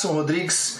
Jackson Rodrigues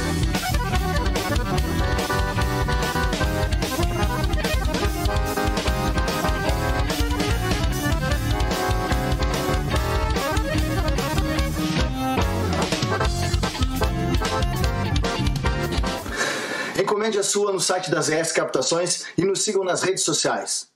A sua no site das ES Captações e nos sigam nas redes sociais.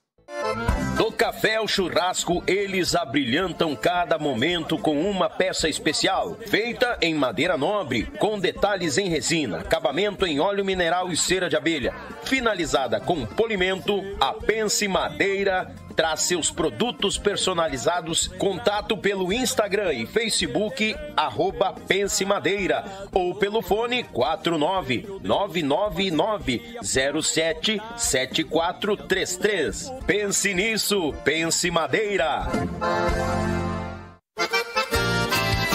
Do café ao churrasco, eles abrilhantam cada momento com uma peça especial, feita em madeira nobre, com detalhes em resina, acabamento em óleo mineral e cera de abelha, finalizada com polimento, a Pense Madeira traz seus produtos personalizados. Contato pelo Instagram e Facebook, arroba Pense Madeira, ou pelo fone 49999077433. Pense nisso, Pense Madeira.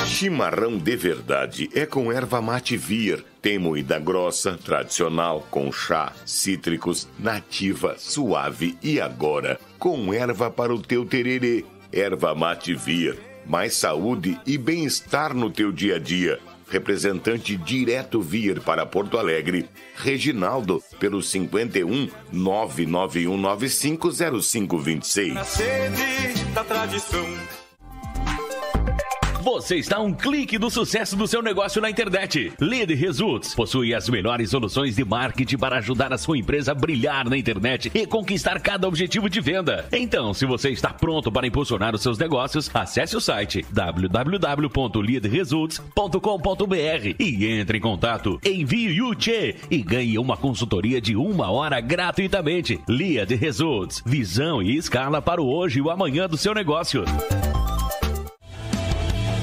Chimarrão de verdade é com erva mate vir. Tem moída grossa, tradicional, com chá, cítricos, nativa, suave e agora com erva para o teu tererê. Erva mate vir. Mais saúde e bem-estar no teu dia a dia. Representante direto vir para Porto Alegre. Reginaldo, pelo 51 991950526. Na sede da tradição. Você está um clique do sucesso do seu negócio na internet. Lead Results possui as melhores soluções de marketing para ajudar a sua empresa a brilhar na internet e conquistar cada objetivo de venda. Então, se você está pronto para impulsionar os seus negócios, acesse o site www.leadresults.com.br e entre em contato. Envie o e ganhe uma consultoria de uma hora gratuitamente. Lead Results, visão e escala para o hoje e o amanhã do seu negócio.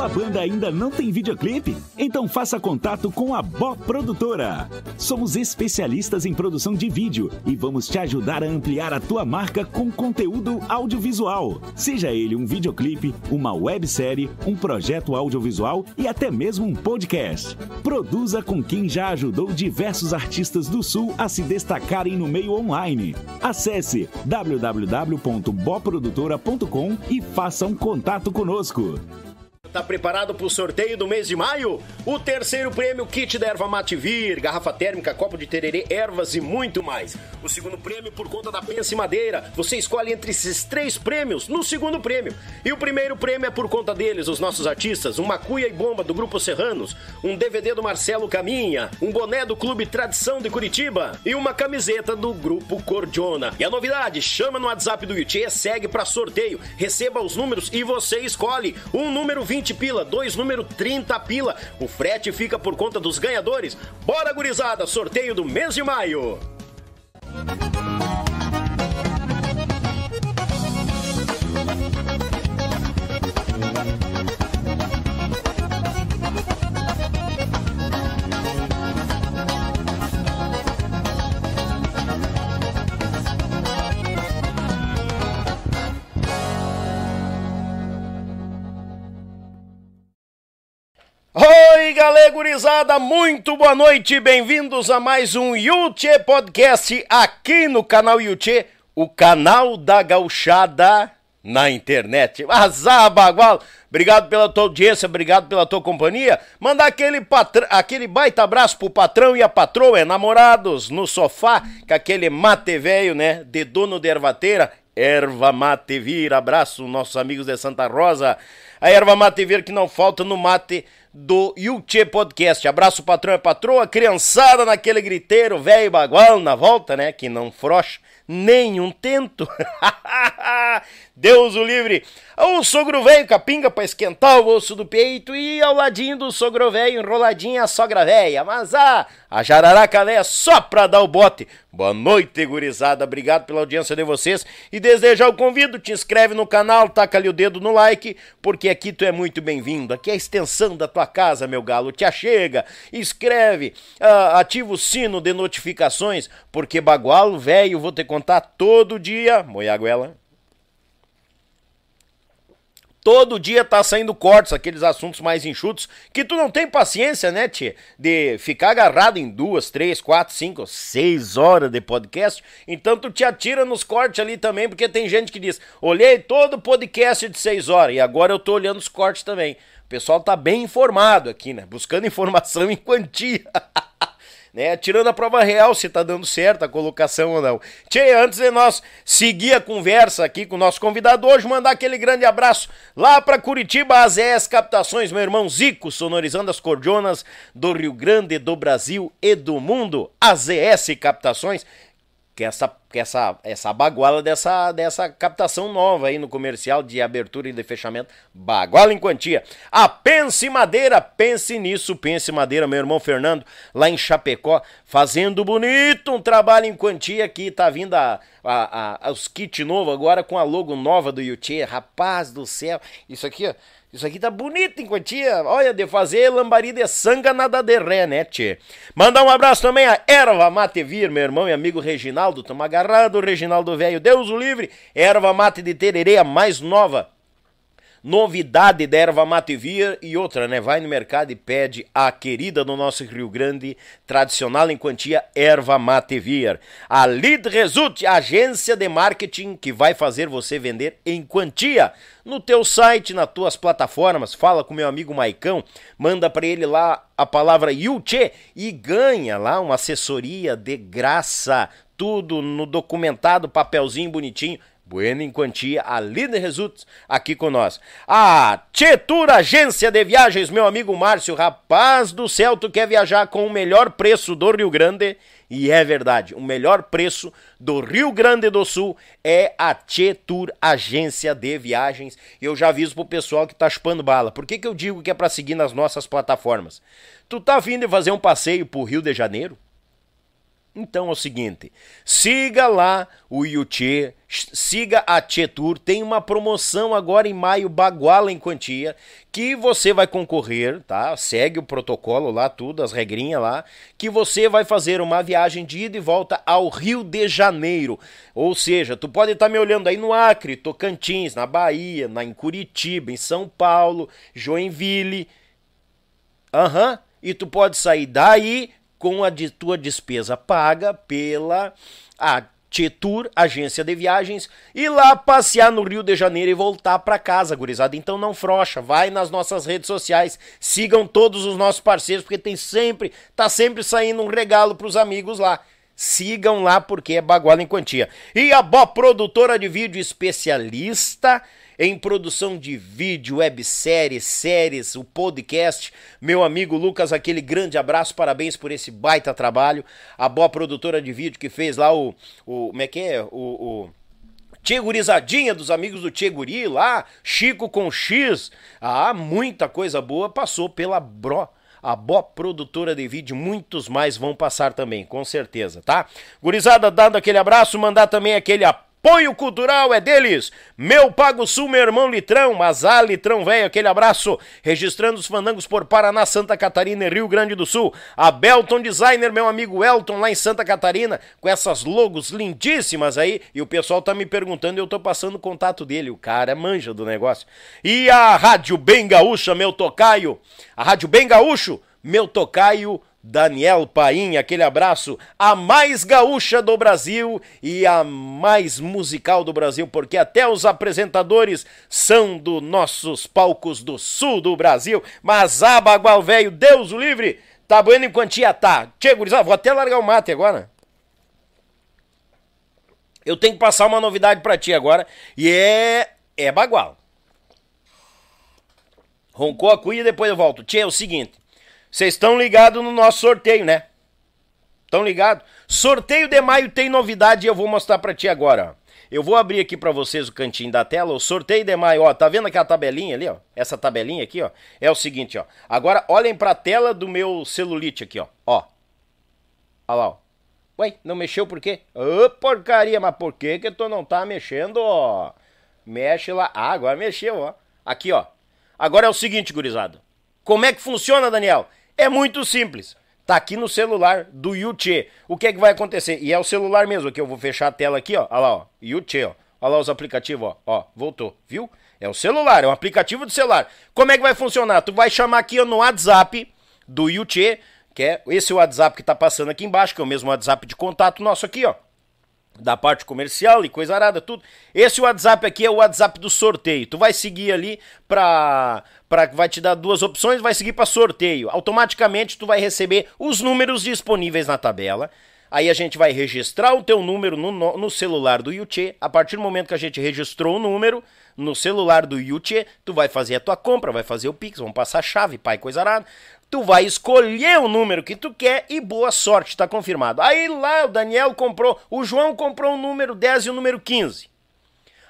Tua banda ainda não tem videoclipe? Então faça contato com a Bó Produtora. Somos especialistas em produção de vídeo e vamos te ajudar a ampliar a tua marca com conteúdo audiovisual. Seja ele um videoclipe, uma websérie, um projeto audiovisual e até mesmo um podcast. Produza com quem já ajudou diversos artistas do Sul a se destacarem no meio online. Acesse www.boprodutora.com e faça um contato conosco. Tá preparado para o sorteio do mês de maio? O terceiro prêmio, kit da erva mate vir, garrafa térmica, copo de tererê, ervas e muito mais. O segundo prêmio, por conta da Pense Madeira, você escolhe entre esses três prêmios no segundo prêmio. E o primeiro prêmio é por conta deles, os nossos artistas, uma cuia e bomba do Grupo Serranos, um DVD do Marcelo Caminha, um boné do Clube Tradição de Curitiba e uma camiseta do Grupo Cordiona. E a novidade, chama no WhatsApp do Yuchê, segue para sorteio, receba os números e você escolhe um número 20 pila, dois número 30 pila. O frete fica por conta dos ganhadores. Bora, gurizada, sorteio do mês de maio. Gurizada, muito boa noite, bem-vindos a mais um Yuchê Podcast aqui no canal Yuchê, o canal da gauchada na internet. Azar, bagual! Obrigado pela tua audiência, obrigado pela tua companhia. Mandar aquele, aquele baita abraço pro patrão e a patroa, é namorados no sofá, com aquele mate velho, né? De dono de ervateira. Erva Mate Vir, abraço, nossos amigos de Santa Rosa. A erva Mate Vir que não falta no mate do Yuchê Podcast. Abraço, patrão e patroa, criançada naquele griteiro, velho bagual na volta, né? Que não frocha nenhum tento. Deus o livre. O sogro velho capinga para esquentar o osso do peito e ao ladinho do sogro velho enroladinha a sogra velha. Mas ah, a jararaca véia só pra dar o bote. Boa noite, gurizada. Obrigado pela audiência de vocês. E desejar o convido, te inscreve no canal, taca ali o dedo no like, porque aqui tu é muito bem-vindo. Aqui é a extensão da tua casa, meu galo. Te achega, escreve, uh, ativa o sino de notificações, porque bagualo velho vou te contar todo dia. Moiaguela. Todo dia tá saindo cortes, aqueles assuntos mais enxutos, que tu não tem paciência, né, tia? De ficar agarrado em duas, três, quatro, cinco, seis horas de podcast. Então tu te atira nos cortes ali também, porque tem gente que diz: olhei todo o podcast de seis horas e agora eu tô olhando os cortes também. O pessoal tá bem informado aqui, né? Buscando informação em quantia. Né? Tirando a prova real se tá dando certo a colocação ou não. Tchê, antes de nós seguir a conversa aqui com o nosso convidado hoje, mandar aquele grande abraço lá para Curitiba, AZS Captações, meu irmão Zico, sonorizando as cordionas do Rio Grande, do Brasil e do mundo. AZS Captações que essa, que essa, essa baguala dessa, dessa captação nova aí no comercial de abertura e de fechamento. Baguala em quantia. A Pense Madeira, pense nisso, Pense Madeira, meu irmão Fernando, lá em Chapecó, fazendo bonito um trabalho em quantia aqui, tá vindo a, a, a, os kits novos agora com a logo nova do Yuchê. Rapaz do céu, isso aqui, ó. Isso aqui tá bonito em quantia. Olha, de fazer lambari de sanga nada de ré, né, tchê? Mandar um abraço também a Erva Mate Vir, meu irmão e amigo Reginaldo. Tamo agarrado, Reginaldo velho. Deus o livre. Erva Mate de Tererê, a mais nova Novidade da erva mate e outra, né? Vai no mercado e pede a querida do nosso Rio Grande, tradicional em quantia, erva mate. A Lead Result, agência de marketing que vai fazer você vender em quantia. No teu site, nas tuas plataformas, fala com meu amigo Maicão, manda para ele lá a palavra Yuche e ganha lá uma assessoria de graça. Tudo no documentado, papelzinho bonitinho Bueno em quantia, a Líder Results aqui nós. A Tietur Agência de Viagens, meu amigo Márcio, rapaz do céu, tu quer viajar com o melhor preço do Rio Grande? E é verdade, o melhor preço do Rio Grande do Sul é a Tietur Agência de Viagens. Eu já aviso pro pessoal que tá chupando bala. Por que, que eu digo que é para seguir nas nossas plataformas? Tu tá vindo fazer um passeio pro Rio de Janeiro? Então é o seguinte, siga lá o Yuchê, siga a Tietur, tem uma promoção agora em maio, baguala em quantia, que você vai concorrer, tá? Segue o protocolo lá, tudo, as regrinhas lá, que você vai fazer uma viagem de ida e volta ao Rio de Janeiro. Ou seja, tu pode estar tá me olhando aí no Acre, Tocantins, na Bahia, na, em Curitiba, em São Paulo, Joinville. Aham. Uhum. E tu pode sair daí com a de tua despesa paga pela a Tietur, agência de viagens, e lá passear no Rio de Janeiro e voltar para casa, gurizada. Então não frocha, vai nas nossas redes sociais, sigam todos os nossos parceiros, porque tem sempre, tá sempre saindo um regalo pros amigos lá. Sigam lá porque é baguala em quantia. E a Bó Produtora de Vídeo Especialista em produção de vídeo, webséries, séries, o podcast. Meu amigo Lucas, aquele grande abraço, parabéns por esse baita trabalho. A boa produtora de vídeo que fez lá o. o como é que é? O. o Tchegurizadinha dos amigos do Tcheguri lá, Chico com X. Ah, muita coisa boa passou pela Bro a Bó Produtora de Vídeo, muitos mais vão passar também, com certeza, tá? Gurizada, dando aquele abraço, mandar também aquele apoio Apoio cultural é deles. Meu Pago Sul, meu irmão Litrão, Mazá Litrão velho, aquele abraço. Registrando os fandangos por Paraná, Santa Catarina e Rio Grande do Sul. A Belton Designer, meu amigo Elton, lá em Santa Catarina, com essas logos lindíssimas aí. E o pessoal tá me perguntando e eu tô passando o contato dele. O cara é manja do negócio. E a Rádio Bem Gaúcha, meu tocaio. A Rádio Bem Gaúcho, meu tocaio Daniel Paim, aquele abraço, a mais gaúcha do Brasil e a mais musical do Brasil, porque até os apresentadores são dos nossos palcos do sul do Brasil. Mas Abagual velho, Deus o livre, tá bueno em quantia tá. Tchê, gurizada, vou até largar o mate agora. Eu tenho que passar uma novidade para ti agora e é é bagual. Roncou a cuia e depois eu volto. Tchê, é o seguinte, vocês estão ligados no nosso sorteio, né? Estão ligados? Sorteio de maio tem novidade e eu vou mostrar para ti agora. Eu vou abrir aqui para vocês o cantinho da tela, o sorteio de maio, ó, tá vendo aquela tabelinha ali, ó? Essa tabelinha aqui, ó, é o seguinte, ó. Agora olhem para a tela do meu celulite aqui, ó. Ó. Olha lá, ó. Ué, não mexeu por quê? Ô, oh, porcaria, mas por que que tu não tá mexendo, ó? Mexe lá. Ah, agora mexeu, ó. Aqui, ó. Agora é o seguinte, gurizada. Como é que funciona, Daniel? É muito simples. Tá aqui no celular do Yuchê. O que é que vai acontecer? E é o celular mesmo, aqui eu vou fechar a tela aqui, ó. Olha lá, ó. Yuchê, ó. Olha lá os aplicativos, ó. Ó, voltou, viu? É o celular, é um aplicativo do celular. Como é que vai funcionar? Tu vai chamar aqui no WhatsApp do Yuchê, que é esse WhatsApp que tá passando aqui embaixo, que é o mesmo WhatsApp de contato nosso aqui, ó da parte comercial e coisa arada, tudo. Esse WhatsApp aqui é o WhatsApp do sorteio. Tu vai seguir ali para para vai te dar duas opções, vai seguir para sorteio. Automaticamente tu vai receber os números disponíveis na tabela. Aí a gente vai registrar o teu número no, no celular do Yuchê. A partir do momento que a gente registrou o número no celular do Yuchê, tu vai fazer a tua compra, vai fazer o Pix, vamos passar a chave, pai, coisa arada tu vai escolher o número que tu quer e boa sorte, tá confirmado. Aí lá o Daniel comprou, o João comprou o número 10 e o número 15.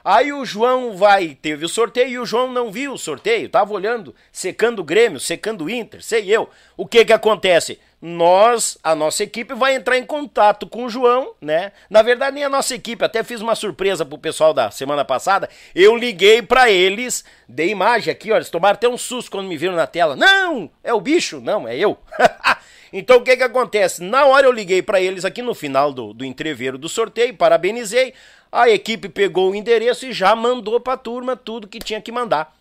Aí o João vai, teve o sorteio e o João não viu o sorteio, tava olhando, secando o Grêmio, secando o Inter, sei eu. O que que acontece? Nós, a nossa equipe vai entrar em contato com o João, né? Na verdade nem a nossa equipe, até fiz uma surpresa pro pessoal da semana passada. Eu liguei para eles, dei imagem aqui, ó, eles tomaram até um susto quando me viram na tela. Não, é o bicho, não, é eu. Então o que que acontece? Na hora eu liguei para eles aqui no final do, do entreveiro do sorteio, parabenizei. A equipe pegou o endereço e já mandou para a turma tudo que tinha que mandar.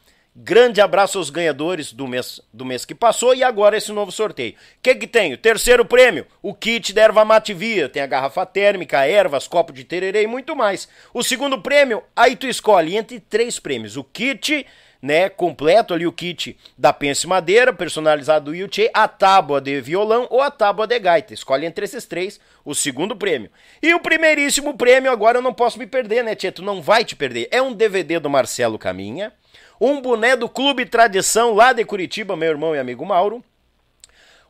Grande abraço aos ganhadores do mês, do mês que passou e agora esse novo sorteio. O que que tem? O terceiro prêmio, o kit da erva mate via. Tem a garrafa térmica, ervas, copo de tererê e muito mais. O segundo prêmio, aí tu escolhe entre três prêmios. O kit né, completo ali o kit da Pense Madeira, personalizado do Yuchê, a tábua de violão ou a tábua de gaita. Escolhe entre esses três o segundo prêmio. E o primeiríssimo prêmio, agora eu não posso me perder, né? Tu não vai te perder. É um DVD do Marcelo Caminha, um boné do Clube Tradição lá de Curitiba, meu irmão e amigo Mauro,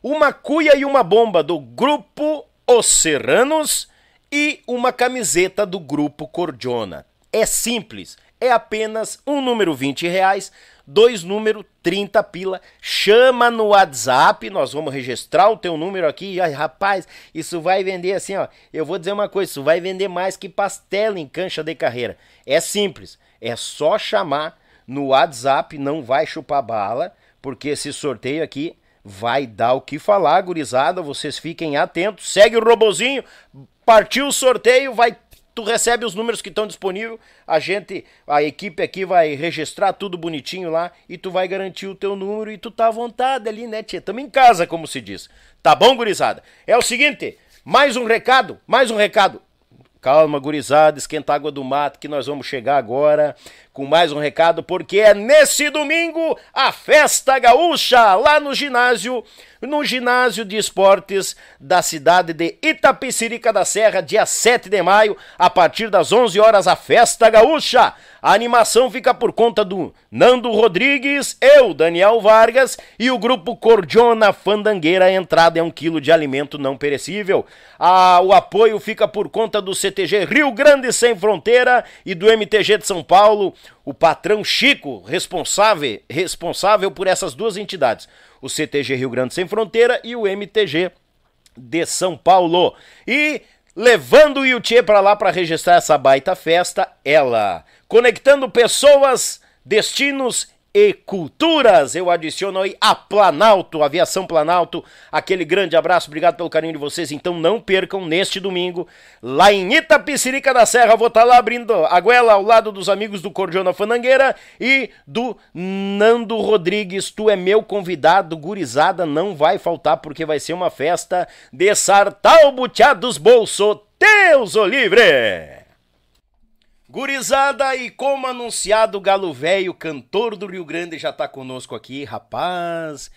uma cuia e uma bomba do Grupo Os Serranos e uma camiseta do Grupo Cordiona. É simples, é apenas um número 20 reais, dois número 30 pila. Chama no WhatsApp, nós vamos registrar o teu número aqui. Ai, rapaz, isso vai vender assim, ó. Eu vou dizer uma coisa, isso vai vender mais que pastel em cancha de carreira. É simples, é só chamar no WhatsApp, não vai chupar bala, porque esse sorteio aqui vai dar o que falar, gurizada. Vocês fiquem atentos. Segue o robozinho, partiu o sorteio, vai tu recebe os números que estão disponíveis, a gente, a equipe aqui vai registrar tudo bonitinho lá e tu vai garantir o teu número e tu tá à vontade ali, né, tia? Tamo em casa, como se diz. Tá bom, gurizada? É o seguinte, mais um recado, mais um recado. Calma, gurizada, esquenta a água do mato que nós vamos chegar agora com mais um recado, porque é nesse domingo a festa gaúcha lá no ginásio no ginásio de esportes da cidade de Itapecerica da Serra, dia 7 de maio, a partir das 11 horas, a festa gaúcha. A animação fica por conta do Nando Rodrigues, eu, Daniel Vargas e o grupo Cordiona Fandangueira. A entrada é um quilo de alimento não perecível. Ah, o apoio fica por conta do CTG Rio Grande Sem Fronteira e do MTG de São Paulo. O patrão Chico, responsável, responsável por essas duas entidades o CTG Rio Grande Sem Fronteira e o MTG de São Paulo. E levando o Yuchê para lá para registrar essa baita festa, ela, conectando pessoas, destinos e Culturas. Eu adiciono aí a Planalto, Aviação Planalto. Aquele grande abraço, obrigado pelo carinho de vocês. Então não percam neste domingo, lá em Itapicirica da Serra. Vou estar tá lá abrindo a goela ao lado dos amigos do Cordiona Fanangueira e do Nando Rodrigues. Tu é meu convidado, gurizada, não vai faltar porque vai ser uma festa de sartal buteados bolso. Deus o livre! Gurizada, e como anunciado, o Galo Velho, cantor do Rio Grande, já tá conosco aqui, rapaz.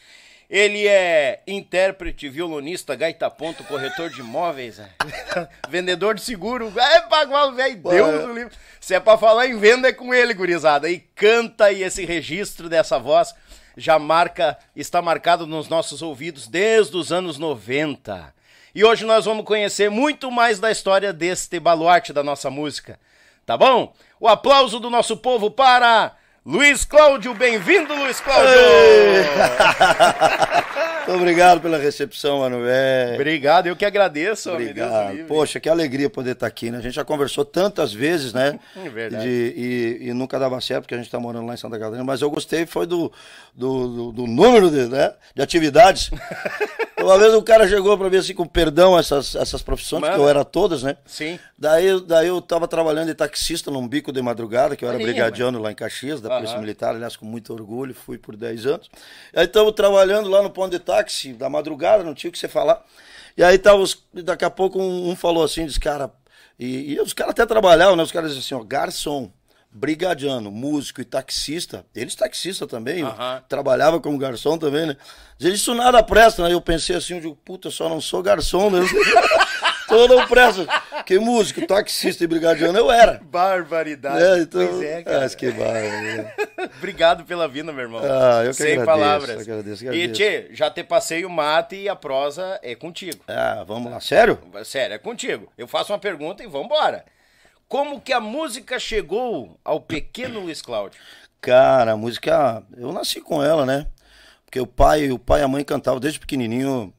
Ele é intérprete, violonista, gaita ponto, corretor de imóveis, é. vendedor de seguro. É pagar o velho, Deus do livro. Se é pra falar em venda, é com ele, gurizada. E canta e esse registro dessa voz já marca, está marcado nos nossos ouvidos desde os anos 90. E hoje nós vamos conhecer muito mais da história deste baluarte da nossa música tá bom? O aplauso do nosso povo para Luiz Cláudio. Bem-vindo, Luiz Cláudio! Muito obrigado pela recepção, mano. É... Obrigado, eu que agradeço. Obrigado. Poxa, que alegria poder estar aqui, né? A gente já conversou tantas vezes, né? É verdade. De, e, e, nunca dava certo, porque a gente está morando lá em Santa Catarina, mas eu gostei foi do, do, do, do número de, né? de atividades. Uma vez o cara chegou para mim assim, com perdão, essas, essas profissões, Mano. que eu era todas, né? Sim. Daí, daí eu tava trabalhando de taxista num bico de madrugada, que eu era Aí, brigadiano lá em Caxias, da Polícia Militar, aliás, com muito orgulho, fui por 10 anos. Aí estamos trabalhando lá no ponto de táxi, da madrugada, não tinha o que você falar. E aí tava os, daqui a pouco um, um falou assim, disse, cara, e, e os caras até trabalhavam, né? Os caras diziam assim, ó, garçom brigadiano, músico e taxista, eles taxista também, trabalhava como garçom também, né? Isso nada presta, né? Eu pensei assim, eu digo, puta, eu só não sou garçom mesmo. então não presta. Que músico, taxista e brigadiano eu era. Barbaridade. É, então, pois é, cara. Acho que barbaridade. Obrigado pela vinda, meu irmão. Ah, eu que Sem agradeço, palavras. Agradeço, agradeço. E, Tchê, já te passei o mate e a prosa é contigo. Ah, vamos lá. Sério? Sério, é contigo. Eu faço uma pergunta e vamos embora. Como que a música chegou ao pequeno Luiz Cláudio? Cara, a música, eu nasci com ela, né? Porque o pai, o pai e a mãe cantavam desde pequenininho,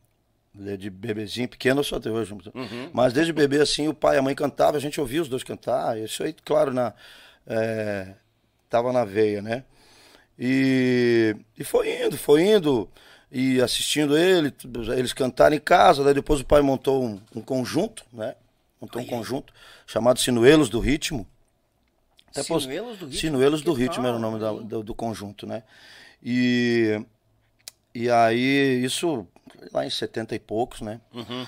de bebezinho, pequeno eu sou até hoje. Uhum. Mas desde bebê, assim, o pai e a mãe cantavam, a gente ouvia os dois cantar. Isso aí, claro, na, é, tava na veia, né? E, e foi indo, foi indo e assistindo ele, eles cantaram em casa. Daí depois o pai montou um, um conjunto, né? Montou um conjunto chamado Sinuelos do Ritmo. Até Sinuelos do Ritmo? Sinuelos do Ritmo era o nome da, do, do, conjunto, né? E, e aí, isso lá em 70 e poucos, né? Uhum.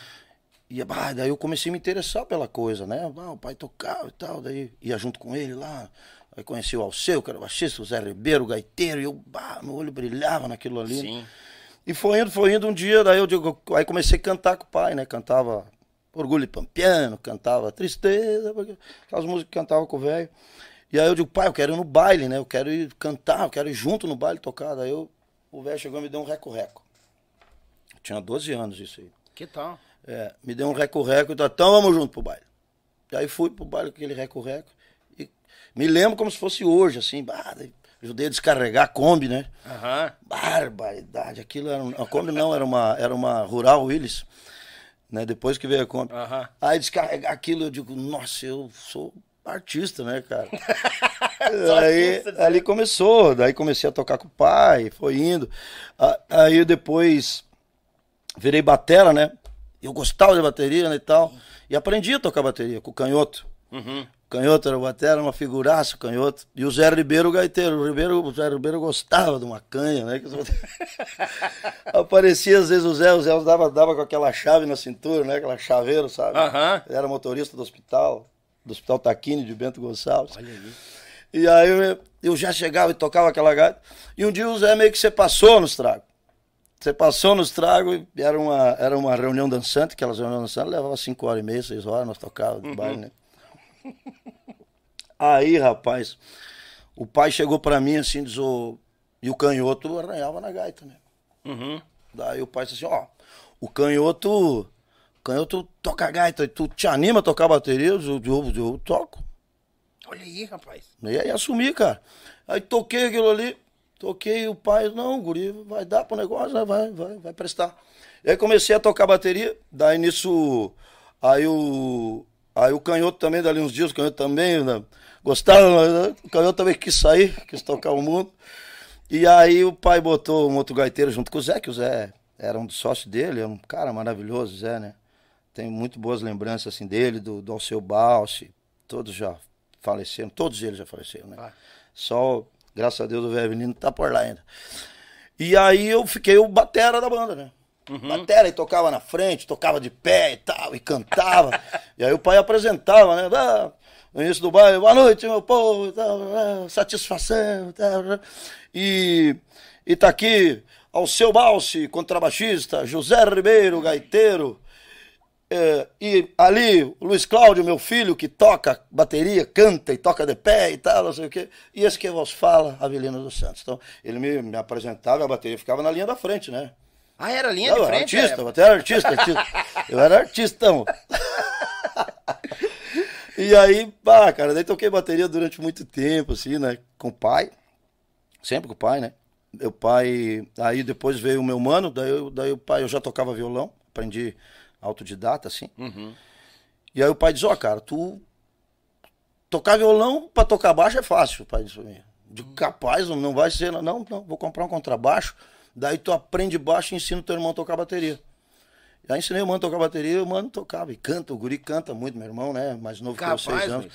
E bah, daí eu comecei a me interessar pela coisa, né? Ah, o pai tocava e tal, daí ia junto com ele lá. Aí conheci o Alceu, que era baixista, o Zé Ribeiro, o gaiteiro, e eu, bah, meu olho brilhava naquilo ali. Sim. E foi indo, foi indo um dia, daí eu digo, aí comecei a cantar com o pai, né? Cantava Orgulho Pampiano, cantava Tristeza, aquelas músicas que cantava com o velho. E aí eu digo, pai, eu quero ir no baile, né? Eu quero ir cantar, eu quero ir junto no baile tocar. Daí eu, o velho chegou e me deu um reco-reco. Tinha 12 anos isso aí. Que tal? É, me deu um reco-reco e então vamos junto pro baile. E aí fui pro baile com aquele reco-reco. E me lembro como se fosse hoje, assim, bah, ajudei a descarregar a Kombi, né? Uhum. Barbaridade, aquilo era. Uma Kombi não, era uma, era uma Rural Willis né? Depois que veio a compra. Uhum. Aí descarregar aquilo, eu digo, nossa, eu sou artista, né, cara? aí artista, ali começou, daí comecei a tocar com o pai, foi indo. Aí depois virei batera, né? Eu gostava de bateria né, e tal. E aprendi a tocar bateria com o canhoto. Uhum. Canhoto era o batera, uma figuraça, canhoto. E o Zé Ribeiro, o gaiteiro. O, Ribeiro, o Zé Ribeiro gostava de uma canha, né? Aparecia às vezes o Zé, o Zé dava, dava com aquela chave na cintura, né? Aquela chaveiro, sabe? Uhum. Ele era motorista do hospital, do Hospital Taquini de Bento Gonçalves. Olha aí. E aí eu, já chegava e tocava aquela gaita. E um dia o Zé meio que você passou nos tragos. Você passou nos tragos, era uma, era uma reunião dançante, aquelas reuniões dançantes, levava 5 horas e meia, 6 horas, nós tocávamos no uhum. baile, né? Aí, rapaz, o pai chegou para mim assim, diz, oh, e o canhoto arranhava na gaita, né? Uhum. Daí o pai disse assim, ó, o canhoto, o canhoto toca gaita, tu te anima a tocar bateria? Eu, eu, eu, eu toco. Olha aí, rapaz. E aí assumi, cara. Aí toquei aquilo ali, toquei o pai, não, guri, vai dar pro negócio, né? vai, vai, vai prestar. E aí comecei a tocar bateria, daí nisso, aí o, Aí o canhoto também, dali uns dias, o canhoto também né, gostava, né? o canhoto também quis sair, quis tocar o mundo. E aí o pai botou um outro gaiteiro junto com o Zé, que o Zé era um dos sócios dele, é um cara maravilhoso, Zé, né? Tenho muito boas lembranças assim dele, do, do Alceu Balsi, todos já faleceram, todos eles já faleceram, né? Ah. Só, graças a Deus, o velho menino tá por lá ainda. E aí eu fiquei o batera da banda, né? Uhum. Batera e tocava na frente, tocava de pé e tal, e cantava. e aí o pai apresentava, né? Ah, no início do baile, boa noite, meu povo, tal, satisfação, tal, e, e tá aqui ao seu Balse, contrabaixista, José Ribeiro, gaiteiro, é, e ali o Luiz Cláudio, meu filho, que toca bateria, canta e toca de pé e tal, não sei o quê. E esse que vos fala, Avelino dos Santos. Então, ele me, me apresentava a bateria ficava na linha da frente, né? Ah, era linha de frente? Artista, é. eu era artista, artista. eu era artistão. E aí, pá, cara, daí toquei bateria durante muito tempo, assim, né? Com o pai. Sempre com o pai, né? Meu pai. Aí depois veio o meu mano, daí, eu, daí o pai, eu já tocava violão, aprendi autodidata, assim. Uhum. E aí o pai diz, ó, oh, cara, tu. Tocar violão pra tocar baixo é fácil, o pai disse pra mim. De capaz, não vai ser. Não, não, vou comprar um contrabaixo. Daí tu aprende baixo e ensina o teu irmão a tocar bateria. Já ensinei o mano a tocar bateria, o mano tocava. E canta, o guri canta muito, meu irmão, né? Mais novo Capaz, que eu, seis anos. Mas...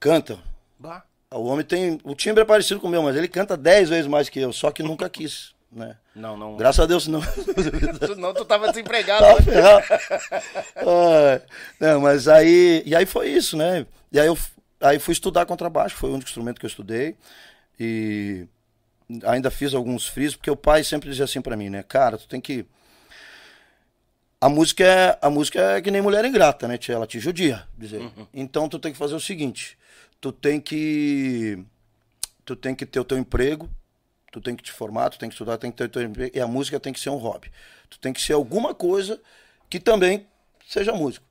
Canta. Bah. O homem tem. O timbre é parecido com o meu, mas ele canta dez vezes mais que eu, só que nunca quis. Né? Não, não. Graças a Deus, não. Senão tu tava desempregado. ah, não, mas aí. E aí foi isso, né? E aí eu aí fui estudar contrabaixo, foi o único instrumento que eu estudei. E ainda fiz alguns frisos, porque o pai sempre dizia assim para mim, né? Cara, tu tem que a música é, a música é que nem mulher ingrata, né? Ela te judia, dizer. Uhum. Então tu tem que fazer o seguinte, tu tem que tu tem que ter o teu emprego, tu tem que te formar, tu tem que estudar, tu tem que ter teu emprego, e a música tem que ser um hobby. Tu tem que ser alguma coisa que também seja músico.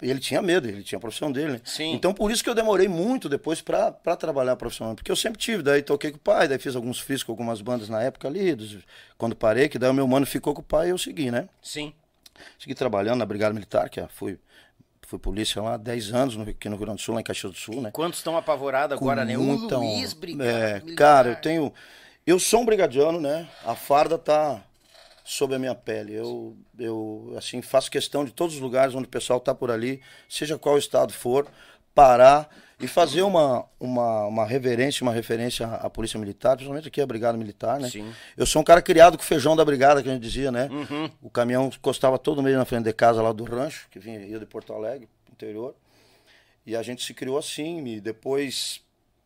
Ele tinha medo, ele tinha a profissão dele, né? Sim. Então por isso que eu demorei muito depois para trabalhar profissional, porque eu sempre tive, daí toquei com o pai, daí fiz alguns friscos com algumas bandas na época ali, dos, quando parei, que daí o meu mano ficou com o pai e eu segui, né? Sim. Segui trabalhando na Brigada Militar, que é, fui, fui polícia lá há 10 anos no, aqui no Rio Grande do Sul, lá em Caxias do Sul, né? Quantos estão apavorados agora, né? O Luiz Brigada é, Cara, eu tenho... Eu sou um brigadiano, né? A farda tá sob a minha pele. Eu, eu assim, faço questão de todos os lugares onde o pessoal tá por ali, seja qual estado for, parar e fazer uma, uma, uma reverência, uma referência à Polícia Militar, principalmente aqui a Brigada Militar, né? Sim. Eu sou um cara criado com feijão da Brigada, que a gente dizia, né? Uhum. O caminhão encostava todo mês na frente de casa lá do rancho, que vinha ia de Porto Alegre, interior. E a gente se criou assim, e depois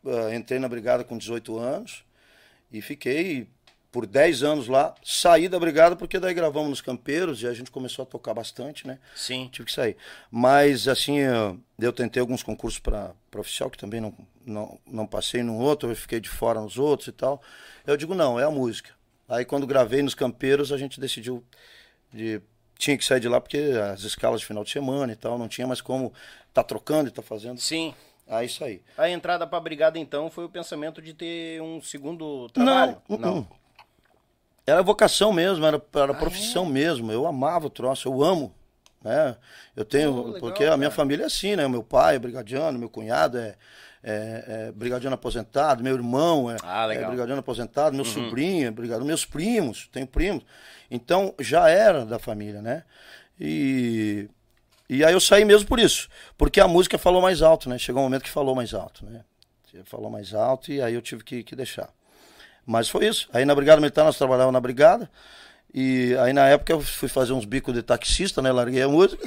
uh, entrei na Brigada com 18 anos e fiquei por 10 anos lá, saí da brigada porque daí gravamos nos campeiros e a gente começou a tocar bastante, né? Sim. Tive que sair. Mas assim, eu, eu tentei alguns concursos para oficial que também não, não, não passei num outro, eu fiquei de fora nos outros e tal. Eu digo, não, é a música. Aí quando gravei nos campeiros, a gente decidiu de tinha que sair de lá porque as escalas de final de semana e tal, não tinha mais como tá trocando e tá fazendo. Sim. Aí isso aí. A entrada para a brigada então foi o pensamento de ter um segundo trabalho? Não, não. não. Era vocação mesmo, era, era ah, profissão é? mesmo. Eu amava o troço, eu amo. Né? Eu tenho. Oh, legal, porque a minha família é assim, né? Meu pai é brigadiano, meu cunhado é, é, é brigadiano aposentado, meu irmão é, ah, é brigadiano aposentado, meu uhum. sobrinho é brigadiano, meus primos, tenho primos. Então já era da família, né? E, e aí eu saí mesmo por isso. Porque a música falou mais alto, né? Chegou um momento que falou mais alto, né? Falou mais alto e aí eu tive que, que deixar. Mas foi isso. Aí na Brigada Militar nós trabalhávamos na Brigada. E aí na época eu fui fazer uns bicos de taxista, né? Larguei a música.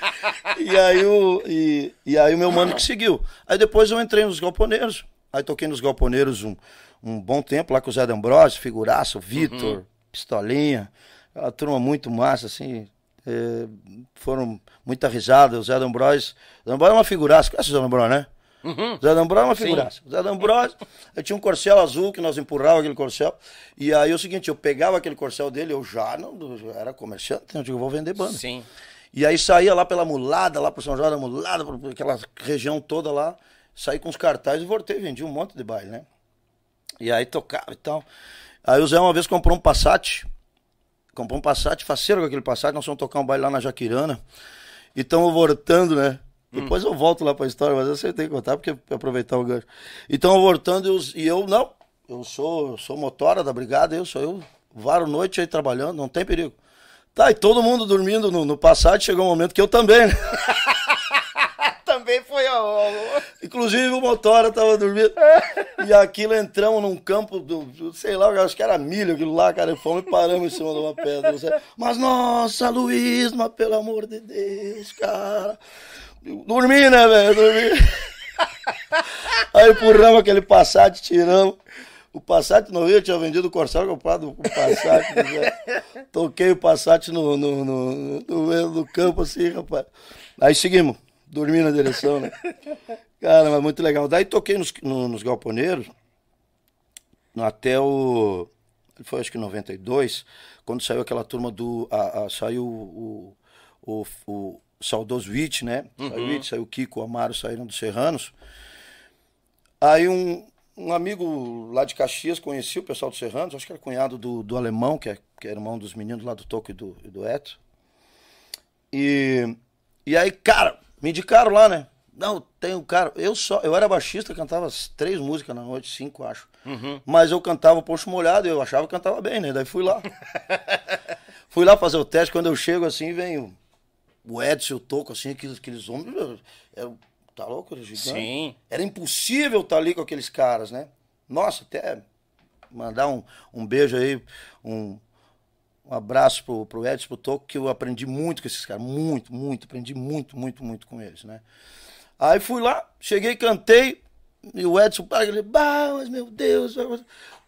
e, aí o, e, e aí o meu mano que seguiu. Aí depois eu entrei nos galponeiros. Aí toquei nos galponeiros um, um bom tempo lá com o Zé D'Ambrosio, figuraça, o Vitor, uhum. Pistolinha. Uma turma muito massa, assim. É, foram muita risada. O Zé D'Ambrosio. Zé D'Ambrosio é uma figuraça. Conhece o Zé D'Ambrosio, né? Uhum. Zé D'Ambrosio é uma figuraça. Sim. Zé D'Ambrosio, eu tinha um corcel azul que nós empurrávamos aquele corcel. E aí é o seguinte, eu pegava aquele corcel dele, eu já não era comerciante, então eu digo, eu vou vender banda. Sim. E aí saía lá pela Mulada, lá pro São João da Mulada, por aquela região toda lá, saí com os cartazes e voltei, vendi um monte de baile, né? E aí tocava e tal. Aí o Zé uma vez comprou um Passat, comprou um Passat, faceiro com aquele Passat, nós fomos tocar um baile lá na Jaquirana. E estamos voltando, né? Depois eu volto lá para a história, mas eu sei que contar porque aproveitar o gancho. Então, voltando, e eu, não, eu sou, sou motora da brigada, eu sou eu, varo noite aí trabalhando, não tem perigo. Tá, e todo mundo dormindo no, no passado, chegou um momento que eu também, né? Também foi ó. Inclusive o motora tava dormindo. e aquilo entramos num campo do, do- sei lá, eu acho que era milho aquilo lá, cara. Fomos e paramos em cima de uma pedra. Mas nossa, Luiz, mas pelo amor de Deus, cara. Dormi, né, velho? Dormi. Aí empurramos aquele Passat, tiramos. O Passat não ia, tinha vendido o Corsair, comprado o Passat. né? Toquei o Passat no, no, no, no meio do campo, assim, rapaz. Aí seguimos, dormi na direção, né? Cara, mas muito legal. Daí toquei nos, no- nos galponeiros no- até o. Foi acho que 92, quando saiu aquela turma do. a- a- saiu o, o, o saudoso Witt, né? Saiu o Witt, saiu Kiko, o Amaro, saíram dos Serranos. Aí um, um amigo lá de Caxias conhecia o pessoal dos Serranos, acho que era cunhado do, do alemão, que é, que é irmão dos meninos lá do Toco e do, e do Eto. E, e aí, cara, me indicaram lá, né? Não, tem um cara. Eu só, eu era baixista, cantava três músicas na noite, cinco, acho. Mas eu cantava Poxo Molhado eu achava que cantava bem, né? Daí fui lá. fui lá fazer o teste. Quando eu chego assim, vem o, Edson, o Toco, assim, aqueles, aqueles homens. Era, tá louco? Era gigante. Sim. Era impossível estar ali com aqueles caras, né? Nossa, até mandar um, um beijo aí, um, um abraço pro, pro Edson, pro Toco, que eu aprendi muito com esses caras. Muito, muito. Aprendi muito, muito, muito com eles, né? Aí fui lá, cheguei, cantei, e o Edson, pá, ele, bah, mas meu Deus,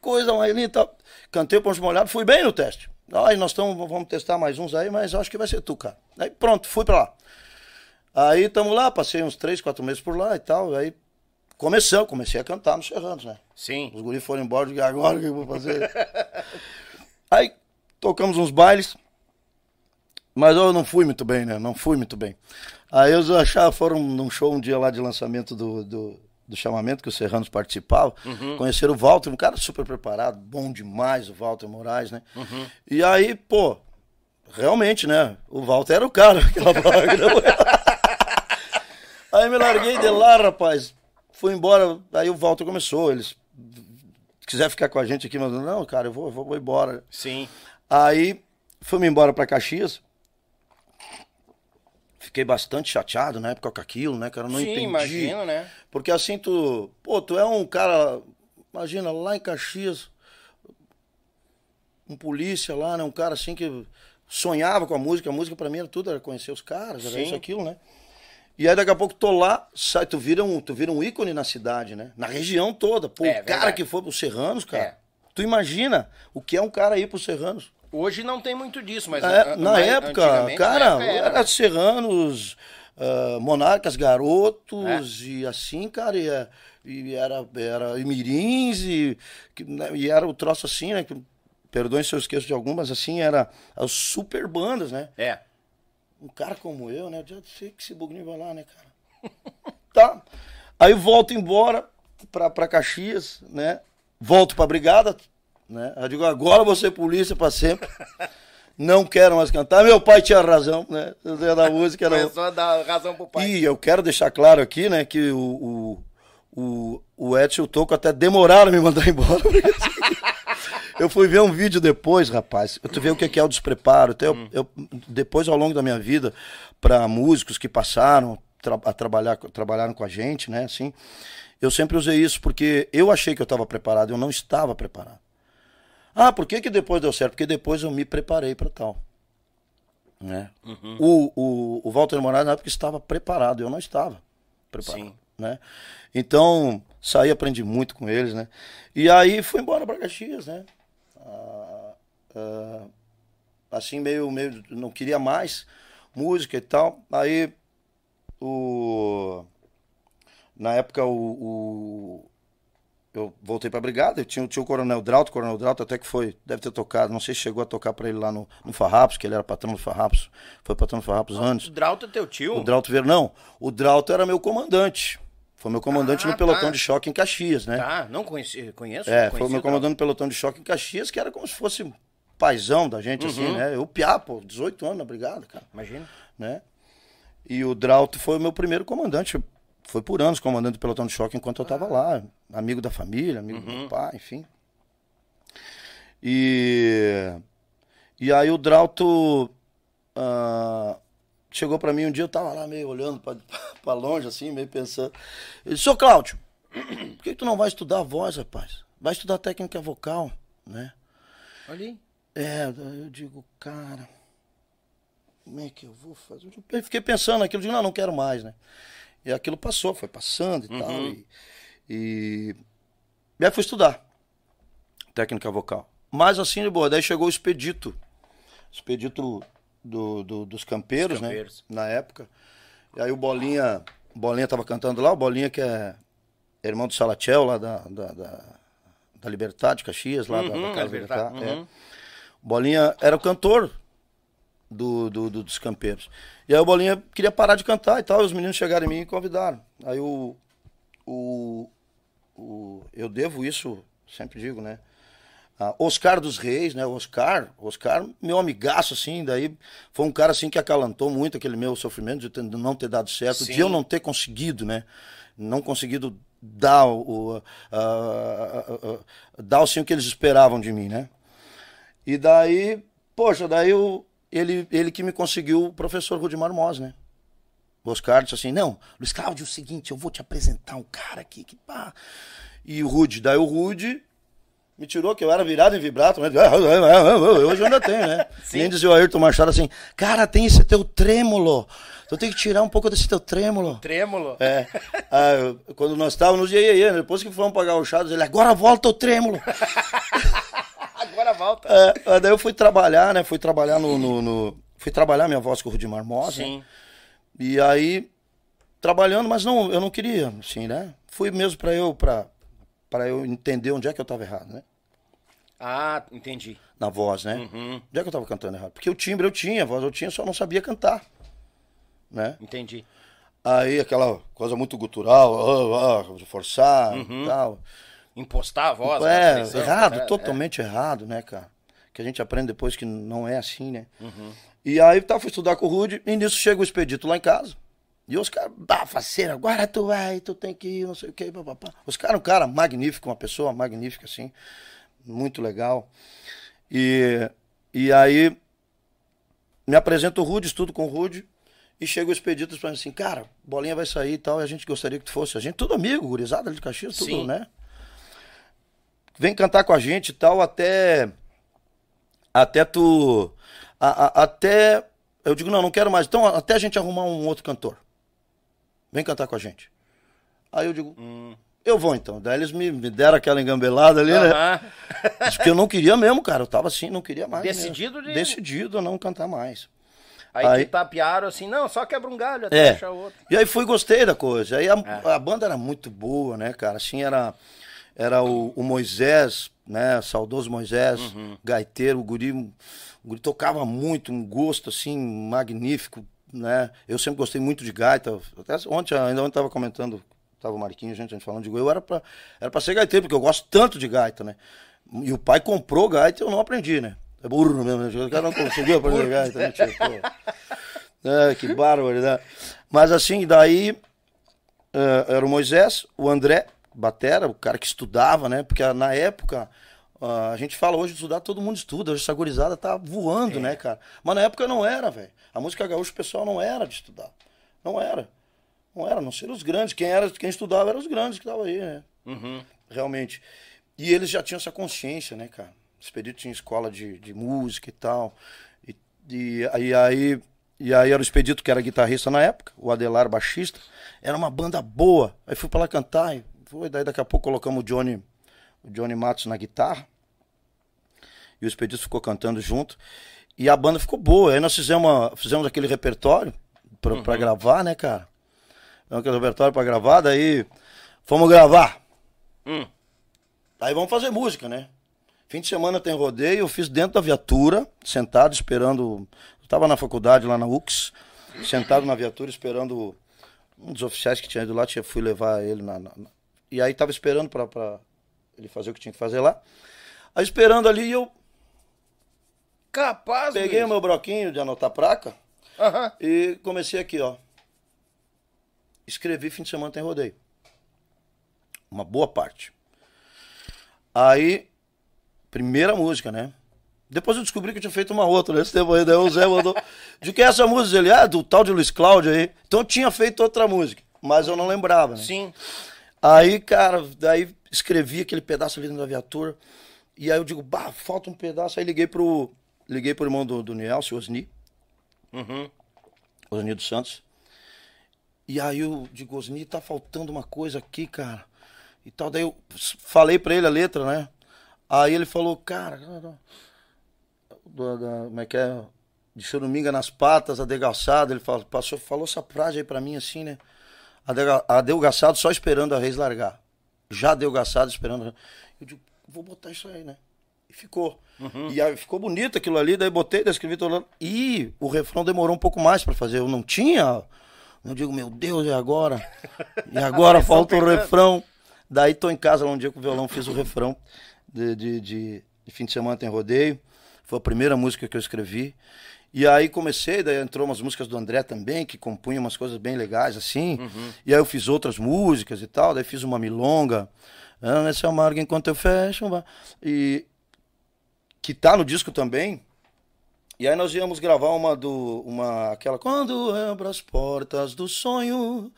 coisa mais linda. Cantei o Ponte Molhado, fui bem no teste. Aí nós tamo, vamos testar mais uns aí, mas acho que vai ser tu, cara. Aí pronto, fui pra lá. Aí tamo lá, passei uns três, quatro meses por lá e tal. Aí começamos, comecei a cantar nos Serranos, né? Sim. Os guris foram embora, eu agora o que eu vou fazer? Aí tocamos uns bailes, mas eu não fui muito bem, né? Não fui muito bem. Aí eles acharam, foram num show um dia lá de lançamento do, do, do chamamento que os Serranos participavam. Conheceram o Walter, um cara super preparado, bom demais, o Walter Moraes, né? E aí, pô, realmente, né? O Walter era o cara, aquela vaga. Aí me larguei de lá, rapaz. Fui embora, aí o Walter começou, eles quiser ficar com a gente aqui, mas não, cara, eu vou, eu vou, embora. Sim. Aí fui-me embora pra Caxias. Fiquei bastante chateado na época com aquilo, né, cara? Eu não Sim, entendi. imagino, né? Porque assim, tu. Pô, tu é um cara. Imagina, lá em Caxias. Um polícia lá, né? Um cara assim que sonhava com a música. A música pra mim era tudo, era conhecer os caras, era Sim. isso, aquilo, né? E aí daqui a pouco tô lá, sai, tu vira um, tu vira um ícone na cidade, né? Na região toda. Pô, É, o cara verdade. que foi pros Serranos, cara. É. Tu imagina o que é um cara ir pros Serranos. Hoje não tem muito disso, mas. É, a- na mas época, cara, na época era, Serranos, ah, Monarcas, Garotos É. e assim, cara, e, é- e era, era e Mirins e, né, e era o troço assim, né? Perdoem se eu esqueço de algumas, assim, era as super bandas, né? É. Um cara como eu, né? Eu já sei que esse bugninho vai lá, né, cara? tá. Aí volto embora pra, pra Caxias, né? Volto pra brigada, né? Eu digo, agora você polícia pra sempre. Não quero mais cantar. Meu pai tinha razão, né? Da música era. Começou a dar razão pro pai. E eu quero deixar claro aqui, né, que o, o, o, o Edson e o Toco até demoraram a me mandar embora. eu fui ver um vídeo depois, rapaz. Tu vê o que é o despreparo. Até eu, eu- depois, ao longo da minha vida, para músicos que passaram tra- a trabalhar, trabalharam com a gente, né, assim, eu sempre usei isso porque eu achei que eu estava preparado, eu não estava preparado. Ah, por que, que depois deu certo? Porque depois eu me preparei para tal. Né? O, o, o Walter Moraes na época estava preparado, eu não estava preparado. Sim. Né? Então, saí, aprendi muito com eles, né? E aí fui embora para Caxias, né? Ah, ah, assim, meio, meio, não queria mais música e tal. Aí, o, na época, o, o- eu voltei pra brigada, eu tinha, tinha o Coronel Drauto, o Coronel Drauto até que foi, deve ter tocado, não sei se chegou a tocar pra ele lá no, no Farrapos, que ele era patrão do Farrapos, foi patrão do Farrapos antes. O Drauto é teu tio? O Drauto Vieira, não, o Drauto era meu comandante, foi meu comandante Ah, no pelotão tá. de choque em Caxias, né? Tá, não conheci, conheço. É, conheci foi meu comandante no pelotão de choque em Caxias, que era como se fosse um paizão da gente, assim, Uhum. né? Eu piá, pô, 18 anos na brigada, cara Imagina. né? E o Drauto foi o meu primeiro comandante. Foi por anos comandante do pelotão de choque enquanto eu tava lá. Amigo da família, amigo do meu pai, enfim. E, e aí o Drauto ah, chegou pra mim um dia, eu tava lá meio olhando pra, pra longe, assim, meio pensando. Ele disse, Seu Cláudio, por que tu não vai estudar voz, rapaz? Vai estudar técnica vocal, né? Ali. É, daí eu digo, cara, como é que eu vou fazer? Eu fiquei pensando naquilo, digo, não, não quero mais, né? E aquilo passou, foi passando e tal. E, e, e aí fui estudar técnica vocal. Mas assim, de boa, daí chegou o expedito. Expedito do, do- dos campeiros, Dos campeiros. né? Na época. E aí o Bolinha, o Bolinha tava cantando lá, o Bolinha que é irmão do Salatiel, lá da, da, da, da Caxias, lá da- da, Uhum, Casa Libertad, Libertad. é. uhum. O Bolinha era o cantor do, do- do- dos campeiros. E aí o Bolinha queria parar de cantar e tal, e os meninos chegaram em mim e convidaram. Aí o, o, o eu devo isso, sempre digo, né? a Oscar dos Reis, né? Oscar, Oscar, meu amigaço, assim, daí foi um cara assim que acalantou muito aquele meu sofrimento de de não ter dado certo, de Sim. eu não ter conseguido, né? Não conseguido dar o, a- a- a- dar assim o que eles esperavam de mim, né? E daí, poxa, daí o, ele, ele que me conseguiu o professor Rudimar Mos, né? O Oscar disse assim, não, Luiz Cláudio, é o seguinte, eu vou te apresentar um cara aqui que pá. E o Rude, daí o Rude me tirou, que eu era virado em vibrato, mas hoje eu ainda tenho, né? Nem dizia o Ayrton Machado assim, cara, tem esse teu trêmulo, tu tem que tirar um pouco desse teu trêmulo. Trêmulo. É. Ah, quando nós estávamos no iê, iê, depois que fomos pagar o chá, ele, agora volta o trêmulo. Agora volta. É, daí eu fui trabalhar, né? Fui trabalhar no. no- no- fui trabalhar minha voz com o Rudimar Moss, né? Sim. E aí, trabalhando, mas não, eu não queria, assim, né? Fui mesmo pra eu, pra, pra eu entender onde é que eu tava errado, né? Ah, entendi. Na voz, né? Uhum. Onde é que eu tava cantando errado? Porque o timbre eu tinha, a voz eu tinha, só não sabia cantar, né? Entendi. Aí aquela coisa muito gutural, ah, de forçar Uhum. e tal. Impostar a voz. É, expressão, errado, é, totalmente errado, né, cara? Que a gente aprende depois que não é assim, né? Uhum. E aí tá, fui estudar com o Rude, e nisso chega o expedito lá em casa. E os caras, bah, faceira, agora tu vai, tu tem que ir, não sei o que, papapá. Os caras, um cara magnífico, uma pessoa magnífica, assim, muito legal. E, e aí me apresenta o Rude, estudo com o Rude, e chega o expedito mim assim, cara, bolinha vai sair e tal, e a gente gostaria que tu fosse. A gente, tudo amigo, gurizada de Caxias, tudo, Sim. né? Vem cantar com a gente e tal, até. Até tu. a- a- até. Eu digo, não, não quero mais. Então, até a gente arrumar um outro cantor. Vem cantar com a gente. Aí eu digo, Hum. eu vou então. Daí eles me, me deram aquela engambelada ali, né? Aham. Porque eu não queria mesmo, cara. Eu tava assim, não queria mais. Decidido de- Decidido a não cantar mais. Aí, Aí- te tapearam assim, não, só quebra um galho até É. achar outro. E aí fui, gostei da coisa. Aí a, É. a banda era muito boa, né, cara? Assim, era, era o, o Moisés, né? Saudoso Moisés, Uhum. gaiteiro, o guri, o guri tocava muito, um gosto, assim, magnífico, né? Eu sempre gostei muito de gaita. Até ontem, ainda ontem tava comentando, tava o Marquinhos, gente, a gente falando de eu era pra, era pra ser gaiteiro, porque eu gosto tanto de gaita, né? E o pai comprou gaita e eu não aprendi, né? É burro mesmo, né? o cara não conseguiu aprender gaita, né. É, que barbaridade. Mas assim, daí eh, era o Moisés, o André Batera, o cara que estudava, né? Porque na época, ah, a gente fala hoje de estudar, todo mundo estuda, hoje essa gurizada tá voando, né, cara? Mas na época não era, velho. A música gaúcha, o pessoal não era de estudar. Não era. Não era, não ser os grandes. Quem, era, quem estudava eram os grandes que estavam aí, né? Realmente. E eles já tinham essa consciência, né, cara? O Expedito tinha escola de, de música e tal. E, e, aí, aí, e aí era o Expedito que era guitarrista na época, o Adelar baixista. Era uma banda boa. Aí fui pra lá cantar. E foi, daí daqui a pouco colocamos o Johnny, o Johnny Matos na guitarra. E o Expedito ficou cantando junto. E a banda ficou boa. Aí nós fizemos, uma- fizemos aquele repertório pra, pra gravar, né, cara? Fizemos aquele repertório pra gravar, daí fomos gravar. Aí vamos fazer música, né? Fim de semana tem rodeio, eu fiz dentro da viatura, sentado esperando. Eu tava na faculdade lá na UX, sentado na viatura esperando um dos oficiais que tinha ido lá, tinha, fui levar ele na- na- e aí tava esperando pra, pra ele fazer o que tinha que fazer lá. Aí esperando ali eu Capaz, peguei o Luiz. meu broquinho de anotar placa Aham. e comecei aqui, ó. escrevi fim de semana tem rodeio. Uma boa parte. Aí, primeira música, né? Depois eu descobri que eu tinha feito uma outra nesse tempo aí. Daí o Zé mandou. De que é essa música? Ele, ah, do tal de Luiz Cláudio aí. Então eu tinha feito outra música, mas eu não lembrava. Né? Sim. Aí, cara, daí escrevi aquele pedaço ali dentro da viatura. E aí eu digo, bah, falta um pedaço. Aí liguei pro, liguei pro irmão do, do Nelson, Osni. Uhum. Osni dos Santos. E aí eu digo, Osni, tá faltando uma coisa aqui, cara. E tal. Daí eu falei pra ele a letra, né? Aí ele falou, cara, da, como é que é? De choruminga nas patas, adegaçado. Ele falou, passou, falou essa frase aí pra mim assim, né? Adelgaçado só esperando a reis largar. Já adelgaçado esperando. Eu digo, vou botar isso aí, né? E ficou. Uhum. E aí ficou bonito aquilo ali, daí botei, daí escrevi todo E o refrão demorou um pouco mais para fazer. Eu não tinha. Eu digo, meu Deus, e agora? E agora falta o refrão. Daí tô em casa lá um dia com o violão, fiz o refrão de, de, de, de fim de semana tem rodeio. Foi a primeira música que eu escrevi. E aí comecei, daí entrou umas músicas do André também, que compunha umas coisas bem legais assim. Uhum. E aí eu fiz outras músicas e tal, daí fiz uma milonga. Ah, nesse amargo enquanto eu fecho. E que tá no disco também. E aí nós íamos gravar uma do uma aquela quando abro as portas do sonho,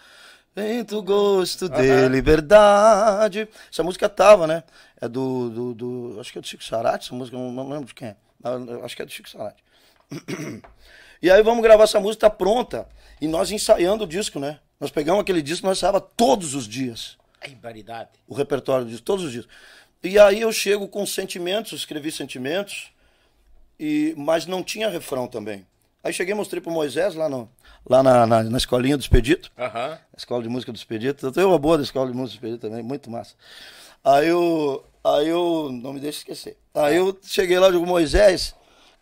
Vento gosto de liberdade. Essa música tava, né? É do, do, do, Acho que é do Chico Sarati, essa música, não, não lembro de quem é. Acho que é do Chico Sarati. E aí vamos gravar essa música, tá pronta. E nós ensaiando o disco, né? Nós pegamos aquele disco, nós ensaiava todos os dias. É baridade. O repertório disso, todos os dias. E aí eu chego com sentimentos, escrevi sentimentos, e mas não tinha refrão também. Aí cheguei e mostrei pro Moisés lá, no, lá na, na, na escolinha do Expedito. Uhum. Escola de música do Expedito. Eu tenho uma boa da escola de música do Expedito também, muito massa. Aí eu. Aí eu. Não me deixa esquecer. Aí eu cheguei lá e digo, Moisés.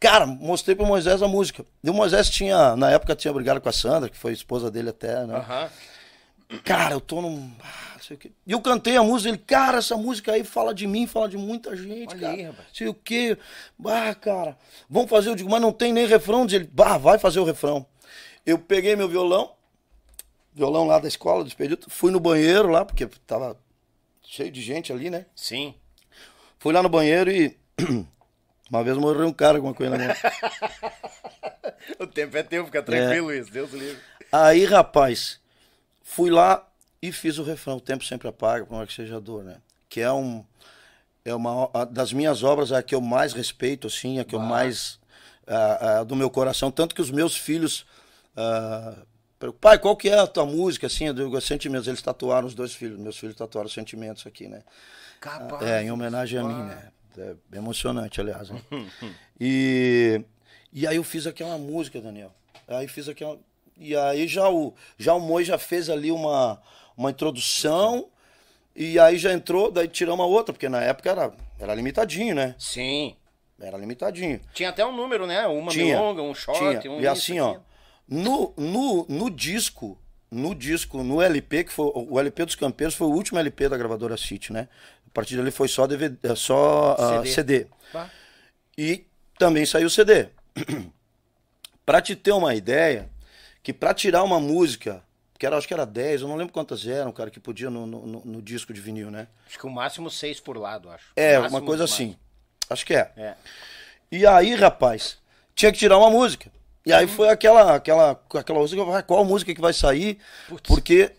Cara, mostrei pro Moisés a música. E o Moisés tinha, na época, tinha brigado com a Sandra, que foi esposa dele até, né? Uhum. Cara, eu tô num. Ah, sei o quê. E eu cantei a música, ele, cara, essa música aí fala de mim, fala de muita gente, Olha cara. aí, rapaz. Sei o quê. Bah, cara, vamos fazer, eu digo, mas não tem nem refrão. Diz ele, bah, vai fazer o refrão. Eu peguei meu violão, violão lá da escola, do expedito, fui no banheiro lá, porque tava cheio de gente ali, né? Sim. Fui lá no banheiro e. Uma vez morreu um cara com uma coisa na mão. o tempo é teu, fica tranquilo é. isso, Deus livre. Aí, rapaz, fui lá e fiz o refrão, o tempo sempre apaga, por mais que seja dor, né? Que é um é uma das minhas obras é a que eu mais respeito, assim, a que ah. eu mais do meu coração, tanto que os meus filhos uh, pai, qual que é a tua música, assim, eu digo, sentimentos, eles tatuaram os dois filhos, meus filhos tatuaram sentimentos aqui, né? Capaz, é, em homenagem a mim, né? É emocionante, aliás. Né? e, e aí eu fiz aquela música, Daniel. Aí fiz aquela. E aí já o, já o Moi já fez ali uma, uma introdução. E aí já entrou, daí tiramos a outra, porque na época era, era limitadinho, né? Sim. Era limitadinho. Tinha até um número, né? Uma tinha, milonga, um short, tinha. um E assim, ó, no, no, no disco, no disco, no LP, que foi o LP dos Campeiros foi o último LP da gravadora City, né? A partir dali foi só DVD, é, só uh, CD. CD. E também saiu CD. para te ter uma ideia, que para tirar uma música, que era, acho que era 10, eu não lembro quantas eram, cara, que podia no, no, no disco de vinil, né? Acho que o máximo 6 por lado, acho. É, máximo, uma coisa assim. Acho que é. é. E aí, rapaz, tinha que tirar uma música. E aí foi aquela, aquela, aquela música, qual música que vai sair? Putz. Porque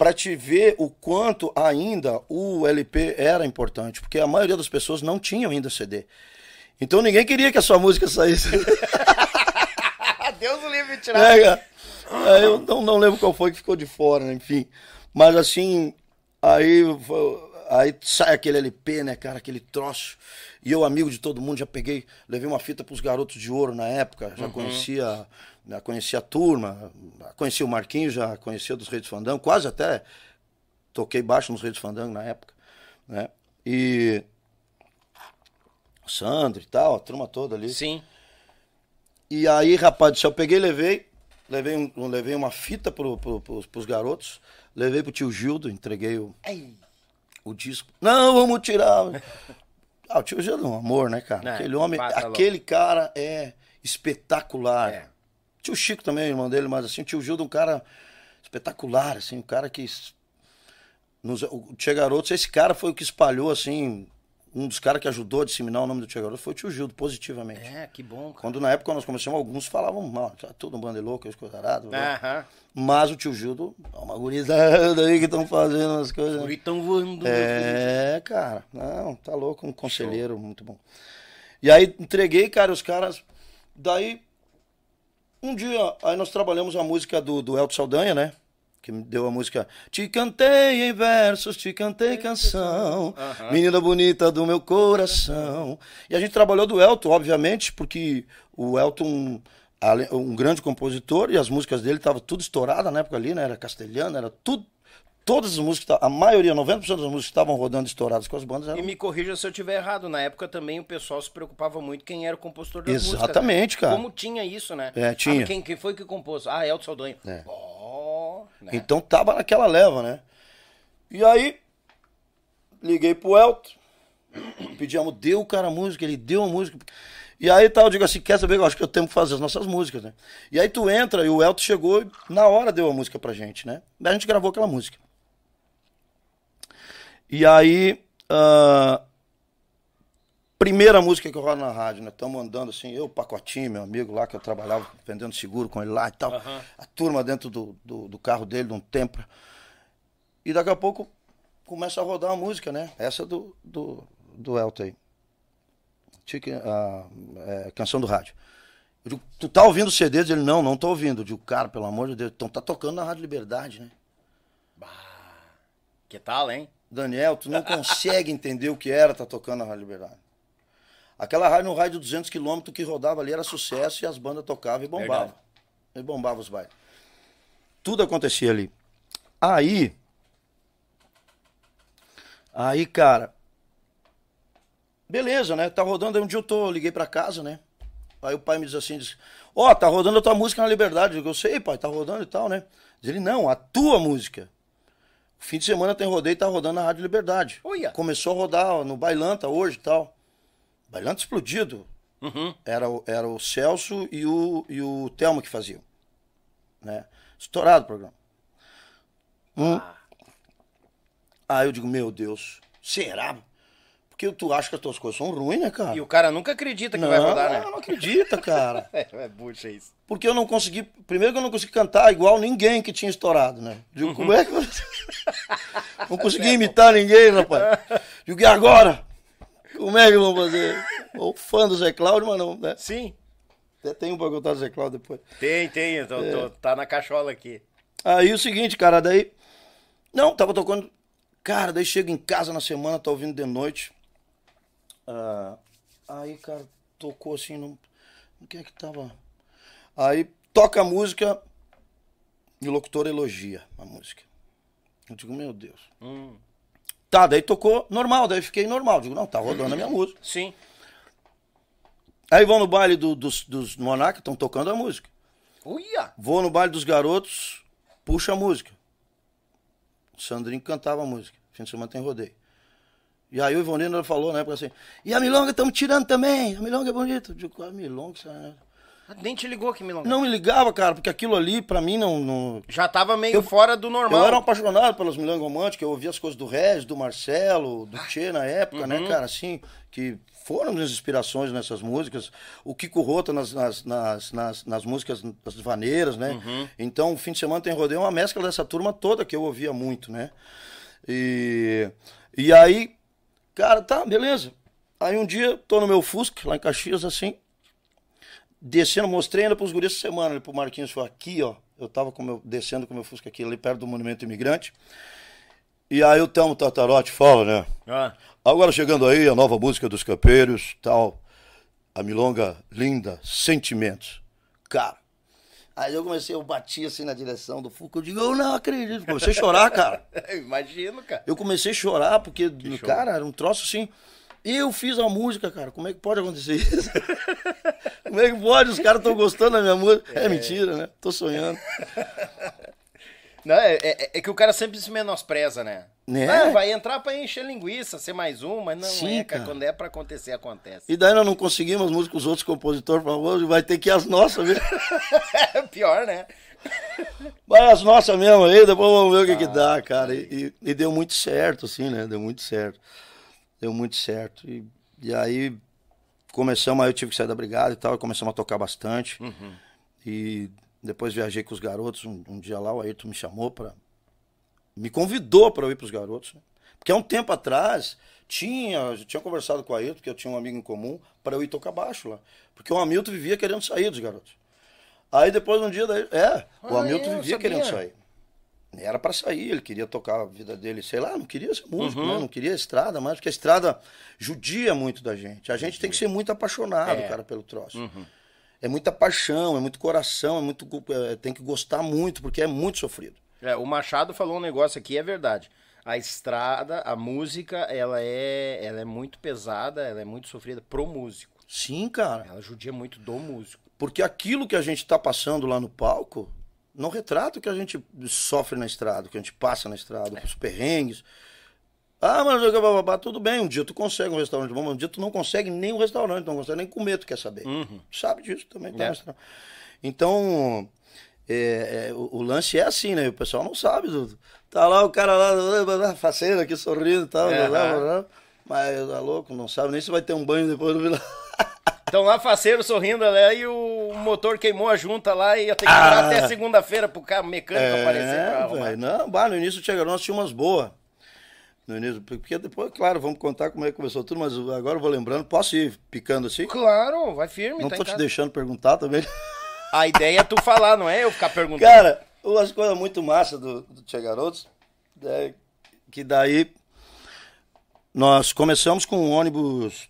para te ver o quanto ainda o LP era importante, porque a maioria das pessoas não tinham ainda CD. Então ninguém queria que a sua música saísse. Deus o livre tirar. É, aí eu não, não lembro qual foi que ficou de fora, né? enfim. Mas assim, aí, aí sai aquele LP, né, cara, aquele troço. E eu, amigo de todo mundo, já peguei, levei uma fita para os garotos de ouro na época, já uhum. conhecia já conhecia a turma, conhecia o Marquinhos, já conhecia dos Reis Fandango, quase até toquei baixo nos Reis Fandango na época, né? E o Sandro e tal, a turma toda ali. Sim. E aí, rapaz, eu peguei e levei, levei, um, levei uma fita pro, pro, pros, pros garotos, levei pro tio Gildo, entreguei o, o disco. Não, vamos tirar. ah, o tio Gildo é um amor, né, cara? Não, aquele homem, aquele cara é espetacular. É. Tio Chico também, irmão dele, mas assim, o tio Gildo, um cara espetacular, assim, um cara que. Nos, o Tia Garotos, esse cara foi o que espalhou, assim, um dos caras que ajudou a disseminar o nome do Tia Garoto foi o tio Gildo, positivamente. É, que bom, cara. Quando na época nós começamos, alguns falavam mal, tá tudo um bando louco, coisa arada. Aham. Mas o tio Gildo, é uma gurizada aí que estão fazendo as coisas. Os tão voando. É, cara, não, tá louco, um conselheiro muito bom. E aí entreguei, cara, os caras. Daí, um dia, aí nós trabalhamos a música do, do Elton Saldanha, né? Que me deu a música Te cantei em versos, te cantei canção, menina bonita do meu coração. E a gente trabalhou do Elton, obviamente, porque o Elton, um grande compositor, e as músicas dele estavam tudo estouradas na época ali, né? Era castelhano, era tudo. Todas as músicas, a maioria, 90% das músicas que estavam rodando estouradas com as bandas eram E me corrija se eu estiver errado. Na época também o pessoal se preocupava muito quem era o compositor das músicas. Exatamente, né? cara. Como tinha isso, né? É, tinha. Ah, quem, quem foi que compôs? Ah, Elton Saldanha. É. Ó, né? Então tava naquela leva, né? E aí, liguei pro Elton, pedimos, deu o cara a música, ele deu a música. E aí tal, eu digo assim, quer saber? Eu acho que eu tenho que fazer as nossas músicas, né? E aí tu entra e o Elton chegou e na hora deu a música pra gente, né? Daí a gente gravou aquela música. E aí, ah, primeira música que eu rodo na rádio, né? Estamos andando assim, eu, Pacotinho, meu amigo lá, que eu trabalhava vendendo seguro com ele lá e tal. A turma dentro do, do, do carro dele, de um Tempra. E daqui a pouco começa a rodar a música, né? Essa do, do, do Elton aí. Chicken, ah, é, canção do rádio. Eu digo, tu tá ouvindo o CD? Ele, não, não tô ouvindo. Eu digo, cara, pelo amor de Deus, então tá tocando na Rádio Liberdade, né? Que tal, hein? Daniel, tu não consegue entender o que era tá tocando na Rádio Liberdade. Aquela rádio no raio de 200 quilômetros que rodava ali era sucesso e as bandas tocavam e bombavam. Verdade. E bombavam os bailes. Tudo acontecia ali. Aí. Aí, cara. Beleza, né? Tá rodando. Aí um dia eu tô, liguei pra casa, né? Aí o pai me diz assim, diz, ó, tá rodando a tua música na Liberdade. Eu digo, eu sei, pai, tá rodando e tal, né? Diz ele, não, a tua música. Fim de semana tem rodeio e tá rodando na Rádio Liberdade. Olha. Começou a rodar ó, no Bailanta hoje e tal. Bailanta explodido. Era, o- era o Celso e o, e o Telmo que faziam. Né? Estourado o programa. Hum. Aí eu digo, meu Deus, será? Porque tu acha que as tuas coisas são ruins, né, cara? E o cara nunca acredita que não, vai rodar, né? não acredita, cara. É, é bucha isso. Porque eu não consegui. Primeiro que eu não consegui cantar igual ninguém que tinha estourado, né? Digo, como é que. Não consegui imitar ninguém, rapaz. Digo, e agora? Como é que vou fazer? Sou fã do Zé Cláudio, mas não, né? Sim. Até tem um pra contar do Zé Cláudio depois. Tem, tem. eu tô- É. tô- tá na cachola aqui. Aí o seguinte, cara, daí. Não, tava tocando. Cara, daí chega em casa na semana, tá ouvindo de noite. Ah, aí, cara, tocou assim. No... O que é que tava? Aí toca a música e o locutor elogia a música. Eu digo, meu Deus. Tá, daí tocou normal, daí fiquei normal. Digo, não, tá rodando a minha música. Sim. Aí vão no baile do- dos, dos Monarca, estão tocando a música. Uia! Vou no baile dos garotos, puxa a música. O Sandrinho cantava a música. Fim de semana tem rodeio. E aí o Ivonino falou na época assim, e a Milonga estamos tirando também, a Milonga é bonita. Eu digo, a Milonga, isso é-" Ah, Nem te ligou que Milonga. Não me ligava, cara, porque aquilo ali, pra mim, não... não... Já tava meio Eu- fora do normal. Eu era um apaixonado pelas milongas românticas, eu ouvia as coisas do Regis, do Marcelo, do Tchê na época, né, cara, assim, que foram minhas inspirações nessas músicas. O Kiko Rota nas, nas, nas, nas, nas músicas das vaneiras, né? Então, o fim de semana tem rodeio, é uma mescla dessa turma toda que eu ouvia muito, né? E, e aí, cara, tá, beleza. Aí um dia, tô no meu Fusca, lá em Caxias, assim, descendo, mostrei ainda pros guris essa semana, ali pro Marquinhos, foi aqui, ó. Eu tava com meu, descendo com meu Fusca aqui, ali perto do Monumento Imigrante. E aí o Telmo Tatarotti fala, né? Ah, Agora chegando aí a nova música dos Campeiros, tal. A milonga linda, Sentimentos. Cara, aí eu comecei, eu bati assim na direção do Fusca, eu digo, eu não acredito. Comecei a chorar, cara. imagino, cara. Eu comecei a chorar, porque, cara, era um troço assim. Eu fiz a música, cara. Como é que pode acontecer isso? Como é que pode? Os caras estão gostando da minha música. É. mentira, né? Tô sonhando. Não, é, é- é que o cara sempre se menospreza, né? Né? Não, vai entrar pra encher linguiça, ser mais um, mas não Sim, é, cara. Quando é pra acontecer, acontece. E daí nós não conseguimos as músicas, os outros compositores falaram, vai ter que ir as nossas mesmo. É pior, né? Vai as nossas mesmo aí, depois vamos ver o que que Tá. dá, cara. E, e deu muito certo, assim, né? Deu muito certo. Deu muito certo. E, e aí começamos, aí eu tive que sair da brigada e tal, e começamos a tocar bastante. Uhum. E depois viajei com os garotos, um, um dia lá o Ayrton me chamou pra... Me convidou para eu ir pros garotos. né? Porque há um tempo atrás tinha, tinha conversado com o Ayrton, porque eu tinha um amigo em comum, para eu ir tocar baixo lá. Porque o Hamilton vivia querendo sair dos garotos. Aí depois um dia daí, é, o Ah, Hamilton eu vivia sabia. querendo sair. Era para sair, ele queria tocar a vida dele, sei lá, não queria ser músico, Uhum. né? não queria estrada, mas porque a estrada judia muito da gente. A gente tem que ser muito apaixonado, É. cara, pelo troço. É muita paixão, é muito coração, é muito é, tem que gostar muito, porque é muito sofrido. É, o Machado falou um negócio aqui, é verdade. A estrada, a música, ela é, ela é muito pesada, ela é muito sofrida pro músico. Sim, cara. Ela judia muito do músico. Porque aquilo que a gente tá passando lá no palco não retrata o que a gente sofre na estrada, o que a gente passa na estrada, os perrengues. Ah, mas bababá, tudo bem, um dia tu consegue um restaurante bom, mas um dia tu não consegue nem um restaurante, não consegue nem comer, tu quer saber. Tu sabe disso também, tá É. Então, é, é, o, o lance é assim, né? O pessoal não sabe. Dudu. Tá lá o cara lá, faceiro aqui sorrindo e tal, Aham. blá, blá, blá. mas tá louco, não sabe nem se vai ter um banho depois do final. Então lá, faceiro sorrindo lá e o motor queimou a junta lá e ia ter que esperar Ah. até segunda-feira pro carro mecânico aparecer pra É, arrumar. velho. Não, bah, no início tinha nós tinha umas boas. No início, porque depois, claro, vamos contar como é que começou tudo, mas agora eu vou lembrando. Posso ir picando assim? Claro, vai firme, Não tá tô te casa. deixando perguntar também. A ideia é tu falar, não é eu ficar perguntando. Cara, umas coisas muito massa do, do Tia Garotos, é, que daí nós começamos com um ônibus.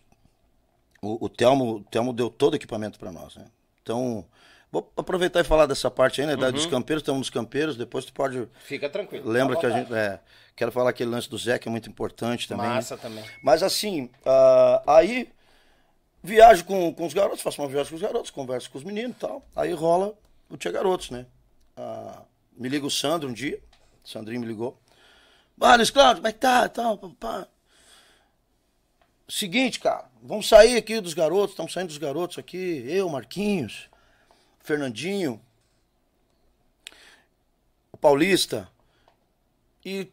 O, o, Telmo, o Telmo deu todo o equipamento para nós, né? Então, vou aproveitar e falar dessa parte aí, né? Da- Dos campeiros, estamos nos campeiros, depois tu pode Fica tranquilo. Lembra tá à que a gente. É, quero falar aquele lance do Zé, que é muito importante também. né? Massa também. Mas assim, ah, aí viajo com, com os garotos, faço uma viagem com os garotos, converso com os meninos e tal. Aí rola o Tia Garotos, né? Ah, me liga o Sandro um dia, o Sandrinho me ligou. Ah, Luiz Cláudio, como é que tá? Tal, papá. Seguinte, cara, vamos sair aqui dos garotos, estamos saindo dos garotos aqui, eu, Marquinhos, Fernandinho, o Paulista, e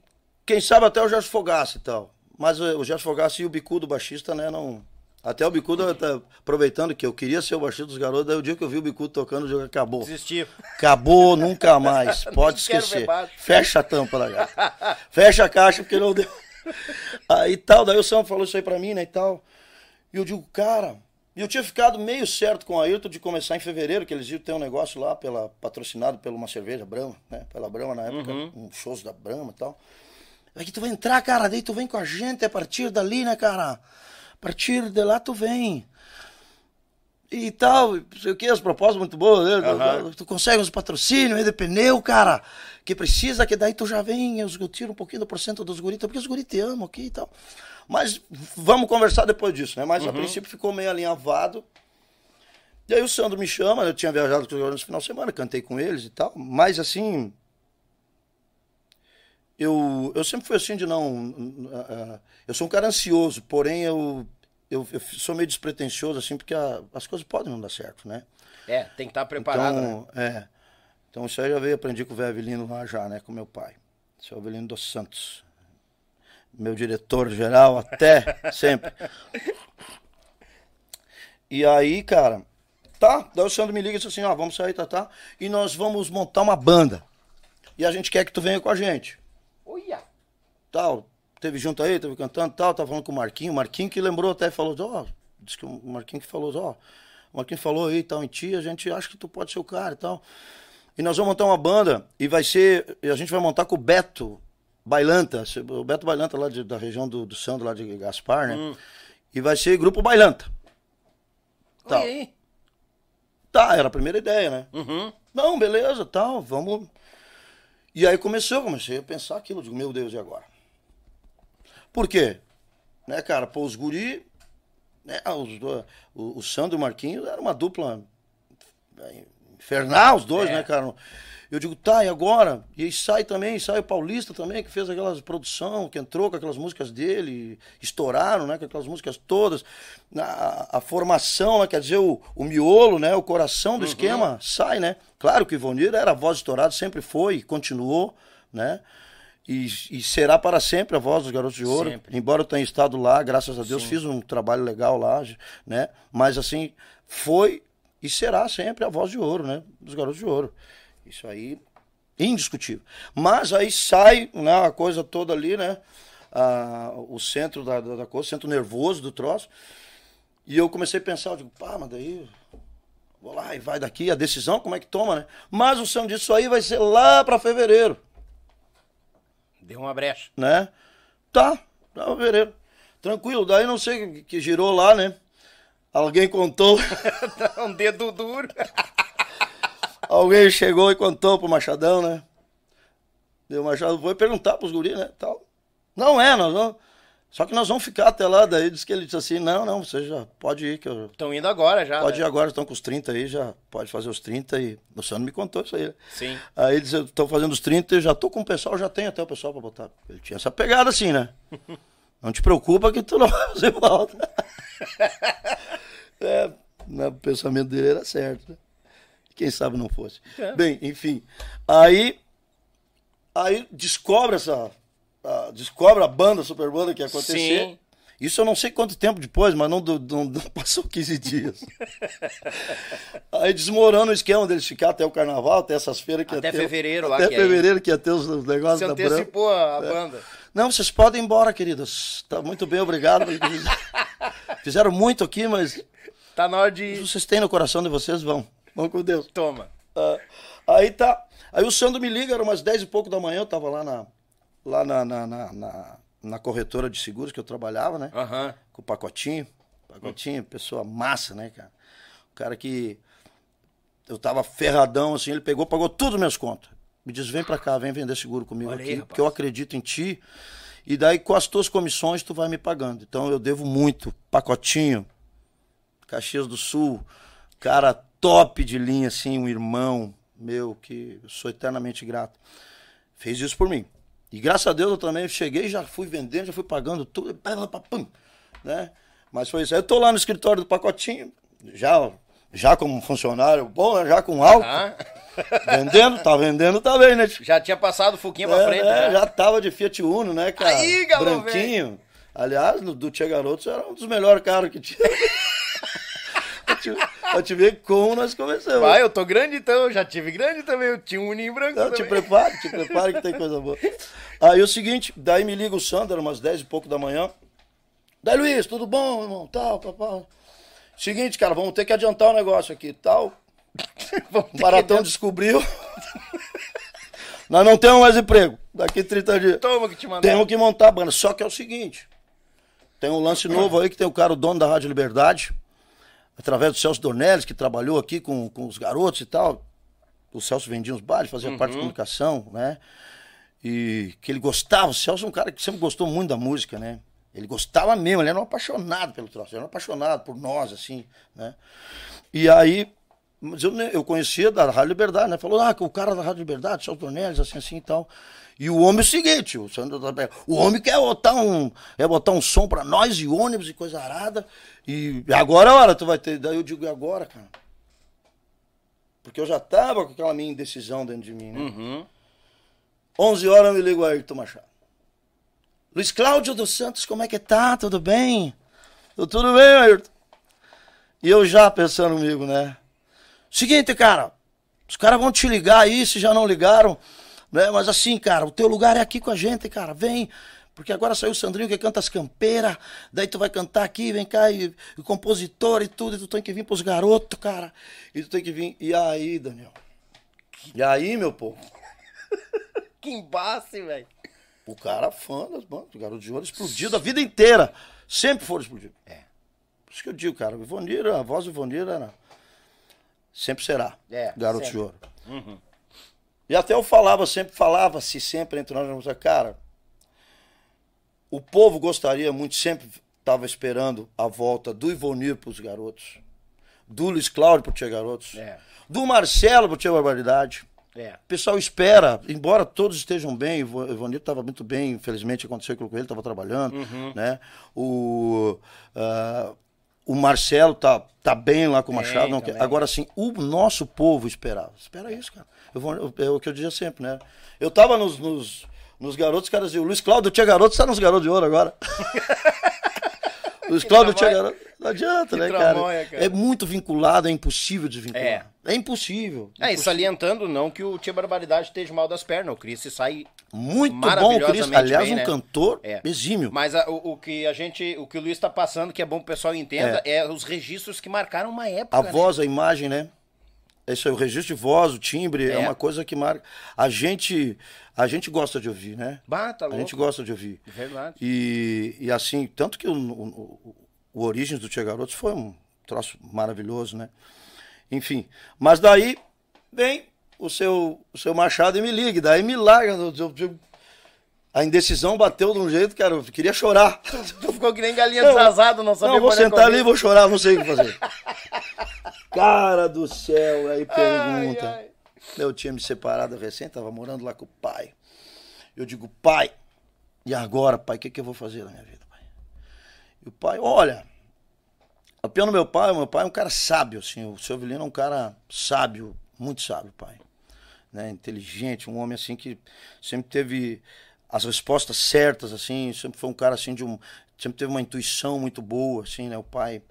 quem sabe até o Jorge Fogaça e tal. Mas eh, o Jorge Fogaça e o Bicudo, baixista, né, não... Até o Bicudo, tá aproveitando que eu queria ser o baixista dos garotos, daí o dia que eu vi o Bicudo tocando, o jogo acabou. Desistiu. Acabou, nunca mais. Pode esquecer. Fecha a tampa caixa. Fecha a caixa, porque não deu. Aí tal, daí o Sam falou isso aí pra mim, né, e tal. E eu digo, cara, eu tinha ficado meio certo com o Ayrton de começar em fevereiro, que eles iam ter um negócio lá, pela, patrocinado por uma cerveja Brahma, né? Pela Brahma na época, um shows da Brahma e tal. Aí que tu vai entrar, cara, daí tu vem com a gente a partir dali, né, cara? A partir de lá tu vem. E tal, não sei o que, as propostas muito boas, né? Aham. Tu consegue uns patrocínios aí de pneu, cara, que precisa, que daí tu já vem, os tira um pouquinho do porcento dos guritas, porque os guritas te amam aqui e tal. Mas vamos conversar depois disso, né? Mas a princípio ficou meio alinhavado. E aí o Sandro me chama, eu tinha viajado com os no final de semana, cantei com eles e tal, mas assim. Eu, eu sempre fui assim de não. ah, ah, Eu sou um cara ansioso, porém eu, eu, eu sou meio despretensioso, assim, porque a- as coisas podem não dar certo, né? É, tem que estar preparado, né? Então, é. Então isso aí eu já veio aprendi com o velho Avelino lá já, né? Com meu pai. Seu Avelino dos Santos. Meu diretor geral até sempre. E aí, cara, tá, daí o Sandro me liga e diz assim, ó, vamos sair, tá, tá, e nós vamos montar uma banda. E a gente quer que tu venha com a gente. Olha. Tal, teve junto aí, teve cantando, tal, tava falando com o Marquinho, o Marquinho que lembrou até, falou, ó, disse que o Marquinho que falou, ó, o Marquinho falou aí, tal, em ti, a gente acha que tu pode ser o cara e tal. E nós vamos montar uma banda e vai ser, e a gente vai montar com o Beto Bailanta, o Beto Bailanta lá de- da região do, do Sandro, lá de Gaspar, né? E vai ser Grupo Bailanta. Tal. Aí. Tá, era a primeira ideia, né? Uhum. Não, beleza, tal, vamos. E aí começou, comecei a pensar aquilo, digo, meu Deus, e agora? Por quê? Né, cara, pô, os guri, né, os, do- o, o Sandro e o Marquinhos era uma dupla é, infernal, os dois, é. né, cara? Eu digo, tá, e agora? E aí sai também, sai o Paulista também, que fez aquelas produção, que entrou com aquelas músicas dele, estouraram, né, com aquelas músicas todas. A, a formação, né, quer dizer, o, o miolo, né, o coração do uhum. esquema sai, né? Claro que o Ivonir era a voz estourada, sempre foi, continuou, né? E, e, será para sempre a voz dos Garotos de Ouro. Sempre. Embora eu tenha estado lá, graças a Deus, Sim. fiz um trabalho legal lá, né? Mas assim, foi e será sempre a voz de ouro, né? Dos Garotos de Ouro. Isso aí, indiscutível. Mas aí sai né, a coisa toda ali, né? Ah, o centro da, da, coisa, o centro nervoso do troço. E eu comecei a pensar, eu digo, pá, mas daí vou lá e vai daqui, a decisão, como é que toma, né? Mas o som disso aí vai ser lá para fevereiro. Deu uma brecha. Né? Tá, pra fevereiro. Tranquilo, daí não sei o que girou lá, né? Alguém contou. um dedo duro. Alguém chegou e contou pro Machadão, né? Deu Machado foi perguntar pros guris, né? Tal. Não é, nós vamos. Só que nós vamos ficar até lá. Daí disse que ele disse assim: não, não, você já pode ir. que Estão indo agora já. Pode né? ir agora, estão com os 30 aí, já pode fazer os 30 e. O Sandro me contou isso aí. Né? Sim. Aí ele disse: estão fazendo os 30 e já tô com o pessoal, já tem até o pessoal pra botar. Ele tinha essa pegada assim, né? não te preocupa que tu não vai fazer falta. é, o pensamento dele era certo, né? Quem sabe não fosse. É. Bem, enfim. Aí, aí descobre essa. A, descobre a banda, a super banda que ia acontecer. Sim. Isso eu não sei quanto tempo depois, mas não, não, não passou 15 dias. aí desmorando o esquema deles ficar até o carnaval, até essas feiras que até ia ter. fevereiro lá. Até fevereiro aí... que ia ter os negócios Você da antecipou a, a é. banda. Não, vocês podem ir embora, queridas. Tá muito bem, obrigado. Fizeram muito aqui, mas. Tá na hora de. Vocês têm no coração de vocês, vão. Vamos com Deus. Toma. Uh, aí tá. Aí o Sandro me liga, era umas 10 e pouco da manhã, eu tava lá na, lá na, na, na, na, na corretora de seguros que eu trabalhava, né? Uhum. Com o pacotinho. Pacotinho, pessoa massa, né, cara? O cara que. Eu tava ferradão, assim, ele pegou, pagou tudo minhas contas. Me diz, vem pra cá, vem vender seguro comigo Olha aqui, aí, porque eu acredito em ti. E daí, com as tuas comissões, tu vai me pagando. Então, eu devo muito. Pacotinho, Caxias do Sul, cara top de linha, assim, um irmão meu que eu sou eternamente grato. Fez isso por mim. E graças a Deus eu também cheguei, já fui vendendo, já fui pagando tudo, né? Mas foi isso. Aí eu tô lá no escritório do pacotinho, já, já como funcionário bom, né? já com alto. Ah. Vendendo, tá vendendo também, né? Já tinha passado o Fuquinha pra é, frente, é, né? Já tava de Fiat Uno, né, cara? Aí, galera, Branquinho. Véio. Aliás, do Tia Garotos era um dos melhores carros que tinha. pra te ver como nós começamos. Vai, eu tô grande então, eu já tive grande também, eu tinha um uninho branco Não, Te prepare, te prepare que tem coisa boa. Aí o seguinte, daí me liga o Sandro, umas 10 e pouco da manhã. Daí Luiz, tudo bom, irmão? Tal, papai. Seguinte, cara, vamos ter que adiantar o um negócio aqui, tal. o Baratão descobriu. Nós não temos mais emprego. Daqui 30 dias. Toma que te mandar. Temos que montar a banda. Só que é o seguinte. Tem um lance novo aí que tem o cara, o dono da Rádio Liberdade através do Celso Dornelles, que trabalhou aqui com, com os garotos e tal. O Celso vendia os bares, fazia uhum. parte de comunicação, né? E que ele gostava. O Celso é um cara que sempre gostou muito da música, né? Ele gostava mesmo, ele era um apaixonado pelo troço, ele era um apaixonado por nós, assim, né? E aí, mas eu, eu conhecia da Rádio Liberdade, né? Falou, ah, o cara da Rádio Liberdade, Celso Dornelles, assim, assim e tal. E o homem é o seguinte, o, Sandro, o homem quer botar um, quer botar um som pra nós e ônibus e coisa arada. E agora, hora, tu vai ter. Daí eu digo, e agora, cara? Porque eu já tava com aquela minha indecisão dentro de mim, né? Uhum. 11 horas eu me ligo a Ayrton Machado. Luiz Cláudio dos Santos, como é que tá? Tudo bem? Tudo bem, Ayrton? E eu já pensando comigo, né? Seguinte, cara, os caras vão te ligar aí, se já não ligaram, né? Mas assim, cara, o teu lugar é aqui com a gente, cara. Vem, porque agora saiu o Sandrinho que canta as campeiras, daí tu vai cantar aqui, vem cá, e, e compositor e tudo, e tu tem que vir pros garotos, cara. E tu tem que vir. E aí, Daniel? E aí, meu povo? que embace, velho. O cara fã das bandas, o garoto de ouro explodido a vida inteira. Sempre foram explodidos. É. Por isso que eu digo, cara, o Ivonir, a voz do Ivonir era. Sempre será. É. Garoto sempre. de ouro. Uhum. E até eu falava, sempre falava-se sempre entre nós, cara, o povo gostaria muito, sempre estava esperando a volta do Ivonir para os garotos. do Luiz Cláudio pro Tia Garotos, É. do Marcelo pro Tia Barbaridade. É. O pessoal espera, embora todos estejam bem, o Ivanito estava muito bem, infelizmente aconteceu aquilo com ele, estava trabalhando, Uhum. né? O, ah, o Marcelo tá, tá bem lá com o Machado. não, agora, assim, o nosso povo esperava. Espera isso, cara. Eu vou, eu- é o que eu dizia sempre, né? Eu tava nos, nos, nos garotos, os caras diziam, o Luiz Cláudio tinha garoto, está nos garotos de ouro agora. Luiz Cláudio garoto. Não adianta, né, tramóia, cara? cara. É muito vinculado, é impossível desvincular. É. É, impossível. É, e impossível. salientando não que o Tia Barbaridade esteja mal das pernas. O Chris sai Muito bom, Cris. Aliás, bem, um né? cantor É. exímio. Mas a- o, o que a gente, o que o Luiz tá passando, que é bom que o pessoal entenda, é, os registros que marcaram uma época. A né? voz, a imagem, né? É Isso aí, o registro de voz, o timbre, é. É. uma coisa que marca. A gente, a gente gosta de ouvir, né? Bah, tá A louco. gente gosta de ouvir. Verdade. E, e assim, tanto que o, o, o, Origens do Tia Garotos foi um troço maravilhoso, né? Enfim, mas daí vem o seu, o seu Machado e me liga, daí me larga. eu- a indecisão bateu de um jeito, cara, eu queria chorar. Tu ficou que nem galinha Não, desasada, não sabia Não, vou sentar correr. ali, vou chorar, não sei o que fazer. Cara do céu, aí pergunta. ai. Eu tinha me separado recém, tava morando lá com o pai. Eu digo, pai, e agora, pai, o que, que eu vou fazer na minha vida, pai? E o pai, olha, apenas meu pai, meu pai é um cara sábio, assim, o seu Avelino é um cara sábio, muito sábio, pai. Né, inteligente, um homem assim que sempre teve as respostas certas, assim, sempre foi um cara assim de um, sempre teve uma intuição muito boa, assim, né, o pai.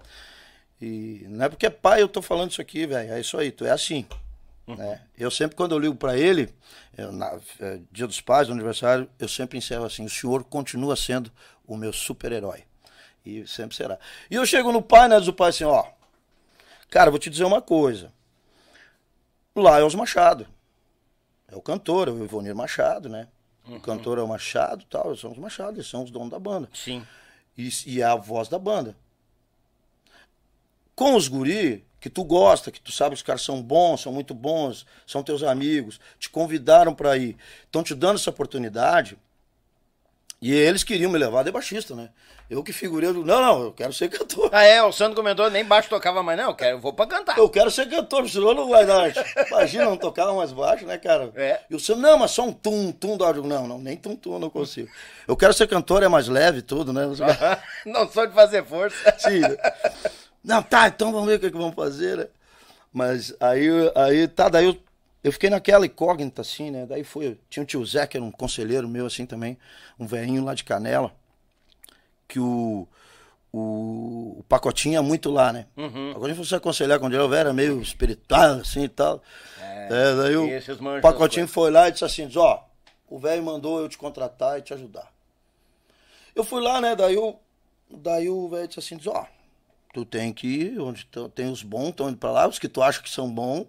E não é porque é pai eu tô falando isso aqui, velho, é isso aí, tu é assim. Né? Eu sempre, quando eu ligo para ele, eu, na, é, dia dos pais, no aniversário, eu sempre encerro assim: o senhor continua sendo o meu super-herói. E sempre será. E eu chego no pai, né? Diz o pai assim: ó, cara, vou te dizer uma coisa. Lá é os Machado. É o cantor, é o Ivonir Machado, né? O cantor é o Machado tal, são os Machado, eles são os donos da banda. Sim. E, e é a voz da banda. Com os guri, que tu gosta, que tu sabe que os caras são bons, são muito bons, são teus amigos, te convidaram pra ir, estão te dando essa oportunidade. E eles queriam me levar de baixista, né? Eu que figurei, eu digo, não, não, eu quero ser cantor. Ah, é, o Sandro comentou, nem baixo tocava mais, não, eu, quero, eu vou pra cantar. Eu quero ser cantor, senão não vai dar. Imagina, não tocava mais baixo, né, cara? É. E o Sam, não, mas só um tum, tum do áudio. Não, não, nem tum, tum eu não consigo. Eu quero ser cantor, é mais leve tudo, né? não sou de fazer força. Sim. Não, tá, então vamos ver o que, que vamos fazer, né? Mas aí, aí tá, daí eu, eu fiquei naquela incógnita, assim, né? Daí foi, tinha o tio Zé, que era um conselheiro meu, assim, também, um velhinho lá de Canela, que o, o, o Pacotinho ia muito lá, né? Uhum. O Pacotinho fosse aconselhar quando ele era meio espiritual, assim, e tal. É, daí o, Pacotinho foi lá e disse assim, diz, ó, o velho mandou eu te contratar e te ajudar. Eu fui lá, né? Daí o, daí o velho disse assim, ó, tu tem que ir onde tem os bons, estão indo pra lá, os que tu acha que são bons.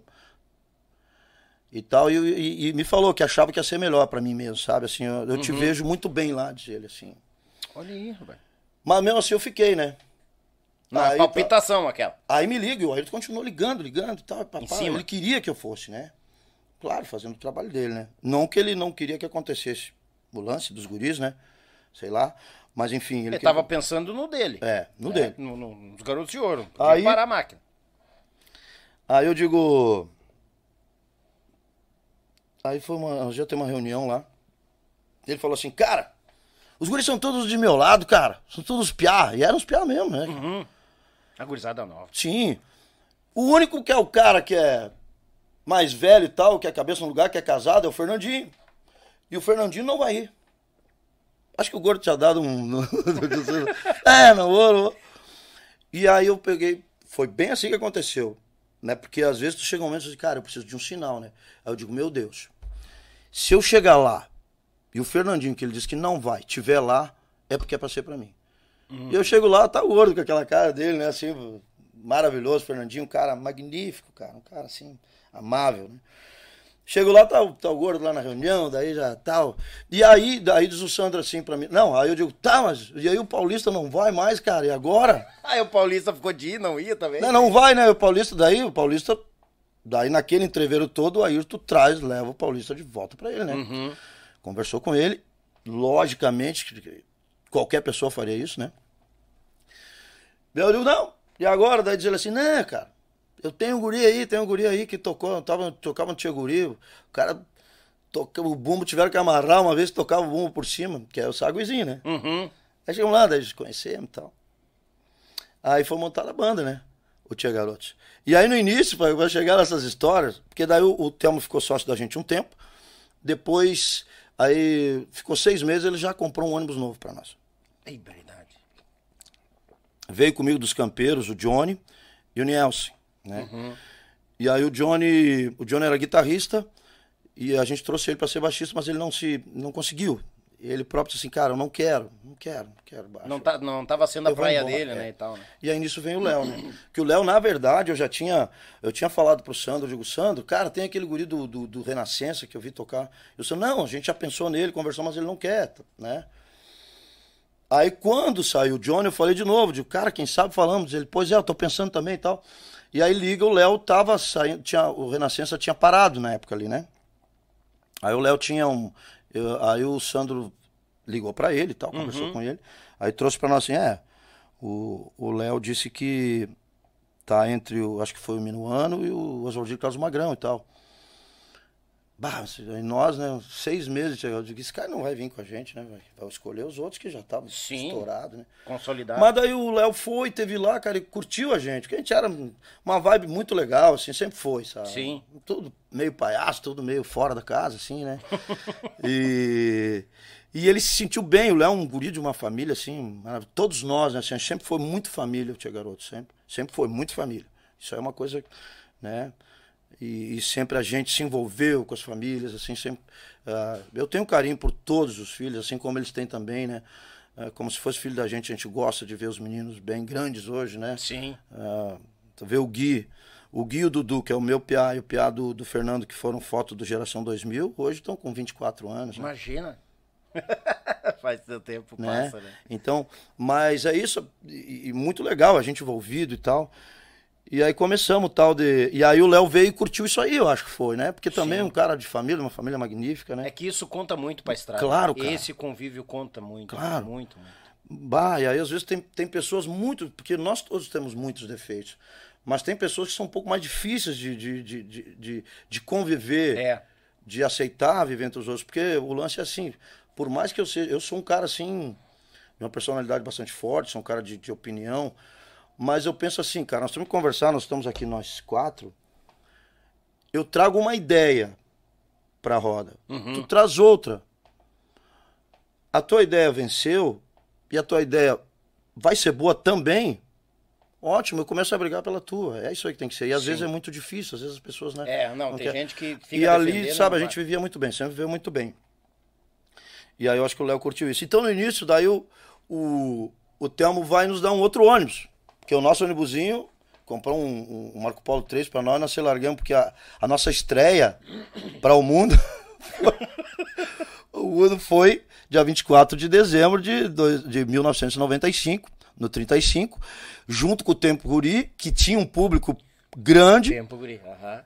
E tal, e, e- e me falou que achava que ia ser melhor pra mim mesmo, sabe? Assim, eu, eu te vejo muito bem lá, diz ele, assim. Olha aí, rapaz. Mas mesmo assim eu fiquei, né? Na Aí tá- palpitação aquela. Aí me liga, o Ayrton continuou ligando, ligando e tal. Papai, cima. ele queria que eu fosse, né? Claro, fazendo o trabalho dele, né? Não que ele não queria que acontecesse o lance dos guris, né? Sei lá. Mas enfim. Ele, queria- tava pensando no dele. É, no É, dele. no- no- nos garotos de ouro. Aí- parar a máquina. Aí eu digo. Aí foi uma. Um dia tem uma reunião lá. Ele falou assim, cara, os guris são todos de meu lado, cara. São todos piá. E eram os piá mesmo, né? Uhum. A gurizada nova. Sim. O único que é o cara que é mais velho e tal, que é cabeça no lugar, que é casado, é o Fernandinho. E o Fernandinho não vai ir. Acho que o gordo tinha dado um. é, não vou, não vou. E aí eu peguei. Foi bem assim que aconteceu. Né? Porque às vezes tu chega um momento e diz, cara, eu preciso de um sinal, né? Aí eu digo, meu Deus, se eu chegar lá e o Fernandinho, que ele disse que não vai, tiver lá, é porque é pra ser pra mim. E eu chego lá, tá gordo com aquela cara dele, né? Assim, maravilhoso, Fernandinho, um cara magnífico, cara, um cara assim, amável, né? Chego lá, tá, o- tá o gordo lá na reunião, daí já tal. E aí, daí diz o Sandro assim pra mim, não, aí eu digo, tá, mas e aí o Paulista não vai mais, cara, e agora? Aí o Paulista ficou de ir, não ia também. Não, não vai, né? O Paulista, daí, o Paulista, daí naquele entreveiro todo, o Ayrton traz, leva o Paulista de volta pra ele, né? Uhum. Conversou com ele, logicamente, que qualquer pessoa faria isso, né? Daí eu digo, não. E agora? Daí diz ele assim, não, cara, Eu tenho um guri aí, tem um guri aí que tocou, tava, tocava no Tia Guri. O cara toca, o bumbo tiveram que amarrar uma vez, tocava o bumbo por cima, que é o saguizinho, né? Uhum. Aí chegamos lá, daí a gente conhecemos e tal. Aí foi montada a banda, né? O Tia Garotos. E aí no início, vai chegar nessas histórias, porque daí o, o Telmo ficou sócio da gente um tempo. Depois, aí ficou seis meses, ele já comprou um ônibus novo para nós. É verdade. Veio comigo dos campeiros, o Johnny e o Nielsen, né? E aí o Johnny, o Johnny era guitarrista e a gente trouxe ele para ser baixista, mas ele não se não conseguiu. Ele próprio disse assim, cara, eu não quero, não quero, não quero baixo. Não, tá, não tava sendo a Eu vou praia embora, dele, é. né, e tal, né? E aí nisso vem o Léo, né? Que o Léo, na verdade, eu já tinha. Eu tinha falado pro Sandro, eu digo, Sandro, cara, tem aquele guri do, do, do Renascença que eu vi tocar. Eu disse, não, a gente já pensou nele, conversou, mas ele não quer, né? Aí quando saiu o Johnny, eu falei de novo, digo, cara, quem sabe falamos. Ele, pois é, eu tô pensando também e tal. E aí liga, o Léo tava saindo, tinha, o Renascença tinha parado na época ali, né? Aí o Léo tinha um. eu- aí o Sandro ligou pra ele e tal, conversou com ele. Aí trouxe pra nós assim: é, o o Léo disse que tá entre o. Acho que foi o Minuano e o Oswaldinho Carlos Magrão e tal. Bah, nós, né, seis meses, eu digo, esse cara não vai vir com a gente, né? Vai, vai escolher os outros que já estavam estourados, né? Consolidado. Mas daí o Léo foi, teve lá, cara, e curtiu a gente, porque a gente era uma vibe muito legal, assim, sempre foi, sabe? Sim. Tudo meio palhaço, tudo meio fora da casa, assim, né? e, e ele se sentiu bem, o Léo é um guri de uma família, assim, todos nós, né, assim, sempre foi muito família, o Tia Garoto, sempre, sempre foi muito família. Isso é uma coisa, né? E, e sempre a gente se envolveu com as famílias, assim, sempre. ah, eu tenho carinho por todos os filhos, assim como eles têm também, né? Ah, como se fosse filho da gente, a gente gosta de ver os meninos bem grandes hoje, né? Sim. Tu vê o Gui, o Gui e o Dudu, que é o meu piá, e o piá do, do Fernando, que foram foto do Geração 2000, hoje estão com 24 anos, né? Imagina. Faz seu tempo, né? passa, né? Então, mas é isso, e, e muito legal, a gente envolvido e tal. E aí começamos o tal de. E aí o Léo veio e curtiu isso aí, eu acho que foi, né? Porque também é um cara de família, uma família magnífica, né? É que isso conta muito pra estrada. Claro, cara. Esse convívio conta muito. Claro. Muito, muito. Bah, e aí às vezes tem, tem pessoas muito. Porque nós todos temos muitos defeitos. Mas tem pessoas que são um pouco mais difíceis de, de, de, de, de, de conviver, É. de aceitar viver entre os outros. Porque o lance é assim, por mais que eu seja. Eu sou um cara assim, de uma personalidade bastante forte, sou um cara de, de opinião. Mas eu penso assim, cara, nós temos que conversar, nós estamos aqui nós quatro. Eu trago uma ideia pra roda. Tu traz outra. A tua ideia venceu e a tua ideia vai ser boa também. Ótimo, eu começo a brigar pela tua. É isso aí que tem que ser. E às vezes é muito difícil, às vezes as pessoas, né? É, não, tem quer- gente que fica E ali, sabe, a não gente vai. vivia muito bem, sempre viveu muito bem. E aí eu acho que o Léo curtiu isso. Então no início, daí o, o, o Telmo vai nos dar um outro ônibus. Porque o nosso ônibusinho comprou um, um- Marco Polo 3 para nós, nós se largamos, porque a, a nossa estreia para o mundo. o mundo foi dia 24 de dezembro de, de 1995, no 35, junto com o Tempo Guri, que tinha um público grande. Tempo, guri. Aham.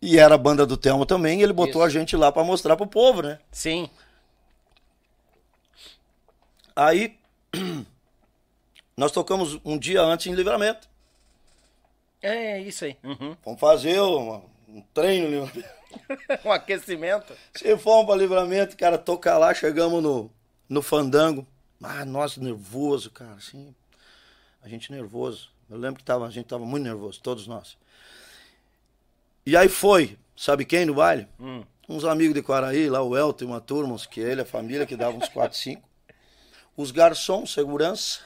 E era a banda do Telmo também, e ele botou Isso. a gente lá pra mostrar pro povo, né? Sim. Aí nós tocamos um dia antes em livramento. É isso aí. Uhum. Vamos fazer uma- um treino livramento. um aquecimento. Se fomos pra livramento, cara, tocar lá, chegamos no, no fandango. Ah, nossa, nervoso, cara, assim. A gente nervoso. Eu lembro que tava, a gente tava muito nervoso, todos nós. E aí foi, sabe quem no baile? Uns amigos de Quaraí, lá o Elton e uma turma, uns que ele, a família, que dava uns 4, 5. Os garçons, segurança.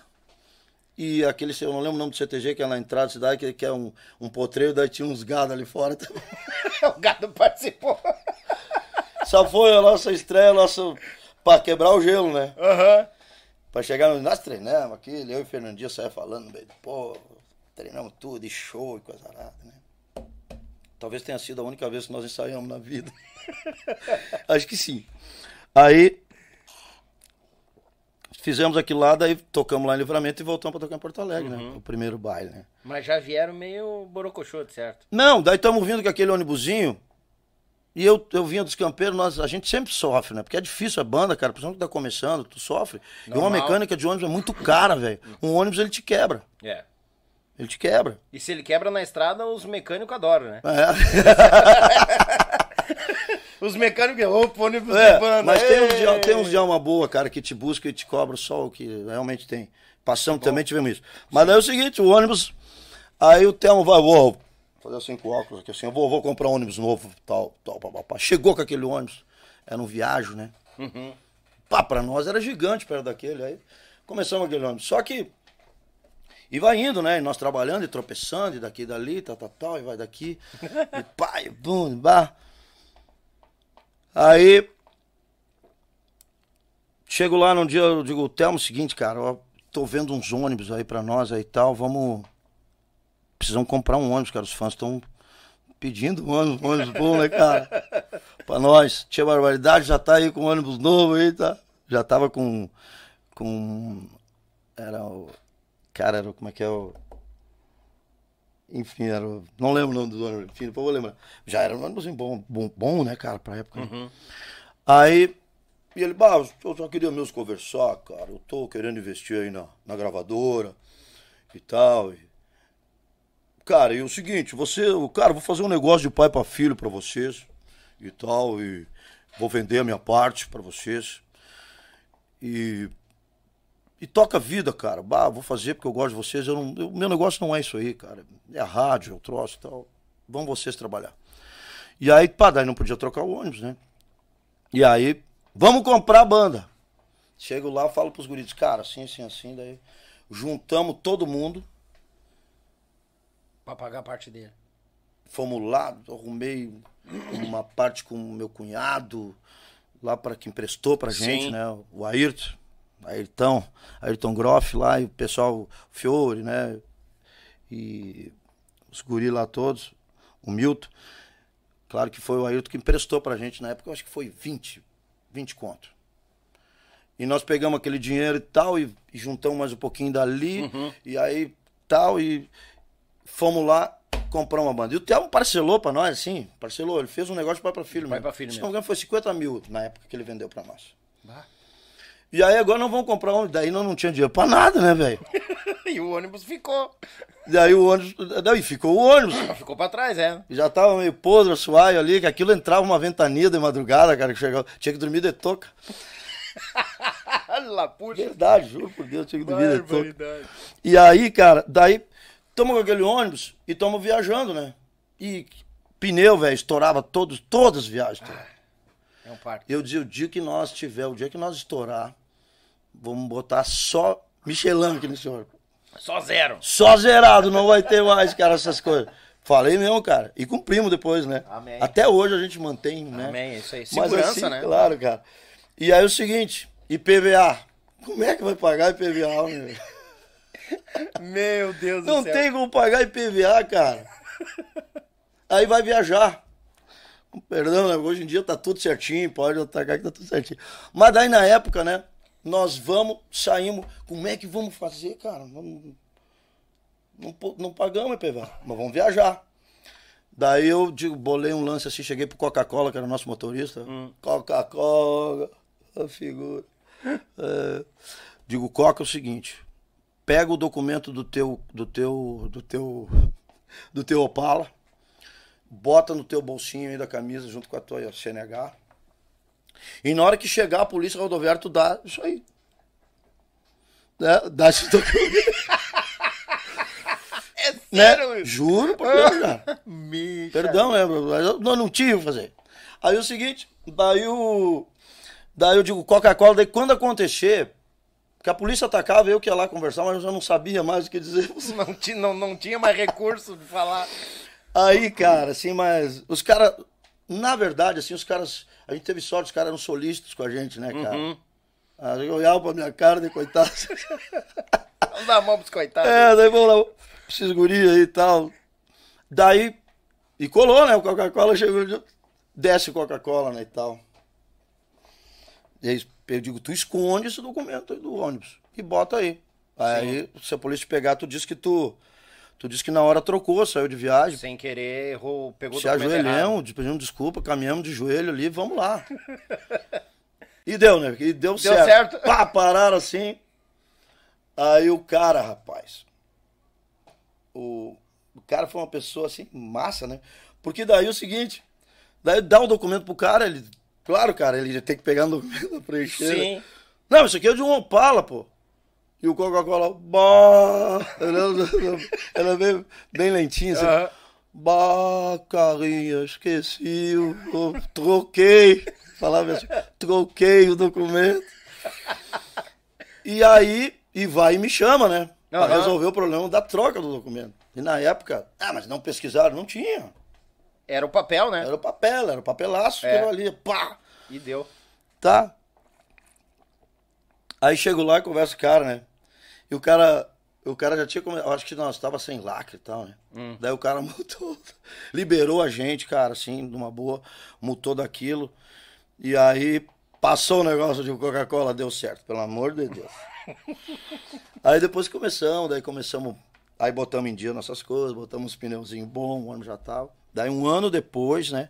E aquele, eu não lembro o nome do CTG, que é na entrada da cidade, que, que é um, um potreiro, daí tinha uns gados ali fora também. o gado participou. Só foi a nossa estreia, nosso. pra quebrar o gelo, né? Aham. Pra chegar. Nós treinamos aqui, eu e o Fernandinho saia falando no meio do pô, treinamos tudo, e show e coisa arada, né? Talvez tenha sido a única vez que nós ensaiamos na vida. Acho que sim. Aí. Fizemos aquilo lá, daí tocamos lá em Livramento e voltamos pra tocar em Porto Alegre, né? O primeiro baile, né? Mas já vieram meio borocochô, certo? Não, daí estamos vindo com aquele ônibusinho. E eu, eu vinha dos campeiros, nós, a gente sempre sofre, né? Porque é difícil a banda, cara. Principalmente que tá começando, tu sofre. E uma Normal. mecânica de ônibus é muito cara, velho. Um ônibus ele te quebra. É. Ele te quebra. E se ele quebra na estrada, os mecânicos adoram, né? É. Os mecânicos, opa, ônibus É, banda. mas tem uns, de, tem uns de alma boa, cara, que te busca e te cobra só o que realmente tem. Passamos também, tivemos isso. Mas daí é o seguinte, o ônibus, aí o Telmo vai, vou fazer assim com o óculos aqui, assim, eu vou, vou comprar um ônibus novo, tal, tal, pá, pá, pá. Chegou com aquele ônibus, era um viagem, né? Pá, pra nós era gigante perto daquele, aí começamos aquele ônibus. Só que, e vai indo, né? E nós trabalhando e tropeçando, e daqui e dali, tal, tal, tal, e vai daqui, e pá, e bum, e bah. Aí, chego lá num dia, eu digo, Telmo, é o seguinte, cara, ó, tô vendo uns ônibus aí pra nós aí e tal, vamos. Precisamos comprar um ônibus, cara. Os fãs estão pedindo um ônibus, um ônibus bom, né, cara? pra nós. Tia Barbaridade já tá aí com um ônibus novo aí, tá? Já tava com. com. Era o. Cara, era como é que é o. Enfim, era. Não lembro o nome do ônibus, enfim, depois vou lembrar. Já era um ônibus bom, bom, bom, né, cara, pra época. né? Aí, e ele, bah, eu só queria mesmo conversar, cara. Eu tô querendo investir aí na, na gravadora e tal. E... Cara, e o seguinte, você, o cara, vou fazer um negócio de pai pra filho pra vocês e tal. E vou vender a minha parte pra vocês. E. E toca a vida, cara. Bah, vou fazer porque eu gosto de vocês. Eu não, eu- meu negócio não é isso aí, cara. É a rádio, é o troço e tal. Vão vocês trabalhar. E aí, pá, daí não podia trocar o ônibus, né? E aí, vamos comprar a banda. Chego lá, falo pros guris, cara, assim, assim, assim, daí juntamos todo mundo, Pra pagar a parte dele. fomos lá, arrumei uma parte com o meu cunhado, lá para que emprestou pra gente, Sim. né? O Ayrton, Ayrton, Ayrton Groff lá, e o pessoal, o Fiore, né? E os guris lá todos, o Milton. Claro que foi o Ayrton que emprestou pra gente na época, eu acho que foi 20, 20 conto. E nós pegamos aquele dinheiro e tal, e, e juntamos mais um pouquinho dali, e aí tal, e fomos lá comprar uma banda. E o Telmo parcelou pra nós, assim, parcelou, ele fez um negócio de pai pra filho Pai mesmo. pra filho Se mesmo. não me engano, foi 50 mil na época que ele vendeu pra nós. E aí agora nós vamos comprar um, daí nós não tinha dinheiro pra nada, né, velho? E o ônibus ficou. Daí o ônibus, daí ficou o ônibus. Ficou pra trás, é. E Já tava meio podre, suaio ali, que aquilo entrava uma ventania de madrugada, cara, que chegava, tinha que dormir de toca. Lá, puxa. Verdade, juro por Deus, tinha que dormir de toca. E aí, cara, daí tamo com aquele ônibus e tamo viajando, né? E pneu, velho, estourava todos, todas as viagens. cara. É um parque. Eu dizia, o dia que nós tiver, o dia que nós estourar, vamos botar só Michelin aqui nesse ônibus. Só zero. Só zerado, não vai ter mais, cara, essas coisas. Falei mesmo, cara. E cumprimos depois, né? Amém. Até hoje a gente mantém, né? Amém, isso aí. Mas Segurança, assim, né? Claro, cara. E aí o seguinte, IPVA. Como é que vai pagar IPVA, meu? Meu Deus Não tem como pagar IPVA, cara. Aí vai viajar. Com Perdão, né? Hoje em dia tá tudo certinho, pode atacar que tá tudo certinho. Mas daí na época, né? Nós vamos, saímos. Como é que vamos fazer, cara? Vamos- Não, não pagamos IPVA, mas vamos viajar. Daí eu digo, bolei um lance assim, cheguei pro Coca-Cola, que era o nosso motorista. Coca-Cola, a figura. É, digo, Coca é o seguinte, pega o documento do teu, do teu, do teu, do teu Opala, bota no teu bolsinho aí da camisa junto com a tua CNH. E na hora que chegar a polícia rodoviária, tu dá isso aí. Né? Dá esse documento. né? sério isso? Juro, por Deus, cara. Micha. Perdão, né? eu- Nós não tínhamos que fazer. Aí o seguinte, daí o. Daí eu digo, Coca-Cola, daí quando acontecer, que a polícia atacava, eu que ia lá conversar, mas eu já não sabia mais o que dizer. Não, não, não tinha mais recurso de falar. Aí, cara, assim, mas os caras, na verdade, assim, os caras, a gente teve sorte, os caras eram solistas com a gente, né, cara? Aí eu olhava pra minha cara de coitado. Não dá a mão pros coitados. É, daí vamos lá, esses guris aí e tal. Daí, e colou, né? O Coca-Cola chegou, desce Coca-Cola, né, e tal. E aí eu digo, tu esconde esse documento aí do ônibus e bota aí. Aí, se a polícia pegar, tu diz que tu, tu diz que na hora trocou, saiu de viagem, Sem querer, errou, pegou se ajoelhamos, pedimos desculpa, caminhamos de joelho ali, vamos lá. e deu, né? E deu, certo. certo. Pá, pararam assim. Aí o cara, rapaz. o, o cara foi uma pessoa assim, massa, né? Porque daí é o seguinte, daí dá um documento pro cara, ele. Claro, cara, ele tem que pegar um documento pra preencher. Sim. Né? Não, isso aqui é de um Opala, pô. E o Coca-Cola, bah! Era bem, bem lentinho, assim. Uhum. Bah, carinha, esqueci, eu troquei. Falava assim, troquei o documento. E aí, e vai e me chama, né? Pra uhum. resolver o problema da troca do documento. E na época, ah, mas não pesquisaram, não tinha. Era o papel, né? Era o papel, era o papelaço é. que era ali, pá! E deu. Tá. Aí chego lá e converso com o cara, né? E o cara, o cara já tinha começado, acho que nós estava sem lacre e tal, né? Hum. Daí o cara multou, liberou a gente, cara, assim, numa boa, multou daquilo. E aí passou o negócio de Coca-Cola, deu certo, pelo amor de Deus. aí depois começamos, daí começamos, aí botamos em dia nossas coisas, botamos os pneuzinhos bons, o ano já tava. Daí um ano depois, né?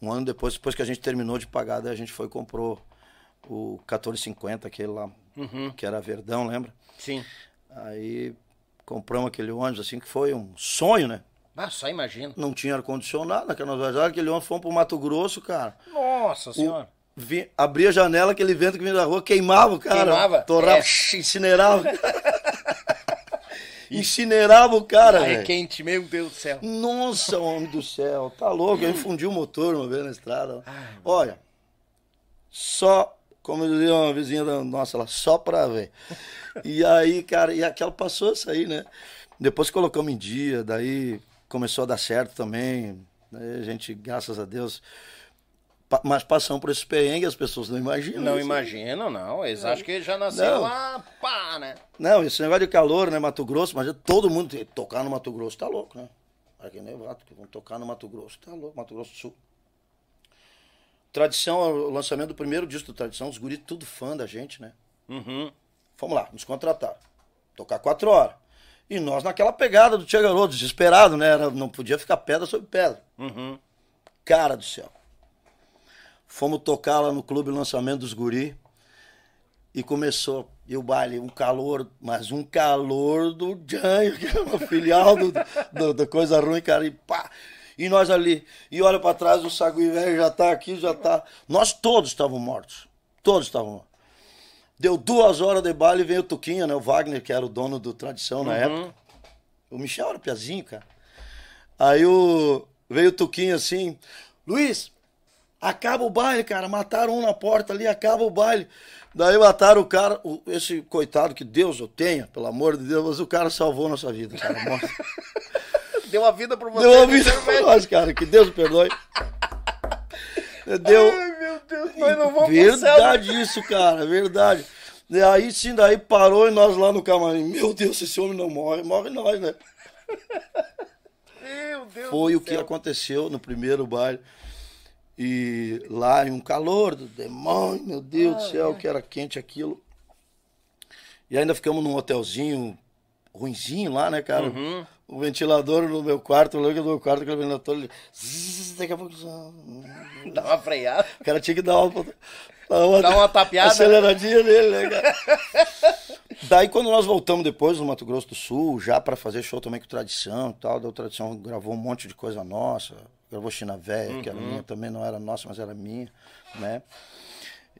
Um ano depois, depois que a gente terminou de pagar, daí a gente foi e comprou o 1450, aquele lá, uhum. que era Verdão, lembra? Sim. Aí compramos aquele ônibus assim, que foi um sonho, né? Ah, só imagina. Não tinha ar-condicionado naquela viagem, aquele ônibus fomos pro Mato Grosso, cara. Nossa senhora. Vi, abria a janela, aquele vento que vinha da rua, queimava o cara. Queimava? Torrava, é. incinerava. incinerava o cara, velho. É quente, meu Deus do céu. Nossa, homem do céu, tá louco. Eu infundi o motor uma vez na estrada. Olha, só como dizia uma vizinha da nossa lá, só pra ver. E aí, cara, e aquela passou isso aí, né? Depois colocamos em dia, daí começou a dar certo também. Né? A gente, graças a Deus, mas passamos por esse perrengue, as pessoas não imaginam. Não isso. imaginam, não. Eles acham que já nasceu lá, pá, né? Não, esse negócio de calor, né? Mato Grosso, mas todo mundo tocar no Mato Grosso tá louco, né? Aqui nem Vato, que vão tocar no Mato Grosso, tá louco, Mato Grosso do Sul. Tradição, o lançamento do primeiro disco do Tradição, os guris tudo fã da gente, né? Uhum. Fomos lá, nos contrataram. Tocar quatro horas. E nós naquela pegada do Tia Garoto, desesperado, né? Era, não podia ficar pedra sobre pedra. Uhum. Cara do céu. Fomos tocar lá no clube lançamento dos guri. E começou. E o baile, um calor, mas um calor do Janho, que é uma filial do, do, do Coisa Ruim, cara. E pá. E nós ali, e olha para trás, o sagui velho já tá aqui, já tá. Nós todos estavam mortos. Todos estavam mortos. Deu duas horas de baile e veio o Tuquinha, né? O Wagner, que era o dono do Tradição uhum. na época. O Michel era piazinho, cara. Aí o... veio o Tuquinha assim, Luiz, acaba o baile, cara. Mataram um na porta ali, acaba o baile. Daí mataram o cara, o, esse coitado que Deus o tenha, pelo amor de Deus, mas o cara salvou nossa vida, cara. Deu a vida pra você. Deu a vida pra nós, cara. Que Deus perdoe. Deu... Ai, meu Deus, nós não vamos Verdade isso, cara, verdade. E aí sim, daí parou e nós lá no camarim. Meu Deus, esse homem não morre, morre nós, né? Meu Deus Foi o que aconteceu no primeiro baile. E lá em um calor do demônio, meu Deus ah, do céu, é. que era quente aquilo. E ainda ficamos num hotelzinho ruinzinho lá, né, cara? Uhum o ventilador no meu quarto, o no meu quarto, aquele ventilador, ele, zzz, daqui a pouco... Dá uma freada. O cara tinha que dar uma... Dar uma, Dá uma tapeada. Né? Aceleradinha nele, né, cara? Daí quando nós voltamos depois no Mato Grosso do Sul, já para fazer show também com Tradição e tal, da Tradição gravou um monte de coisa nossa, gravou China Véia, uhum. que era uhum. minha, também não era nossa, mas era minha, né?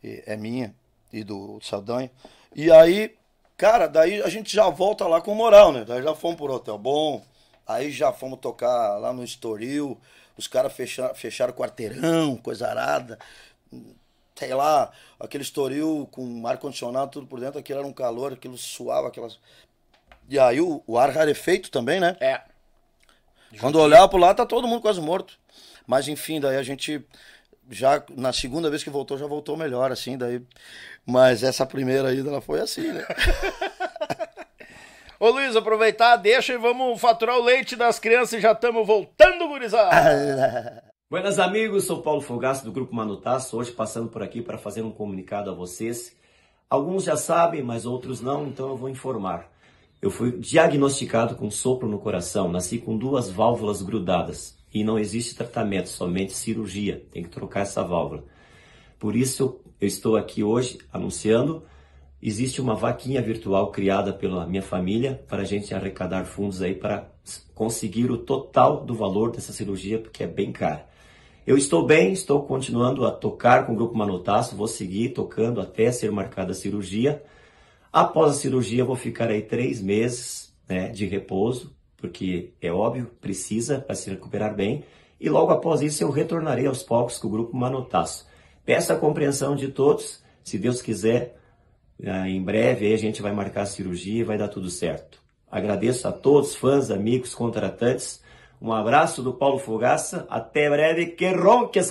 E, é minha, e do Saldanha. E aí Cara, daí a gente já volta lá com moral, né? Daí já fomos por Hotel Bom, aí já fomos tocar lá no Estoril, os caras fecharam, fecharam quarteirão, coisa arada. Sei lá, aquele Estoril com ar-condicionado, tudo por dentro, aquilo era um calor, aquilo suava, aquelas. E aí o, o ar rarefeito também, né? É. Quando olhava pro lado, tá todo mundo quase morto. Mas enfim, daí a gente já na segunda vez que voltou, já voltou melhor, assim, daí. Mas essa primeira ida, ela foi assim, né? Ô Luiz, aproveitar, deixa e vamos faturar o leite das crianças e já estamos voltando, gurizada! Buenas amigos, sou Paulo Fogaço do Grupo Manutaço, hoje passando por aqui para fazer um comunicado a vocês. Alguns já sabem, mas outros não, então eu vou informar. Eu fui diagnosticado com sopro no coração, nasci com duas válvulas grudadas e não existe tratamento, somente cirurgia. Tem que trocar essa válvula. Por isso eu estou aqui hoje anunciando. Existe uma vaquinha virtual criada pela minha família para a gente arrecadar fundos aí para conseguir o total do valor dessa cirurgia, porque é bem cara. Eu estou bem, estou continuando a tocar com o Grupo Manotaço, vou seguir tocando até ser marcada a cirurgia. Após a cirurgia, vou ficar aí três meses né, de repouso, porque é óbvio, precisa para se recuperar bem. E logo após isso, eu retornarei aos palcos com o Grupo Manotaço. Peço a compreensão de todos, se Deus quiser, ah, em breve a gente vai marcar a cirurgia e vai dar tudo certo. Agradeço a todos, fãs, amigos, contratantes. Um abraço do Paulo Fogaça. Até breve. Que ronque as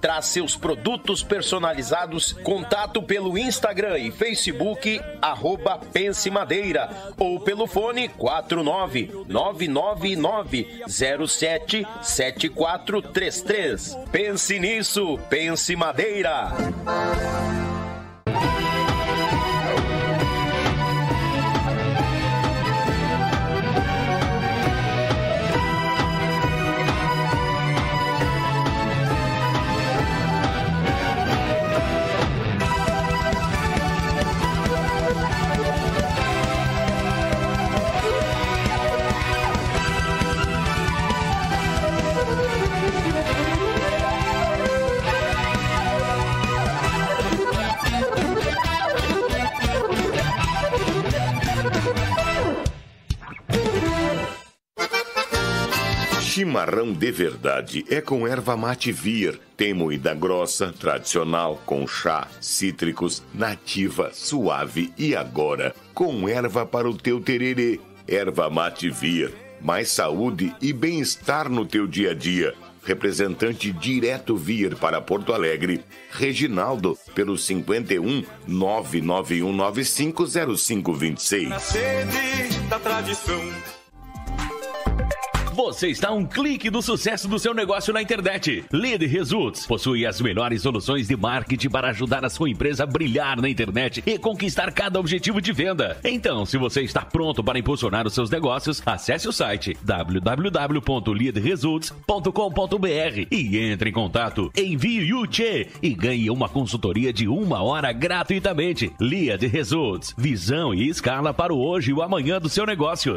traz seus produtos personalizados. Contato pelo Instagram e Facebook, arroba Pense Madeira, ou pelo fone 49999077433. Pense nisso, Pense Madeira. Chimarrão de verdade é com erva mate vir. Tem moída grossa, tradicional, com chá, cítricos, nativa, suave e agora com erva para o teu tererê. Erva mate vir. Mais saúde e bem-estar no teu dia a dia. Representante direto vir para Porto Alegre. Reginaldo, pelo 51 991950526. Na sede da tradição. Você está a um clique do sucesso do seu negócio na internet. Lead Results possui as melhores soluções de marketing para ajudar a sua empresa a brilhar na internet e conquistar cada objetivo de venda. Então, se você está pronto para impulsionar os seus negócios, acesse o site www.leadresults.com.br e entre em contato. Envie o Tchê e ganhe uma consultoria de uma hora gratuitamente. Lead Results, visão e escala para o hoje e o amanhã do seu negócio.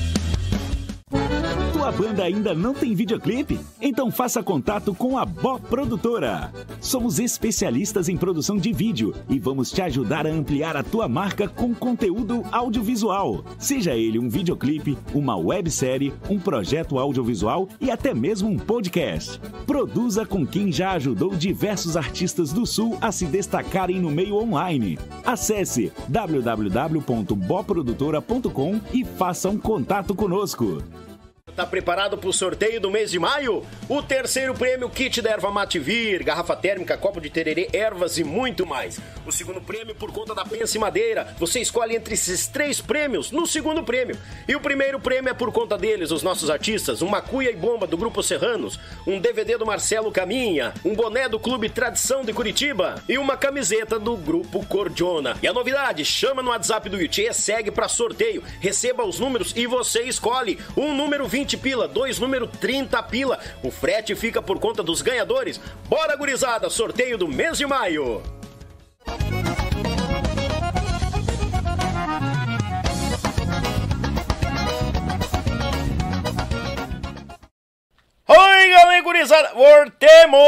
Tua banda ainda não tem videoclipe? Então faça contato com a Bó Produtora. Somos especialistas em produção de vídeo e vamos te ajudar a ampliar a tua marca com conteúdo audiovisual. Seja ele um videoclipe, uma websérie, um projeto audiovisual e até mesmo um podcast. Produza com quem já ajudou diversos artistas do Sul a se destacarem no meio online. Acesse www.boprodutora.com e faça um contato conosco. Tá preparado para o sorteio do mês de maio? O terceiro prêmio kit da erva Mativir, garrafa térmica, copo de tererê, ervas e muito mais. O segundo prêmio por conta da Pense Madeira. Você escolhe entre esses três prêmios no segundo prêmio. E o primeiro prêmio é por conta deles, os nossos artistas, uma cuia e bomba do Grupo Serranos, um DVD do Marcelo Caminha, um boné do Clube Tradição de Curitiba e uma camiseta do Grupo Cordiona. E a novidade, chama no WhatsApp do Yuchê, segue para sorteio, receba os números e você escolhe um número 20 20 pila, dois número 30 pila. O frete fica por conta dos ganhadores. Bora, gurizada, sorteio do mês de maio. Oi, galera, gurizada, voltemos!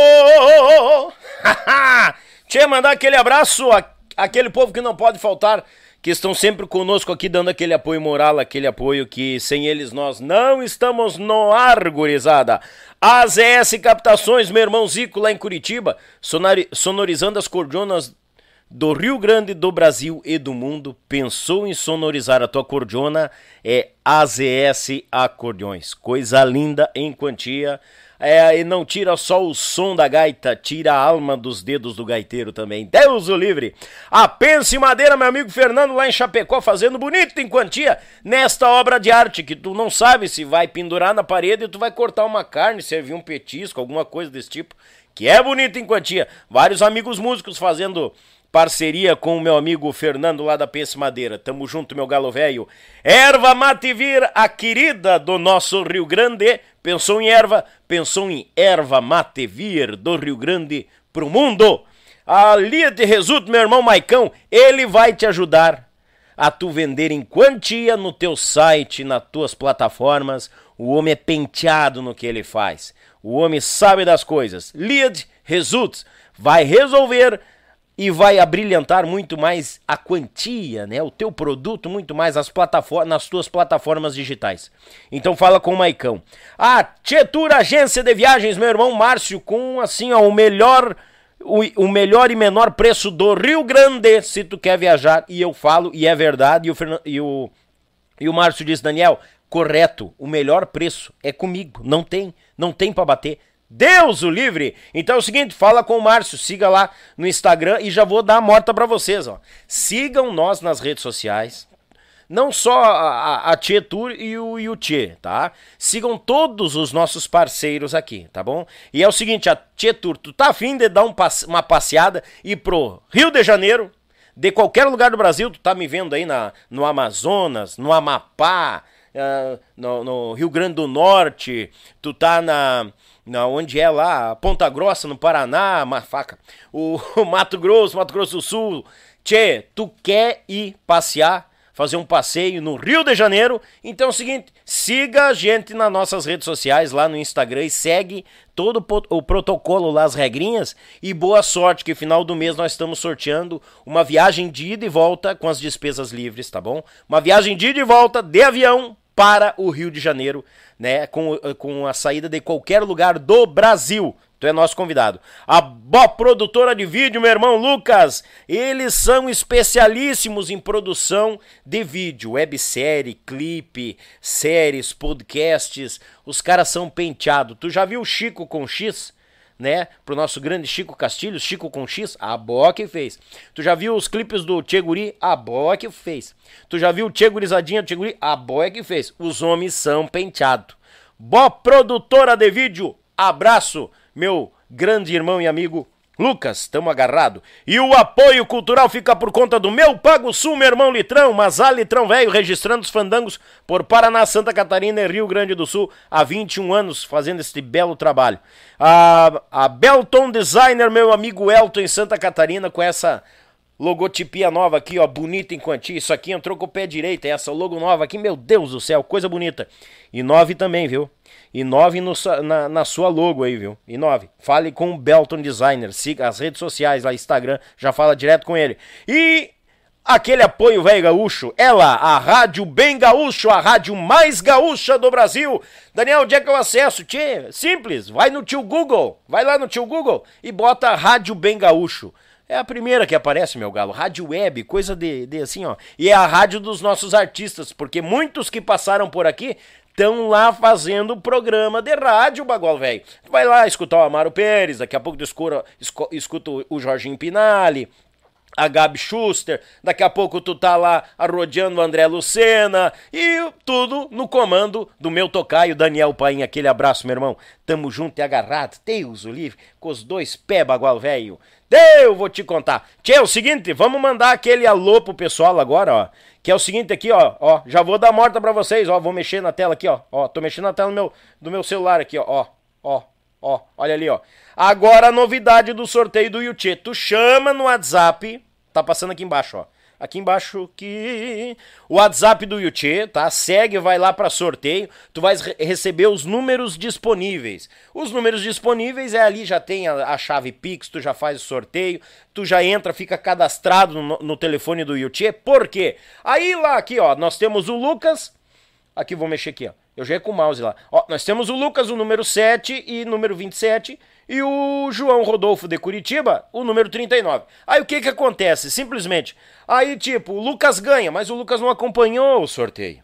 Tinha mandar aquele abraço, aquele povo que não pode faltar que estão sempre conosco aqui, dando aquele apoio moral, aquele apoio que sem eles nós não estamos no ar, gurizada. AZS Captações, meu irmão Zico, lá em Curitiba, sonorizando as cordonas do Rio Grande, do Brasil e do mundo, pensou em sonorizar a tua cordiona, é AZS Acordeões. Coisa linda em quantia. É, e não tira só o som da gaita, tira a alma dos dedos do gaiteiro também. Deus o livre! A Pense Madeira, meu amigo Fernando, lá em Chapecó, fazendo bonito em quantia nesta obra de arte que tu não sabe se vai pendurar na parede e tu vai cortar uma carne, servir um petisco, alguma coisa desse tipo. Que é bonito em quantia. Vários amigos músicos fazendo parceria com o meu amigo Fernando lá da Pense Madeira. Tamo junto, meu galo velho. Erva Mativir, a querida do nosso Rio Grande. Pensou em erva? Pensou em erva Matevir do Rio Grande pro mundo. A Lia de Resulto, meu irmão Maicão, ele vai te ajudar a tu vender em quantia no teu site, nas tuas plataformas. O homem é penteado no que ele faz. O homem sabe das coisas. Lead Results vai resolver e vai abrilhantar muito mais a quantia, né? O teu produto muito mais as plataformas, nas tuas plataformas digitais. Então fala com o Maicão. A Tietur Agência de Viagens, meu irmão Márcio, com assim, ó, o melhor o, o melhor e menor preço do Rio Grande, se tu quer viajar, e eu falo, e é verdade, e o, e o, e o Márcio disse, Daniel, correto, o melhor preço é comigo, não tem, não tem para bater. Deus o livre! Então é o seguinte, fala com o Márcio, siga lá no Instagram e já vou dar a morta para vocês, ó. Sigam nós nas redes sociais. Não só a, a Tietur e o, e o Tchê, tá? Sigam todos os nossos parceiros aqui, tá bom? E é o seguinte, a Tietur, tu tá afim de dar um, uma passeada e pro Rio de Janeiro, de qualquer lugar do Brasil, tu tá me vendo aí na, no Amazonas, no Amapá, uh, no, no Rio Grande do Norte, tu tá na na onde é lá, Ponta Grossa, no Paraná, Mafaca, o, Mato Grosso, Mato Grosso do Sul. Tchê, tu quer ir passear, fazer um passeio no Rio de Janeiro? Então é o seguinte, siga a gente nas nossas redes sociais, lá no Instagram e segue todo o protocolo lá, as regrinhas. E boa sorte, que final do mês nós estamos sorteando uma viagem de ida e volta com as despesas livres, tá bom? Uma viagem de ida e volta de avião para o Rio de Janeiro, né? Com, com a saída de qualquer lugar do Brasil. Tu é nosso convidado. A Bo Produtora de Vídeo, meu irmão Lucas, eles são especialíssimos em produção de vídeo, websérie, clipe, séries, podcasts. Os caras são penteados. Tu já viu o Chico com X? Né, pro nosso grande Chico Castilho, Chico com X, a Boa que fez. Tu já viu os clipes do Tcheguri? A Boa que fez. Tu já viu o Tchegurizadinha do Tcheguri? A Boa que fez. Os homens são penteados. Boa produtora de vídeo, abraço, meu grande irmão e amigo Lucas, estamos agarrado. E o apoio cultural fica por conta do meu Pago Sul, meu irmão Litrão, mas a Litrão Velho, registrando os fandangos por Paraná, Santa Catarina e Rio Grande do Sul há 21 anos, fazendo este belo trabalho. A, a Belton Designer, meu amigo Elton, em Santa Catarina, com essa logotipia nova aqui, ó, bonita em quantia. Isso aqui entrou com o pé direito, essa logo nova aqui, meu Deus do céu, coisa bonita. E nove também, viu? E nove no, na, na, sua logo aí, viu? E nove. Fale com o Belton Designer. Siga as redes sociais lá, Instagram, já fala direto com ele. E aquele apoio velho gaúcho, ela, a rádio bem gaúcho, a rádio mais gaúcha do Brasil. Daniel, onde é que eu acesso? Tchê, simples, vai no tio Google, vai lá no tio Google e bota rádio bem gaúcho. É a primeira que aparece, meu galo. Rádio web, coisa de, de assim, ó. E é a rádio dos nossos artistas, porque muitos que passaram por aqui estão lá fazendo programa de rádio, bagual velho. Vai lá escutar o Amaro Pérez, daqui a pouco escuta, escuta o Jorginho Pinali, a Gabi Schuster, daqui a pouco tu tá lá arrodeando o André Lucena e tudo no comando do meu tocaio Daniel Paim. Aquele abraço, meu irmão. Tamo junto e agarrado, Deus o livre, com os dois pés, bagual velho. Eu vou te contar. Tchê, é o seguinte, vamos mandar aquele alô pro pessoal agora, ó. Que é o seguinte aqui, ó, ó, já vou dar morta pra vocês, ó, vou mexer na tela aqui, ó, ó, tô mexendo na tela do meu, do meu celular aqui, ó, ó, ó, ó, olha ali, ó. Agora a novidade do sorteio do Yuchê, tu chama no WhatsApp, tá passando aqui embaixo, ó. aqui embaixo que o WhatsApp do Yuchê, tá? Segue, vai lá para sorteio, tu vais re receber os números disponíveis. Os números disponíveis é ali, já tem a, a, chave Pix, tu já faz o sorteio, tu já entra, fica cadastrado no, no telefone do Yuchê. Por quê? Aí lá aqui, ó, nós temos o Lucas, aqui vou mexer aqui, ó. Eu já é com o mouse lá. Ó, nós temos o Lucas, o número 7 e número 27 e o João Rodolfo de Curitiba, o número 39. Aí o que que acontece? Simplesmente, aí tipo, o Lucas ganha, mas o Lucas não acompanhou o sorteio.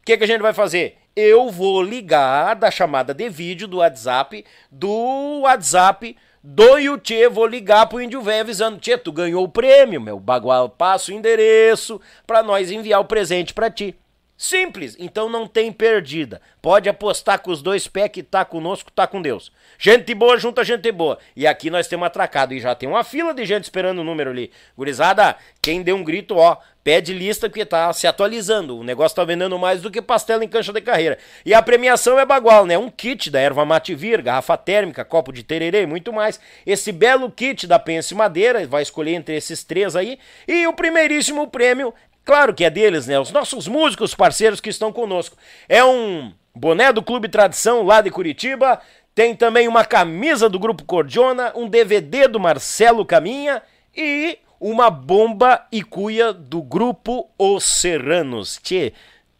O que que a gente vai fazer? Eu vou ligar da chamada de vídeo do WhatsApp, do WhatsApp do Yuchê, vou ligar pro Índio Velho avisando, Tchê, tu ganhou o prêmio, meu bagual, passa o endereço para nós enviar o presente para ti. Simples, então não tem perdida. Pode apostar com os dois pés que tá conosco, tá com Deus. Gente boa junta gente boa. E aqui nós temos atracado e já tem uma fila de gente esperando o número ali. Gurizada, quem deu um grito, ó, pede lista que tá se atualizando. O negócio tá vendendo mais do que pastel em cancha de carreira. E a premiação é bagual, né? Um kit da erva mativir, garrafa térmica, copo de tererê, muito mais. Esse belo kit da Pense Madeira, vai escolher entre esses três aí. E o primeiríssimo prêmio Claro que é deles, né? Os nossos músicos parceiros que estão conosco. É um boné do Clube Tradição lá de Curitiba. Tem também uma camisa do Grupo Cordiona, um DVD do Marcelo Caminha e uma bomba e cuia do Grupo Os Serranos. Tchê,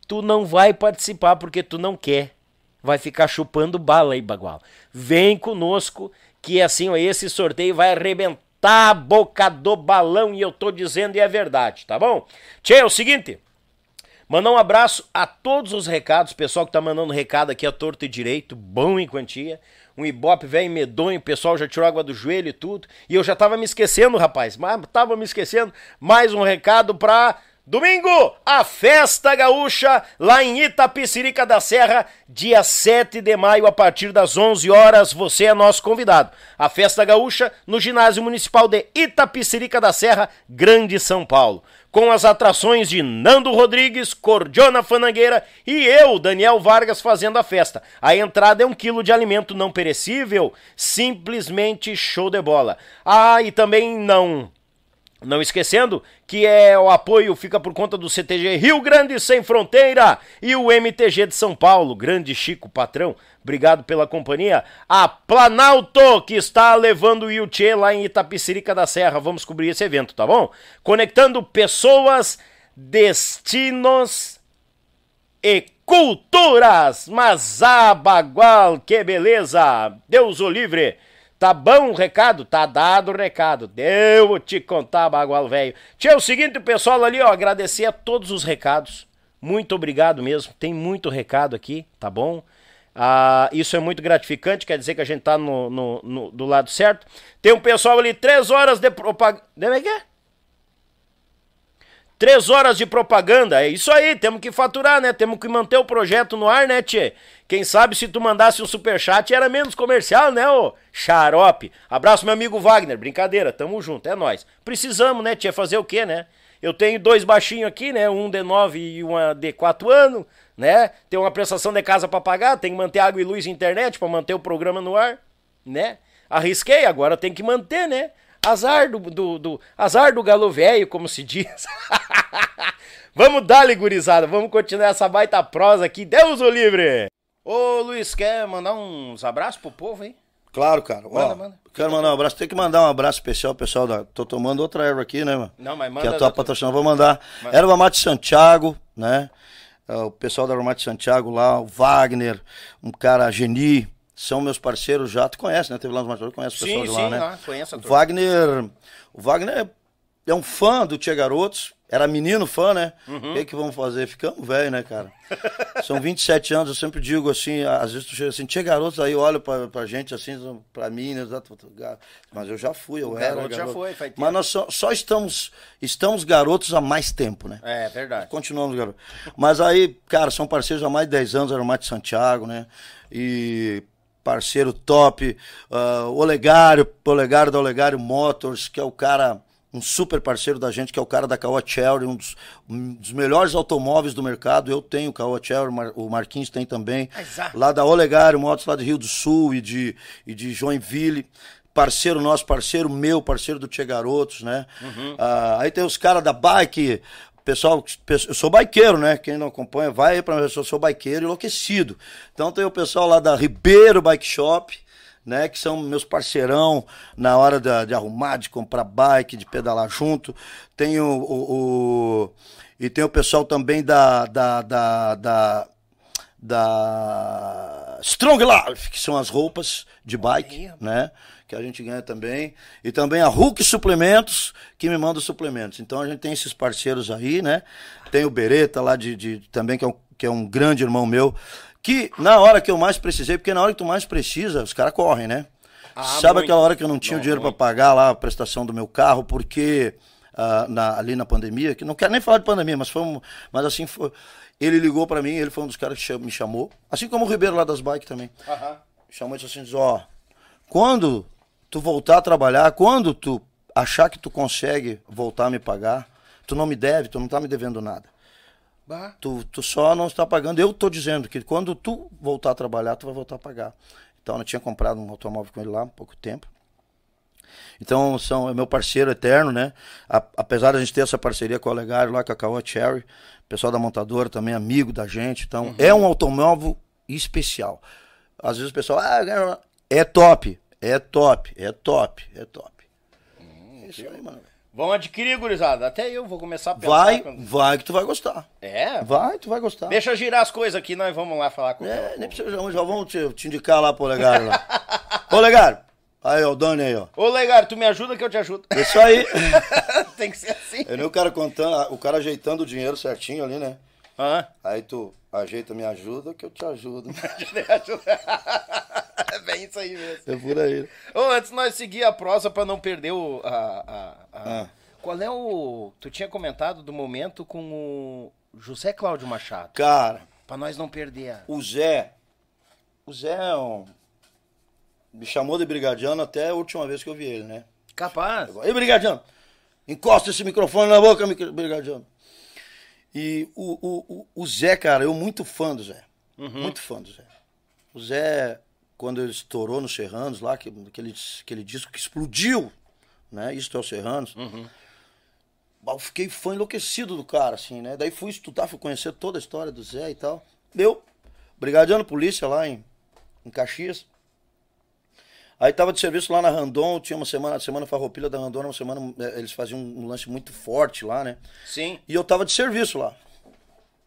tu não vai participar porque tu não quer. Vai ficar chupando bala aí, Bagual. Vem conosco que assim, ó, esse sorteio vai arrebentar tá a boca do balão e eu tô dizendo e é verdade, tá bom? Tchê, é o seguinte, mandar um abraço a todos os recados, pessoal que tá mandando recado aqui a torto e direito, bom em quantia, um ibope velho medonho, o pessoal já tirou água do joelho e tudo, e eu já tava me esquecendo, rapaz, mas tava me esquecendo, mais um recado pra Domingo, a festa gaúcha lá em Itapicirica da Serra, dia 7 de maio, a partir das 11 horas. Você é nosso convidado. A festa gaúcha no ginásio municipal de Itapicirica da Serra, Grande São Paulo. Com as atrações de Nando Rodrigues, Cordiona Fanangueira e eu, Daniel Vargas, fazendo a festa. A entrada é um quilo de alimento não perecível, simplesmente show de bola. Ah, e também não não esquecendo que é o apoio fica por conta do CTG Rio Grande Sem Fronteira e o MTG de São Paulo, grande Chico patrão. Obrigado pela companhia. A Planalto que está levando o Yuchê lá em Itapicirica da Serra. Vamos cobrir esse evento, tá bom? Conectando pessoas, destinos e culturas. Mas abagual, que beleza! Deus o livre! Tá bom o recado? Tá dado o recado. Deu te contar, bagual velho. Tia, é o seguinte, pessoal ali, ó, agradecer a todos os recados. Muito obrigado mesmo. Tem muito recado aqui, tá bom? Ah, isso é muito gratificante, quer dizer que a gente tá no, no, no do lado certo. Tem um pessoal ali, três horas de propaganda. Como é que é? Três horas de propaganda, é isso aí, temos que faturar, né? Temos que manter o projeto no ar, né, tchê? Quem sabe se tu mandasse um superchat era menos comercial, né, ô xarope? Abraço, meu amigo Wagner, brincadeira, tamo junto, é nós. Precisamos, né, tchê, fazer o quê, né? Eu tenho dois baixinhos aqui, né, um de 9 e uma de 4 anos, né? Tem uma prestação de casa para pagar, tem que manter água e luz e internet para manter o programa no ar, né? Arrisquei, agora tem que manter, né? Azar do, do, do azar do galo velho, como se diz. vamos dar gurizada. Vamos continuar essa baita prosa aqui. Deus o livre! Ô, Luiz, quer mandar uns abraços pro povo, hein? Claro, cara. Manda, Ó, manda. Quero mandar um abraço. Tem que mandar um abraço especial, pessoal. Da... Tô tomando outra erva aqui, né, mano? Não, mas manda. Que é a tua patrocinadora. Vou mandar. Manda. Erva Mate Santiago, né? É, o pessoal da Erva Mate Santiago lá, o Wagner, um cara geni, são meus parceiros já. Tu conhece, né? Teve lá nos Machadores, conhece o pessoal sim, de lá, sim, né? Lá, conheço a o Wagner, o Wagner é um fã do Tia Garotos. Era menino fã, né? Uhum. O que, que vamos fazer? Ficamos velho, né, cara? São 27 anos, eu sempre digo assim, às vezes tu chega assim, Tia Garotos, aí olha pra, pra gente assim, pra mim, né? Mas eu já fui, eu o era. Garoto, garoto. já foi, faz Mas nós só, só, estamos, estamos garotos há mais tempo, né? É, verdade. Continuamos garotos. Mas aí, cara, são parceiros há mais de 10 anos, Aromate Santiago, né? E parceiro top, uh, Olegário, Olegário da Olegário Motors, que é o cara, um super parceiro da gente, que é o cara da Caoa Cherry, um dos, um dos melhores automóveis do mercado. Eu tenho o Caoa Cherry, o Marquinhos tem também. Exato. Lá da Olegário Motors, lá de Rio do Sul e de, e de Joinville. parceiro nosso, parceiro meu, parceiro do Tia Garotos, né? Ah, aí tem os caras da bike, pessoal, eu sou bikeiro, né? Quem não acompanha, vai aí pra mim, eu sou bikeiro enlouquecido. Então tem o pessoal lá da Ribeiro Bike Shop, né? Que são meus parceirão na hora de, de arrumar, de comprar bike, de pedalar junto. Tem o, o- o- e tem o pessoal também da da, da, da, da Strong Life, que são as roupas de bike, né? Que a gente ganha também. E também a Hulk Suplementos, que me manda os suplementos. Então a gente tem esses parceiros aí, né? Tem o Bereta lá de, de- também, que é, um, que é um grande irmão meu. Que na hora que eu mais precisei, porque na hora que tu mais precisa, os caras correm, né? Sabe muito. aquela hora que eu não tinha Não, o dinheiro para pagar lá a prestação do meu carro, porque ah, na- ali na pandemia, que não quero nem falar de pandemia, mas foi um, mas assim foi. Ele ligou para mim, ele foi um dos caras que cham- me chamou, assim como o Ribeiro lá das bikes também. Chamou e disse assim, ó, quando tu voltar a trabalhar, quando tu achar que tu consegue voltar a me pagar, tu não me deve, tu não tá me devendo nada. Bah. Tu, tu só não está pagando. Eu tô dizendo que quando tu voltar a trabalhar, tu vai voltar a pagar. Então eu tinha comprado um automóvel com ele lá há pouco tempo. Então são é meu parceiro eterno, né? A- apesar de a gente ter essa parceria com o Olegário lá, com a Caoa Cherry, pessoal da montadora também amigo da gente. Então é um automóvel especial. Às vezes o pessoal, ah, é top, é top, é top, é top. É isso aí, mano. Vão adquirir, gurizada. Até eu vou começar a pensar. Vai, quando- vai que tu vai gostar. É? Vai, tu vai gostar. Deixa girar as coisas aqui, nós vamos lá falar com É, nem precisa, já, vamos te, te indicar lá pro Olegário lá. Ô, Olegário, aí, ó, o Dani aí, ó. Ô, Legar, tu me ajuda que eu te ajudo. Isso aí. Tem que ser assim. Eu nem o cara contando, o cara ajeitando o dinheiro certinho ali, né? Hã? Aí tu ajeita, me ajuda que eu te ajudo. É bem isso aí mesmo. É por aí. Ô, antes de nós seguir a prosa pra não perder o. A, a- a- Ah. Qual é o. Tu tinha comentado do momento com o José Cláudio Machado. Cara, Pra nós não perder o Zé. O Zé é um. Me chamou de brigadiano até a última vez que eu vi ele, né? Capaz. Ei, brigadiano, encosta esse microfone na boca, brigadiano. E o, o, o, Zé, cara, eu muito fã do Zé. Muito fã do Zé. O Zé, quando ele estourou nos Serranos lá, que, aquele, aquele disco que explodiu, né? Isto é o Serranos. Eu fiquei fã enlouquecido do cara, assim, né? Daí fui estudar, fui conhecer toda a história do Zé e tal. Deu. Brigadiano polícia lá em, em Caxias. Aí tava de serviço lá na Randon, tinha uma semana, a semana farroupilha da Randon, uma semana, eh, eles faziam um lance muito forte lá, né? Sim. E eu tava de serviço lá.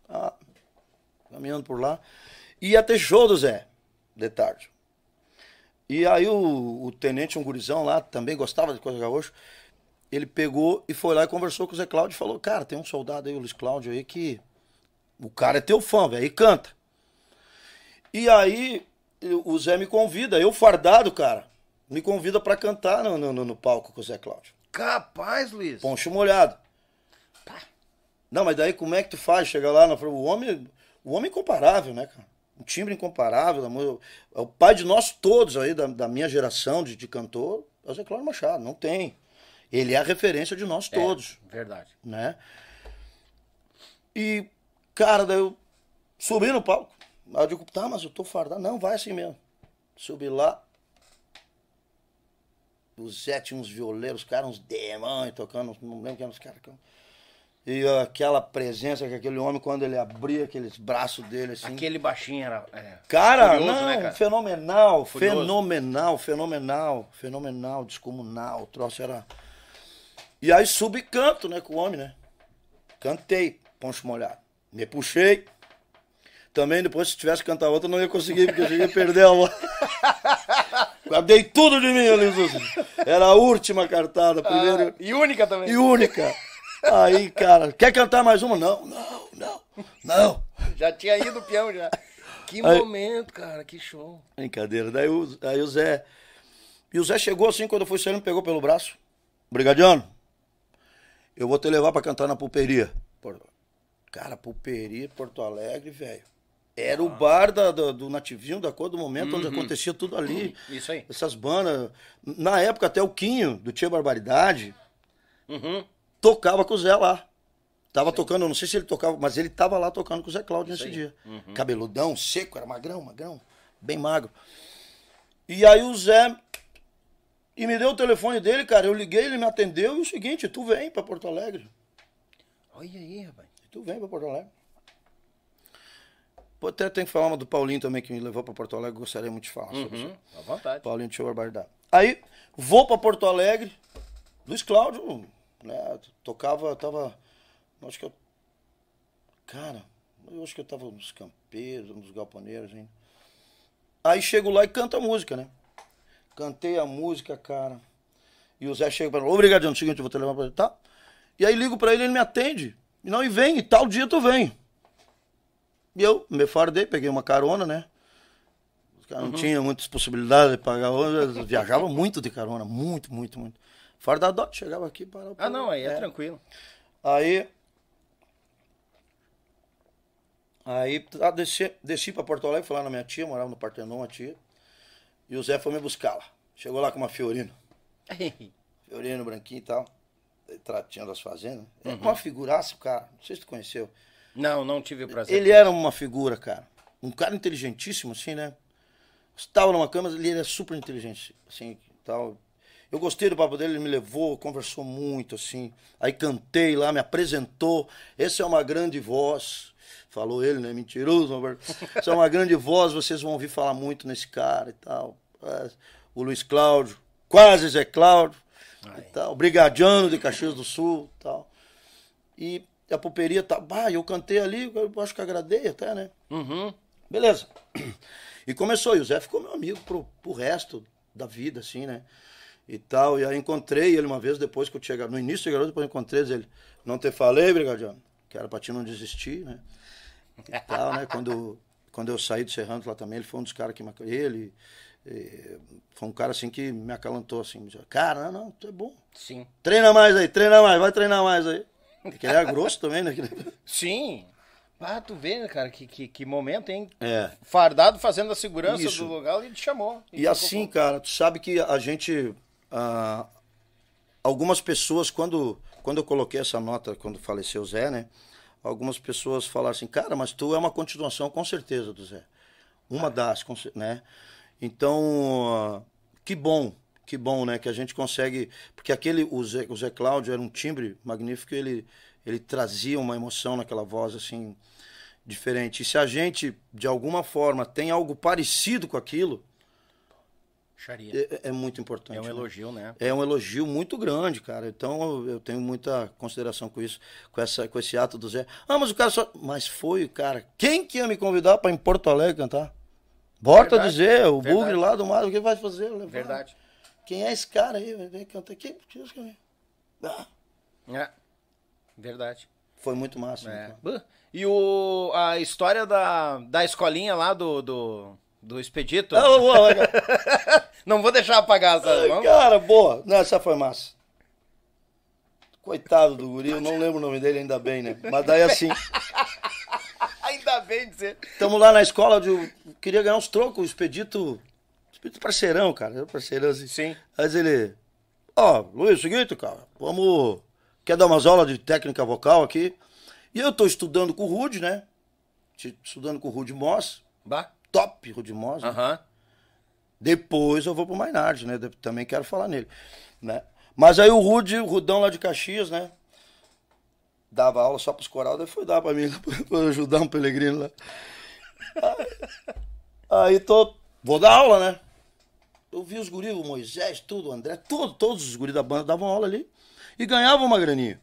Ah, caminhando por lá. E ia ter show do Zé, de tarde. E aí o, o tenente, um gurizão lá, também gostava de coisa gaúcha, ele pegou e foi lá e conversou com o Zé Cláudio e falou, cara, tem um soldado aí, o Luiz Cláudio aí, que o cara é teu fã, velho, e canta. E aí o Zé me convida, eu fardado, cara, me convida pra cantar no, no, no palco com o Zé Cláudio. Capaz, Luiz. Poncho molhado. Não, mas daí como é que tu faz? Chegar lá, na, o homem, o homem incomparável, né, cara? Um timbre incomparável. amor. É o pai de nós todos aí, da, da minha geração de, de cantor, é o Zé Cláudio Machado. Não tem. Ele é a referência de nós todos, Verdade. né? E, cara, daí eu subi no palco. Aí eu digo, tá, mas eu tô fardado. Não, vai assim mesmo. Subi lá. O Zé tinha uns violeiros, os caras, uns demônios tocando, não lembro quem eram os caras. E aquela presença que aquele homem, quando ele abria aqueles braços dele, assim. Aquele baixinho era. é, Cara, curioso, não, né, cara? fenomenal, Curioso. fenomenal, fenomenal, fenomenal, descomunal, o troço era... E aí subi e canto, né, com o homem, né? Cantei, poncho molhado. Me puxei. Também depois, se tivesse que cantar outra, não ia conseguir, porque eu cheguei a perder a voz. Guardei tudo de mim ali. Era a última cartada, primeiro... Ah, e única também. E única. Aí, cara, quer cantar mais uma? Não, não, não, não. Já tinha ido o peão já. Que Aí- momento, cara, que show. Brincadeira. Daí o, aí o Zé. E o Zé chegou assim, quando eu fui saindo, me pegou pelo braço. Brigadiano, eu vou te levar pra cantar na pulperia. Por- Cara, pulperia, Porto Alegre, velho. Era o bar da- do, do Nativinho, da cor do momento, onde acontecia tudo ali. Isso aí. Essas bandas. Na época, até o Quinho, do Tia Barbaridade, Uhum. tocava com o Zé lá. Tava tocando, eu não sei se ele tocava, mas ele tava lá tocando com o Zé Cláudio nesse dia. Cabeludão, seco, era magrão, magrão, bem magro. E aí o Zé E me deu o telefone dele, cara. Eu liguei, ele me atendeu e o seguinte, tu vem pra Porto Alegre. Olha aí, rapaz. Tu vem pra Porto Alegre. Pô, até tem que falar uma do Paulinho também, que me levou pra Porto Alegre. Gostaria muito de falar sobre isso. Uhum, à vontade. Paulinho de Barbardar. Aí, vou pra Porto Alegre. Luiz Cláudio, né? Tocava, tava. Acho que eu. Cara, eu acho que eu tava nos campeiros, nos galponeiros ainda. Aí chego lá e canto a música, né? Cantei a música, cara. E o Zé chega pra mim, obrigado, no seguinte, eu vou te levar pra ele, tá? E aí ligo pra ele, ele me atende. E não, e vem, e tal dia tu vem. E eu me fardei, peguei uma carona, né? Os caras não tinham muitas possibilidades de pagar eu viajava muito de carona, muito, muito, muito. Fardadote, chegava aqui para Ah, não, aí é, tranquilo. Aí. Aí tá, desci, desci pra Porto Alegre, fui lá na minha tia, morava no Partenon, a tia. E o Zé foi me buscar lá. Chegou lá com uma Fiorino. Fiorino, branquinho e tal. Tratinha das fazendas. É uma figuraça, o cara. Não sei se tu conheceu. Não, não tive o prazer. Ele era uma figura, cara. Um cara inteligentíssimo, assim, né? Estava numa cama, ele era super inteligente, assim, tal. Eu gostei do papo dele, ele me levou, conversou muito, assim. Aí cantei lá, me apresentou. Essa é uma grande voz. Falou ele, né? Mentiroso, Roberto. Essa é uma grande voz, vocês vão ouvir falar muito nesse cara e tal. É, O Luiz Cláudio, quase Zé Cláudio e tal. Brigadiano de Caxias do Sul e tal. E a pulperia tá. Bah, eu cantei ali, eu acho que agradei até, né? Uhum. Beleza. E começou, e o Zé ficou meu amigo pro, pro resto da vida, assim, né? E tal. E aí encontrei ele uma vez depois que eu tinha. No início garoto, depois eu encontrei ele. Não te falei, Brigadiano, que era pra ti não desistir, né? E tal, né? Quando, quando eu saí do Serrano lá também, ele foi um dos caras que me. Ele. eh, Foi um cara assim que me acalantou assim. me disse, Cara, não, não, tu é bom. Sim. Treina mais aí, treina mais, vai treinar mais aí. Porque ele era grosso também, né? Sim. Ah, tu vê, né, cara, que, que, que momento, hein? É. Fardado fazendo a segurança Isso. do lugar e te chamou. E assim, cara, tu sabe que a gente. ah, algumas pessoas, quando, quando eu coloquei essa nota, quando faleceu o Zé, né? Algumas pessoas falaram assim, cara, mas tu é uma continuação com certeza do Zé. Uma das, com cer- né? Então, ah, que bom, que bom, né? Que a gente consegue. Porque aquele, o Zé, o Zé Cláudio era um timbre magnífico, ele, ele trazia uma emoção naquela voz, assim, diferente. E se a gente, de alguma forma, tem algo parecido com aquilo, Xaria. é, é muito importante. É um né? elogio, né? É um elogio muito grande, cara. Então eu- eu tenho muita consideração com isso, com, essa, com esse ato do Zé. Ah, mas o cara só. Mas foi, cara. Quem que ia me convidar para em Porto Alegre cantar? Bota Verdade, dizer, o verdade. Bugre lá do mar, o que vai fazer? Levar. Verdade. Quem é esse cara aí? Vai vir cantar aqui? Ah, É. Verdade. foi muito massa. É. E o, a história da, da escolinha lá do, do, do Expedito. cara? Ah. Não vou deixar apagar essa. Ai, cara, boa. Não, essa foi massa. Coitado do guri, eu não lembro o nome dele ainda bem, né? Mas daí assim. Ainda bem de ser. Estamos lá na escola, eu queria ganhar uns trocos, o Expedito. Expedito parceirão, cara. Era parceirão assim. Sim. Mas ele. Ó, Luiz, é o seguinte, cara, vamos. Quer dar umas aulas de técnica vocal aqui? E eu tô estudando com o Rude, né? Estudando com o Rude Moss. Bah. Top Rude Moss. né? Aham. Depois eu vou pro Mainardi, né? Também quero falar nele, né? Mas aí o Rude, o Rudão lá de Caxias, né? Dava aula só pros coral, daí foi dar pra mim, pra ajudar um pelegrino lá. Aí tô, vou dar aula, né? Eu vi os guris, o Moisés, tudo, o André, tudo, todos os guris da banda davam aula ali e ganhavam uma graninha.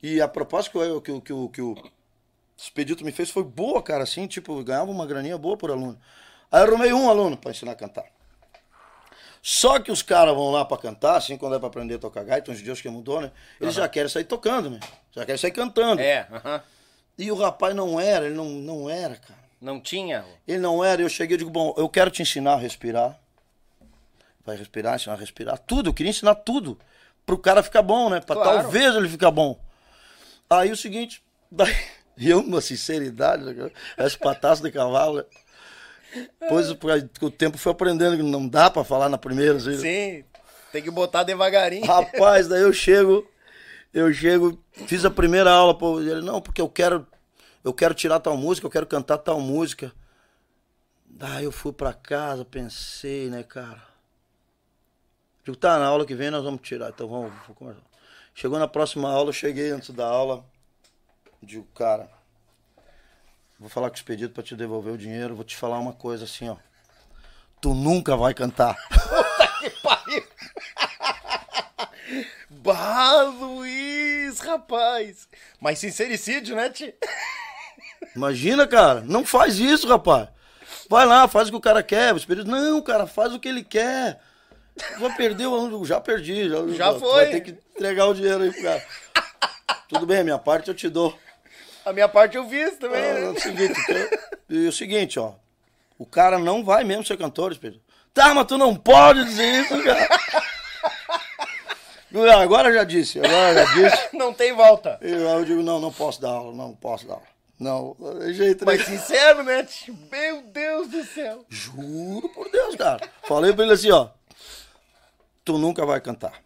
E a proposta que, eu, que, o- que, que o Expedito me fez foi boa, cara, assim, tipo, eu ganhava uma graninha boa por aluno. Aí eu arrumei um aluno pra ensinar a cantar. Só que os caras vão lá pra cantar, assim, quando é pra aprender a tocar gaita, uns dias que mudou, né? Eles já querem sair tocando, né? Já querem sair cantando. É, aham. E o rapaz não era, ele não, não era, cara. Não tinha. Ele não era, eu cheguei e digo, bom, eu quero te ensinar a respirar. Vai respirar, ensinar a respirar. Tudo, eu queria ensinar tudo. Pro cara ficar bom, né? Pra Claro. talvez ele ficar bom. Aí o seguinte, daí, eu, uma sinceridade, né, essa pataça de cavalo. Pois o, tempo foi aprendendo que não dá pra falar na primeira. Assim? Sim. Tem que botar devagarinho. Rapaz, daí eu chego, eu chego, fiz a primeira aula, pô, ele, não, porque eu quero, eu quero tirar tal música, eu quero cantar tal música. Daí eu fui pra casa, pensei, né, cara. Digo, tá, na aula que vem nós vamos tirar, então vamos, vamos. Chegou na próxima aula, eu cheguei antes da aula, digo, cara, vou falar com os pedidos pra te devolver o dinheiro, vou te falar uma coisa assim, ó. Tu nunca vai cantar. Puta que pariu! bah, Luiz, rapaz! Mas sincericídio, né, Ti? Imagina, cara, não faz isso, rapaz. Vai lá, faz o que o cara quer. Os pedidos, não, cara, faz o que ele quer. Já perdeu, já perdi. Já, Já foi. Vai ter que entregar o dinheiro aí pro cara. Tudo bem, a minha parte eu te dou. A minha parte eu fiz também, é né? o seguinte, então, o seguinte, ó. O cara não vai mesmo ser cantor, Espírito. Tá, mas tu não pode dizer isso, cara. Agora já disse, agora já disse. Não tem volta. E aí eu digo, não, não posso dar aula, não posso dar aula. Não, tem jeito? Mas sincero, né? Meu Deus do céu. Juro por Deus, cara. Falei pra ele assim, ó. Tu nunca vai cantar.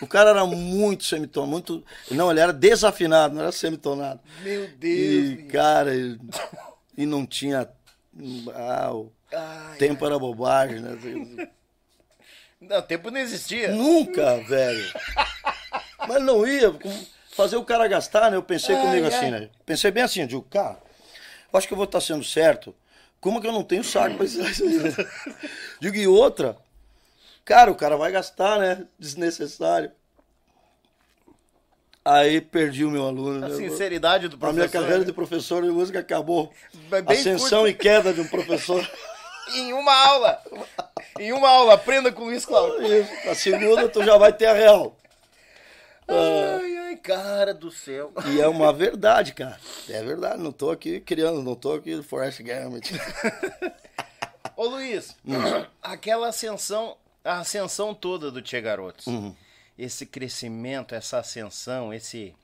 O cara era muito semitonado, muito. Não, ele era desafinado, não era semitonado. Meu Deus. E, cara, ele- e não tinha. Ah, o Ai, tempo era bobagem, né? Não, tempo não existia. Nunca, velho. Mas não ia fazer o cara gastar, né? Eu pensei Ai, comigo ai. assim, né? Pensei bem assim, eu digo, cara, acho que eu vou estar sendo certo. Como que eu não tenho saco pra isso aí? Digo, e outra, cara, o cara vai gastar, né? Desnecessário. Aí perdi o meu aluno. A né? sinceridade do A professor. minha carreira de professor de música acabou. Ascensão curta. e queda de um professor. Em uma aula. Em uma aula. Aprenda com o Luiz Cláudio. Isso. A segunda tu já vai ter a real. Ai, ai, cara do céu. E é uma verdade, cara. É verdade, não tô aqui criando, não tô aqui Forrest Gump. Ô Luiz, aquela ascensão, a ascensão toda do Tia Garotos. Esse crescimento, essa ascensão, esse.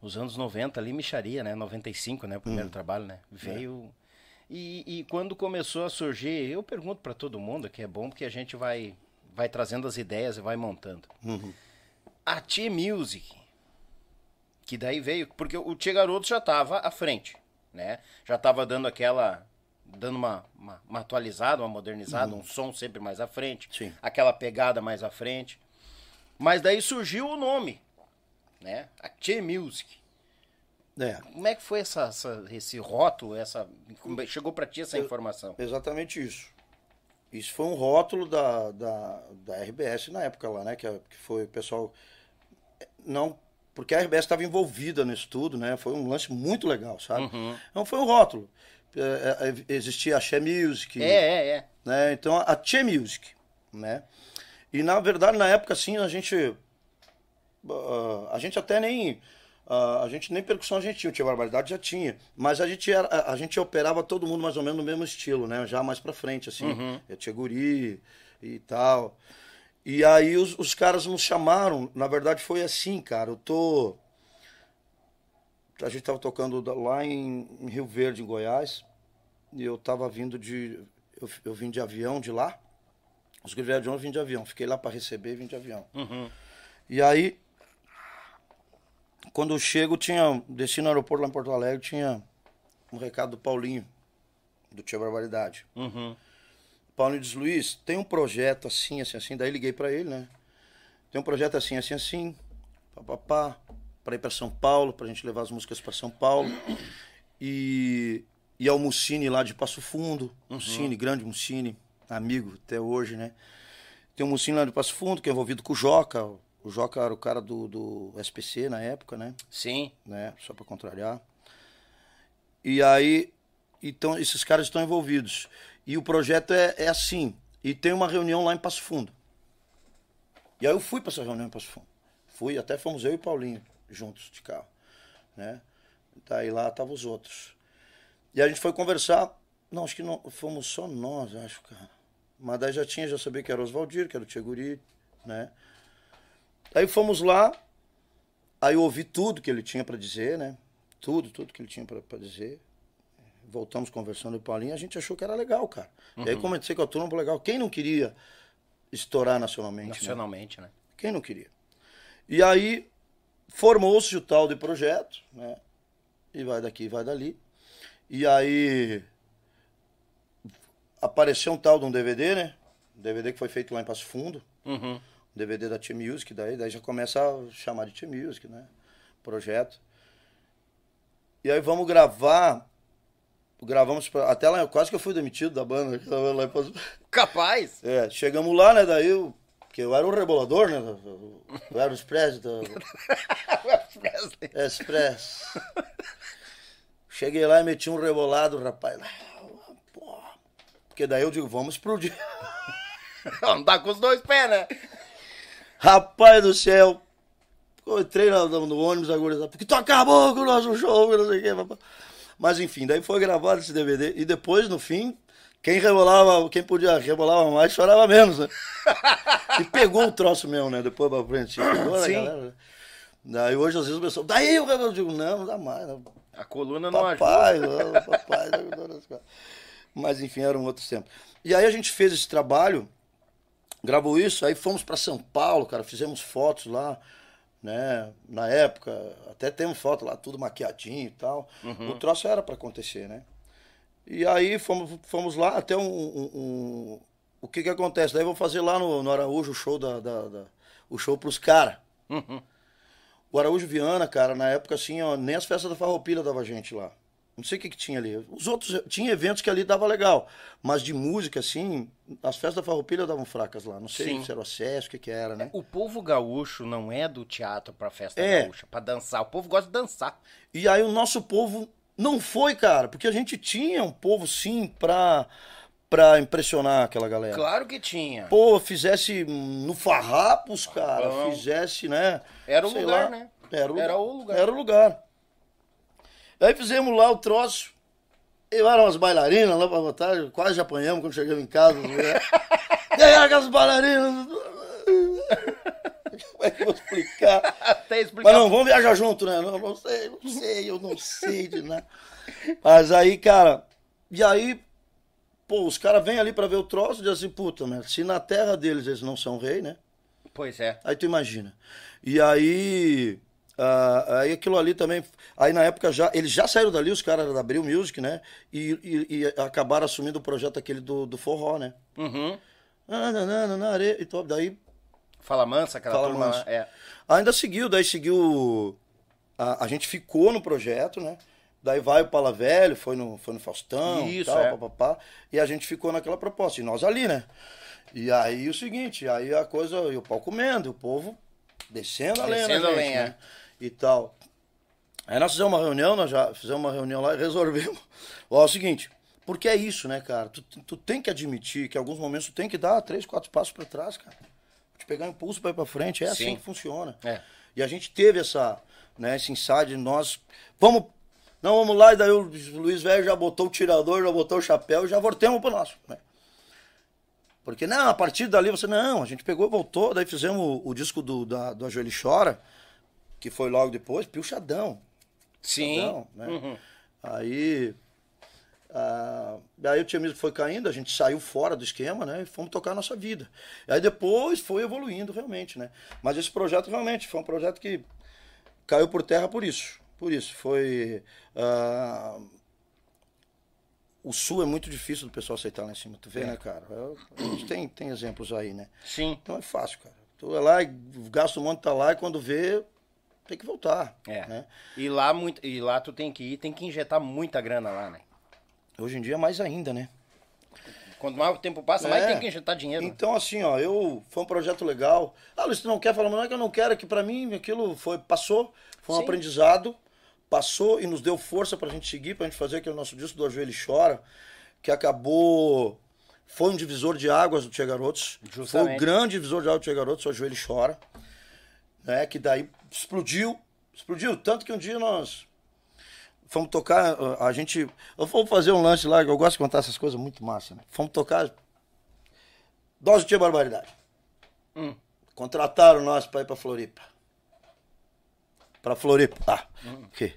Os anos 90 ali, micharia, né? 95, né? O primeiro trabalho, né? Veio. E, e quando começou a surgir, eu pergunto pra todo mundo, que é bom porque a gente vai, vai trazendo as ideias e vai montando. A T-Music, que daí veio, porque o Tia Garoto já tava à frente, né? Já tava dando aquela, dando uma, uma, uma atualizada, uma modernizada, um som sempre mais à frente, Sim. aquela pegada mais à frente. Mas daí surgiu o nome, né? A T-Music. É, Como é que foi essa, essa- esse rótulo, essa, é- chegou pra ti essa Eu- informação? exatamente isso. Isso foi um rótulo da, da, da RBS na época lá, né? Que, que foi o pessoal. Não, porque a RBS estava envolvida nisso tudo, né? Foi um lance muito legal, sabe? Então foi um rótulo. É, é, existia a She Music. É, é, é. né? Então a Che Music, né? E na verdade na época assim a gente ah, a gente até nem ah, a gente nem percussão a gente tinha, tinha barbaridade já tinha, mas a gente era, a, a gente operava todo mundo mais ou menos no mesmo estilo, né? Já mais pra frente assim, eu tinha guri e tal. E aí os, os caras nos chamaram, na verdade foi assim, cara, eu tô a gente tava tocando lá em, em Rio Verde, em Goiás, e eu tava vindo de. Eu, eu vim de avião de lá. Os que vieram de onde eu vim de avião. Fiquei lá para receber e vim de avião. E aí, quando eu chego, tinha. Desci no aeroporto lá em Porto Alegre, tinha um recado do Paulinho, do Tia Barbaridade. Uhum. Paulinho diz, Luiz, tem um projeto assim, assim, assim. Daí liguei para ele, né? Tem um projeto assim, assim, assim. Papapá. Para ir para São Paulo, pra gente levar as músicas para São Paulo. E, e ao Mucine lá de Passo Fundo. Mucine, grande Mucine, amigo até hoje, né? Tem um Mucine lá de Passo Fundo, que é envolvido com o Joca. O Joca era o cara do, do SPC na época, né? Sim. né? Só para contrariar. E aí, então, esses caras estão envolvidos. E o projeto é, é assim. E tem uma reunião lá em Passo Fundo. E aí eu fui para essa reunião em Passo Fundo. Fui, até fomos eu e Paulinho juntos de carro, né? Daí lá estavam os outros. E a gente foi conversar. Não, acho que não, fomos só nós, acho, cara. Mas daí já tinha, já sabia que era o Oswaldir, que era o Tcheguri, né? Aí fomos lá, Aí eu ouvi tudo que ele tinha para dizer, né? Tudo, tudo que ele tinha para dizer. Voltamos conversando com o Paulinho, a gente achou que era legal, cara. E aí comecei com a turma, legal. Quem não queria estourar nacionalmente? né? Nacionalmente, né? Quem não queria? E aí formou-se o tal de projeto, né? E vai daqui, vai dali. E aí apareceu um tal de um DVD, né? DVD que foi feito lá em Passo Fundo. Uhum. DVD da Tia Music, daí, daí já começa a chamar de Tia Music, né? Projeto. E aí vamos gravar. Gravamos pra, até lá, quase que eu fui demitido da banda. Capaz! É, chegamos lá, né? Daí. Porque eu era o rebolador, né? Eu era o Express. Do... Express. Cheguei lá e meti um rebolado, rapaz. Porra. Porque daí eu digo, vamos explodir. Não dá com os dois pés, né? Rapaz do céu. Eu entrei no, no ônibus agora, porque tu acabou com o nosso show, não sei o quê. Mas enfim, daí foi gravado esse DVD. E depois, no fim, quem rebolava, quem podia rebolava mais, chorava menos, né? e pegou o troço mesmo, né? Depois pra frente. Pegou, né, Sim. galera, né? Daí hoje, às vezes, o pessoal, daí eu, eu digo, não, não dá mais. Não. A coluna não Papai, ajuda. não, papai, não nas coisas. Mas enfim, eram outros tempos. E aí a gente fez esse trabalho, gravou isso, aí fomos para São Paulo, cara, fizemos fotos lá, né? Na época, até temos foto lá, tudo maquiadinho e tal. O troço era para acontecer, né? E aí fomos, fomos lá até um, um- um- O que que acontece? Daí vou fazer lá no, no Araújo o show da, da- da- o show pros caras. O Araújo Viana, cara, na época assim, ó, nem as festas da Farroupilha dava gente lá. Não sei o que, que tinha ali. Os outros, tinha eventos que ali dava legal. Mas de música, assim, as festas da Farroupilha davam fracas lá. Não sei Sim. se era o acesso, o que que era, né? O povo gaúcho não é do teatro pra festa É. gaúcha, pra dançar. O povo gosta de dançar. E aí o nosso povo não foi, cara, porque a gente tinha um povo, sim, pra, pra impressionar aquela galera. Claro que tinha. Pô, fizesse no farrapos, cara, Bom. fizesse, né? Era o lugar, lá. né? Era o, Era o lugar. Era o lugar. Aí fizemos lá o troço. Eu era umas bailarinas lá pra botar, quase já apanhamos quando chegamos em casa. né? e aí aquelas bailarinas. Como é que eu vou explicar? Até explicar. Mas não, vamos viajar junto, né? Não, não sei, não sei, eu não sei de nada. Mas aí, cara, e aí, pô, os caras vêm ali pra ver o troço e dizem assim, puta, mas se na terra deles eles não são rei, né? Pois é. Aí tu imagina. E aí. ah, aí aquilo ali também. Aí na época já. Eles já saíram dali, os caras da Abril Music, né? E, e- e acabaram assumindo o projeto aquele do, do forró, né? Uhum. Ah, na, na, na, na areia, e top. Daí Fala mansa, aquela Fala turma. Mansa. É. Ainda seguiu, daí seguiu. A, a gente ficou no projeto, né? Daí vai o Pala Velho, foi no, foi no Faustão, Isso, tal, é. papapá, e a gente ficou naquela proposta, e nós ali, né? E aí o seguinte, aí a coisa, e o pau comendo, o povo descendo a lenha, Descendo a lenha, né? E tal. Aí nós fizemos uma reunião, nós já fizemos uma reunião lá e resolvemos. Ó, é o seguinte, porque é isso, né, cara? Tu, tu tem que admitir que em alguns momentos tu tem que dar três, quatro passos para trás, cara. Pegar impulso para ir para frente, é Sim. assim que funciona. É. E a gente teve essa, né, esse insight, nós vamos, não vamos lá, e daí o Luiz Velho já botou o tirador, já botou o chapéu e já voltemos pro nosso. Né? Porque, não, a partir dali você, não, a gente pegou, voltou, daí fizemos o, o disco do, da, do Ajoelho Chora, que foi logo depois, Pilchadão. Sim. Não, né? Uhum. Aí, ah, aí o Music foi caindo, a gente saiu fora do esquema, né? E fomos tocar a nossa vida. Aí depois foi evoluindo realmente, né? Mas esse projeto realmente foi um projeto que caiu por terra por isso. Por isso. Foi. ah, o sul é muito difícil do pessoal aceitar lá em cima, tu vê, né, cara? Eu- a gente tem, tem exemplos aí, né? Sim. Então é fácil, cara. Tu é lá e gasta um monte, tá lá, e quando vê, tem que voltar. É. Né? E lá, muito, e lá tu tem que ir, tem que injetar muita grana lá, né? Hoje em dia mais ainda, né? Quanto mais o tempo passa, mais É. tem que injetar dinheiro. Então, assim, ó, eu. Foi um projeto legal. Ah, Luiz, tu não quer falar, mas não é que eu não quero, é que pra mim aquilo foi, passou, foi um Sim. aprendizado, passou e nos deu força pra gente seguir, pra gente fazer aquele nosso disco do Ajoelho Chora, que acabou. Foi um divisor de águas do Tia Garotos. Foi Justamente. o grande divisor de águas do Tia Garotos, o Ajoelho Chora. Né, que daí explodiu. Explodiu. Tanto que um dia nós. Fomos tocar, a a gente. Eu vou fazer um lance lá, que eu gosto de contar essas coisas muito massa, né? Fomos tocar Dose tinha barbaridade. Hum. Contrataram nós pra ir pra Floripa. Pra Floripa. Ah, Hum. ok.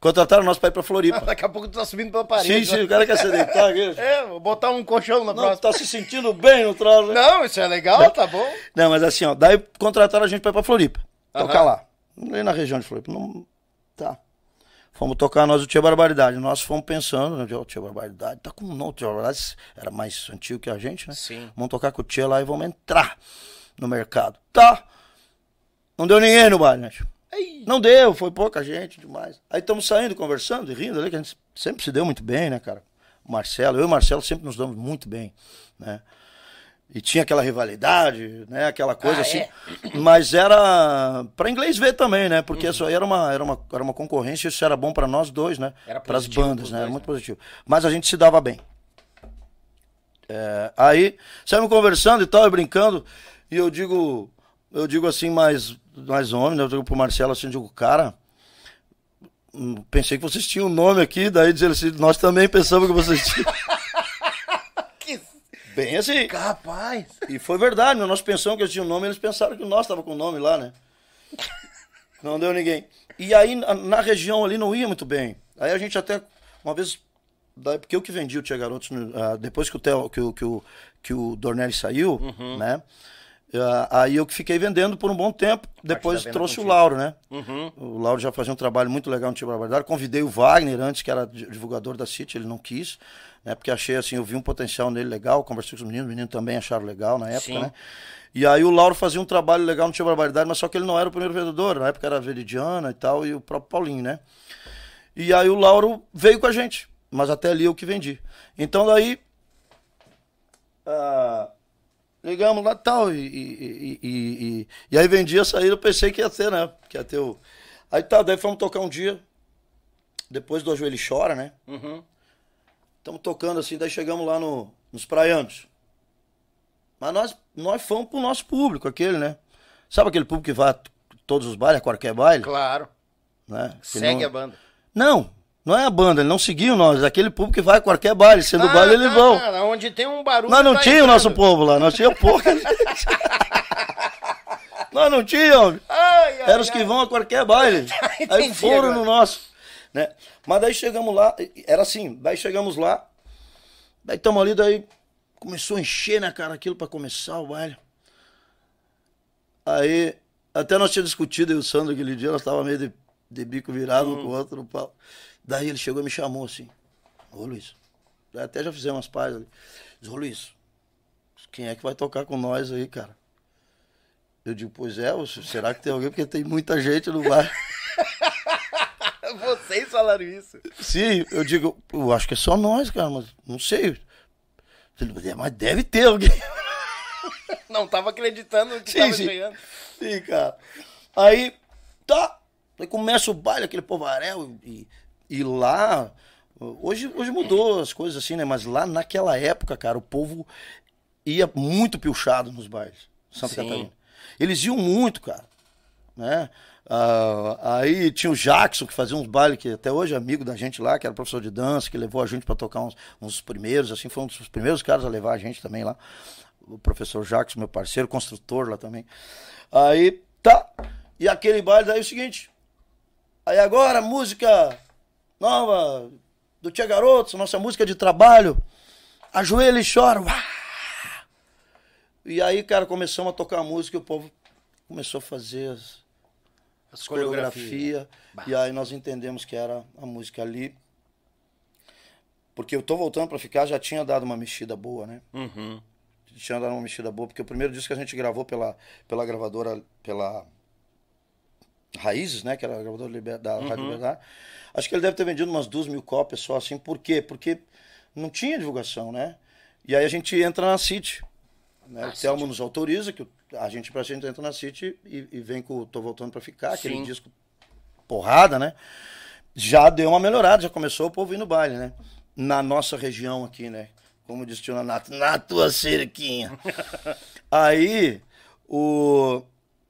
Contrataram nós pra ir pra Floripa. Daqui a pouco tu tá subindo pela parede. sim, sim, o cara quer se deitar aqui. É, vou botar um colchão na Não, próxima. tá se sentindo bem no troço. né? Não, isso é legal, tá bom. Não, mas assim, ó, daí contrataram a gente pra ir pra Floripa. Tocar Aham. lá. Ali na região de Floripa. Não, tá. Fomos tocar nós o Tia Barbaridade. Nós fomos pensando, né, o Tia Barbaridade, tá com um nome, o Tia Barbaridade era mais antigo que a gente, né? Sim. Vamos tocar com o Tia lá e vamos entrar no mercado. Tá. Não deu ninguém no baile, né? Não deu, foi pouca gente demais. Aí estamos saindo, conversando e rindo ali, que a gente sempre se deu muito bem, né, cara? Marcelo, eu e o Marcelo sempre nos damos muito bem, né? E tinha aquela rivalidade, né? Aquela coisa Ah, assim. é? Mas era para inglês ver também, né? Porque isso aí era uma, era uma, era uma concorrência, isso era bom para nós dois, né? Era Para as bandas, né? Era dois, muito né? positivo. Mas a gente se dava bem. É, aí, saímos conversando e tal, e brincando, e eu digo, eu digo assim, mais, mais homem, né? Eu digo pro Marcelo assim, eu digo, cara, hum, pensei que vocês tinham um nome aqui, daí diz ele assim, nós também pensamos que vocês tinham. Bem assim. Rapaz. E foi verdade, né? nós pensamos que eles tinham nome, eles pensaram que nós estava com o nome lá, né? Não deu ninguém. E aí, na, região ali, não ia muito bem. Aí a gente até, uma vez, porque eu que vendi o Tia Garotos, no- ah, depois que o, Theo, que, o, que, o, que o Dornelli saiu, Uhum. né? Ah, aí eu que fiquei vendendo por um bom tempo. Depois trouxe o contigo. Lauro, né? Uhum. O Lauro já fazia um trabalho muito legal no Tia Barbaridade. Convidei o Wagner antes, que era di- divulgador da City, ele não quis, né? Porque achei assim, eu vi um potencial nele legal, conversei com os meninos, os meninos também acharam legal na época, Sim. né? E aí o Lauro fazia um trabalho legal no Tia Barbaridade, mas só que ele não era o primeiro vendedor, na época era a Veridiana e tal, e o próprio Paulinho, né? E aí o Lauro veio com a gente, mas até ali eu que vendi. Então daí. ah, ligamos lá e tal, e, e, e, e, e aí vendi a saída, eu pensei que ia ter, né? Que ia ter o. Aí tá, daí fomos tocar um dia, depois do Ajoelho Chora, né? Uhum. Estamos tocando assim, daí chegamos lá no, nos praianos. Mas nós, nós fomos pro nosso público, aquele, né? Sabe aquele público que vai a todos os bailes, a qualquer baile? Claro. Né? Que Segue não- a banda. Não, não é a banda, ele não seguiu nós. Aquele público que vai a qualquer baile, sendo baile, eles vão. Ah, onde tem um barulho. Nós não tá tinha o entrando. nosso povo lá, nós tinha pouca. nós não tínhamos. Ai, ai, Eram os que ai. vão a qualquer baile. Aí foram agora. no nosso. Né? Mas daí chegamos lá, era assim, daí chegamos lá, daí estamos ali, daí começou a encher, né, cara, aquilo pra começar o baile. Aí, até nós tínhamos discutido, eu e o Sandro aquele dia, nós tava meio de, de bico virado um com o outro no pau. Daí ele chegou e me chamou assim, ô Luiz, daí até já fizemos pazes ali. Diz, ô Luiz, quem é que vai tocar com nós aí, cara? Eu digo, pois é, será que tem alguém? Porque tem muita gente no bar. Vocês falaram isso. Sim, eu digo, eu acho que é só nós, cara, mas não sei. Ele, "É, Mas deve ter alguém. Não tava acreditando que Sim, tava sim. chegando. Sim, cara. Aí, tá. Aí começa o baile, aquele povarel. E, e lá. Hoje, hoje mudou as coisas assim, né? Mas lá naquela época, cara, o povo ia muito pilchado nos bailes. Santa Sim. Catarina. Eles iam muito, cara. Né? Ah, aí tinha o Jackson, que fazia uns bailes, que até hoje é amigo da gente lá, que era professor de dança, que levou a gente para tocar uns, uns primeiros, assim, foi um dos primeiros caras a levar a gente também lá. O professor Jackson, meu parceiro, construtor lá também. Aí, tá. E aquele baile, daí é o seguinte. Aí agora, música nova do Tia Garotos, nossa música de trabalho. Ajoelha e chora. E aí, cara, começamos a tocar a música e o povo começou a fazer as, as coreografia. E aí nós entendemos que era a música ali. Porque eu tô voltando pra ficar, já tinha dado uma mexida boa, né? Uhum. Tinha dado uma mexida boa, porque o primeiro disco que a gente gravou pela, pela gravadora, pela Raízes, né? Que era a gravadora Liber- da Rádio Liberdade. Acho que ele deve ter vendido umas duas mil cópias só, assim. Por quê? Porque não tinha divulgação, né? E aí a gente entra na City. Né? o Telmo nos autoriza, que o- a gente pra gente entra na City e, e vem com o Tô Voltando Pra Ficar, aquele Sim. disco porrada, né? Já deu uma melhorada, já começou o povo ir no baile, né? Na nossa região aqui, né? Como disse o tio Nato, na tua cerquinha. aí, o...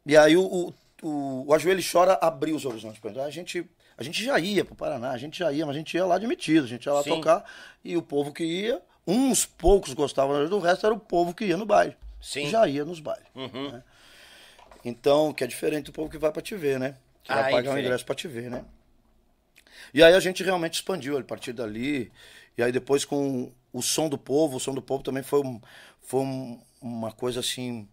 E aí o, o, o, o Ajoelho Chora abriu os horizontes pra. A gente, a gente já ia pro Paraná, a gente já ia, mas a gente ia lá de metido, a gente ia lá Sim. tocar. E o povo que ia, uns poucos gostavam do resto, era o povo que ia no baile. Sim. Já ia nos bailes. né? Então, que é diferente do povo que vai pra te ver, né? Que Ah, vai é pagar o diferente. ingresso pra te ver, né? E aí a gente realmente expandiu a partir dali. E aí depois com o som do povo, o som do povo também foi, um, foi um- uma coisa assim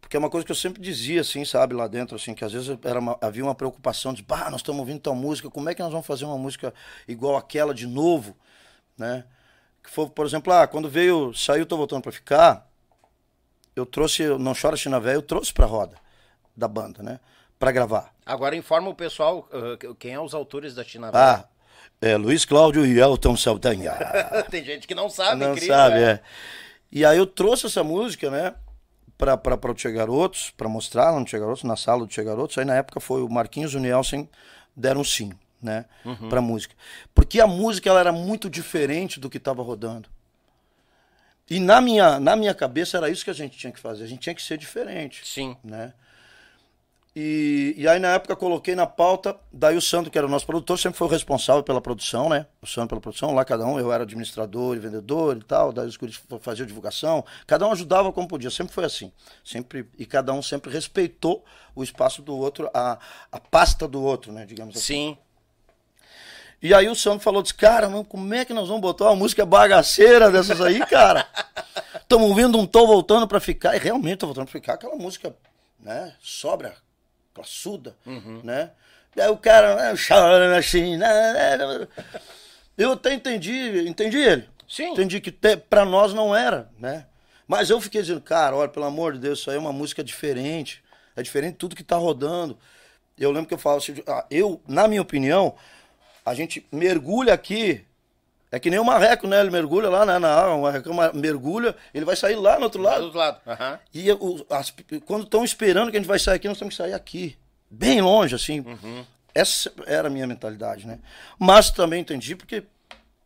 Porque é uma coisa que eu sempre dizia, assim, sabe, lá dentro, assim, que às vezes era uma, havia uma preocupação de, bah, nós estamos ouvindo tal música, como é que nós vamos fazer uma música igual aquela de novo, né? Que foi, por exemplo, ah, quando veio, saiu Tô Voltando Pra Ficar, eu trouxe, Não Chora China Véia, eu trouxe pra roda da banda, né? Pra gravar. Agora informa o pessoal uh, quem é os autores da China Ah, é Luiz Cláudio e Elton Saldanha. Tem gente que não sabe, não incrível, sabe, é. é. E aí eu trouxe essa música, né? Pra, pra, pra o Tia Garotos, pra mostrar lá no Tia Garotos, na sala do Tia Garotos. Aí na época foi o Marquinhos e o Nielsen deram sim, né? Pra música. Porque a música ela era muito diferente do que tava rodando. E na minha, na minha cabeça era isso que a gente tinha que fazer. A gente tinha que ser diferente Sim. né? E, e aí na época coloquei na pauta, daí o Sandro, que era o nosso produtor, sempre foi o responsável pela produção, né? O Sandro pela produção, lá cada um, eu era administrador e vendedor e tal, daí os guris faziam divulgação, cada um ajudava como podia, sempre foi assim. Sempre, e cada um sempre respeitou o espaço do outro, a, a pasta do outro, né? Digamos assim. Sim. E aí o Sandro falou, disse, cara, mano, como é que nós vamos botar uma música bagaceira dessas aí, cara? Estamos ouvindo um Tô Voltando Pra Ficar, e realmente Tô Voltando Pra Ficar, aquela música, né, sobra, classuda, né? Daí o cara, né, chora China, né? eu até entendi, entendi ele. Sim. Entendi que te, pra nós não era, né? Mas eu fiquei dizendo, cara, olha, pelo amor de Deus, isso aí é uma música diferente, é diferente de tudo que tá rodando. Eu lembro que eu falo assim, ah, eu, na minha opinião, a gente mergulha aqui, é que nem o marreco, né? Ele mergulha lá na, na água, o marreco ma- mergulha, ele vai sair lá no outro Lá do lado. outro lado. Aham. E o- as- quando estão esperando que a gente vai sair aqui, nós temos que sair aqui. Bem longe, assim. Essa era a minha mentalidade, né? Mas também entendi porque.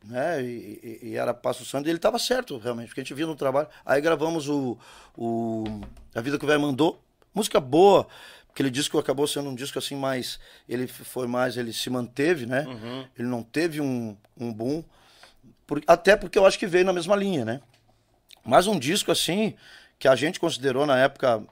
Né, e, e- e era Passo Santo, e ele estava certo, realmente, porque a gente via no trabalho. Aí gravamos o, o A Vida que o Velho Mandou, música boa, aquele disco acabou sendo um disco assim mais. Ele foi mais, ele se manteve, né? Ele não teve um, um boom, por- até porque eu acho que veio na mesma linha, né? Mas um disco assim, que a gente considerou na época.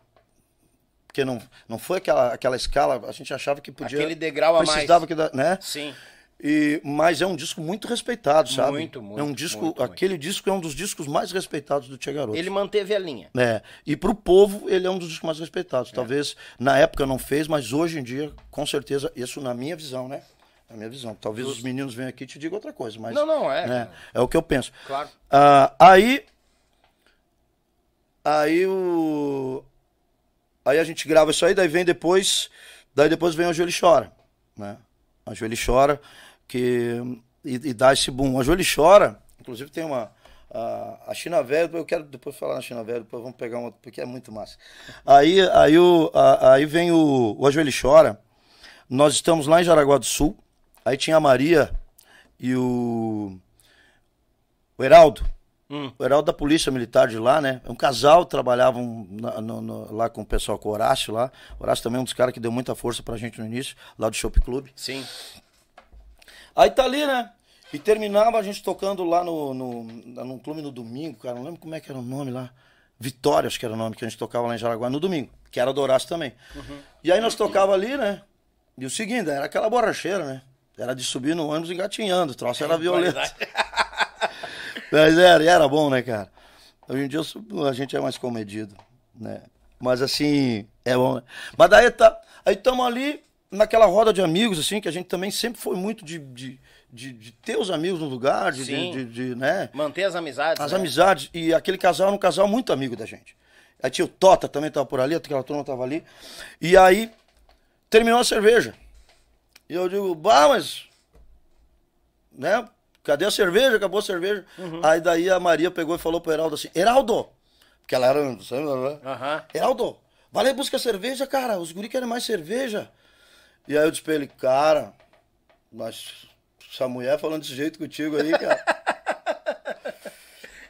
Porque não, não foi aquela, aquela escala, a gente achava que podia. Aquele degrau a mais. precisava que da- né? Sim. E, mas é um disco muito respeitado, sabe? Muito, muito, É um disco, muito, muito. aquele disco é um dos discos mais respeitados do Tia Garoto. Ele manteve a linha. É, e pro povo ele é um dos discos mais respeitados. Talvez na época não fez, mas hoje em dia, com certeza, isso na minha visão, né? Na minha visão. Talvez os meninos venham aqui e te digam outra coisa, mas. Não, não, é. né, é o que eu penso. Claro. Ah, aí. Aí o. Aí a gente grava isso aí, daí vem depois. Daí depois vem o Joelho Chora. Né? A Joelho Chora, que. E, e dá esse boom. A Joelho Chora, inclusive tem uma. A, a China Velha, eu quero depois falar na China Velha, depois vamos pegar uma, porque é muito massa. Aí, aí, o, a- aí vem o, o Ajoelho Chora. Nós estamos lá em Jaraguá do Sul. Aí tinha a Maria e o. O Heraldo. O Heraldo da Polícia Militar de lá, né? Um casal trabalhavam na- no- no- lá com o pessoal, com o Horácio lá. O Horácio também é um dos caras que deu muita força pra gente no início, lá do Shop Club. Sim. Aí tá ali, né? E terminava a gente tocando lá no, no, num clube no domingo, cara. Não lembro como é que era o nome lá. Vitória, acho que era o nome que a gente tocava lá em Jaraguá no domingo, que era do Horácio também. E aí nós tocava ali, né? E o seguinte, era aquela borracheira, né? Era de subir no ônibus engatinhando, o troço era violento. Mas era, e era bom, né, cara? Hoje em dia eu a gente é mais comedido, né? Mas assim, é bom, né? Mas daí tá. Aí estamos ali naquela roda de amigos, assim, que a gente também sempre foi muito de, de, de, de ter os amigos no lugar, de, de, de- né? Manter as amizades. As né? amizades. E aquele casal era um casal muito amigo da gente. Aí tinha o Tota também tava por ali, aquela turma tava ali. E aí terminou a cerveja. E eu digo, bah, mas. Né? Cadê a cerveja? Acabou a cerveja. Uhum. Aí daí a Maria pegou e falou pro Heraldo assim: Heraldo! Porque ela era. sabe? Aham. Heraldo, vai lá e busca cerveja, cara. Os guri querem mais cerveja. E aí eu disse pra ele, cara, mas essa mulher falando desse jeito contigo aí, cara.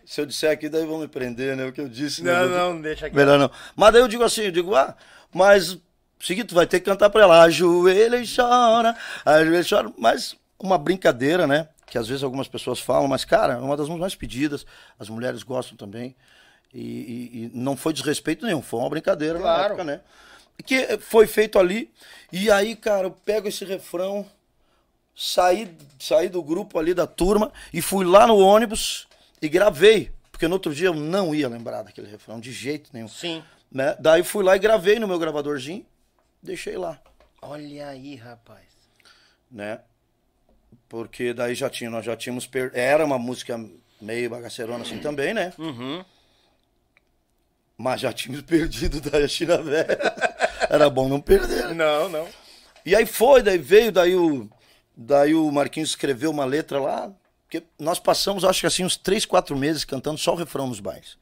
Se eu disser aqui, daí vão me prender, né? O que eu disse. né? Não, não, deixa aqui. Melhor não. Mas daí eu digo assim, eu digo, ah, mas seguinte, tu vai ter que cantar pra ela, ajoelha e chora, ajoelha e chora. Mas uma brincadeira, né? Que às vezes algumas pessoas falam, mas, cara, é uma das mais pedidas, as mulheres gostam também. E, e- e não foi desrespeito nenhum, foi uma brincadeira na Claro. época, né? Que foi feito ali. E aí, cara, eu pego esse refrão, saí, saí do grupo ali da turma e fui lá no ônibus e gravei. Porque no outro dia eu não ia lembrar daquele refrão, de jeito nenhum. Sim. Né? Daí fui lá e gravei no meu gravadorzinho, deixei lá, Olha aí, rapaz. né? Porque daí já tinha, nós já tínhamos per... era uma música meio bagaceirona assim também, né? Uhum. Mas já tínhamos perdido da China velha. Era bom não perder. Não, não. E aí foi, daí veio, daí o, daí o Marquinhos escreveu uma letra lá, que nós passamos, acho que assim, uns três, quatro meses cantando só o refrão nos bailes.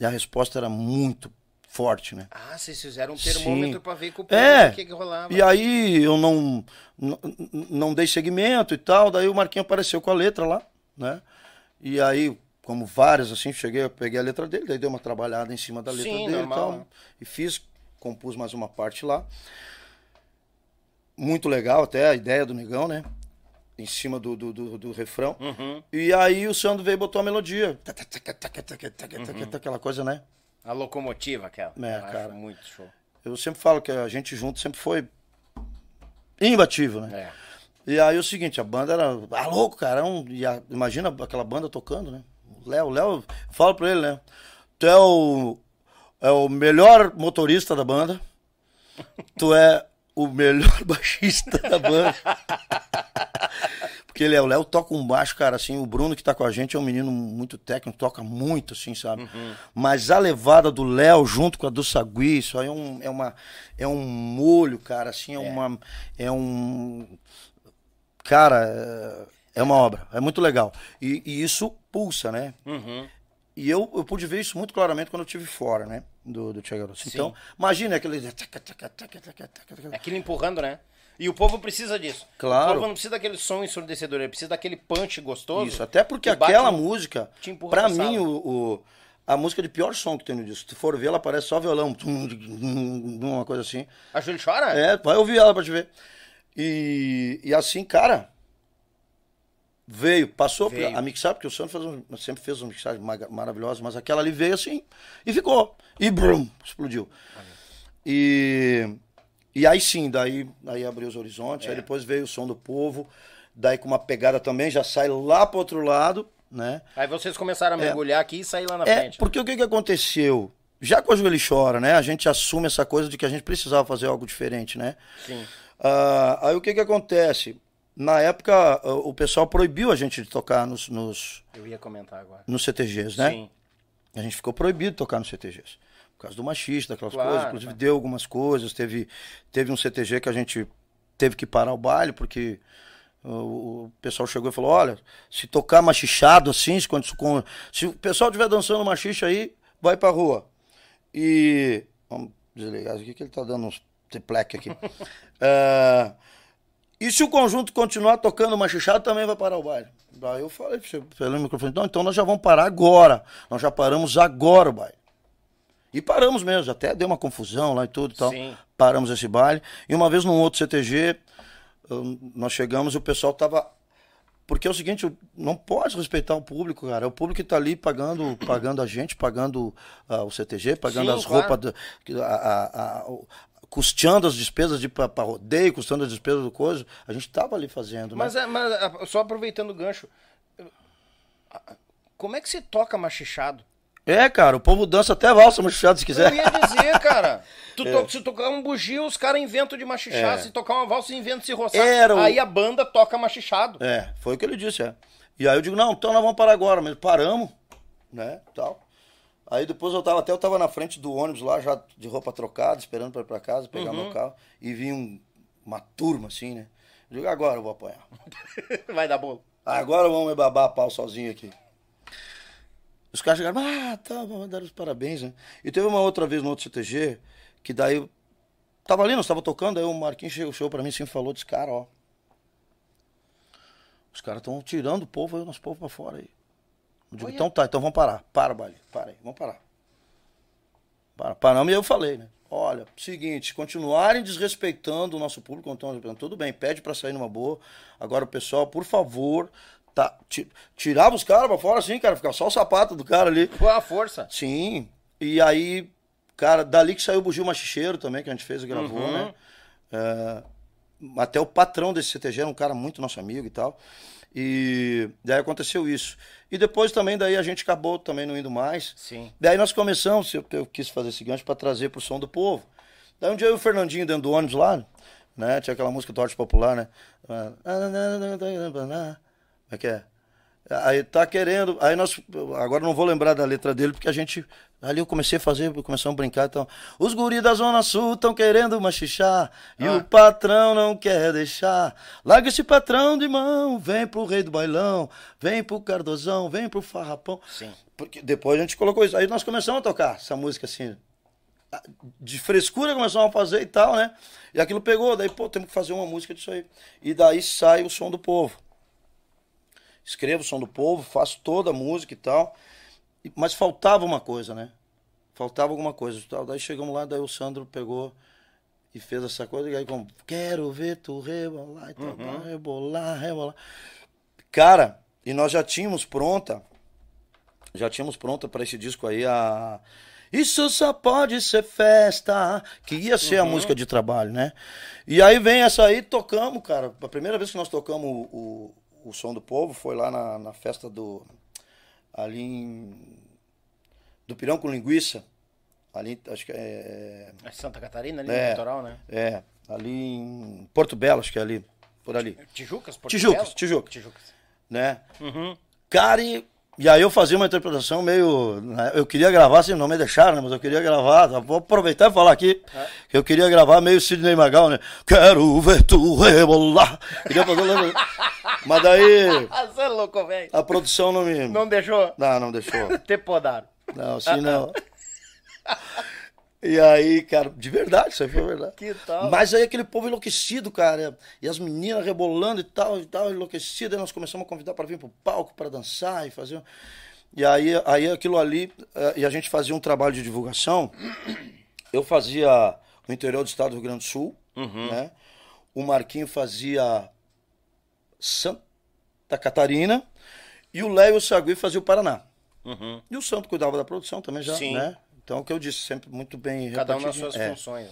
E a resposta era muito forte, né? Ah, vocês fizeram um termômetro pra ver com o É, o que, que rolava. e aí eu não, não, não dei seguimento e tal, daí o Marquinhos apareceu com a letra lá, né? E aí, como várias, assim, cheguei, eu peguei a letra dele, daí dei uma trabalhada em cima da letra Sim, dele normal, e tal, né? e fiz, compus mais uma parte lá. Muito legal até a ideia do Negão, né? Em cima do, do, do, do refrão. Uhum. E aí o Sandro veio e botou a melodia. Aquela coisa, né? A locomotiva aquela. É, cara. Muito show. Eu sempre falo que a gente junto sempre foi imbatível, né? É. E aí o seguinte, a banda era. Ah, louco, cara. é um- e a- imagina aquela banda tocando, né? O Léo, o Léo, falo pra ele, né? Tu é o, é o melhor motorista da banda. Tu é o melhor baixista da banda. Porque ele é, o Léo toca um baixo, cara, assim, o Bruno que tá com a gente é um menino muito técnico, toca muito, assim, sabe? Mas a levada do Léo junto com a do Sagui, isso aí é, um, é uma, é um molho, cara, assim, é, uma, é um, cara, é, é uma obra, é muito legal. E, e isso pulsa, né? Uhum. E eu, eu pude ver isso muito claramente quando eu estive fora, né? Do, do Tia Garoto. Então, imagina aquele... Aquilo empurrando, né? E o povo precisa disso. Claro. O povo não precisa daquele som ensurdecedor, ele precisa daquele punch gostoso. Isso, até porque aquela no- música, pra mim, o, o- a música de pior som que tem no disco. Se tu for ver, ela parece só violão, uma coisa assim. A Júlia chora? É, vai ouvir ela pra te ver. E, e assim, cara, veio, passou Veio. a mixar, porque o Santos faz um- sempre fez uma mixagem ma- maravilhosa, mas aquela ali veio assim e ficou. E brum, explodiu. E, e aí sim, daí, daí abriu os horizontes, É. aí depois veio o som do povo, daí com uma pegada também, já sai lá pro outro lado, né? Aí vocês começaram a mergulhar aqui e sair lá na É, frente. porque o que, que aconteceu? Já com a Joelho Chora, né? A gente assume essa coisa de que a gente precisava fazer algo diferente, né? Sim. Ah, aí o que que acontece? Na época, o pessoal proibiu a gente de tocar nos, nos, Eu ia comentar agora. nos CTGs, né? Sim. A gente ficou proibido de tocar nos CTGs. Por causa do machista, daquelas Claro, coisas. Inclusive, claro. deu algumas coisas. Teve, teve um CTG que a gente teve que parar o baile, porque o, o pessoal chegou e falou: olha, se tocar machichado assim, se, se o pessoal estiver dançando machixe aí, vai pra rua. E. Vamos desligar isso aqui que ele tá dando uns tripleque aqui. Ah, e se o conjunto continuar tocando machichado, também vai parar o baile. Daí eu falei pelo microfone, não, então nós já vamos parar agora. Nós já paramos agora o baile. E paramos mesmo, até deu uma confusão lá e tudo e tal. Sim. Paramos esse baile. E uma vez num outro CTG, nós chegamos e o pessoal tava. Porque é o seguinte, não pode respeitar o público, cara. É o público que tá ali pagando, pagando a gente, pagando ah, o CTG, pagando Sim, as claro. roupas, a- a- a- custeando as despesas de pra rodeio, custeando as despesas do coisa. A gente tava ali fazendo, né? Mas, é, mas ah, só aproveitando o gancho, ah, como é que se toca machichado? É, cara, o povo dança até valsa machuchado se quiser. Eu ia dizer, cara. Tu É. to- se tocar um bugio, os caras inventam de machichar. É. Se tocar uma valsa, inventam de se roçar. Era o- Aí a banda toca machichado. É, foi o que ele disse, é. E aí eu digo, não, então nós vamos parar agora, mas paramos, né, tal. Aí depois eu tava, até eu tava na frente do ônibus lá, já de roupa trocada, esperando pra ir pra casa, pegar Uhum. meu carro, e vi um- uma turma assim, né. Eu digo, agora eu vou apanhar. Vai dar bolo. Agora vamos me babar a pau sozinho aqui. Os caras chegaram, ah, tá, vamos dar os parabéns, né. E teve uma outra vez no outro CTG, que daí eu tava ali, nós tava tocando, aí o Marquinhos chegou, chegou pra mim assim e falou, disse, cara, ó, os caras estão tirando o povo aí, o nosso povo pra fora aí. Eu digo, Olha. então tá, então vamos parar. Para, Bali, para aí, vamos parar. Para, paramos e eu falei, né? Olha, seguinte, se continuarem desrespeitando o nosso público, então, tudo bem, pede pra sair numa boa. Agora o pessoal, por favor, tá, ti- tirava os caras pra fora assim, cara, ficava só o sapato do cara ali. Com a força. Sim. E aí, cara, dali que saiu o Bugio Machicheiro também, que a gente fez e gravou, Uhum. né? É, até o patrão desse CTG era um cara muito nosso amigo e tal. E daí aconteceu isso. E depois também, daí a gente acabou também não indo mais. Sim. Daí nós começamos, eu, eu quis fazer esse gancho para trazer pro som do povo. Daí um dia eu e o Fernandinho dentro do ônibus lá, né? Tinha aquela música do Arte Popular, né? Como é que é? Aí tá querendo. Aí nós. Agora não vou lembrar da letra dele, porque a gente. Ali eu comecei a fazer, começamos a brincar. Então, os guris da Zona Sul estão querendo machichar. E Ah. o patrão não quer deixar. Larga esse patrão de mão. Vem pro rei do bailão. Vem pro Cardozão. Vem pro farrapão. Sim. Porque depois a gente colocou isso. Aí nós começamos a tocar essa música assim. De frescura começamos a fazer e tal, né? E aquilo pegou. Daí, pô, temos que fazer uma música disso aí. E daí sai o som do povo escrevo o som do povo, faço toda a música e tal. Mas faltava uma coisa, né? Faltava alguma coisa. e Tal. Daí chegamos lá, daí o Sandro pegou e fez essa coisa. E aí, como, quero ver tu rebolar e tal, Uhum. rebolar, rebolar. Cara, e nós já tínhamos pronta, já tínhamos pronta para esse disco aí a. Isso só pode ser festa, que ia ser a música de trabalho, né? E aí vem essa aí, tocamos, cara. A primeira vez que nós tocamos o, o, o Som do Povo foi lá na, na festa do. Ali em. Do Pirão com Linguiça. Ali, acho que é. É Santa Catarina, ali É. no litoral, né? É, ali em Porto Belo, acho que é ali. Por ali. Tijucas? Porto Tijucas, Belo? Tijucas. Tijucas. né? Uhum. Cara, e, e aí eu fazia uma interpretação meio. né, Eu queria gravar, assim, não me deixaram, né? Mas eu queria gravar. tá? Vou aproveitar e falar aqui. que Eu queria gravar meio Sidney Magal, né? Quero ver tu rebolar. Queria fazer. um- Mas daí você é louco, velho. a produção não me. Não deixou Não, não deixou. ter podado. Não, assim não. E aí, cara, de verdade, isso aí foi verdade. Que tal? Mas aí aquele povo enlouquecido, cara. E as meninas rebolando e tal, e tal, enlouquecidas. Aí nós começamos a convidar para vir pro palco, para dançar e fazer. E aí, aí aquilo ali, eh, e a gente fazia um trabalho de divulgação. Eu fazia o interior do estado do Rio Grande do Sul, né? O Marquinho fazia Santa Catarina. E o Léo e o Sagui faziam o Paraná. E o Santo cuidava da produção também já, Sim. né? Então, o que eu disse, sempre muito bem Cada um nas suas É. funções.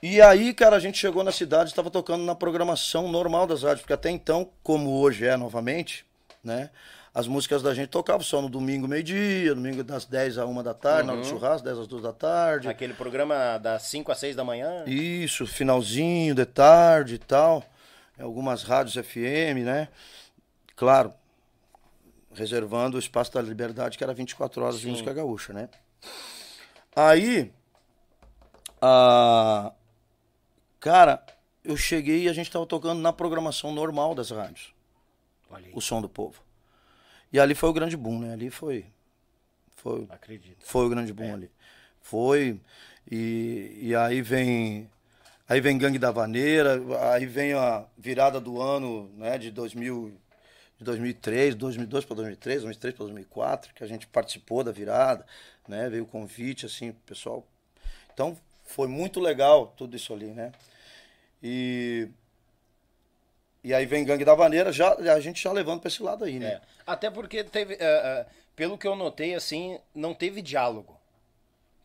E aí, cara, a gente chegou na cidade, estava tocando na programação normal das rádios, porque até então, como hoje é novamente, né? As músicas da gente tocavam só no domingo, meio-dia, domingo das 10 a 1 da tarde, na hora do churrasco, 10 às 2 da tarde. Aquele programa das 5 às 6 da manhã. Isso, finalzinho de tarde e tal. Algumas rádios FM, né? Claro, reservando o espaço da liberdade, que era 24 horas de música gaúcha, né? Aí, a... cara, eu cheguei e a gente tava tocando na programação normal das rádios, o som do povo. E ali foi o grande boom, né? Ali foi. Foi, acredito. foi o grande boom ali. Foi. E, e aí vem. Aí vem Gangue da Vaneira, aí vem a virada do ano, né, de 2000, de 2003, 2002 para 2003, 2003 para 2004, que a gente participou da virada, né, veio o convite, assim, pessoal. Então, foi muito legal tudo isso ali, né. E, e aí vem Gangue da Vaneira, já, a gente já levando para esse lado aí, né. É. Até porque teve. é, é, pelo que eu notei, assim, não teve diálogo.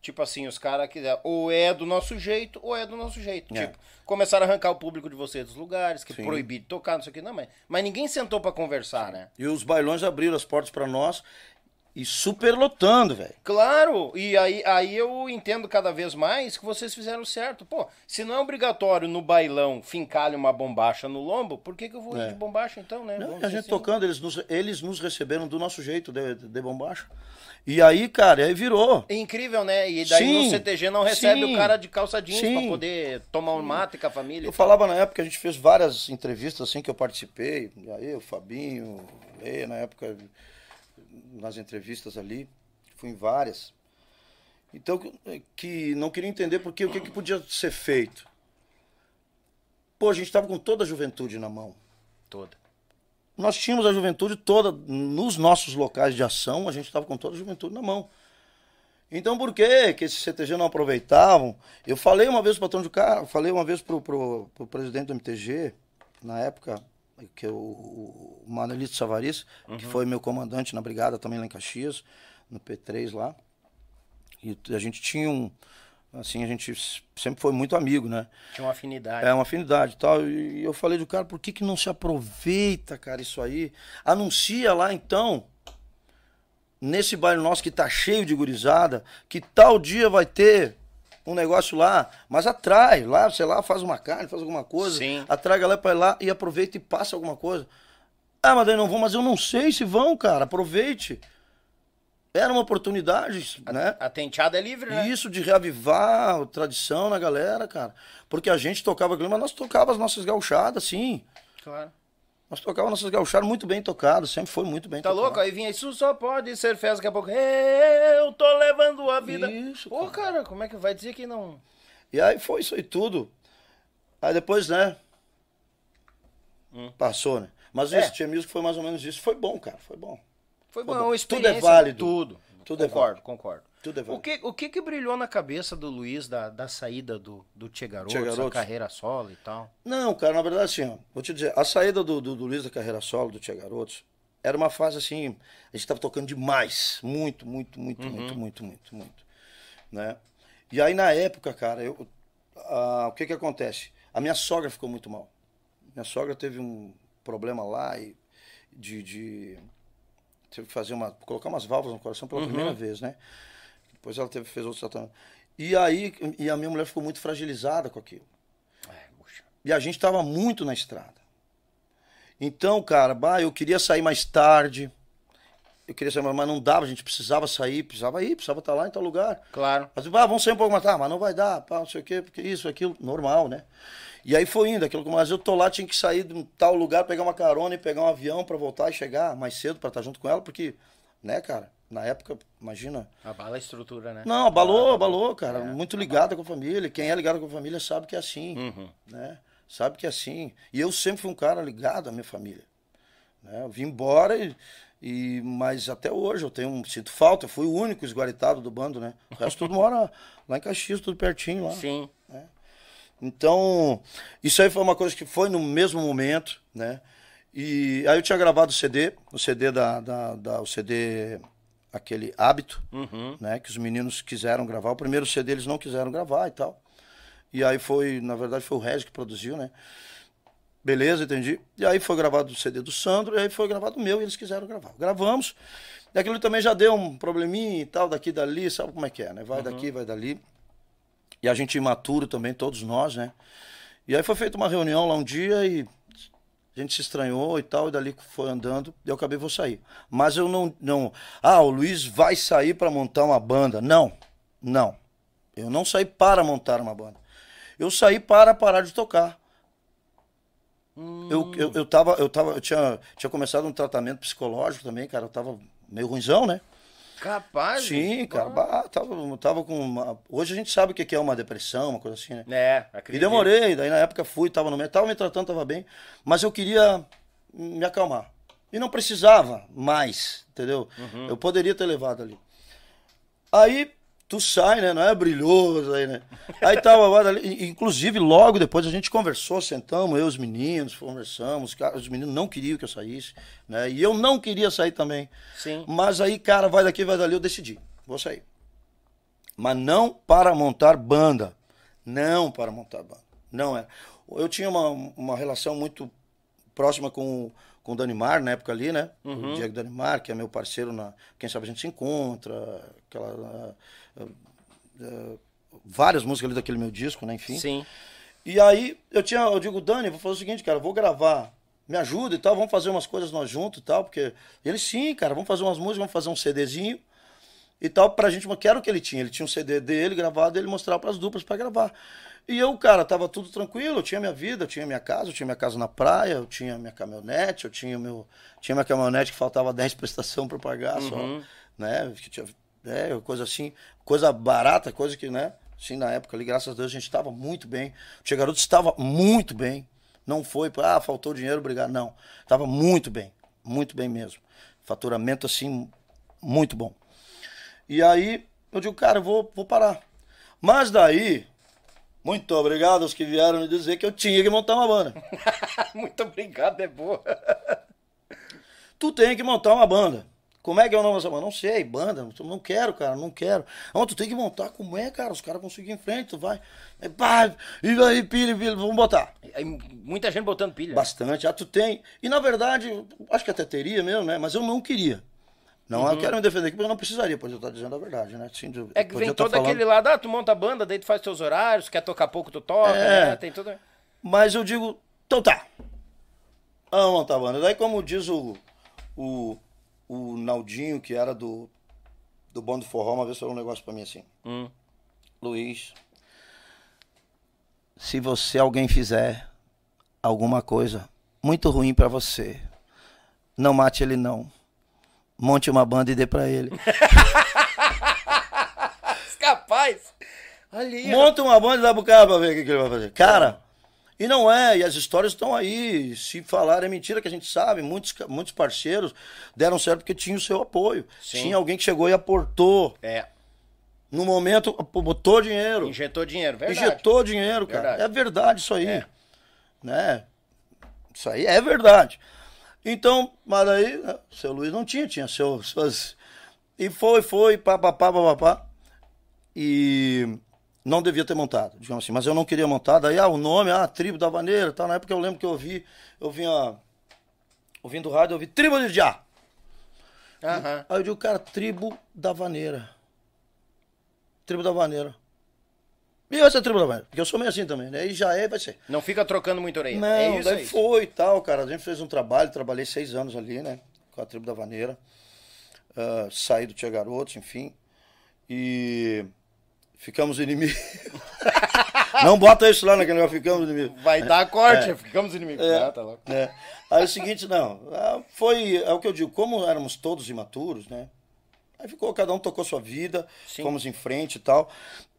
Tipo assim, os caras que. Ou é do nosso jeito, ou é do nosso jeito. É. Tipo, começaram a arrancar o público de vocês dos lugares, que Sim. proibir de tocar, não sei o que, não, mas, mas ninguém sentou pra conversar, né? E os bailões abriram as portas para nós e superlotando, velho. Claro, e aí, aí eu entendo cada vez mais que vocês fizeram certo. Pô, se não é obrigatório no bailão fincar uma bombacha no lombo, por que, que eu vou ir É. de bombacha então, né? Não, a gente assim. tocando, eles nos, eles nos receberam do nosso jeito, de, de bombacha. E aí, cara, aí virou. É incrível, né? E daí Sim, no CTG não recebe sim, o cara de calça jeans sim. pra poder tomar um mate com a família. Eu falava na época, a gente fez várias entrevistas assim que eu participei. E aí, o Fabinho, o Lê, na época, nas entrevistas ali, fui em várias. Então, que- não queria entender porque o que, que podia ser feito. Pô, a gente estava com toda a juventude na mão. Toda. nós tínhamos a juventude toda nos nossos locais de ação, a gente estava com toda a juventude na mão. Então por que que esses CTG não aproveitavam? Eu falei uma vez para o patrão de carro, falei uma vez pro, pro presidente do MTG, na época, que é o, o Manelito Savaris, que foi meu comandante na brigada também lá em Caxias, no P3 lá. E a gente tinha um, Assim, a gente sempre foi muito amigo, né? Tinha uma afinidade. É, uma afinidade e tal. E eu falei do cara, por que, que não se aproveita, cara, isso aí? Anuncia lá então, nesse bairro nosso que tá cheio de gurizada, que tal dia vai ter um negócio lá, mas atrai, lá, sei lá, faz uma carne, faz alguma coisa, Sim. atrai a galera pra ir lá e aproveita e passa alguma coisa. Ah, mas daí não vão, mas eu não sei se vão, cara, aproveite. Era uma oportunidade, né? A tenteada é livre, né? Isso de reavivar a tradição na galera, cara. Porque a gente tocava aquilo, mas nós tocava as nossas gauchadas, sim. Claro. Nós tocava nossas gauchadas muito bem tocadas, sempre foi muito bem Tá tocado. louco? Aí vinha, isso só pode ser festa, daqui a pouco. Eu tô levando a vida. Isso, Pô, cara, como é que vai dizer que não. E aí foi isso aí tudo. Aí depois, né? Passou, né? Mas Hum. É. esse Tia Music foi mais ou menos isso. Foi bom, cara, foi bom. Foi Foi bom, bom. uma Tudo é válido. Tudo. Tudo é concordo, válido. concordo. Tudo é O válido. que, o que que brilhou na cabeça do Luiz da, da saída do, do Tchê Garotos, Tchê a Garotos? carreira solo e tal? Não, cara, na verdade, assim, ó, vou te dizer, a saída do, do, do Luiz da carreira solo, do Tia Garotos, era uma fase assim, a gente tava tocando demais. Muito, muito, muito, muito, muito, muito, muito. Né? E aí, na época, cara, eu, o que que acontece? A minha sogra ficou muito mal. Minha sogra teve um problema lá e de, de teve que fazer uma colocar umas válvulas no coração pela primeira vez, né? Depois ela teve fez outro tratamento. E aí e a minha mulher ficou muito fragilizada com aquilo. É. E a gente tava muito na estrada. Então, cara, bah, eu queria sair mais tarde. Eu queria sair, mas não dava, a gente precisava sair, precisava ir, precisava estar lá em tal lugar. Claro. Mas, ah, vamos sair um pouco mais tarde, mas não vai dar, pá, não sei o quê, porque isso, aquilo, normal, né? E aí foi indo, aquilo mas eu tô lá, tinha que sair de um tal lugar, pegar uma carona e pegar um avião pra voltar e chegar mais cedo pra estar junto com ela, porque, né, cara, na época, imagina. Abala a estrutura, né? Não, abalou, abalou, cara. Muito ligada com a família. Quem é ligado com a família sabe que é assim, Uhum. né? Sabe que é assim. E eu sempre fui um cara ligado à minha família. né? Eu vim embora e, e mas até hoje eu tenho sinto falta. Eu fui o único esguaritado do bando, né? O resto tudo mora lá em Caxias, tudo pertinho lá. Sim. Então, isso aí foi uma coisa que foi no mesmo momento, né? E aí eu tinha gravado o CD, o CD da, da, da- o CD aquele hábito, né? Que os meninos quiseram gravar. O primeiro CD eles não quiseram gravar e tal. E aí foi, na verdade, foi o Regis que produziu, né? Beleza, entendi. E aí foi gravado o CD do Sandro, e aí foi gravado o meu, e eles quiseram gravar. Gravamos. E aquilo também já deu um probleminha e tal, daqui dali, sabe como é que é, né? Vai daqui, vai dali. E a gente imaturo também, todos nós, né? E aí foi feita uma reunião lá um dia e gente se estranhou e tal, e dali foi andando, eu acabei vou sair. Mas eu não, não. Ah, o Luiz vai sair para montar uma banda. Não, não. Eu não saí para montar uma banda. Eu saí para parar de tocar. Eu, eu, eu, tava, eu, tava, eu tinha, tinha começado um tratamento psicológico também, cara. Eu tava meio ruimzão, né? Capaz. Sim, cara. bah, tava, tava com uma... Hoje a gente sabe o que é uma depressão, uma coisa assim, né? É, E acredito. demorei, daí na época fui, tava no meio, tava me tratando, tava bem, mas eu queria me acalmar. E não precisava mais, entendeu? Uhum. Eu poderia ter levado ali. Aí tu sai, né? Não é brilhoso aí, né? Aí tava inclusive logo depois a gente conversou, sentamos, eu e os meninos, conversamos, cara, os meninos não queriam que eu saísse, né? E eu não queria sair também. Sim. Mas aí, cara, vai daqui, vai dali, eu decidi, vou sair. Mas não para montar banda. Não para montar banda. Não é. Eu tinha uma, uma relação muito próxima com, com o Danimar na época ali, né? O Diego Danimar, que é meu parceiro na. Quem sabe a gente se encontra. Aquela. Ah, ah, várias músicas ali daquele meu disco, né? Enfim. Sim. E aí eu tinha, eu digo, Dani, vou fazer o seguinte, cara, vou gravar, me ajuda e tal, vamos fazer umas coisas nós juntos e tal, porque ele sim, cara, vamos fazer umas músicas, vamos fazer um CDzinho e tal pra gente, que era o que ele tinha, ele tinha um CD dele gravado, ele mostrava pras duplas pra gravar. E eu, cara, tava tudo tranquilo, eu tinha minha vida, eu tinha minha casa, eu tinha minha casa na praia, eu tinha minha caminhonete, eu tinha meu, tinha minha caminhonete que faltava 10 prestação pra pagar só, né, que tinha, é, coisa assim, coisa barata, coisa que, né, assim, na época ali, graças a Deus, a gente estava muito bem. O Tia Garoto estava muito bem. Não foi, ah, faltou dinheiro, obrigado. Não. Estava muito bem. Muito bem mesmo. Faturamento, assim, muito bom. E aí, eu digo, cara, eu vou, vou parar. Mas daí, muito obrigado aos que vieram me dizer que eu tinha que montar uma banda. Muito obrigado, é boa. tu tem que montar uma banda. Como é que é o nome dessa banda? Não sei, banda, não quero, cara, não quero. Não, tu tem que montar, como é, cara? Os caras vão seguir em frente, tu vai. É, pá, e aí, pilha, pilha, vamos botar. Aí, muita gente botando pilha. Bastante, já tu tem. E na verdade, acho que até teria mesmo, né? Mas eu não queria. Não, eu quero me defender aqui, porque eu não precisaria, pois eu estou dizendo a verdade, né? Sim, É que vem todo falando- aquele lado, ah, tu monta a banda, daí tu faz teus horários, quer tocar pouco, tu toca, É. né? Tem tudo. Mas eu digo, então tá. Vamos montar a banda. Daí, como diz o, o, o Naldinho, que era do, do Bom do Forró, uma vez falou um negócio pra mim assim. Hum. Luiz, se você, alguém fizer alguma coisa muito ruim pra você, não mate ele não. Monte uma banda e dê pra ele. Capaz! Olha aí. Monta uma banda e dá pro cara pra ver o que, que ele vai fazer. Cara, e não é, e as histórias estão aí. Se falar é mentira que a gente sabe. Muitos, muitos parceiros deram certo porque tinha o seu apoio. Sim. Tinha alguém que chegou e aportou. É, No momento, botou dinheiro. injetou dinheiro, verdade. Injetou dinheiro, cara. Verdade. É verdade isso aí. É. Né? Isso aí é verdade. Então, mas aí, né, seu Luiz não tinha, tinha seu, suas. E foi, foi, pá, pá, pá, pá, pá, pá. E não devia ter montado, digamos assim. Mas eu não queria montar. Daí, ah, o nome, ah, Tribo da Vaneira, tá? Na época eu lembro que eu ouvi, eu vinha ouvindo rádio, eu ouvi Tribo de Já. Aham. Aí eu digo, cara, Tribo da Vaneira. Tribo da Vaneira. E essa é a Tribo da Vaneira? Porque eu sou meio assim também, né? E já é, vai ser. Não fica trocando muito orelha. Não, é isso daí aí. foi e tal, cara. A gente fez um trabalho, trabalhei seis anos ali, né? Com a tribo da Vaneira. Ah, saí do Tia Garotos, enfim. E ficamos inimigos. Não bota isso lá naquele negócio, ficamos inimigos. Vai dar corte, ficamos inimigos. Ah, tá louco. É. Aí é o seguinte, não. ah, Foi, é o que eu digo, como éramos todos imaturos, né? Aí ficou, cada um tocou sua vida, Sim. fomos em frente e tal.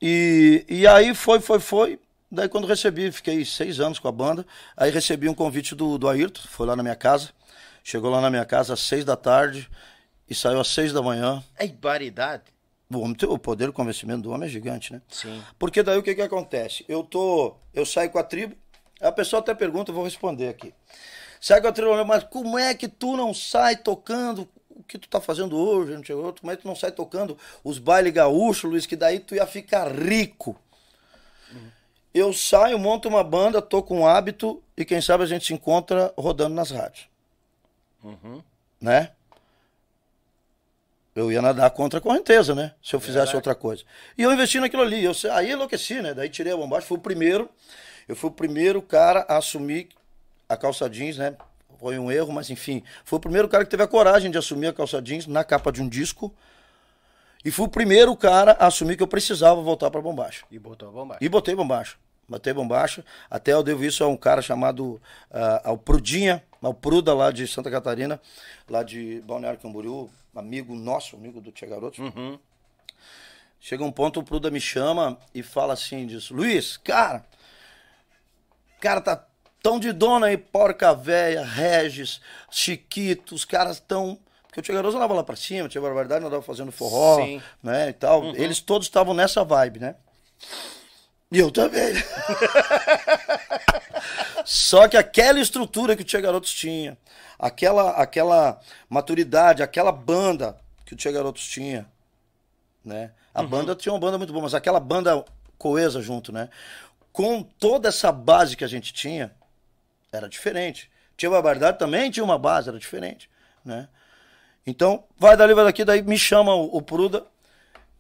E, e aí foi, foi, foi. Daí quando recebi, fiquei seis anos com a banda. Aí recebi um convite do, do Ayrton, foi lá na minha casa. Chegou lá na minha casa às seis da tarde e saiu às seis da manhã. É baridade. O, poder de convencimento do homem é gigante, né? Sim. Porque daí o que que acontece? Eu tô, eu saio com a tribo, a pessoa até pergunta, eu vou responder aqui. Sai com a tribo, mas como é que tu não sai tocando o que tu tá fazendo hoje? Não chegou, como é que tu não sai tocando os bailes gaúchos, Luiz, que daí tu ia ficar rico. Eu saio, monto uma banda, tô com um hábito e quem sabe a gente se encontra rodando nas rádios. Né? Eu ia nadar contra a correnteza, né? Se eu fizesse outra coisa. E eu investi naquilo ali. Eu, aí enlouqueci, né? Daí tirei a bombacha. Fui o primeiro. Eu fui o primeiro cara a assumir a calça jeans, né? Foi um erro, mas enfim. Fui o primeiro cara que teve a coragem de assumir a calça jeans na capa de um disco. E fui o primeiro cara a assumir que eu precisava voltar pra bombacha. E botou a bomba. E botei bombacha. Botei bombacha. Até eu devo isso a um cara chamado ah, ao Prudinha, ao Pruda lá de Santa Catarina, lá de Balneário Camboriú, amigo nosso, amigo do Tia Garotos. Chega um ponto, o Pruda me chama e fala assim, diz, Luiz, cara, cara tá tão de dona aí, Porca Véia, Regis, Chiquito, os caras estão... Porque o Tia Garotos andava lá pra cima, Tia Barbaridade andava fazendo forró, Sim. né, e tal. Eles todos estavam nessa vibe, né? E eu também. Só que aquela estrutura que o Tia Garotos tinha, aquela, aquela maturidade, aquela banda que o Tia Garotos tinha, né? A banda tinha uma banda muito boa, mas aquela banda coesa junto, né? Com toda essa base que a gente tinha, era diferente. Tia Barbaridade também tinha uma base, era diferente, né? Então, vai dali, vai daqui, daí me chama o, o Pruda,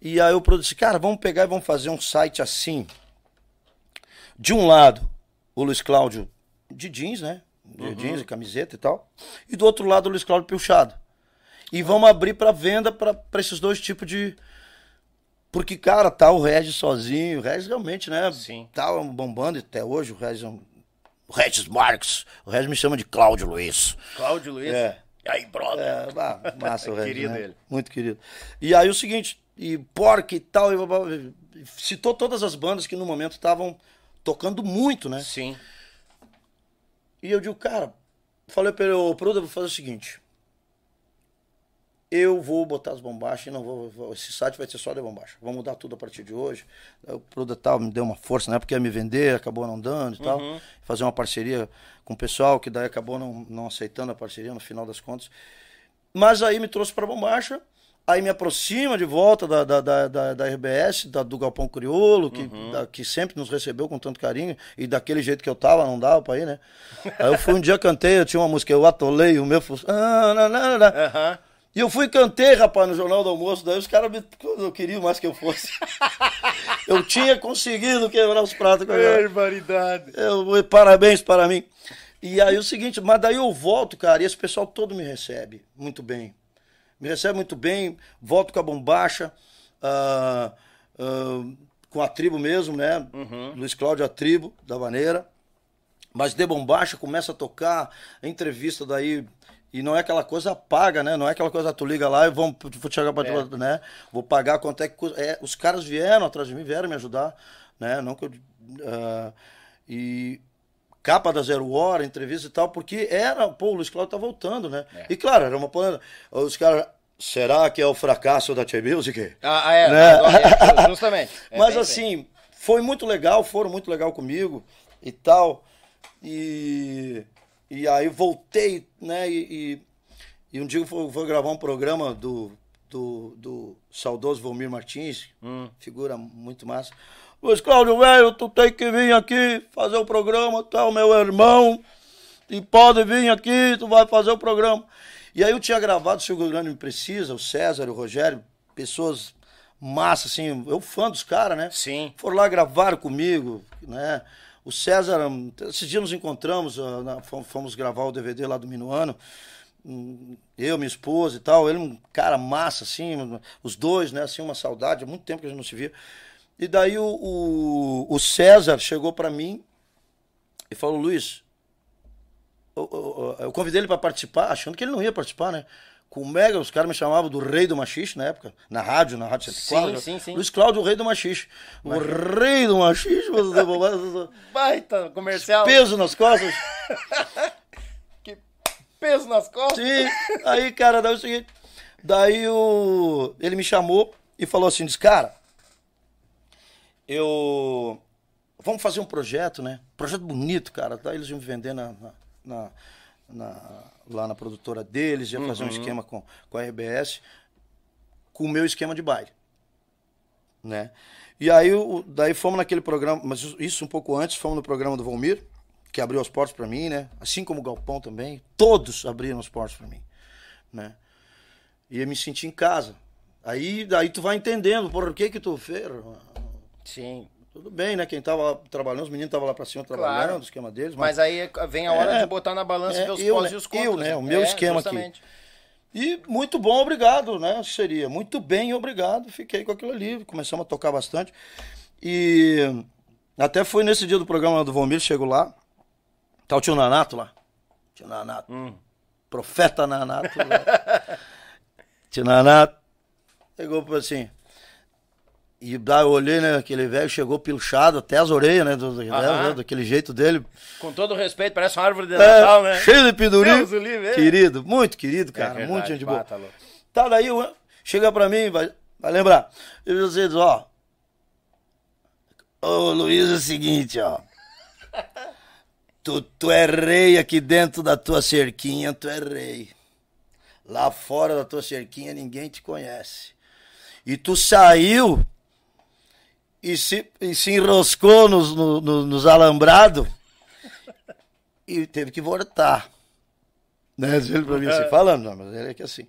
e aí o Pruda disse, cara, vamos pegar e vamos fazer um site assim, de um lado, o Luiz Cláudio de jeans, né? De jeans e camiseta e tal. E do outro lado, o Luiz Cláudio pilchado. E vamos abrir para venda para esses dois tipos de. Porque, cara, tá o Regis sozinho. O Regis realmente, né? Sim. Tá bombando até hoje. O Regis é um. O Regis Marques. O Regis me chama de Cláudio Luiz. Cláudio Luiz. É. E aí, brother? É, bah, massa o Regis, Querido né? ele. Muito querido. E aí o seguinte, e Porca e tal, e citou todas as bandas que no momento estavam tocando muito, né? Sim. E eu digo, cara, falei pra ele, ô Pruda, vou fazer o seguinte. Eu vou botar as bombachas e não vou, Esse site vai ser só de bombacha. Vou mudar tudo a partir de hoje. O Pruda tal me deu uma força, né? Porque ia me vender, acabou não dando e tal. Fazer uma parceria com o pessoal, que daí acabou não, não aceitando a parceria no final das contas. Mas aí me trouxe pra Bombacha, aí me aproxima de volta da, da, da, da, da RBS, da, do Galpão Criolo, que, da- que sempre nos recebeu com tanto carinho, e daquele jeito que eu tava, não dava pra ir, né? Aí eu fui um dia, cantei, eu tinha uma música, eu atolei, o meu... Ah, na, na. Aham. E eu fui e cantei, rapaz, no Jornal do Almoço, daí os caras me não queriam mais que eu fosse. eu tinha conseguido quebrar os pratos com a Barbaridade. eu, parabéns para mim. E aí o seguinte, mas daí eu volto, cara, e esse pessoal todo me recebe muito bem. Me recebe muito bem, volto com a bombacha, ah, ah, com a tribo mesmo, né? Luiz Cláudio a tribo, da maneira. Mas de bombacha começa a tocar, a entrevista daí. E não é aquela coisa paga, né? Não é aquela coisa, tu liga lá e vamos, vou chegar pra É. né? Vou pagar quanto é que. É, os caras vieram atrás de mim, vieram me ajudar, né? Não que eu, ah, e capa da Zero Hora, entrevista e tal, porque era, pô, o Luiz Cláudio tá voltando, né? É. E claro, era uma polêmica. Os caras, será que é o fracasso da T-Music? Ah, ah, é, Né? é, justamente. É Mas bem assim, foi muito legal, foram muito legal comigo e tal. E, e aí voltei, né? E, e, e um dia eu vou, vou gravar um programa do, do, do saudoso Volmir Martins, figura muito massa. Luiz Cláudio, velho, tu tem que vir aqui fazer o programa, tu é o meu irmão, e pode vir aqui, tu vai fazer o programa. E aí eu tinha gravado Se o Rio Grande Me Precisa, o César, o Rogério, pessoas massa, assim, eu fã dos caras, né? Sim. Foram lá, gravaram comigo, né? O César, esses dias nos encontramos, ah, fomos, gravar o DVD lá do Minuano, hum, eu, minha esposa e tal, ele um cara massa, assim, os dois, né, assim, uma saudade, há muito tempo que a gente não se via. E daí o, o, o César chegou pra mim e falou, Luiz, eu, eu- eu convidei ele pra participar, achando que ele não ia participar, né? Com o Mega, os caras me chamavam do rei do machixe na época, na rádio, na Rádio 104. Sim, sim, sim. Luiz Cláudio, o rei do machixe. O rei do machixe, você- Baita comercial. peso nas costas. Peso nas costas. Sim. Aí, cara, daí é o seguinte. Daí o... ele me chamou e falou assim: diz, cara, eu. Vamos fazer um projeto, né? Projeto bonito, cara. Daí eles iam me vender na, na- na- lá na produtora deles, ia fazer um esquema com, com a RBS, com o meu esquema de baile. Né? E aí, o- daí fomos naquele programa, mas isso um pouco antes, fomos no programa do Volmir, que abriu as portas para mim, né? Assim como o Galpão também, todos abriram as portas para mim, né? E eu me senti em casa. Aí, daí tu vai entendendo por que que tu fez. Sim. Tudo bem, né? Quem tava trabalhando, os meninos estavam lá pra cima trabalhando, Claro. o esquema deles. Mas aí vem a hora É, de botar na balança é, ver os eu, pós né? e os contras. Eu, né? O meu É, esquema aqui. justamente. E muito bom, obrigado, né? Seria muito bem, obrigado. Fiquei com aquilo ali, começamos a tocar bastante. E até foi nesse dia do programa do Vomir, chego lá, tá o tio Nanato lá. Tio Nanato. Hum. Profeta Nanato. tio Nanato. Chegou assim. E daí eu olhei, né? Aquele velho chegou pilchado até as orelhas, né? Do, do- Aham. né, daquele jeito dele. Com todo respeito, parece uma árvore de É, Natal, né? Cheio de pedurinho. Deus o livre, é. Querido, muito querido, É cara. verdade, muito gente boa. tá. Tá, daí eu- chega pra mim, vai, vai lembrar. E você diz, ó. Ô Luiz, é o seguinte, ó. Tu, tu é rei aqui dentro da tua cerquinha, tu é rei. Lá fora da tua cerquinha ninguém te conhece. E tu saiu e se, e se enroscou nos, no- no- nos alambrados e teve que voltar. Né? Diz ele pra mim assim, falando, não, mas ele é que assim.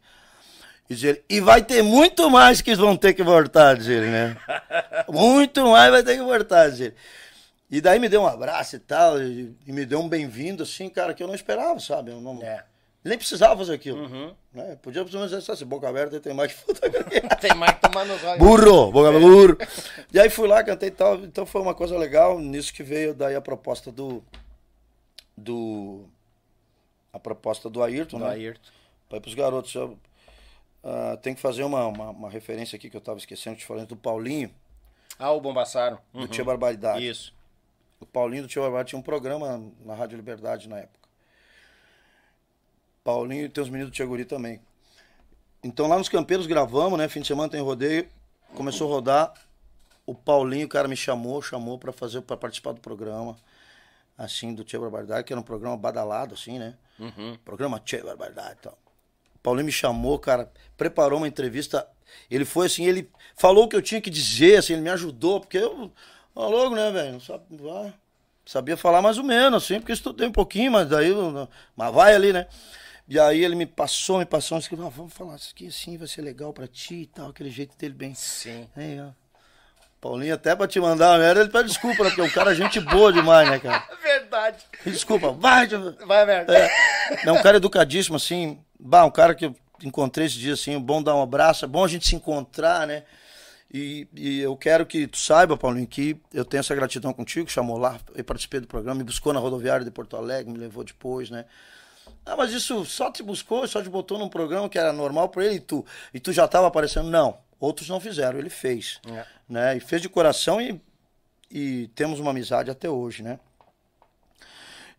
E, ele, e vai ter muito mais que vão ter que voltar, diz ele, né? Muito mais vai ter que voltar, diz ele. E daí me deu um abraço e tal, e, e me deu um bem-vindo, assim, cara, que eu não esperava, sabe? Eu não, É. Nem precisava fazer aquilo. Uhum. Né? Podia pelo menos assim, boca aberta e tem mais que fotografia. Tem mais que tomar nos olhos. Burro, boca burro. E aí fui lá, cantei e tal. Então foi uma coisa legal. Nisso que veio daí a proposta do. Do. A proposta do Ayrton, Do né? Ayrton. Para os garotos. Eu, ah, tem que fazer uma, uma, uma referência aqui que eu estava esquecendo de falar do Paulinho, Ah, o Bombassaro. do Tia Barbaridade. Isso. O Paulinho do Tio Barbaridade tinha um programa na Rádio Liberdade na época. Paulinho e tem os meninos do Tia Guri também. Então lá nos Campeiros gravamos, né? Fim de semana tem rodeio. Começou a rodar. O Paulinho, o cara me chamou, chamou pra fazer, para participar do programa. Assim, do Tia Barbaridade, que era um programa badalado, assim, né? Programa Tia Barbaridade e tal. O Paulinho me chamou, cara, preparou uma entrevista. Ele foi assim, ele falou o que eu tinha que dizer, assim, ele me ajudou, porque eu. Ó, logo, né, velho? Sabia falar mais ou menos, assim, porque estudei um pouquinho, mas daí. Mas vai ali, né? E aí ele me passou, me passou, disse, ah, vamos falar isso aqui assim, vai ser legal pra ti e tal, aquele jeito dele bem. Sim. Aí, ó. Paulinho, até pra te mandar uma merda, ele pede desculpa, né? Porque o cara é gente boa demais, né, cara? Verdade. Desculpa, vai, vai, merda. É, é um cara educadíssimo, assim. Bah, um cara que eu encontrei esse dia, assim, bom dar um abraço, é bom a gente se encontrar, né? E, e, eu quero que tu saiba, Paulinho, que eu tenho essa gratidão contigo, chamou lá, eu participei do programa, me buscou na rodoviária de Porto Alegre, me levou depois, né? Ah, mas isso só te buscou, só te botou num programa que era normal para ele e tu, e tu já estava aparecendo. Não, outros não fizeram, ele fez. É. Né? E fez de coração e, e temos uma amizade até hoje, né?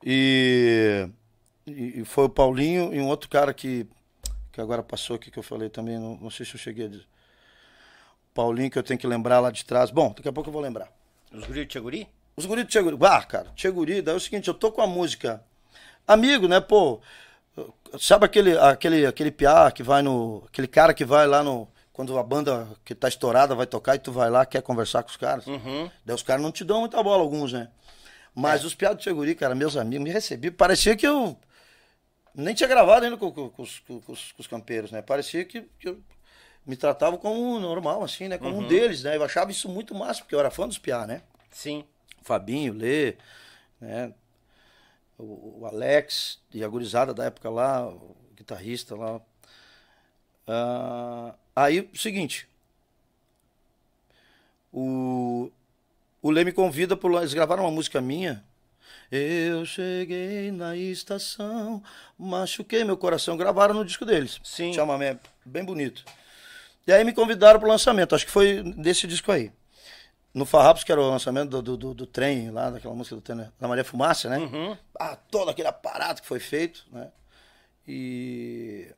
E, e, foi o Paulinho e um outro cara que, que agora passou aqui que eu falei também, não, não sei se eu cheguei a dizer. Paulinho que eu tenho que lembrar lá de trás. Bom, daqui a pouco eu vou lembrar. Os guri de Tcheguri? Os guri de Tcheguri. Ah, cara, Tcheguri, daí é o seguinte, eu tô com a música amigo, né, pô. Sabe aquele, aquele, aquele piá que vai no. Aquele cara que vai lá no. Quando a banda que tá estourada vai tocar e tu vai lá, quer conversar com os caras. Uhum. Daí os caras não te dão muita bola, alguns, né? Mas é. os piados de seguri, cara, meus amigos, me recebi. Parecia que eu nem tinha gravado ainda com, com, com, os, com os, campeiros, né? Parecia que, que eu me tratavam como normal, assim, né? Como uhum. um deles, né? Eu achava isso muito massa, porque eu era fã dos piá, né? Sim. Fabinho, Lê, né? O, Alex e a gurizada da época lá, o guitarrista lá. Uh, aí, o seguinte. O, o Lê me convida por lá. Eles gravaram uma música minha. Eu cheguei na estação, machuquei meu coração. Gravaram no disco deles. Sim. Chama bem bonito. E aí me convidaram pro lançamento. Acho que foi desse disco aí no Farrapos, que era o lançamento do, do, do, do, trem, lá daquela música do trem, da Maria Fumaça, né? Uhum. Ah, todo aquele aparato que foi feito, né? E.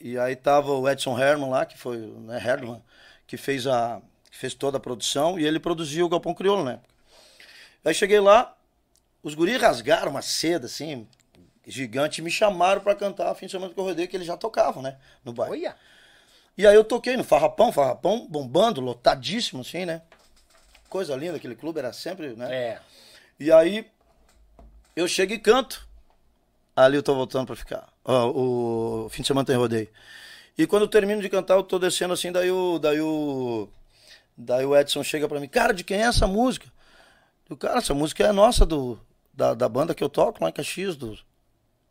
E aí tava o Edson Herman lá, que foi, né, Herman, que fez a. que fez toda a produção, e ele produziu o Galpão Crioulo, né? Aí cheguei lá, os guris rasgaram uma seda, assim, gigante, e me chamaram para cantar a fim de semana que eu rodei, que eles já tocavam, né? No bairro. Olha! E aí eu toquei no Farrapão, Farrapão bombando, lotadíssimo, assim, né? Coisa linda, aquele clube era sempre, né? É. E aí eu chego e canto. Ali eu tô voltando pra ficar. Ó, o fim de semana tem rodeio. E quando eu termino de cantar, eu tô descendo assim, daí o. Daí o. Daí o Edson chega pra mim, cara, de quem é essa música? Eu, cara, essa música é nossa, do, da, da banda que eu toco lá em Caxias, dos,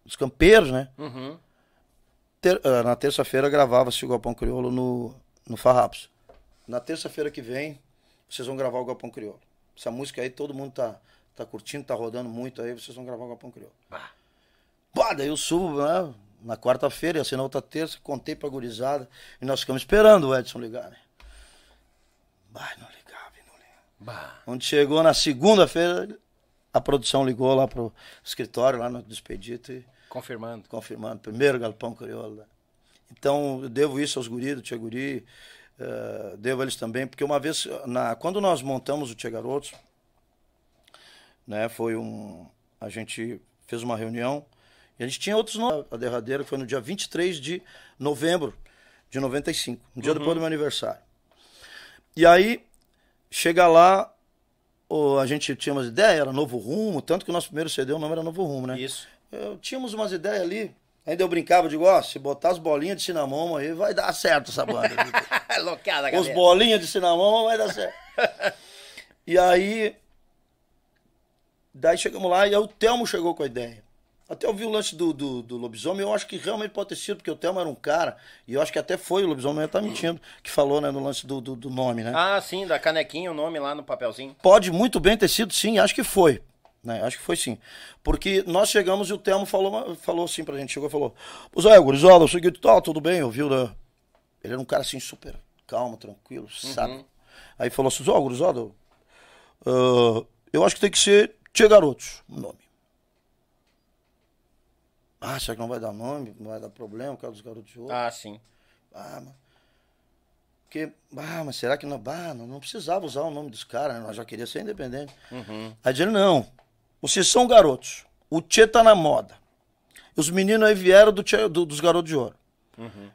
dos campeiros, né? Uhum ter, uh, na terça-feira gravava-se o Galpão Crioulo no, no Farrapos. Na terça-feira que vem, vocês vão gravar o Galpão Crioulo. Essa música aí todo mundo tá, tá curtindo, tá rodando muito aí, vocês vão gravar o Galpão Crioulo. Bah. Bah, daí eu subo, né? Na quarta-feira, assim, na outra terça, contei pra gurizada. E nós ficamos esperando o Edson ligar, né? Bah, não ligava, não ligava. Bah. Quando chegou na segunda-feira, a produção ligou lá pro escritório, lá no Despedito, e Confirmando. Confirmando. Primeiro galpão crioulo. Né? Então, eu devo isso aos guris do Tia Guri, uh, devo a eles também, porque uma vez, na, quando nós montamos o Tia Garotos, né, foi um. A gente fez uma reunião e a gente tinha outros nomes. A derradeira foi no dia 23 de novembro de 95, um dia uhum. depois do meu aniversário. E aí, chega lá, a gente tinha umas ideias, era Novo Rumo, tanto que o nosso primeiro CD, o nome era Novo Rumo, né? Isso. Eu, tínhamos umas ideias ali. Ainda eu brincava, digo, ó, se botar as bolinhas de cinnamon aí, vai dar certo essa banda. Loucada, Os bolinhas de cinnamon vai dar certo. e aí, daí chegamos lá e aí o Telmo chegou com a ideia. Até eu vi o lance do, do, do, lobisomem, eu acho que realmente pode ter sido, porque o Telmo era um cara, e eu acho que até foi, o lobisomem tá mentindo, que falou, né, no lance do, do, do nome, né? Ah, sim, da canequinha, o nome lá no papelzinho. Pode muito bem ter sido, sim, acho que foi. Né? Acho que foi sim. Porque nós chegamos e o Telmo falou, falou assim pra gente, chegou e falou, Zé, gurizada, o seguinte, tá, tudo bem, ouviu, né? Ele era um cara assim super calmo, tranquilo, sabe? Uhum. Aí falou assim, ó, oh, gurizada, uh, eu acho que tem que ser Tia Garotos, o nome. Ah, será que não vai dar nome? Não vai dar problema, o cara dos garotos de ouro? Ah, sim. Ah, mas... Porque, ah, mas será que não, ah, não, não precisava usar o nome dos caras, né? nós já queria ser independente. Uhum. Aí dizendo, não, vocês são garotos. O Tchê tá na moda. Os meninos aí vieram do, Tchê- do- dos garotos de ouro.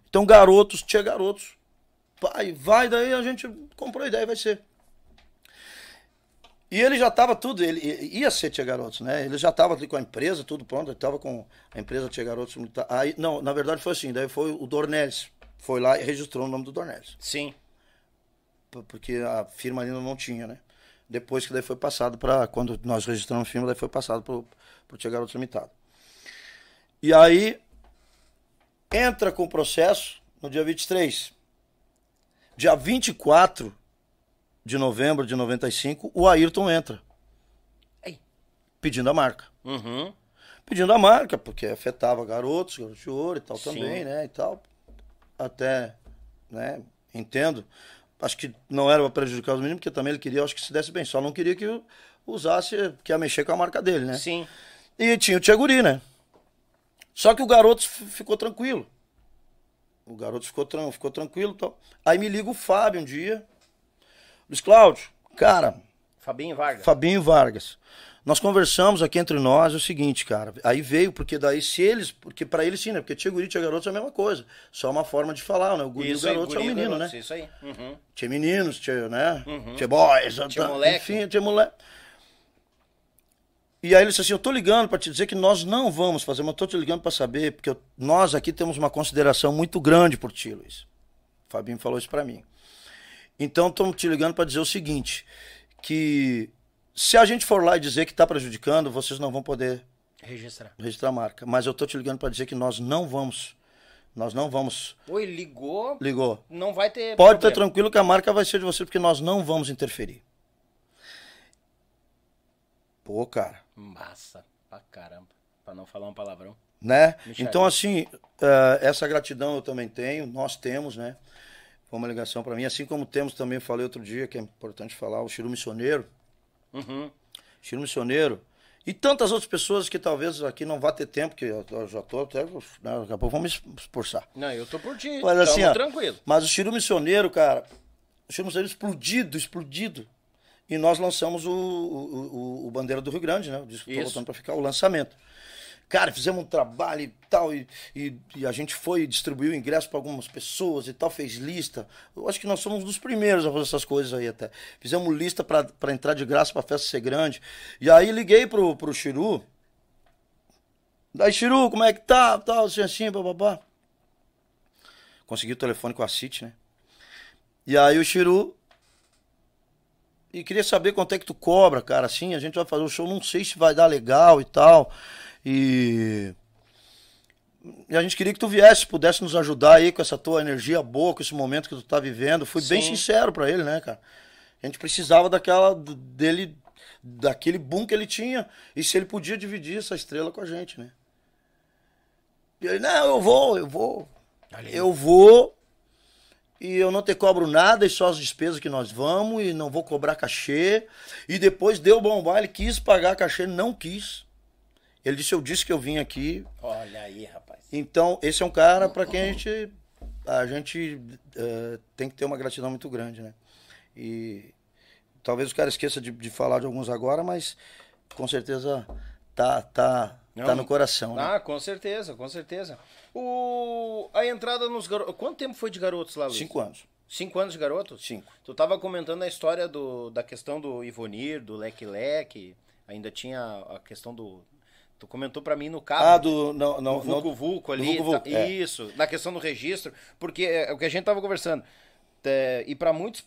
Então, garotos, tinha garotos. Pai, vai, daí a gente comprou a ideia, vai ser. E ele já estava tudo, ele ia ser Tia Garotos, né? Ele já estava ali com a empresa, tudo pronto, ele estava com a empresa Tia Garotos. Aí, não, na verdade foi assim, daí foi o Dornelles. Foi lá e registrou o nome do Dornelles. Sim. Porque a firma ainda não tinha, né? Depois que daí foi passado para Quando nós registramos a firma, daí foi passado pro, pro Tia Garotos Limitado. E aí, entra com o processo no dia 23. Dia 24 de novembro de 95, o Ayrton entra. Ei. Pedindo a marca. Uhum. Pedindo a marca, porque afetava garotos, garotos de ouro e tal Sim. também, né? E tal. Até, né? Entendo. Acho que não era para prejudicar os meninos, porque também ele queria, acho que se desse bem. Só não queria que usasse, que ia mexer com a marca dele, né? Sim. E tinha o Tcheguri, né? Só que o garoto ficou tranquilo. O garoto ficou, tran ficou tranquilo tal. Aí me liga o Fábio um dia. Luiz Cláudio, cara, Fabinho Vargas. Fabinho Vargas. Nós conversamos aqui entre nós o seguinte, cara. Aí veio, porque daí se eles. Porque pra eles sim, né? Porque tia guri, tia garoto é a mesma coisa. Só uma forma de falar, né? O guri e o Isso aí, garoto é o menino, garoto, né? Isso aí. Uhum. Tinha meninos, tinha, né? Tinha boys, Tinha tá- moleque. enfim, tinha moleque. E aí ele disse assim, eu tô ligando pra te dizer que nós não vamos fazer, mas eu tô te ligando pra saber, porque eu- nós aqui temos uma consideração muito grande por ti, Luiz. O Fabinho falou isso pra mim. Então estamos te ligando pra dizer o seguinte, que se a gente for lá e dizer que tá prejudicando, vocês não vão poder Registrar. registrar a marca. Mas eu tô te ligando pra dizer que nós não vamos, nós não vamos, Oi, ligou. ligou. Não vai ter. Pode problema. tranquilo que a marca vai ser de você, porque nós não vamos interferir. Pô, cara, Massa pra caramba. Pra não falar um palavrão. né? Então, assim, eh, essa gratidão eu também tenho, nós temos, né? Foi uma ligação para mim, assim como temos também, falei outro dia, que é importante falar, o Chiru Missioneiro. Uhum. Chiru Missioneiro. E tantas outras pessoas que talvez aqui não vá ter tempo, que eu, eu já tô até. Né, daqui a pouco vamos me esforçar. Não, eu tô por ti. Mas assim, ó, tranquilo. Mas o Chiru Missioneiro, cara, o Chiru Missioneiro explodido, explodido. E nós lançamos o, o, o- o Bandeira do Rio Grande, né? O disco que Isso. voltando pra ficar, o lançamento. Cara, fizemos um trabalho e tal, e, e, e a gente foi distribuir o ingresso para algumas pessoas e tal, fez lista. Eu acho que nós somos dos primeiros a fazer essas coisas aí até. Fizemos lista para entrar de graça pra festa ser grande. E aí liguei pro, pro Chiru. Daí, Chiru, como é que tá? Tal, assim, assim, bababá. Consegui o telefone com a City, né? E aí o Chiru. E queria saber quanto é que tu cobra, cara. Assim, a gente vai fazer o show, não sei se vai dar legal e tal. E. E a gente queria que tu viesse, pudesse nos ajudar aí com essa tua energia boa, com esse momento que tu tá vivendo. Fui bem Sim. sincero pra ele, né, cara? A gente precisava daquela dele daquele boom que ele tinha e se ele podia dividir essa estrela com a gente, né? E ele, não, eu vou, eu vou. Eu vou e eu não te cobro nada e só as despesas que nós vamos e não vou cobrar cachê. E depois deu bom baile, quis pagar cachê, não quis. Ele disse, eu disse que eu vim aqui. Olha aí, rapaz. Então, esse é um cara para quem a gente, a gente eh, tem que ter uma gratidão muito grande, né? E talvez o cara esqueça de, de falar de alguns agora, mas com certeza tá, tá, tá Não. no coração, né? Ah, com certeza, com certeza. O... A entrada nos garotos. Quanto tempo foi de garotos lá, Luiz? Cinco anos. Cinco anos de garotos? Cinco. Tu tava comentando a história do, da questão do Ivonir, do Leque Leque. Ainda tinha a questão do. Tu comentou pra mim no carro. Ah, do. Não, do não, não, Vulco Vulco do ali. Vulco Vulco, tá- é. Isso, na questão do registro. Porque é o que a gente tava conversando. É, e pra muitos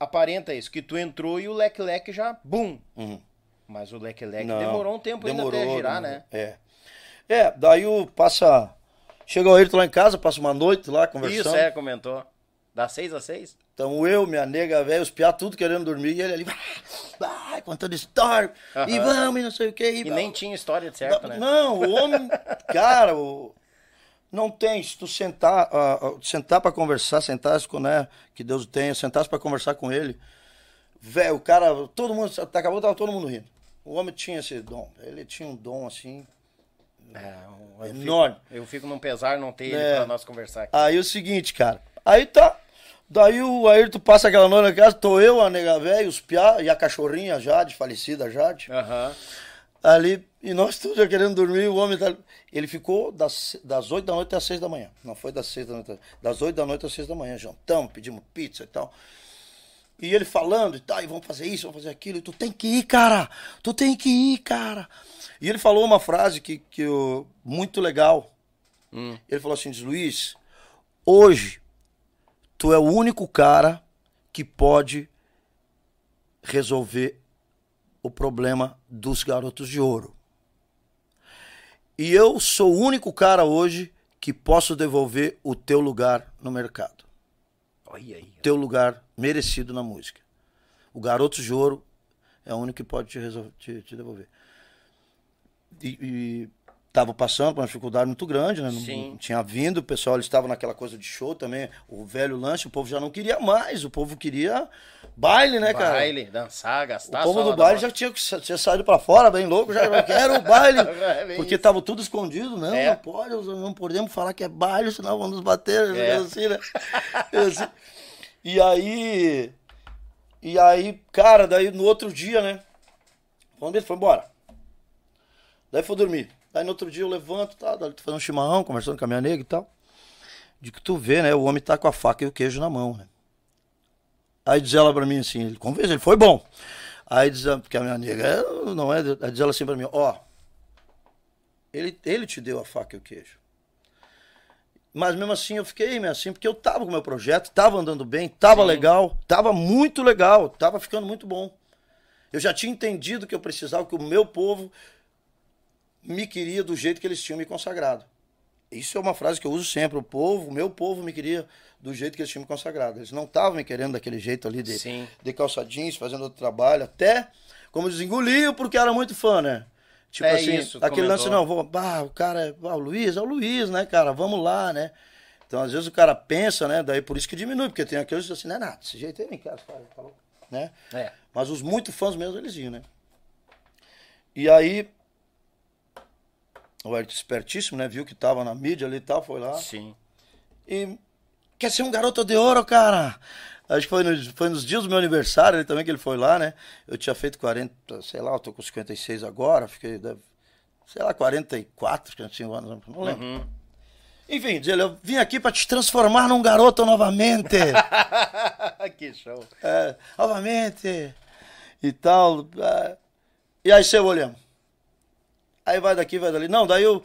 aparenta isso, que tu entrou e o Leque Leque já. Bum! Uhum. Mas o Leque Leque Não, demorou um tempo ainda até girar, né? É. É, daí o passa. Chega o Ayrton lá em casa, passa uma noite lá conversando. Isso, é, comentou. Das seis às seis? Então eu, minha nega, velho, os piá tudo querendo dormir, e ele ali, vai, vai contando história, e vamos, e não sei o que. E nem tinha história de certo, né? Não, o homem, cara, o- não tem, se tu sentar, ah, ah, sentar pra conversar, sentar, né, que Deus tenha, sentar pra conversar com ele, velho, o cara, todo mundo, acabou, tava todo mundo rindo. O homem tinha esse dom, ele tinha um dom assim, É, eu fico- enorme. eu fico num pesar não ter ele É. pra nós conversar aqui. Aí o seguinte, cara. Aí tá. Daí o Ayrton passa aquela noite na casa, tô eu, a nega velha, os piá e a cachorrinha Jade, falecida Jade. Aham. Ali, e nós todos já querendo dormir, o homem tá... Ele ficou das, das 8 da noite até as 6 da manhã. Não foi das 6 da noite, das 8 da noite às 6 da manhã, jantamos, pedimos pizza e tal. E ele falando e tal, e vamos fazer isso, vamos fazer aquilo, e tu tem que ir, cara, tu tem que ir, cara. E ele falou uma frase que, que eu, muito legal. Hum. Ele falou assim, diz, Luiz, hoje tu é o único cara que pode resolver o problema dos garotos de ouro. E eu sou o único cara hoje que posso devolver o teu lugar no mercado. Olha aí. Teu lugar merecido na música. O Garotos de Ouro é o único que pode te, resolver, te, te devolver. E, e estava passando por uma dificuldade muito grande, né? Não, não, tinha vindo, o pessoal estava naquela coisa de show também, o velho lanche, o povo já não queria mais, o povo queria baile, né, cara? Baile, dançar, gastar. O povo do baile já tinha, tinha saído para fora, bem louco, já quero o baile, é porque tava tudo escondido, não, é. não pode, não podemos falar que é baile, senão vão nos bater, é. assim, né? assim. E aí, e aí, cara, daí no outro dia, né, quando ele foi embora, daí foi dormir. Aí no outro dia eu levanto, tá, tô fazendo um chimarrão, conversando com a minha nega e tal. De que tu vê, né? O homem tá com a faca e o queijo na mão, né? Aí diz ela pra mim assim, ele convence, ele foi bom. Aí diz, porque a minha nega é, não é, aí diz ela assim pra mim, ó, ele, ele te deu a faca e o queijo. Mas mesmo assim eu fiquei meio assim, porque eu tava com o meu projeto, tava andando bem, tava Sim. legal, tava muito legal, tava ficando muito bom. Eu já tinha entendido que eu precisava que o meu povo me queria do jeito que eles tinham me consagrado. Isso é uma frase que eu uso sempre. O povo, o meu povo me queria do jeito que eles tinham me consagrado. Eles não estavam me querendo daquele jeito ali de, Sim. de calça jeans, fazendo outro trabalho. Até, como diz, engoliu porque era muito fã, né? Tipo é assim, isso, aquele comentou. lance, não, vou, bah, o cara, é, ah, o Luiz, é o Luiz, né, cara? Vamos lá, né? Então, às vezes o cara pensa, né? Daí por isso que diminui, porque tem aqueles assim, não é nada, desse jeito aí nem cara, tá louco, né? É. Mas os muito fãs mesmo, eles iam, né? E aí, o Eric espertíssimo, né? Viu que tava na mídia ali e tal, foi lá. Sim. E quer ser um garoto de ouro, cara? Acho que foi, no, foi nos dias do meu aniversário ele também que ele foi lá, né? Eu tinha feito 40, sei lá, eu tô com 56 agora, fiquei, sei lá, 44, 45 anos, não lembro. Uhum. Enfim, diz ele, eu vim aqui para te transformar num garoto novamente. que show. É, novamente. E tal. É. E aí você olhando. Aí vai daqui, vai dali. Não, daí eu.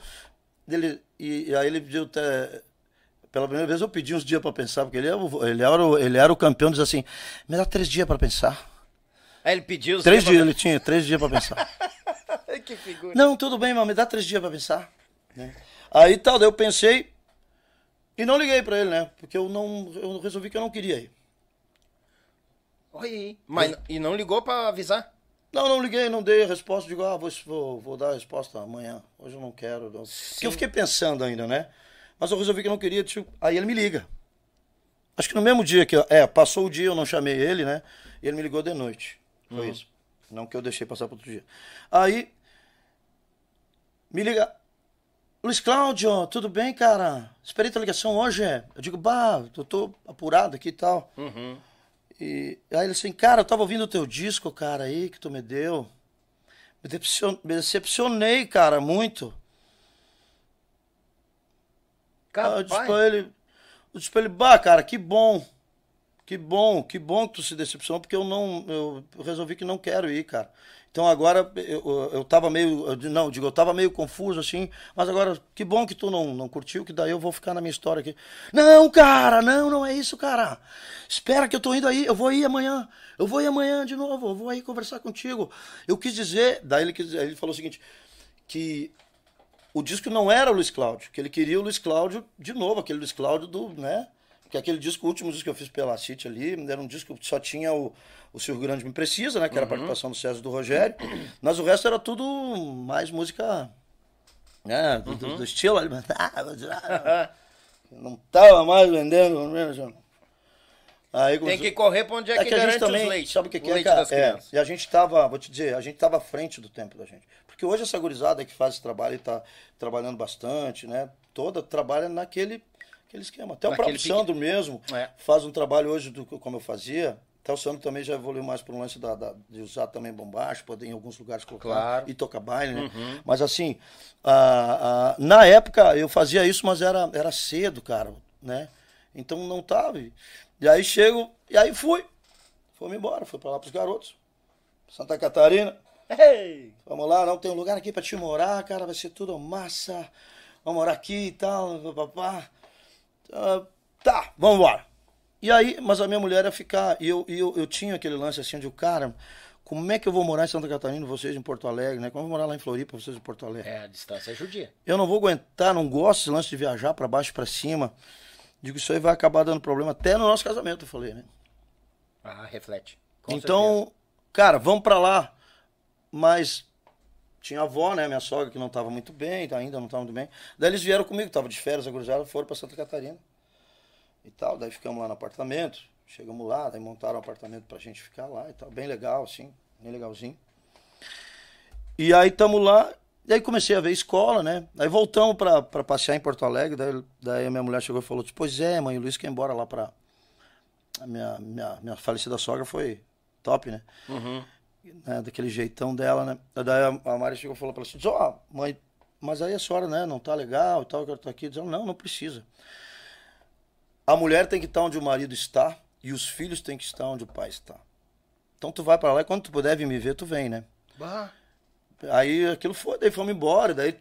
Ele, e, e aí ele pediu até. Pela primeira vez eu pedi uns dias para pensar, porque ele, é ele, era o, ele era o campeão, diz assim: me dá três dias para pensar. Aí ele pediu os Três dias, pra... ele tinha três dias para pensar. que figura. Não, tudo bem, mas me dá três dias para pensar. Né? Aí tal, daí eu pensei e não liguei para ele, né? Porque eu não. Eu resolvi que eu não queria ir. Oi, mas e não ligou para avisar? Não, não liguei, não dei a resposta. Digo, ah, vou, vou, dar a resposta amanhã. Hoje eu não quero. Não. Porque eu fiquei pensando ainda, né? Mas eu resolvi que não queria. Tipo, aí ele me liga. Acho que no mesmo dia que. É, passou o dia, eu não chamei ele, né? E ele me ligou de noite. Foi uhum. isso. Não que eu deixei passar para outro dia. Aí. Me liga. Luiz Cláudio, tudo bem, cara? Esperei tua ligação hoje. Eu digo, bah, eu tô apurado aqui e tal. Uhum. E aí ele assim, cara, eu tava ouvindo o teu disco, cara, aí que tu me deu. Me, decepcion... me decepcionei, cara, muito. Cara, eu disse pra ele, eu disse pra ele, bah, cara, que bom. Que bom, que bom que tu se decepcionou, porque eu não, eu resolvi que não quero ir, cara. Então agora eu, eu tava meio. Eu, não, digo, eu tava meio confuso assim, mas agora que bom que tu não, não curtiu, que daí eu vou ficar na minha história aqui. Não, cara, não, não é isso, cara. Espera que eu tô indo aí, eu vou ir amanhã. Eu vou ir amanhã de novo, eu vou aí conversar contigo. Eu quis dizer, daí ele, quis, ele falou o seguinte, que o disco não era o Luiz Cláudio, que ele queria o Luiz Cláudio de novo, aquele Luiz Cláudio do, né? Que aquele disco, o último disco que eu fiz pela City ali, era um disco que só tinha o o Silvio Grande Me Precisa, né? Que era a uhum. participação do César do Rogério. Mas o resto era tudo mais música né, do, uhum. do, do estilo ali. Não tava mais vendendo. Aí, Tem que correr para onde é, é que, que a gente também, leite, Sabe o que, que é, cara? É, e a gente tava, vou te dizer, a gente tava à frente do tempo da gente. Porque hoje essa gurizada que faz esse trabalho e tá trabalhando bastante, né? Toda trabalha naquele aquele esquema. Até Naquele o próprio pique. Sandro mesmo é. faz um trabalho hoje do como eu fazia Até o Sandro também já evoluiu mais para um lance da, da, de usar também bombacho, poder em alguns lugares colocar Claro. e tocar baile, né? Mas assim, ah, ah, na época eu fazia isso, mas era, era cedo, cara, né? Então não tava. E aí chego, e aí fui. Fomos embora, fui para lá pros garotos. Santa Catarina. Ei! Vamos lá, não tem um lugar aqui pra te morar, cara, vai ser tudo massa. Vamos morar aqui e tal, papá. Ah, tá, vamos embora. E aí, mas a minha mulher ia ficar, e eu, eu, eu tinha aquele lance assim de, o cara, como é que eu vou morar em Santa Catarina, vocês em Porto Alegre, né? Como eu vou morar lá em Floripa, vocês em Porto Alegre? É, a distância é judia. Eu não vou aguentar, não gosto desse lance de viajar pra baixo e pra cima. Digo, isso aí vai acabar dando problema até no nosso casamento, eu falei, né? Ah, reflete. Com então, cara, vamos pra lá. Mas tinha avó, né, minha sogra, que não tava muito bem, ainda não tava muito bem. Daí eles vieram comigo, tava de férias, a gurizada, foram pra Santa Catarina. E tal, daí ficamos lá no apartamento. Chegamos lá, daí montaram um apartamento pra gente ficar lá e tal. Bem legal, assim, bem legalzinho. E aí tamo lá, e aí comecei a ver escola, né? Aí voltamos pra passear em Porto Alegre, daí, daí a minha mulher chegou e falou, pois é, mãe, o Luiz quer ir embora lá pra... A minha, minha, minha falecida sogra foi top, né? Né, daquele jeitão dela, né? Daí a, a Mari chegou e falou pra ela assim, ó, mãe, mas aí a senhora, né, não tá legal e tal, eu quero estar aqui. Diz ela, não, não precisa. A mulher tem que estar onde o marido está e os filhos têm que estar onde o pai está. Então tu vai pra lá e quando tu puder vir me ver, tu vem, né? Bah. Aí aquilo foi, daí fomos embora, daí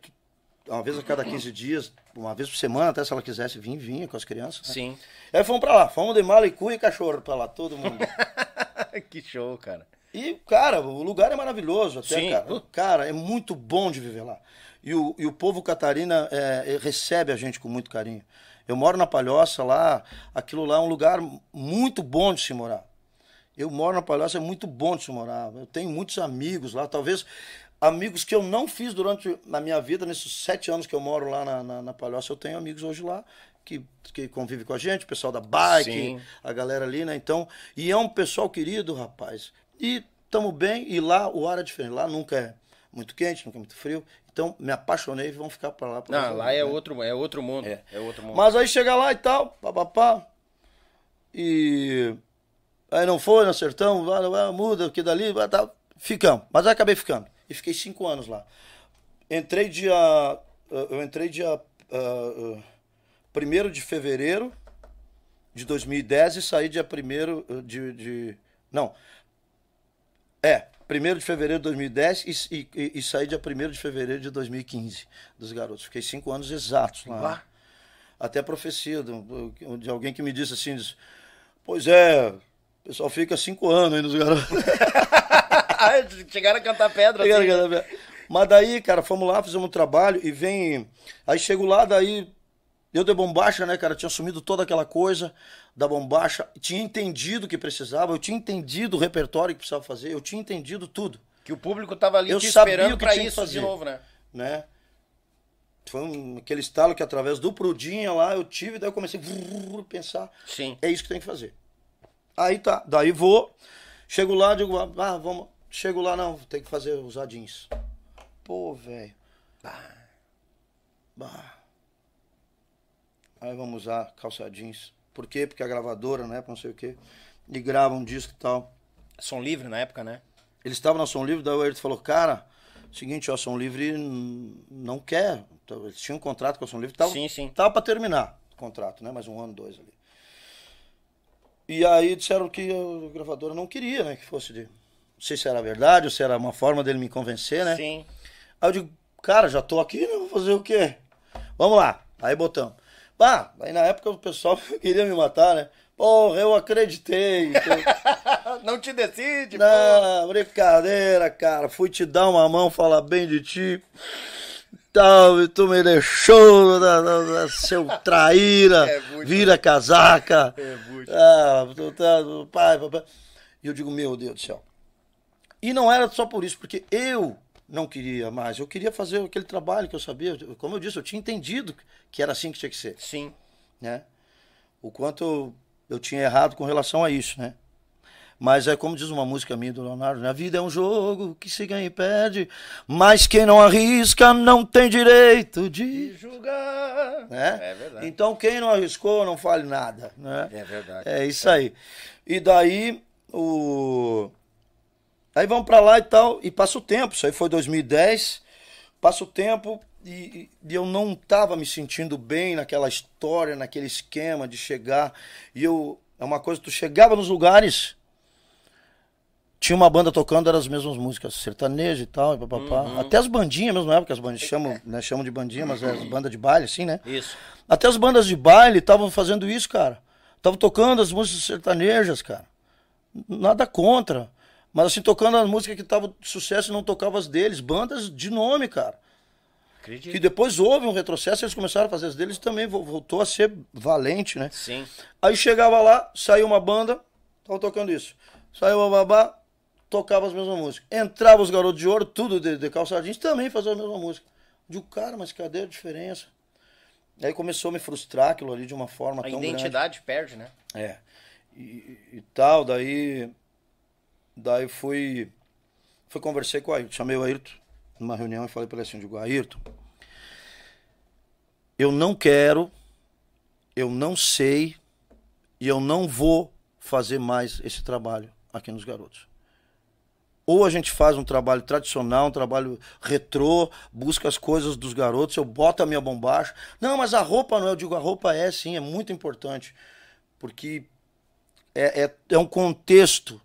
uma vez a cada 15 dias, uma vez por semana, até se ela quisesse vir, vinha com as crianças. né? Sim. Aí fomos pra lá, fomos de mala e cu e cachorro pra lá, todo mundo. que show, cara. E, cara, o lugar é maravilhoso. Até, Sim. cara, cara, é muito bom de viver lá. E o, e o povo catarina é, é, recebe a gente com muito carinho. Eu moro na Palhoça lá, aquilo lá é um lugar muito bom de se morar. Eu moro na Palhoça, é muito bom de se morar. Eu tenho muitos amigos lá, talvez amigos que eu não fiz durante a minha vida, nesses sete anos que eu moro lá na, na, na Palhoça, eu tenho amigos hoje lá que, que convivem com a gente, o pessoal da bike, Sim. a galera ali, né? Então, e é um pessoal querido, rapaz. E estamos bem, e lá o ar é diferente. Lá nunca é muito quente, nunca é muito frio. Então, me apaixonei e vamos ficar para lá. pra Não, lá é né? outro, é outro mundo. É, outro mundo. Mas aí chega lá e tal, papapá. E aí não foi, não acertamos, muda aqui dali, tá. Ficamos. Mas aí acabei ficando. E fiquei cinco anos lá. Entrei dia. Eu entrei dia. Uh, 1 de fevereiro de 2010 e saí dia 1 de, de. Não. É, 1 de fevereiro de 2010 e, e, e saí dia 1 de fevereiro de 2015 dos garotos. Fiquei cinco anos exatos lá. Bah. Até a profecia do- de alguém que me disse assim: diz, Pois é, o pessoal fica cinco anos aí nos garotos. Chegaram a cantar pedra. Pegaram assim, né? aquela pe- Mas daí, cara, fomos lá, fizemos um trabalho e vem. Aí chego lá, daí. Eu de bombacha, né, cara? Tinha assumido toda aquela coisa da bombacha. Tinha entendido o que precisava, eu tinha entendido o repertório que precisava fazer, eu tinha entendido tudo, Que o público tava ali Eu te esperando que isso de fazer. novo, né? né? Foi um- aquele estalo que através do Prudinha lá eu tive, daí eu comecei a pensar. Sim. É isso que tem que fazer. Aí tá, daí vou, chego lá, digo, ah, vamos, chego lá, não, tem que fazer os jeans. Pô, velho. Bah. Aí vamos usar calça jeans. Por quê? Porque a gravadora, né, não sei o quê, e grava um disco e tal. Som livre na época, né? Eles estavam na Som Livre, daí o Ayrton falou, cara, seguinte, ó, a Som Livre não quer. Então, Eles tinham um contrato com a Som Livre, tava, Sim, sim. tava pra terminar o contrato, né? Mais um ano, dois ali. E aí disseram que a gravadora não queria, né? Que fosse de. Não sei se era verdade ou se era uma forma dele me convencer, né? Sim. Aí eu digo, cara, já tô aqui, né? Vou fazer o quê? Vamos lá. Aí botamos. Bah, aí na época o pessoal queria me matar, né? Porra, eu acreditei. então- Não te decide, não, brincadeira, cara. Fui te dar uma mão, falar bem de ti. Tal, e tu me deixou, da, da- da- seu traíra, É muito. vira casaca. É muito. Ah, tu tá, pai, papai. E eu digo, meu Deus do céu. E não era só por isso, porque eu não queria mais. Eu queria fazer aquele trabalho que eu sabia. Como eu disse, eu tinha entendido que era assim que tinha que ser Sim. né? O quanto eu, eu tinha errado com relação a isso, né? Mas é como diz uma música minha do Leonardo, né? a vida é um jogo que se ganha e perde, mas quem não arrisca não tem direito de... Julgar. Né? É verdade. Então quem não arriscou não fale nada, né? É verdade. É isso aí. E daí o... Aí vamos pra lá e tal, e passa o tempo, isso aí foi 2010, passa o tempo e, e eu não tava me sentindo bem naquela história, naquele esquema de chegar, e eu, é uma coisa, tu chegava nos lugares, tinha uma banda tocando, eram as mesmas músicas, sertanejo e tal, e papapá. Uhum. Até as bandinhas mesmo, é, porque as bandas chamam, né, chamam de bandinha, mas é as bandas de baile, assim, né? Isso. Até as bandas de baile estavam fazendo isso, cara. Estavam tocando as músicas sertanejas, cara. Nada contra. Mas assim, tocando as músicas que estavam de sucesso e não tocavam as deles. Bandas de nome, cara. Acredito. Que depois houve um retrocesso, eles começaram a fazer as deles e também vo- voltou a ser valente, né? Sim. Aí chegava lá, saiu uma banda, tava tocando isso. Saiu a babá, tocava as mesmas músicas. Entrava os garotos de ouro, tudo de, de calça jeans, também fazia a mesma música. Digo, cara, mas cadê a diferença? Aí começou a me frustrar aquilo ali de uma forma A tão identidade perde, né? grande. É. E- e tal, daí. Daí fui. Fui conversei com o Ayrton. Chamei o Ayrton numa reunião e falei para ele assim: digo, Ayrton, eu não quero, eu não sei e eu não vou fazer mais esse trabalho aqui nos garotos. Ou a gente faz um trabalho tradicional, um trabalho retrô, busca as coisas dos garotos, eu boto a minha bombacha. Não, mas a roupa não, é. eu digo, a roupa é sim, é muito importante. Porque é, é, é um contexto.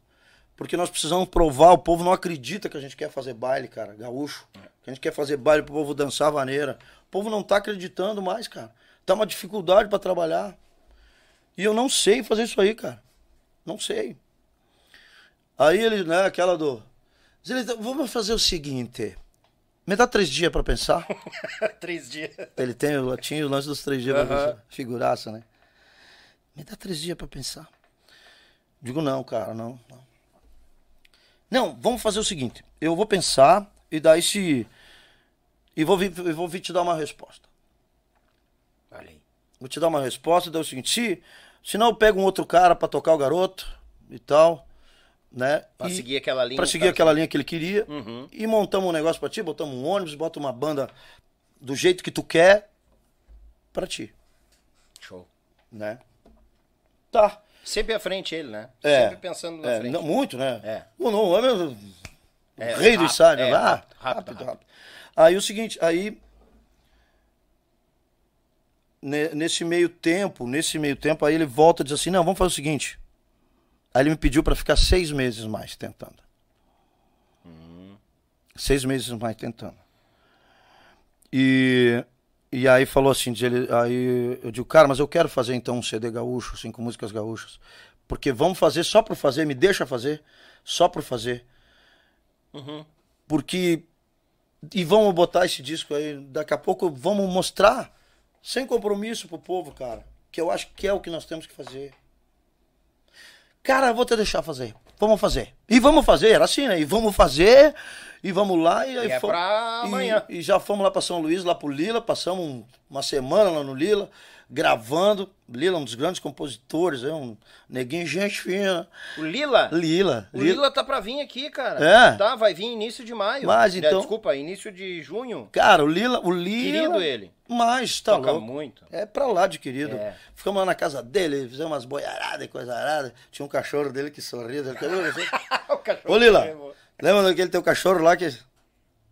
Porque nós precisamos provar, o povo não acredita que a gente quer fazer baile, cara, gaúcho. Que a gente quer fazer baile pro povo dançar vaneira. O povo não tá acreditando mais, cara. Tá uma dificuldade para trabalhar. E eu não sei fazer isso aí, cara. Não sei. Aí ele, né, aquela do. Ele, vamos fazer o seguinte. Me dá três dias para pensar. Três dias. Ele tem, o- tinha o lance dos três dias pra Aham. pensar. Figuraça, né? Me dá três dias para pensar. Digo, não, cara, não, não. Não, vamos fazer o seguinte. Eu vou pensar e daí se. E vou vir, vou vir te dar uma resposta. Olha. Vou te dar uma resposta e daí é o seguinte. Se, se não, eu pego um outro cara para tocar o garoto e tal. Né? Pra e, seguir aquela linha. Pra seguir aquela linha que ele queria. Uhum. E montamos um negócio pra ti, botamos um ônibus, bota uma banda do jeito que tu quer pra ti, Show. né? Tá. Sempre à frente ele, né? É. Sempre pensando na É, frente. não, muito, né? É. O não, é rei do estádio, é, lá. rápido, Rápido, rápido, rápido, Aí o seguinte, aí. ne- Nesse meio tempo, nesse meio tempo, aí ele volta e diz assim: não, vamos fazer o seguinte. Aí ele me pediu pra ficar seis meses mais tentando. Seis meses mais tentando. E, e aí falou assim, ele, aí eu digo, cara, mas eu quero fazer então um CD gaúcho, assim, com músicas gaúchas. Porque vamos fazer só por fazer, me deixa fazer, só por fazer. Porque. E vamos botar esse disco aí, daqui a pouco vamos mostrar, sem compromisso pro povo, cara. Que eu acho que é o que nós temos que fazer. Cara, eu vou te deixar fazer. Vamos fazer. E vamos fazer, era assim, né? E vamos fazer, e vamos lá. E, aí E é fomos- pra e- amanhã. E, já fomos lá pra São Luís, lá pro Lila, passamos um- uma semana lá no Lila, gravando. Lila, um dos grandes compositores, é um neguinho gente fina. O Lila? Lila. O Lila tá pra vir aqui, cara. É? Tá, vai vir início de maio. Mas, É, então- Desculpa, início de junho. Cara, o Lila, o Lila. Querido ele. Mas, tá Toca louco. muito. É pra lá de querido. É. Ficamos lá na casa dele, fizemos umas boiaradas e coisa arada. Tinha um cachorro dele que sorria. Ele... o cachorro Ô, Lila, mesmo. lembra daquele teu cachorro lá que.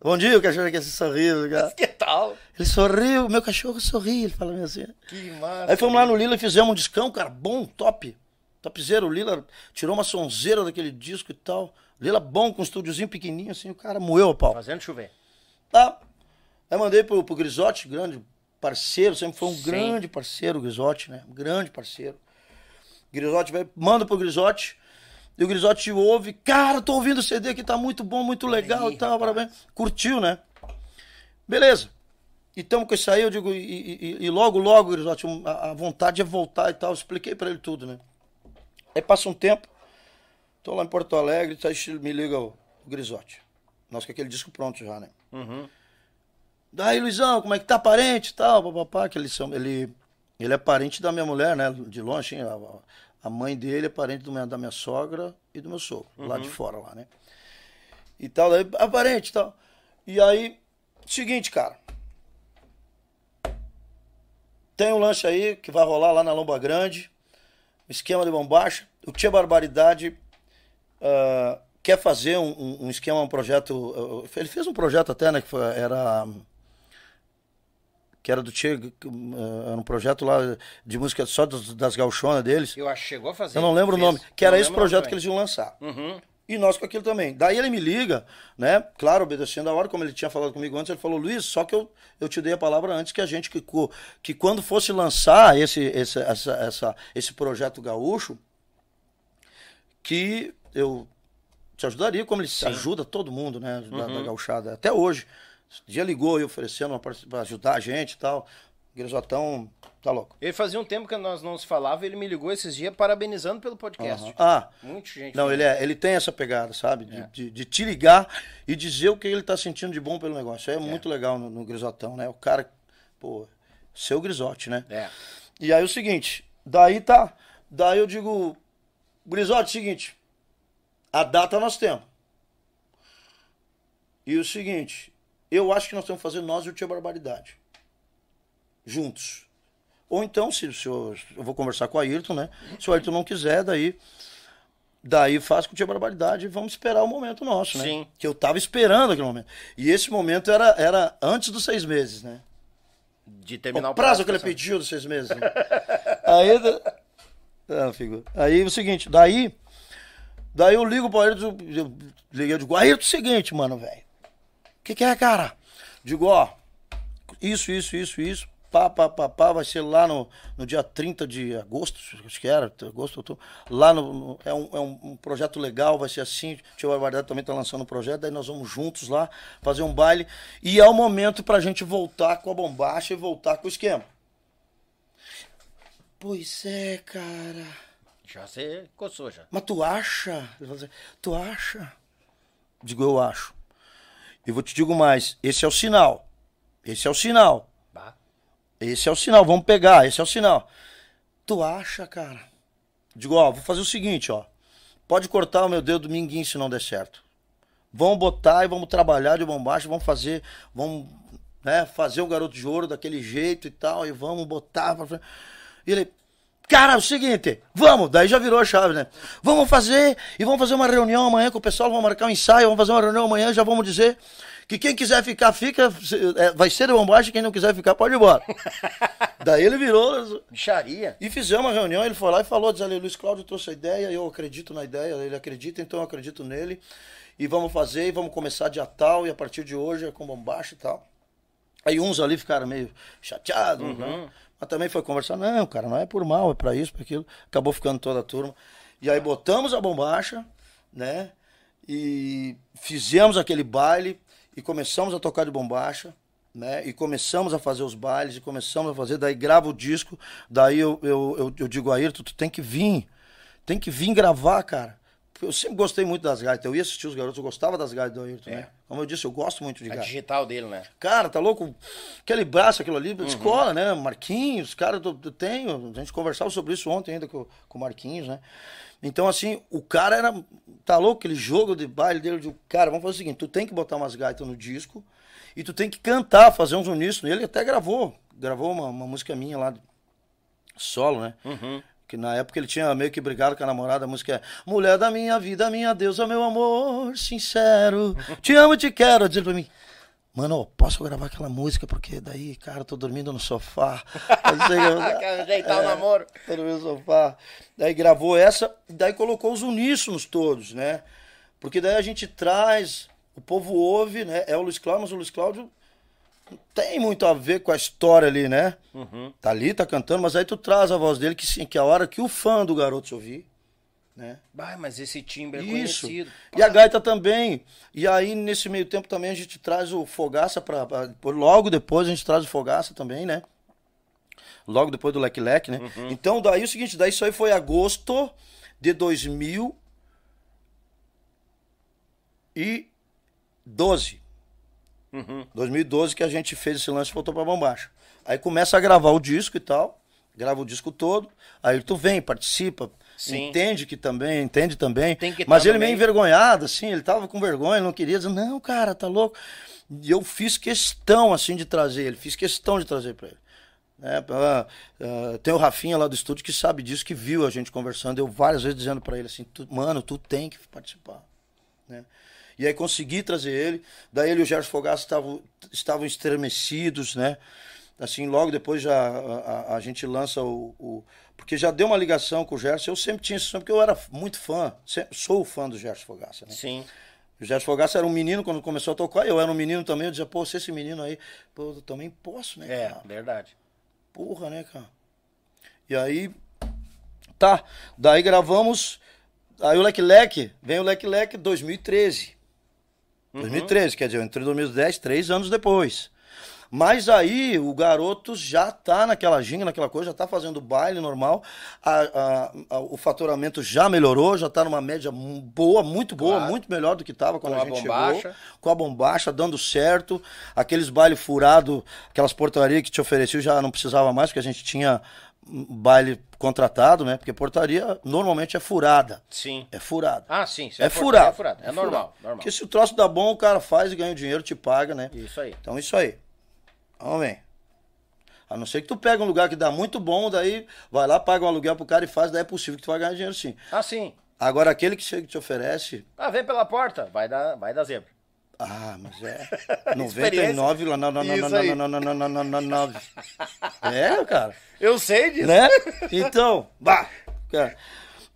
Bom dia, o cachorro que se sorriu. cara. Que tal? Ele sorriu, meu cachorro sorriu, ele fala assim. Que massa. Aí fomos lá no Lila e fizemos um discão, cara, bom, top. Topzera, o Lila tirou uma sonzeira daquele disco e tal. Lila bom, com um estúdiozinho pequenininho, assim, o cara moeu a pau. Fazendo chover. Tá. Aí mandei pro, pro Grisotti, grande parceiro, sempre foi um Sim. grande parceiro, o Grisotti, né? Um grande parceiro. Grisotti vai, manda pro Grisotti. E o Grisotti ouve, cara, tô ouvindo o CD aqui, tá muito bom, muito legal e tal, rapaz. parabéns. Curtiu, né? Beleza. Então, com isso aí, eu digo, e, e- e logo, logo, Grisotti, a, a vontade é voltar e tal. Eu expliquei pra ele tudo, né? Aí passa um tempo, tô lá em Porto Alegre, aí me liga o, o Grisotti. Nós com aquele disco pronto já, né? Daí, Luizão, como é que tá parente e tal, papapá, que são, ele, ele é parente da minha mulher, né, de longe, assim, a, a mãe dele é parente do da minha sogra e do meu sogro, lá de fora, lá, né. E tal, daí, é parente e tal. E aí, seguinte, cara, tem um lanche aí que vai rolar lá na Lomba Grande, esquema de bombacha, o Tia Barbaridade uh, quer fazer um, um, um, esquema, um projeto. Uh, ele fez um projeto até, né? Que foi, era. Que era do Che, uh, era um projeto lá de música só das, das gauchonas deles. Eu acho que chegou a fazer. Eu não lembro fez. o nome. Que era esse projeto que eles iam lançar. Uhum. E nós com aquilo também. Daí ele me liga, né? Claro, obedecendo a hora, como ele tinha falado comigo antes, ele falou, Luiz, só que eu, eu te dei a palavra antes que a gente, que, que quando fosse lançar esse, esse, essa, essa, esse projeto gaúcho, que eu te ajudaria, como ele Sim. ajuda todo mundo, né? Da, uhum. da gauchada. Até hoje. Esse dia ligou e oferecendo para ajudar a gente e tal. Grisotão, tá louco. Ele fazia um tempo que nós não se falava, ele me ligou esses dias parabenizando pelo podcast. Uhum. Ah, muito gente. Não, ele é, ele tem essa pegada, sabe? De, é. de, de, te ligar e dizer o que ele tá sentindo de bom pelo negócio. É, é. muito legal no, no, Grisotão, né? O cara, pô, seu Grisote, né? É. E aí o seguinte, daí tá, daí eu digo, Grisote, seguinte, a data nós temos. E o seguinte, eu acho que nós temos que fazer nós e o Tia Barbaridade. Juntos. Ou então, se, se eu, eu, vou conversar com o Ayrton, né? Se o Ayrton não quiser, daí. Daí faz com o Tia Barbaridade e vamos esperar o momento nosso, né? Sim. Que eu tava esperando aquele momento. E esse momento era, era antes dos seis meses, né? De terminar o, o prazo. prazo que ele pediu dos seis meses. Né? aí. Ah, figura. Aí o seguinte, daí. Daí eu ligo pro Ayrton, eu liguei, eu digo, Ayrton, é o seguinte, mano, velho. O que, que é, cara? Digo, ó, isso, isso, isso, isso. Pá, pá, pá, pá, vai ser lá no, no dia 30 de agosto, acho que era, agosto, tô, lá no, no, é, um, é um, projeto legal, vai ser assim, o Tio Barbardade também tá lançando um projeto, daí nós vamos juntos lá fazer um baile, e é o momento pra gente voltar com a bombacha e voltar com o esquema. Pois é, cara. Já você coçou já. Mas tu acha? Tu acha? Digo, eu acho. E vou te digo mais, esse é o sinal. Esse é o sinal. Bah. Esse é o sinal, vamos pegar, esse é o sinal. Tu acha, cara? Digo, ó, vou fazer o seguinte, ó. Pode cortar o meu dedo minguinho se não der certo. Vamos botar e vamos trabalhar de bombacha, vamos fazer, vamos né, fazer o garoto de ouro daquele jeito e tal, e vamos botar. E ele, Cara, é o seguinte, vamos, daí já virou a chave, né? Vamos fazer, e vamos fazer uma reunião amanhã com o pessoal, vamos marcar um ensaio, vamos fazer uma reunião amanhã, já vamos dizer que quem quiser ficar, fica, é, vai ser de bombagem, quem não quiser ficar, pode ir embora. daí ele virou. Bicharia. E fizemos uma reunião, ele foi lá e falou, diz ali, Luiz Cláudio trouxe a ideia, eu acredito na ideia, ele acredita, então eu acredito nele. E vamos fazer, e vamos começar dia tal, e a partir de hoje é com bombacha e tal. Aí uns ali ficaram meio chateados, uhum. né? Mas também foi conversar, não, cara, não é por mal, é para isso, para aquilo. Acabou ficando toda a turma. E aí botamos a bombacha, né? E fizemos aquele baile e começamos a tocar de bombacha, né? E começamos a fazer os bailes e começamos a fazer, daí grava o disco, daí eu, eu, eu, eu digo a Ayrton, tu tem que vir, tem que vir gravar, cara. Eu sempre gostei muito das gaitas. Eu ia assistir os garotos, eu gostava das gaitas do Ayrton, é. né? Como eu disse, eu gosto muito de gaita. A digital dele, né? Cara, tá louco? Aquele braço, aquilo ali, uhum. escola, né? Marquinhos, cara, eu, eu tenho. A gente conversava sobre isso ontem ainda com, com o Marquinhos, né? Então, assim, o cara era. Tá louco? Aquele jogo de baile dele. De, cara, vamos fazer o seguinte: tu tem que botar umas gaitas no disco e tu tem que cantar, fazer uns uníssonos. Ele até gravou. Gravou uma, uma música minha lá, solo, né? Uhum. Que na época ele tinha meio que brigado com a namorada, a música é Mulher da minha vida, minha deusa, meu amor sincero, te amo e te quero. Dizer pra mim, mano, posso gravar aquela música? Porque daí, cara, tô dormindo no sofá. Quer ajeitar é, o namoro. Tô no sofá. Daí gravou essa, daí colocou os uníssonos todos, né? Porque daí a gente traz, o povo ouve, né? É o Luiz Cláudio, mas o Luiz Cláudio tem muito a ver com a história ali, né? Uhum. Tá ali, tá cantando, mas aí tu traz a voz dele que sim, que é a hora que o fã do garoto se ouvir, né? Bah, mas esse timbre é Isso. conhecido. E a gaita também. E aí, nesse meio tempo também, a gente traz o Fogaça pra, pra logo depois a gente traz o Fogaça também, né? Logo depois do Leque Leque, né? Uhum. Então, daí é o seguinte, daí isso aí foi agosto de 2012. Uhum. 2012 que a gente fez esse lance e voltou pra Bombacha. Aí começa a gravar o disco e tal, grava o disco todo, aí tu vem, participa, Sim. entende que também, entende também. mas ele meio envergonhado, assim, ele tava com vergonha, não queria dizer, não, cara, tá louco. E eu fiz questão, assim, de trazer ele, fiz questão de trazer pra ele. Né? Uh, uh, tem o Rafinha lá do estúdio que sabe disso, que viu a gente conversando. Eu várias vezes dizendo para ele assim: tu, mano, tu tem que participar. Né? E aí consegui trazer ele. Daí ele e o Gerson Fogaça estavam, estavam estremecidos, né? Assim, logo depois já a, a, a gente lança o, o, Porque já deu uma ligação com o Gerson. Eu sempre tinha isso, porque eu era muito fã. Sempre, sou fã do Gerson Fogaça. Né? Sim. O Gerson Fogaça era um menino quando começou a tocar. Eu era um menino também. Eu dizia, pô, se esse menino aí. Pô, eu também posso, né? É, cara? verdade. Porra, né, cara? E aí. Tá. Daí gravamos. Aí o Leque Leque. Vem o Leque Leque 2013. Uhum. 2013, quer dizer, eu entrei em 2010, três anos depois. Mas aí o garoto já tá naquela ginga, naquela coisa, já tá fazendo baile normal, a, a, a, o faturamento já melhorou, já tá numa média boa, muito boa, claro. muito melhor do que tava quando com a gente bombacha. chegou. Com a bombacha, dando certo. Aqueles baile furado, aquelas portarias que te ofereciam já não precisava mais, porque a gente tinha baile contratado, né? Porque portaria normalmente é furada. Sim. É furada. Ah, sim. É, é furado. É, furado. é, normal, normal. Porque se o troço dá bom, o cara faz e ganha o dinheiro, te paga, né? Isso aí. Então isso aí. Vamos ver. A não ser que tu pega um lugar que dá muito bom, daí vai lá, paga um aluguel pro cara e faz, daí é possível que tu vai ganhar dinheiro sim. Ah, sim. Agora aquele que chega e te oferece. Ah, vem pela porta, vai dar, vai dar zebra. Ah, mas é. 99 lá, não, não, não, não, não, não, não, não, não, não, É, cara. Eu sei disso. Né? Então, bah. Cara.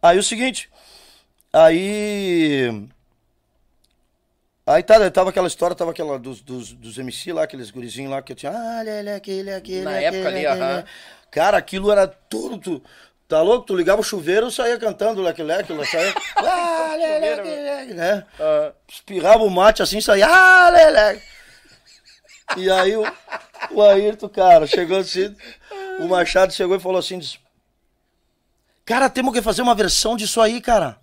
Aí o seguinte, aí Aí tá, tava aquela história, tava aquela dos, dos, dos MC lá, aqueles gurizinhos lá que eu tinha. Ah, ele, aquele, aquele. Na época ali, aham. Cara, aquilo era tudo. Tu, tá louco? Tu ligava o chuveiro, saía cantando leque leque, saía. ah, leque, né? Espirrava o mate assim, saía. Ah. E aí o, o Ayrton, cara, chegou assim. O Machado chegou e falou assim: Cara, temos que fazer uma versão disso aí, cara.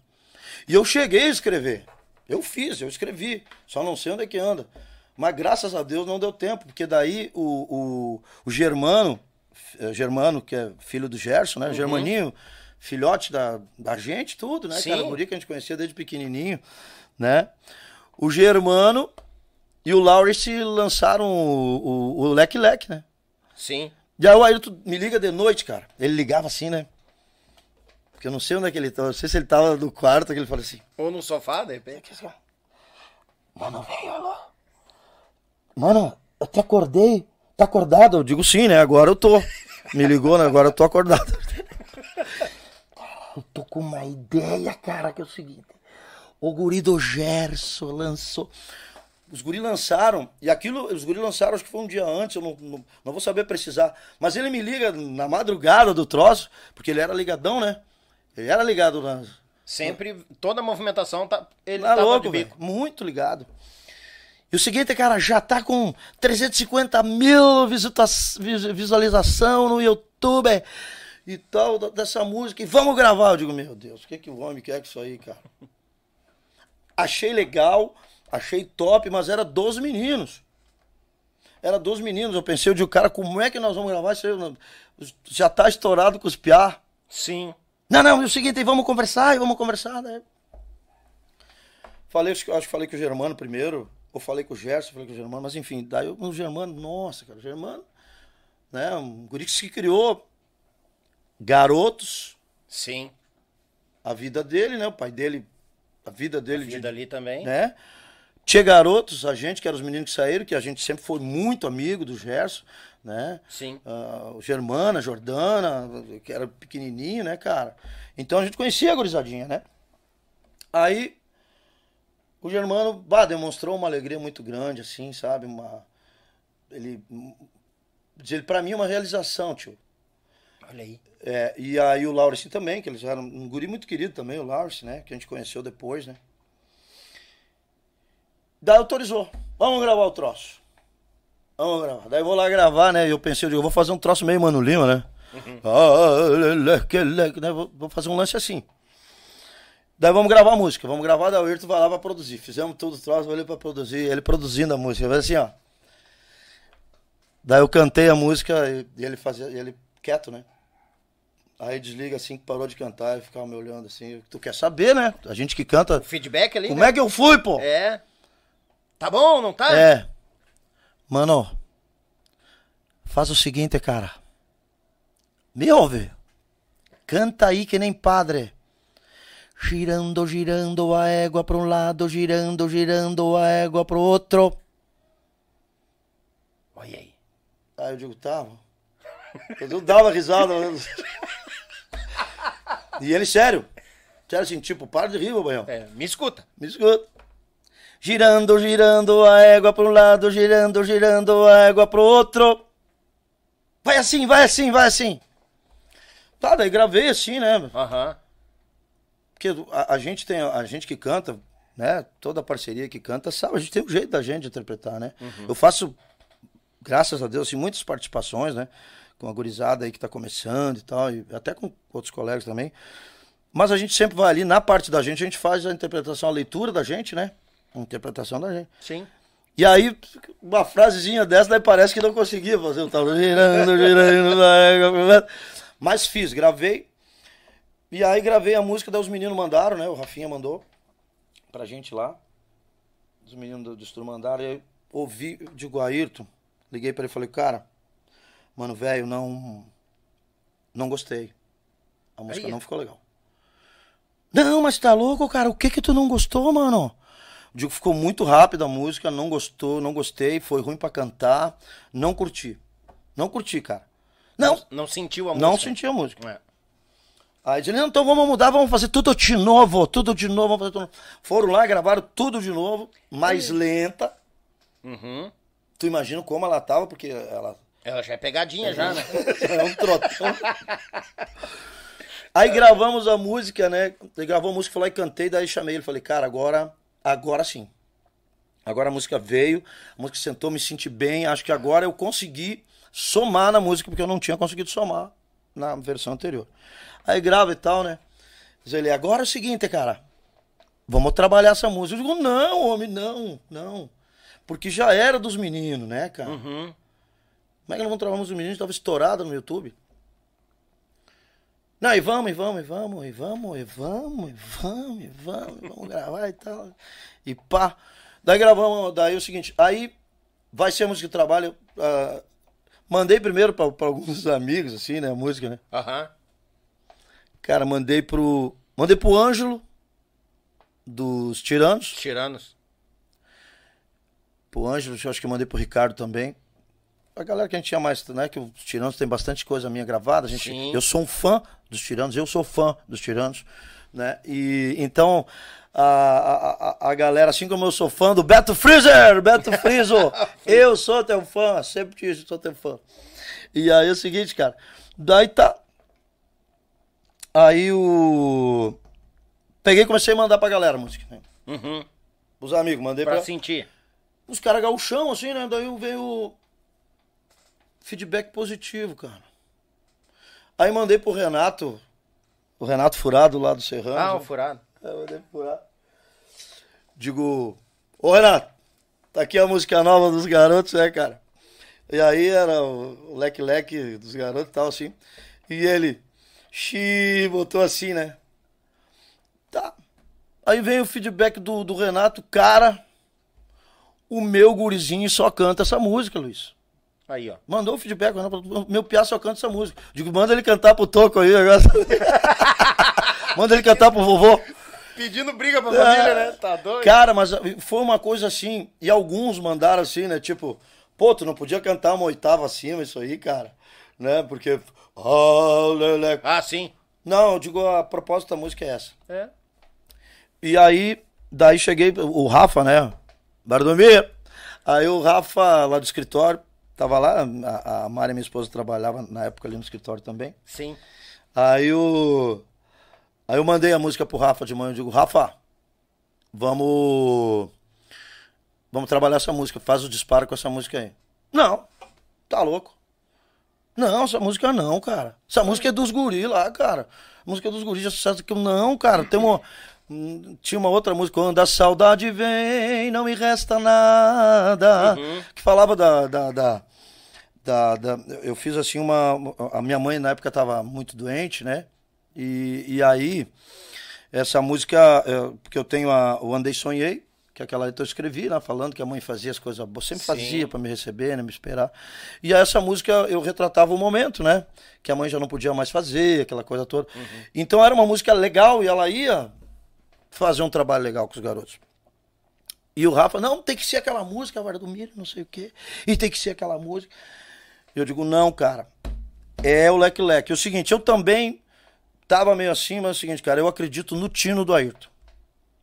E eu cheguei a escrever. Eu fiz, eu escrevi, só não sei onde é que anda. Mas graças a Deus não deu tempo, porque daí o, o, o Germano, eh, Germano, que é filho do Gerson, né? Uhum. Germaninho, filhote da, da gente, tudo, né? Sim. Cara, guri que a gente conhecia desde pequenininho, né? O Germano e o Laurence lançaram o, o, o Leque Leque, né? Sim. E aí o Ayrton me liga de noite, cara. Ele ligava assim, né? Porque eu não sei onde é que ele tava. Não sei se ele tava no quarto, que ele falou assim. Ou no sofá, de repente. Mano, velho, alô. Mano, eu te acordei. Tá acordado? Eu digo sim, né? Agora eu tô. Me ligou, né? Agora eu tô acordado. Eu tô com uma ideia, cara, que é o seguinte. O guri do Gerson lançou. Os guri lançaram, e aquilo, os guri lançaram, acho que foi um dia antes, eu não, não, não, vou saber precisar. Mas ele me liga na madrugada do troço, porque ele era ligadão, né? Ele era ligado na. Sempre, toda a movimentação, tá, ele tá louco, muito ligado. E o seguinte, cara, já tá com 350 mil visualização no YouTube e tal, dessa música. E vamos gravar. Eu digo, meu Deus, o que, que o homem quer com isso aí, cara? Achei legal, achei top, mas era 12 meninos. Era 12 meninos. Eu pensei, eu digo, cara, como é que nós vamos gravar isso aí? Já tá estourado com os piá. Sim. Não, não, é o seguinte, vamos conversar, vamos conversar, né? Falei, acho que falei com o Germano primeiro, ou falei com o Gerson, falei com o Germano, mas enfim, daí o Germano, nossa, cara, o Germano, né, um guri que criou garotos. Sim. A vida dele, né, o pai dele, a vida dele. A vida de, ali também. Né? Tinha garotos, a gente, que eram os meninos que saíram, que a gente sempre foi muito amigo do Gerson, né? Sim. Uh, Germana, Jordana, que era pequenininho, né, cara? Então a gente conhecia a gurizadinha, né? Aí o Germano, bah, demonstrou uma alegria muito grande, assim, sabe? Uma, ele, ele para mim, é uma realização, tio. Olha aí. É, e aí o Laurence também, que eles eram um guri muito querido também, o Laurence, né? Que a gente conheceu depois, né? Daí autorizou. Vamos gravar o troço. Vamos gravar. Daí eu vou lá gravar, né? E eu pensei, eu, digo, eu vou fazer um troço meio Mano Lima, né? Vou fazer um lance assim. Daí vamos gravar a música. Vamos gravar, daí o Ayrton vai lá pra produzir. Fizemos tudo o troço, ali pra produzir. Ele produzindo a música. Vai assim, ó. Daí eu cantei a música e ele fazia, ele quieto, né? Aí desliga assim, parou de cantar e ficava me olhando assim. Tu quer saber, né? A gente que canta. O feedback ali. Como né? é que eu fui, pô? É. Tá bom, não tá? É. Mano, faz o seguinte, cara. Me ouve. Canta aí que nem padre. Girando, girando a égua para um lado, girando, girando a égua para o outro. Olha aí. Aí eu digo, tá. Eu não dava risada. E ele, sério. Sério assim, tipo, para de rir, Bobanhão. É, me escuta. Me escuta. Girando, girando a égua para um lado, girando, girando a égua para o outro. Vai assim, vai assim, vai assim. Tá, daí gravei assim, né? Aham. Porque a, a gente tem, a gente que canta, né? Toda parceria que canta, sabe? A gente tem um jeito da gente interpretar, né? Eu faço, graças a Deus, assim, muitas participações, né? Com a gurizada aí que tá começando e tal, e até com outros colegas também. Mas a gente sempre vai ali, na parte da gente, a gente faz a interpretação, a leitura da gente, né? A interpretação da gente. Sim. E aí, uma frasezinha dessa, daí parece que não conseguia fazer. Eu tava girando, girando, mas fiz, gravei. E aí gravei a música, daí os meninos mandaram, né? O Rafinha mandou pra gente lá. Os meninos do, do estúdio mandaram. E aí ouvi, eu digo, Ayrton, liguei pra ele e falei, cara, mano, velho, não. Não gostei. A música Aí. não ficou legal. Não, mas tá louco, cara? O que que tu não gostou, mano? Digo, ficou muito rápida a música, não gostou, não gostei, foi ruim pra cantar, não curti. Não curti, cara. Não, Não sentiu a música. não senti a música. É. Aí disse, não, então vamos mudar, vamos fazer tudo de novo, tudo de novo, vamos fazer tudo. Foram lá, gravaram tudo de novo, mais lenta. Uhum. Tu imagina como ela tava, porque ela Ela já é pegadinha já, né? é um trotão. Aí gravamos a música, né? Ele gravou a música, falou e cantei, daí chamei ele, falei, cara, agora, agora sim. Agora a música veio, a música sentou, me senti bem, acho que agora eu consegui somar na música, porque eu não tinha conseguido somar na versão anterior. Aí grava e tal, né? Diz ele, agora é o seguinte, cara, vamos trabalhar essa música. Eu digo, não, homem, não, não. Porque já era dos meninos, né, cara? Uhum. Como é que nós vamos trabalhar com os meninos? Estava estourado no YouTube. Não, e vamos, e vamos, e vamos, e vamos, e vamos, e vamos, e vamos, e vamos gravar e tal. E pá. Daí gravamos, daí é o seguinte, aí vai ser a música de trabalho. ah, mandei primeiro para alguns amigos, assim, né? A música, né? Aham. Cara, mandei pro. Mandei pro Ângelo, dos Tiranos. Tiranos. Pro Ângelo, acho que mandei pro Ricardo também. A galera que a gente tinha mais, né? Que os Tiranos tem bastante coisa minha gravada. A gente, Sim. eu sou um fã dos Tiranos, eu sou fã dos Tiranos, né? E então a, a, a- galera, assim como eu sou fã do Beto Freezer, Beto Friso, eu sou teu fã, sempre disse, sou teu fã. E aí é o seguinte, cara, daí tá. Aí o. Peguei e comecei a mandar pra galera a música. Né? Uhum. Os amigos, mandei Pra pra, sentir. os caras gauchão, assim, né? Daí veio feedback positivo, cara. Aí mandei pro Renato, o Renato Furado lá do Serrano. Ah, o furado. Aí eu mandei pro Furado. Digo, ô Renato, tá aqui a música nova dos garotos, né, cara? E aí era o leque leque dos garotos e tal, assim. E ele, xi, botou assim, né? Tá. Aí vem o feedback do, do Renato, cara, o meu gurizinho só canta essa música, Luiz. Aí, ó. Mandou o feedback, meu piá só canta essa música. Digo, manda ele cantar pro Toco aí agora. manda ele cantar pro vovô. Pedindo briga pra família, né? Tá doido? Cara, mas foi uma coisa assim, e alguns mandaram assim, né? Tipo, pô, tu não podia cantar uma oitava acima, isso aí, cara. Né? Porque. Ah, lele. Ah, sim. Não, eu digo, a proposta da música é essa. É. E aí, daí cheguei, o Rafa, né? Bardomir. Aí o Rafa, lá do escritório, tava lá, a, a Mari, minha esposa, trabalhava na época ali no escritório também. Sim. Aí o. Aí eu mandei a música pro Rafa de manhã. Eu digo, Rafa, vamos. Vamos trabalhar essa música. Faz o disparo com essa música aí. Não, tá louco. Não, essa música não, cara. Essa música é dos guri lá, cara. A música é dos guris de sucesso que eu- não, cara. Tem uma. Tinha uma outra música, quando a saudade vem, não me resta nada. Que falava da, da, da, da- da- Eu fiz assim uma. A minha mãe na época estava muito doente, né? E, e aí, essa música, é, porque eu tenho a, o Andei Sonhei, que que aquela letra eu escrevi, né, falando que a mãe fazia as coisas boas, sempre Sim. fazia para me receber, né, me esperar. E essa música eu retratava o momento, né, que a mãe já não podia mais fazer, aquela coisa toda. Uhum. Então era uma música legal e ela ia fazer um trabalho legal com os garotos. E o Rafa, não, tem que ser aquela música, Vara do não sei o quê, e tem que ser aquela música. Eu digo, não, cara, é o Leque Leque. É o seguinte, eu também tava meio assim, mas é o seguinte, cara, eu acredito no tino do Ayrton.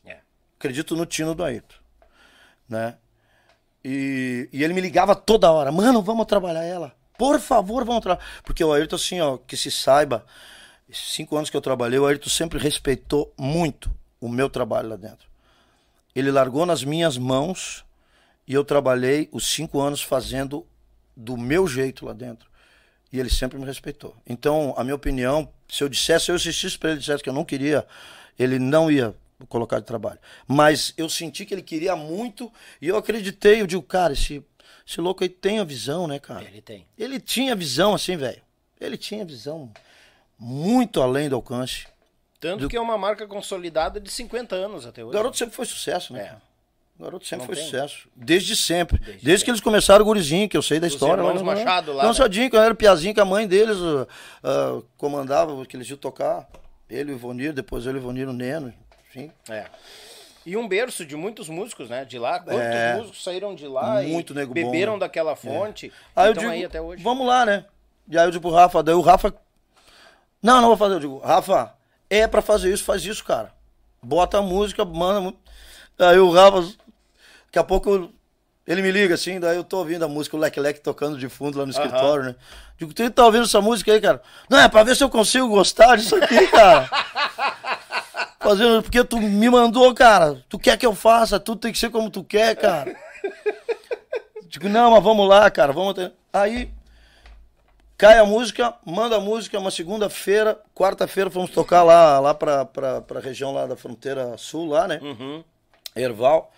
É. Acredito no tino do Ayrton. Né? E, e ele me ligava toda hora, mano, vamos trabalhar ela. Por favor, vamos trabalhar. Porque o Ayrton, assim, ó, que se saiba, cinco anos que eu trabalhei, o Ayrton sempre respeitou muito o meu trabalho lá dentro. Ele largou nas minhas mãos e eu trabalhei os cinco anos fazendo do meu jeito lá dentro. E ele sempre me respeitou. Então, a minha opinião, se eu dissesse, se eu insistisse para ele dissesse que eu não queria, ele não ia colocar de trabalho. Mas eu senti que ele queria muito e eu acreditei. Eu digo, cara, esse, esse louco aí tem a visão, né, cara? Ele tem. Ele tinha visão, assim, velho. Ele tinha visão muito além do alcance. Tanto do... que é uma marca consolidada de 50 anos até hoje. O garoto sempre foi sucesso, né? É. O garoto sempre não foi tem. sucesso. Desde sempre. Desde, Desde que eles começaram o gurizinho, que eu sei da Os história. Lá, Machado lá. Não, né? quando eu era piazinho, que a mãe deles uh, uh, comandava, que eles iam tocar. Ele, o Ivonir, depois ele, o Ivonir, o Neno, enfim. É. E um berço de muitos músicos, né? De lá. Quantos é, músicos saíram de lá muito e beberam bom, né? daquela fonte. É. Aí eu digo, aí até hoje. Vamos lá, né? E aí eu digo pro Rafa, daí o Rafa. Não, não vou fazer. Eu digo, Rafa, é pra fazer isso, faz isso, cara. Bota a música, manda. Aí o Rafa Daqui a pouco ele me liga assim, daí eu tô ouvindo a música, o Leque Leque tocando de fundo lá no escritório, né? Digo, tu tá ouvindo essa música aí, cara? Não, é pra ver se eu consigo gostar disso aqui, cara. Fazendo, porque tu me mandou, cara. Tu quer que eu faça, tudo tem que ser como tu quer, cara. Digo, não, mas vamos lá, cara, vamos ter. Aí cai a música, manda a música, uma segunda-feira, quarta-feira fomos tocar lá, lá pra, pra, pra região lá da fronteira sul, lá, né? Uhum. Erval.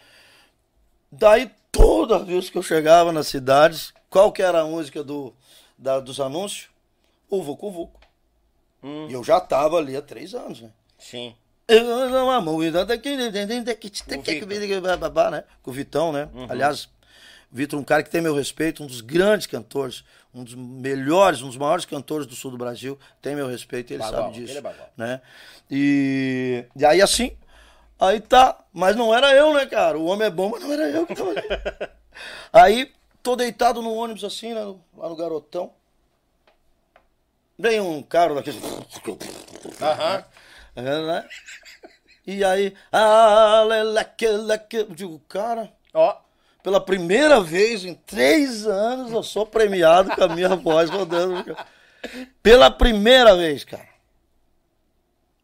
Daí, toda vez que eu chegava nas cidades, qual que era a música do, da, dos anúncios? O Vucu Vucu. Hum. E eu já tava ali há três anos, né? Sim. Com o Vitão, né? Uhum. Aliás, Vitor é um cara que tem meu respeito, um dos grandes cantores, um dos melhores, um dos maiores cantores do sul do Brasil, tem meu respeito, ele bagual, sabe disso. Ele é né? E, e aí assim, Aí tá, mas não era eu, né, cara? O homem é bom, mas não era eu que tava ali. Aí, tô deitado no ônibus assim, né, lá no garotão. Vem um cara daquele. Aham. Né? E aí, ah. Eu digo, cara, ó, pela primeira vez em três anos eu sou premiado com a minha voz rodando. Pela primeira vez, cara.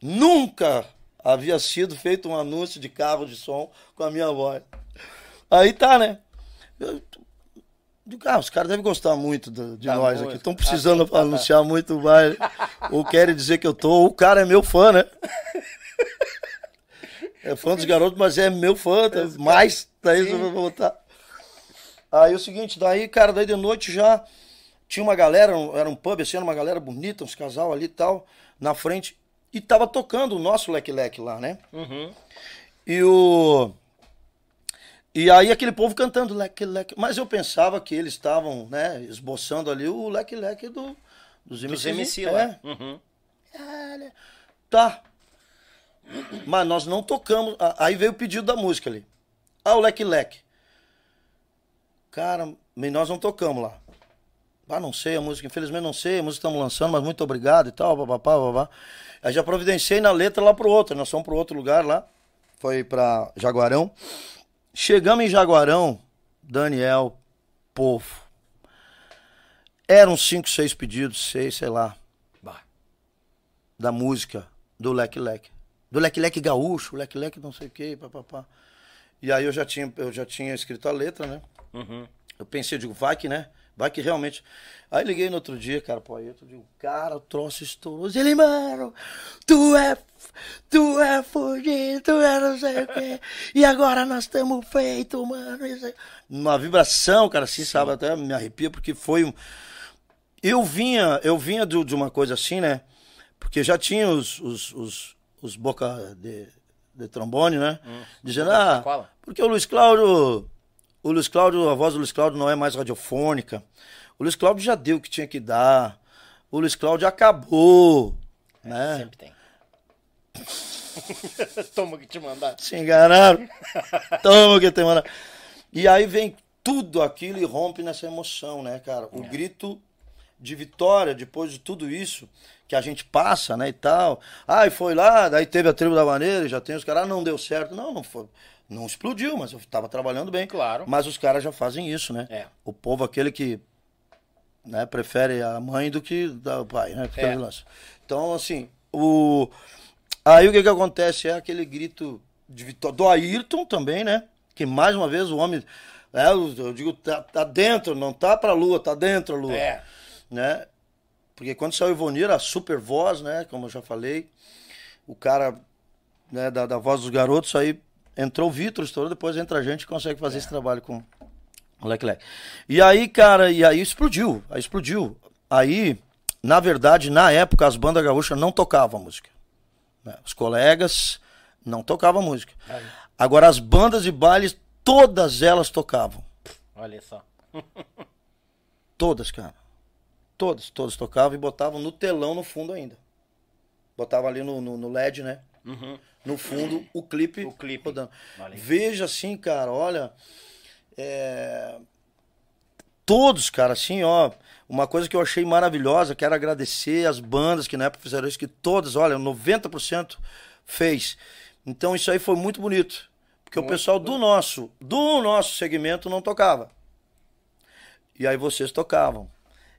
Nunca havia sido feito um anúncio de carro de som com a minha voz. Aí tá, né? Eu, ah, os caras devem gostar muito de, de tá nós aqui. Estão precisando ah, tá, anunciar tá. muito mais. ou querem dizer que eu tô. O cara é meu fã, né? É fã dos garotos, mas é meu fã. Tá, mais, daí eu vou botar. Aí é o seguinte, daí, cara, daí de noite já tinha uma galera, era um pub assim, era uma galera bonita, uns casal ali e tal, na frente. E tava tocando o nosso leque leque lá, né? Uhum. E o. E aí aquele povo cantando leque leque. Mas eu pensava que eles estavam, né, esboçando ali o leque leque do, dos MC. Dos MC lá. É. Uhum. Tá. Mas nós não tocamos. Aí veio o pedido da música ali. Ah, o leque leque. Cara, nós não tocamos lá. Ah, não sei a música, infelizmente não sei, a música estamos lançando, mas muito obrigado e tal, papapá, papapá. Aí já providenciei na letra lá pro outro, nós fomos pro outro lugar lá, foi pra Jaguarão. Chegamos em Jaguarão, Daniel, povo. Eram cinco, seis pedidos, seis, sei lá. Bah. Da música do Leque Leque. Do Leque Leque Gaúcho, Leque Leque não sei o que, papapá. E aí eu já tinha, eu já tinha escrito a letra, né? Uhum. Eu pensei, eu digo, vai que, né? Vai que realmente. Aí liguei no outro dia, cara, pro Ayrton, digo, cara, o troço estourou. Ele, mano, tu é. Tu é fugido, tu é não sei o quê. E agora nós estamos feito, mano. Isso Uma vibração, cara, assim, Sim. sabe? Até me arrepia, porque foi um. Eu vinha, eu vinha de, de uma coisa assim, né? Porque já tinha os, os, os, os boca de de trombone, né? Hum. Dizendo, ah, porque o Luiz Cláudio, o Luiz Cláudio, a voz do Luiz Cláudio não é mais radiofônica. O Luiz Cláudio já deu o que tinha que dar. O Luiz Cláudio acabou, é, né? Sempre tem. Toma que te mandar. Se enganaram. Toma que te mandar. E aí vem tudo aquilo e rompe nessa emoção, né, cara? O é. grito de vitória depois de tudo isso que a gente passa, né, e tal. Ah, e foi lá, daí teve a tribo da maneira, já tem os caras, ah, não deu certo. Não, não foi. Não explodiu, mas eu tava trabalhando bem. Claro. Mas os caras já fazem isso, né? É. O povo, aquele que né, prefere a mãe do que o pai, né? É. Então, assim, o... aí o que que acontece? É aquele grito de vitória do Ayrton também, né? Que mais uma vez o homem é, eu digo, tá, tá dentro, não tá pra lua, tá dentro a lua. É. Né? Porque quando saiu o Ivonir, a super voz, né? Como eu já falei, o cara né, da, da voz dos garotos, aí entrou o Vitor, estourou, depois entra a gente e consegue fazer é. esse trabalho com o Leclerc. E aí, cara, e aí explodiu, aí explodiu. Aí, na verdade, na época, as bandas gaúchas não tocavam música. Né? Os colegas não tocavam música. Aí. Agora, as bandas de bailes Todas elas tocavam. Olha só. todas, cara. Todas, todas tocavam e botavam no telão no fundo ainda. Botava ali no, no, no LED, né? Uhum. No fundo, o clipe, o clipe. rodando. Veja assim, cara, olha. É... Todos, cara, assim, ó. Uma coisa que eu achei maravilhosa, quero agradecer as bandas que na época fizeram isso, que todas, olha, 90% fez. Então isso aí foi muito bonito. Porque Muito o pessoal bom. do nosso, do nosso segmento não tocava. E aí vocês tocavam.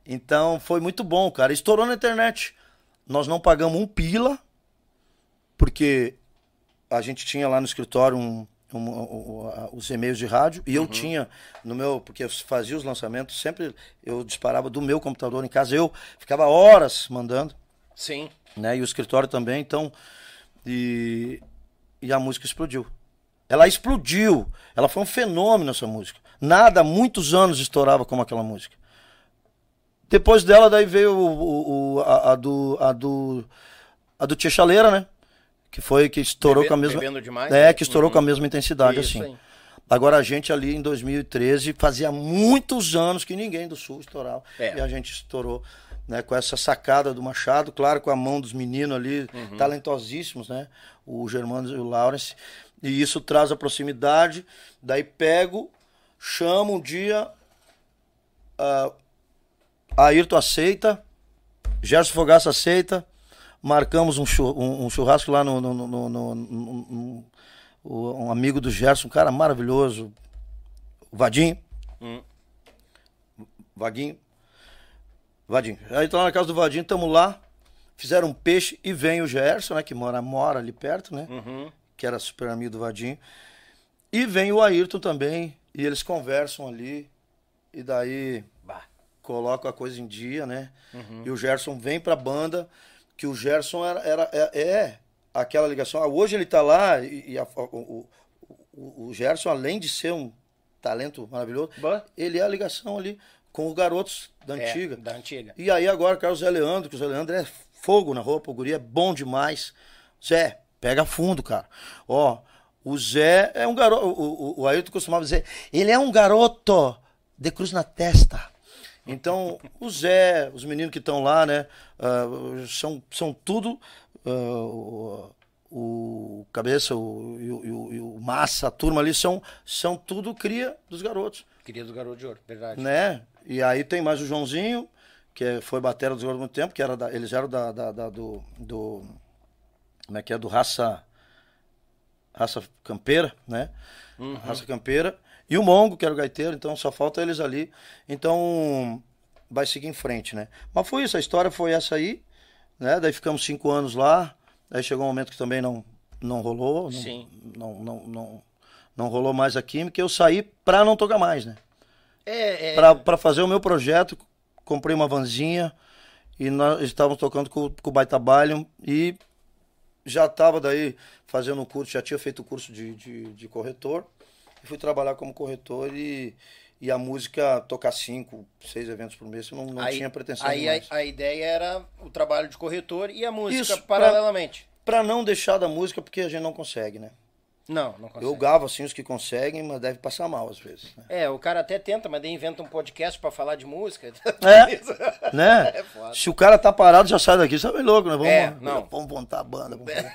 Então foi muito bom, cara. Estourou na internet. Nós não pagamos um pila, porque a gente tinha lá no escritório um, um, um, os e-mails de rádio e uhum. eu tinha no meu, porque eu fazia os lançamentos, sempre eu disparava do meu computador em casa, eu ficava horas mandando. Sim. Né? E o escritório também, então. E, e a música explodiu. Ela explodiu. Ela foi um fenômeno essa música. Nada, muitos anos estourava como aquela música. Depois dela, daí veio o, o a, a, do a do a do Tia Chaleira, né? Que foi que estourou Bebe, com a mesma demais, é, né? que estourou uhum. com a mesma intensidade Isso, assim. Hein. Agora a gente ali em 2013 fazia muitos anos que ninguém do sul estourava. É. E a gente estourou, né, com essa sacada do Machado, claro, com a mão dos meninos ali, uhum. talentosíssimos, né? O Germano e o Lawrence. E isso traz a proximidade. Daí pego, chamo um dia. Uh, Ayrton aceita. Gerson Fogaça aceita. Marcamos um, churrasco lá no, no, no, no, um amigo do Gerson, um cara maravilhoso. O Vadinho. Hum. Vaguinho. Vadinho. Aí tô lá na casa do Vadinho, estamos lá. Fizeram um peixe e vem o Gerson, né? Que mora, mora ali perto, né? Uhum que era super amigo do Vadinho. E vem o Ayrton também, e eles conversam ali, e daí bah, colocam a coisa em dia, né? Uhum. E o Gerson vem pra banda, que o Gerson era, era é, é, aquela ligação. Ah, hoje ele tá lá, e, e a, o, o, o, Gerson, além de ser um talento maravilhoso, bah. ele é a ligação ali com os garotos da é, antiga. Da antiga. E aí agora, cara, o Zé Leandro, que o Zé Leandro é fogo na roupa, o guri é bom demais. Zé, Pega fundo, cara. Ó, o Zé é um garoto. O, o, o Ailton costumava dizer, ele é um garoto de cruz na testa. Então, o Zé, os meninos que estão lá, né, uh, são, são tudo. Uh, o, Cabeça o, e, o, o, Massa, a turma ali, são, são tudo cria dos garotos. Cria do garoto de ouro, verdade. Né? E aí tem mais o Joãozinho, que foi batera dos garotos há muito tempo, que era da, eles eram da, da, da do, do como é que é, do raça, raça campeira, né? Uhum. Raça campeira. E o Mongo, que era o gaiteiro, então só falta eles ali. Então vai seguir em frente, né? Mas foi isso, a história foi essa aí, né? Daí ficamos cinco anos lá, aí chegou um momento que também não, não rolou. Não, Sim. Não, não, não, não rolou mais a química, eu saí pra não tocar mais, né? É, é... Pra, pra fazer o meu projeto, comprei uma vanzinha e nós estávamos tocando com, com o Baita e já estava daí fazendo um curso, já tinha feito o curso de, de, de, corretor. E fui trabalhar como corretor e, e a música tocar cinco, seis eventos por mês, não, não aí, tinha pretensão Aí a, a, ideia era o trabalho de corretor e a música Isso, paralelamente. pra não deixar da música, porque a gente não consegue, né? Não, não consegue. Eu gavo assim os que conseguem, mas deve passar mal às vezes. Né? É, o cara até tenta, mas daí inventa um podcast pra falar de música. É, né? É. Se o cara tá parado, já sai daqui, sabe louco, né? Vamos, É, não. vamos montar a banda. Vamos fazer.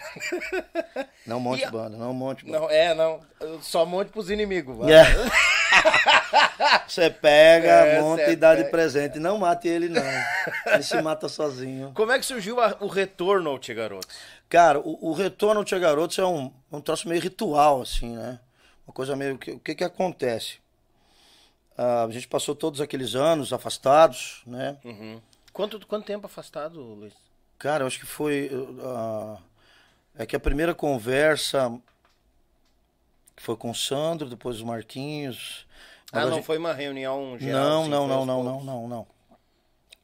Não monte E banda, não monte banda. Não, é, não. Só monte pros inimigos. vai. É. Você pega, É, monta e dá de presente. Não mate ele, não. Ele se mata sozinho. Como é que surgiu a- o retorno ao Tia Garoto? Cara, o, o retorno ao Tia Garotos é um, um troço meio ritual, assim, né? Uma coisa meio. que- O que que acontece? Ah, a gente passou todos aqueles anos afastados, né? Quanto, quanto tempo afastado, Luiz? Cara, eu acho que foi. ah, é que a primeira conversa foi com o Sandro, depois os Marquinhos. Ah, não gente- foi uma reunião geral? Não, assim, não, não, não, não, não, não.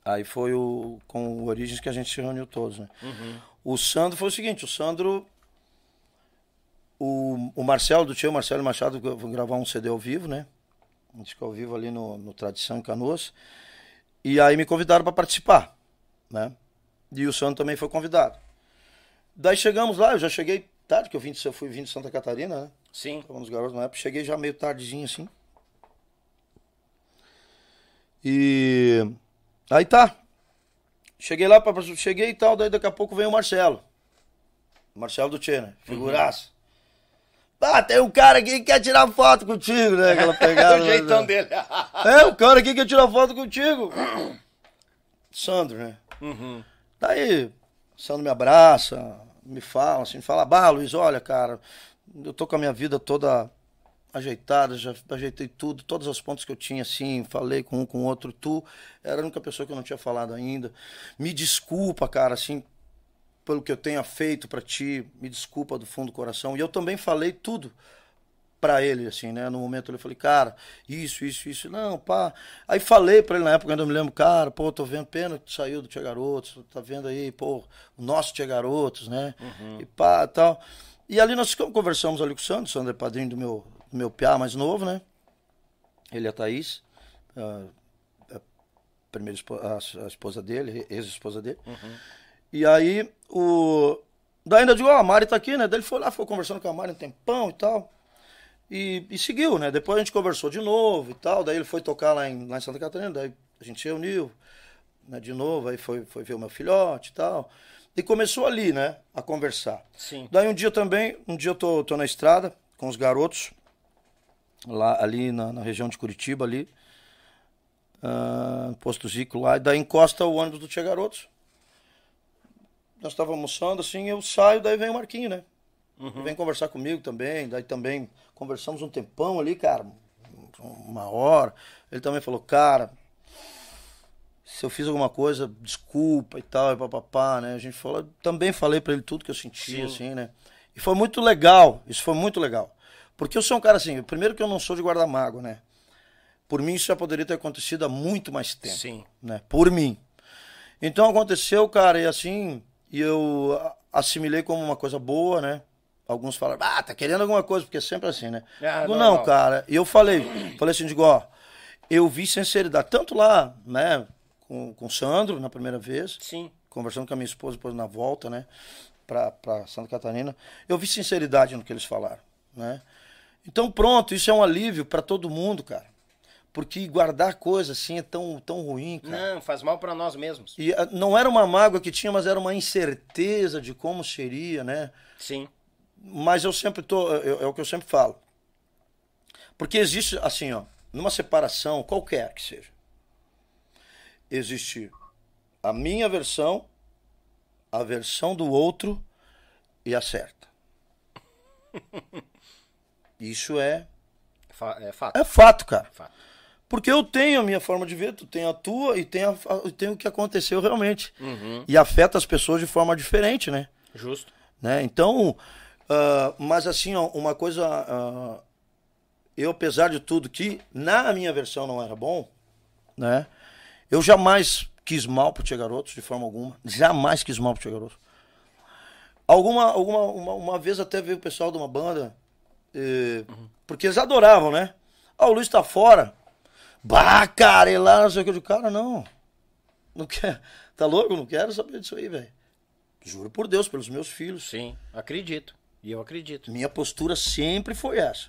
Aí foi o, com o Origens que a gente se reuniu todos, né? Uhum. O Sandro foi o seguinte, o Sandro... O, o Marcelo, do tio Marcelo Machado, vou gravar um CD ao vivo, né? Um disco ao vivo ali no, no Tradição Canoas. E aí me convidaram para participar, né? E o Sandro também foi convidado. Daí chegamos lá, eu já cheguei tarde, que eu, vim de, eu fui vim de Santa Catarina, né? Sim. Tava nos garotos na época, cheguei já meio tardezinho assim. E aí tá. Cheguei lá, pra, cheguei e tal, daí daqui a pouco vem o Marcelo. Marcelo do Tchê, né? Figuraço. Ah, tem um cara aqui que quer tirar foto contigo, né? Aquela pegada. o jeitão né? dele. É, o cara aqui quer tirar foto contigo. Sandro, né? Uhum. Daí, Sandro me abraça, me fala assim, fala, bah, Luiz, olha, cara, eu tô com a minha vida toda ajeitada, já ajeitei tudo, todas as pontas que eu tinha, assim, falei com um, com outro, tu era a única pessoa que eu não tinha falado ainda. Me desculpa, cara, assim, pelo que eu tenha feito pra ti, me desculpa do fundo do coração. E eu também falei tudo pra ele, assim, né? No momento eu falei, cara, isso, isso, isso. Não, pá. Aí falei pra ele na época, ainda me lembro, cara, pô, tô vendo pena que saiu do Tia Garotos, tá vendo aí, pô, o nosso Tia Garotos, né? E pá, tal. E ali nós conversamos ali com o Sandro, o Sandro é padrinho do meu, do meu piá mais novo, né? Ele é a Thaís, a, a primeira espo- a, a esposa dele, ex-esposa dele. E aí, o. Daí ainda digo, ó, a Mari tá aqui, né? Daí ele foi lá, ficou conversando com a Mari um tempão e tal. E, e seguiu, né? Depois a gente conversou de novo e tal. Daí ele foi tocar lá em, lá em Santa Catarina, daí a gente se reuniu, né, de novo, aí foi, foi ver o meu filhote e tal. E começou ali, né, a conversar. Sim. Daí um dia também, um dia eu tô, tô na estrada com os garotos, lá ali na, na região de Curitiba, ali, no posto Zico lá, e daí encosta o ônibus do Tia Garotos. Nós estávamos almoçando, assim, eu saio, daí vem o Marquinho, né? Vem conversar comigo também, daí também conversamos um tempão ali, cara, uma hora. Ele também falou, cara, se eu fiz alguma coisa, desculpa e tal, e papapá, né? A gente falou, também falei pra ele tudo que eu sentia, assim, né? E foi muito legal, isso foi muito legal. Porque eu sou um cara assim, primeiro que eu não sou de guardar mágoa, né? Por mim isso já poderia ter acontecido há muito mais tempo. Sim. Né? Por mim. Então aconteceu, cara, e assim, e eu assimilei como uma coisa boa, né? Alguns falaram, ah, tá querendo alguma coisa, porque é sempre assim, né? Ah, Digo, não, não, cara. E eu falei, falei assim, digo, ó, eu vi sinceridade, tanto lá, né, com, com o Sandro na primeira vez, Sim. conversando com a minha esposa depois na volta, né, pra, pra Santa Catarina, eu vi sinceridade no que eles falaram, né? Então pronto, isso é um alívio pra todo mundo, cara. Porque guardar coisa assim é tão, tão ruim, cara. Não, faz mal pra nós mesmos. E ah, não era uma mágoa que tinha, mas era uma incerteza de como seria, né? Sim. Mas eu sempre tô, eu- é o que eu sempre falo. Porque existe, assim, ó, numa separação, qualquer que seja, existe a minha versão, a versão do outro e a certa. Isso é, É fato. é fato, cara. Fato. Porque eu tenho a minha forma de ver, tu tem a tua e tem, a, tem o que aconteceu realmente. E afeta as pessoas de forma diferente, né? Justo. né? Então, ah, mas assim, ó, uma coisa, ah, eu apesar de tudo que na minha versão não era bom, né? Eu jamais quis mal pro Tia Garotos de forma alguma, jamais quis mal pro Tia Garotos. Alguma, alguma uma, uma vez até veio o pessoal de uma banda, eh, porque eles adoravam, né? Ah, o Luiz tá fora. Bah, cara, e lá, não sei o que. Eu digo, cara, não. Não quer. Tá louco? Não quero saber disso aí, velho. Juro por Deus, pelos meus filhos. Sim, acredito. E eu acredito. Minha postura sempre foi essa.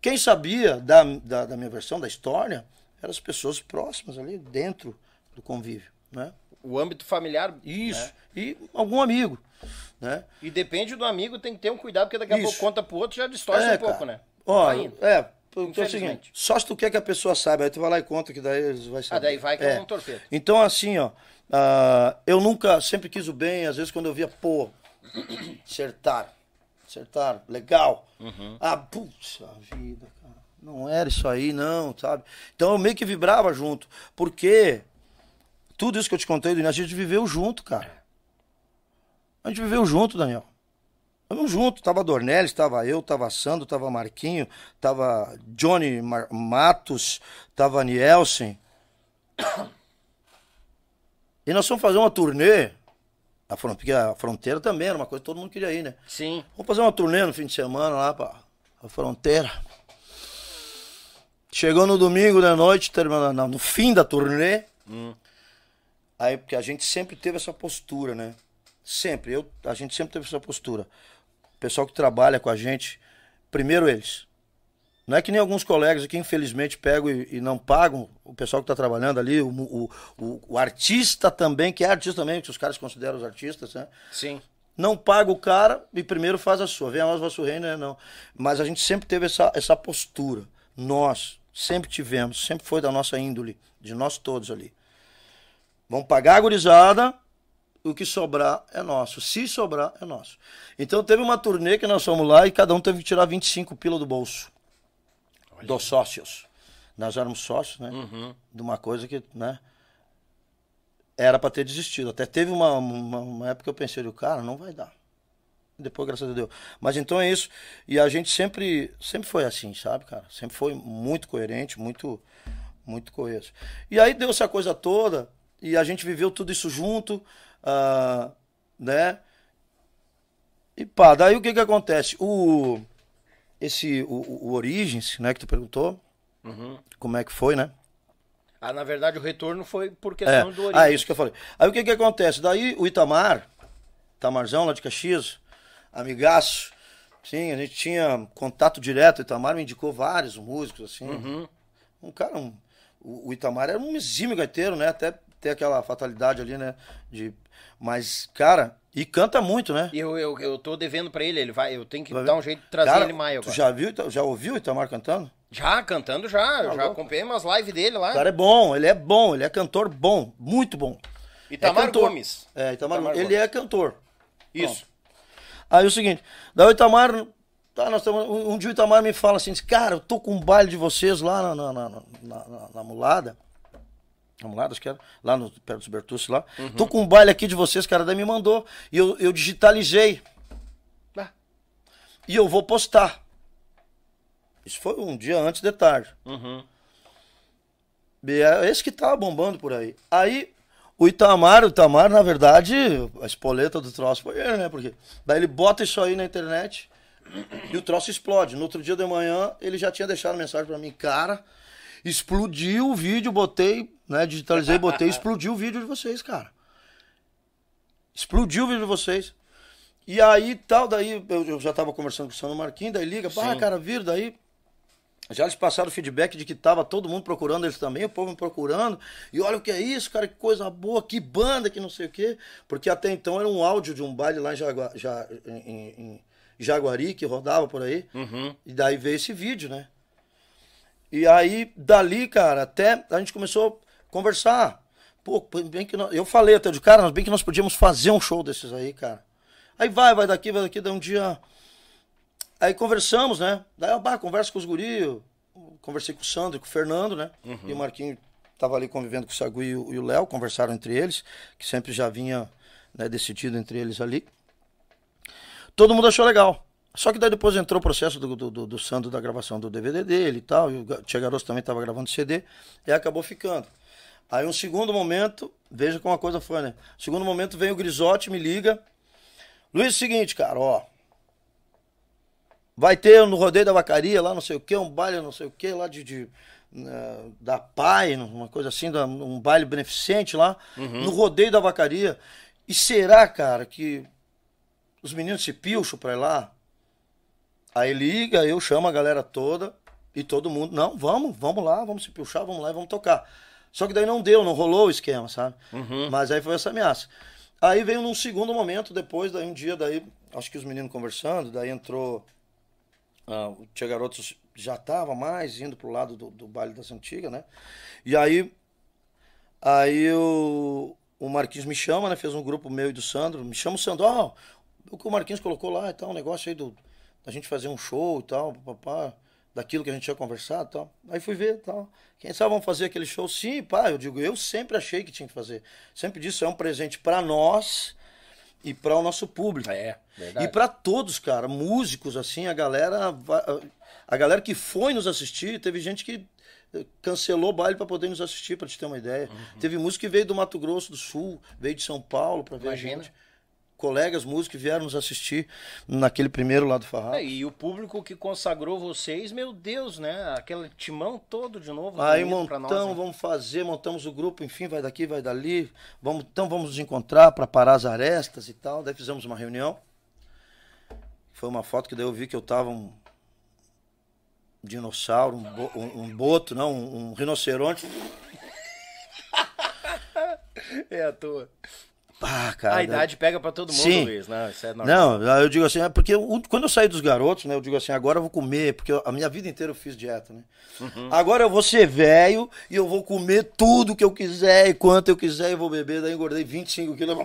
Quem sabia da, da, da minha versão, da história, eram as pessoas próximas ali, dentro do convívio, né? O âmbito familiar. Isso. né? E algum amigo, né? E depende do amigo, tem que ter um cuidado, porque daqui a Isso. pouco conta pro outro já distorce É, um pouco, cara. né? Vai indo. é, então é o seguinte, só se tu quer que a pessoa saiba, aí tu vai lá e conta que daí eles vai saber. Ah, daí vai que é um torpedo. Então, assim, ó, ah, eu nunca, sempre quis o bem, às vezes quando eu via, pô, acertaram, acertaram, legal. Uhum. Ah, putz, a vida, cara, não era isso aí, não, sabe? Então eu meio que vibrava junto, porque tudo isso que eu te contei a gente viveu junto, cara. A gente viveu junto, Daniel. Vamos junto, tava Dornelles, tava eu, tava Sandro, tava Marquinho, tava Johnny Mar- Matos, tava Nielsen. E nós fomos fazer uma turnê, a fron- porque a fronteira também era uma coisa que todo mundo queria ir, né? Sim. Vamos fazer uma turnê no fim de semana lá pra a fronteira. Chegou no domingo da noite, termina- não, no fim da turnê. Aí, porque a gente sempre teve essa postura, né? Sempre. Eu, a gente sempre teve essa postura. O pessoal que trabalha com a gente, primeiro eles. Não é que nem alguns colegas aqui, infelizmente, pegam e, e não pagam o pessoal que está trabalhando ali, o, o, o, o artista também, que é artista também, que os caras consideram os artistas, né? Sim. não paga o cara e primeiro faz a sua. Vem a nós, vosso reino, né? Não. Mas a gente sempre teve essa, essa postura. Nós sempre tivemos, sempre foi da nossa índole, de nós todos ali. Vamos pagar a gurizada, o que sobrar é nosso. Se sobrar, é nosso. Então teve uma turnê que nós fomos lá e cada um teve que tirar 25 pila do bolso. Dos sócios. Nós éramos sócios, né? De uma coisa que, né? Era pra ter desistido. Até teve uma, uma, uma época que eu pensei, o cara, não vai dar. Depois, graças a Deus. Mas então é isso. E a gente sempre, sempre foi assim, sabe, cara? Sempre foi muito coerente, muito, muito coeso. E aí deu essa coisa toda e a gente viveu tudo isso junto, ah, né? E pá, daí o que que acontece? O, esse, o, o Origins, né, que tu perguntou, como é que foi, né? Ah, na verdade, o retorno foi por É, questão do ah, isso que eu falei. Aí o que que acontece? Daí o Itamar, Itamarzão lá de Caxias, amigaço, sim, a gente tinha contato direto, o Itamar me indicou vários músicos, assim. Uhum. Um cara, um- o, o Itamar era um exímio gaiteiro, né? Até ter aquela fatalidade ali, né? De, mas, cara, e canta muito, né? Eu, eu, eu tô devendo pra ele, ele vai, eu tenho que Vai dar um jeito de trazer Cara, ele maio tu agora. já viu, já ouviu o Itamar cantando? Já, cantando já, eu Tá já louco. acompanhei umas lives dele lá. O cara é bom, ele é bom, ele é cantor bom, muito bom. Itamar é cantor. Gomes. É, Itamar, Itamar ele Gomes. é cantor. Isso. Aí é o seguinte, daí o Itamar, tá, nós tamo, um, um dia o Itamar me fala assim, cara, eu tô com um baile de vocês lá na, na, na- na- na mulada. Na mulada, acho que era, lá no, perto dos Bertucci lá. Uhum. Tô com um baile aqui de vocês, cara, daí me mandou. E eu, eu digitalizei. Ah. E eu vou postar. Isso foi um dia antes de tarde. Uhum. E é esse que tava bombando por aí. Aí, o Itamar, o Itamar, na verdade, a espoleta do troço foi ele, né? Porque daí ele bota isso aí na internet e o troço explode. No outro dia de manhã, ele já tinha deixado mensagem pra mim, cara, explodiu o vídeo, botei, né? Digitalizei, botei, explodiu o vídeo de vocês, cara. Explodiu o vídeo de vocês. E aí, tal, daí eu, eu já tava conversando com o Sandro Marquinhos, daí liga, pá, cara, viram, daí já eles passaram o feedback de que tava todo mundo procurando eles também, o povo me procurando. E olha o que é isso, cara, que coisa boa, que banda, que não sei o quê. Porque até então era um áudio de um baile lá em, Jagua, Ja- em- em Jaguari, que rodava por aí. E daí veio esse vídeo, né? E aí, dali, cara, até a gente começou conversar. Pô, bem que nós- eu falei até de cara, bem que nós podíamos fazer um show desses aí, cara. Aí vai, vai daqui, vai daqui, daí um dia. Aí conversamos, né? Daí, bah, conversa com os guri. eu Conversei com o Sandro e com o Fernando, né? E o Marquinho tava ali convivendo com o Sagui e o Léo, conversaram entre eles, que sempre já vinha né, decidido entre eles ali. Todo mundo achou legal. Só que daí depois entrou o processo do, do, do, Sandro da gravação do DVD dele e tal. E o Tia Garoto também estava gravando CD. E acabou ficando. Aí um segundo momento, veja como a coisa foi, né? Segundo momento vem o Grisotti, me liga. Luiz, é o seguinte, cara, ó. Vai ter no Rodeio da Vacaria, lá não sei o que, um baile não sei o que, lá de, de, eh, da PAI, uma coisa assim, um baile beneficente lá, no Rodeio da Vacaria. E será, cara, que os meninos se pilcham pra ir lá? Aí liga, eu chamo a galera toda e todo mundo, não, vamos, vamos lá, vamos se pilchar, vamos lá e vamos tocar. Só que daí não deu, não rolou o esquema, sabe? Uhum. Mas aí foi essa ameaça. Aí veio num segundo momento, depois, daí um dia, daí, acho que os meninos conversando, daí entrou. ah, o Tia Garotos já tava mais indo pro lado do, do baile das antigas, né? E aí. Aí o, o Marquinhos me chama, né? Fez um grupo meu e do Sandro. Me chama o Sandro, ó, o que o Marquinhos colocou lá e tal, um negócio aí do, da gente fazer um show e tal, papá, daquilo que a gente tinha conversado e tal. Aí fui ver tal. Quem sabe vamos fazer aquele show? Sim, pá, eu digo, eu sempre achei que tinha que fazer. Sempre disse, é um presente para nós e para o nosso público. É, verdade. E para todos, cara, músicos, assim, a galera. A galera que foi nos assistir, teve gente que eh, cancelou o baile para poder nos assistir, para te ter uma ideia. Uhum. Teve músico que veio do Mato Grosso do Sul, veio de São Paulo para ver Imagina. a gente. Colegas músicos que vieram nos assistir naquele primeiro lá do Farrapo. É, e o público que consagrou vocês, meu Deus, né? Aquele timão todo de novo. Aí montamos, nós, né? vamos fazer, montamos o grupo, enfim, vai daqui, vai dali. Vamos, então vamos nos encontrar para parar as arestas e tal. Daí fizemos uma reunião. Foi uma foto que daí eu vi que eu tava um dinossauro, um, bo- um- um boto, não, um, um rinoceronte. É à toa. Ah, cara. a daí- idade pega pra todo mundo, Sim. Luiz. Não, isso é normal. Não, eu digo assim, é porque o- quando eu saí dos garotos, né, eu digo assim, agora eu vou comer, porque eu- a minha vida inteira eu fiz dieta, né? Uhum. Agora eu vou ser velho e eu vou comer tudo que eu quiser e quanto eu quiser e vou beber, daí engordei 25 quilos,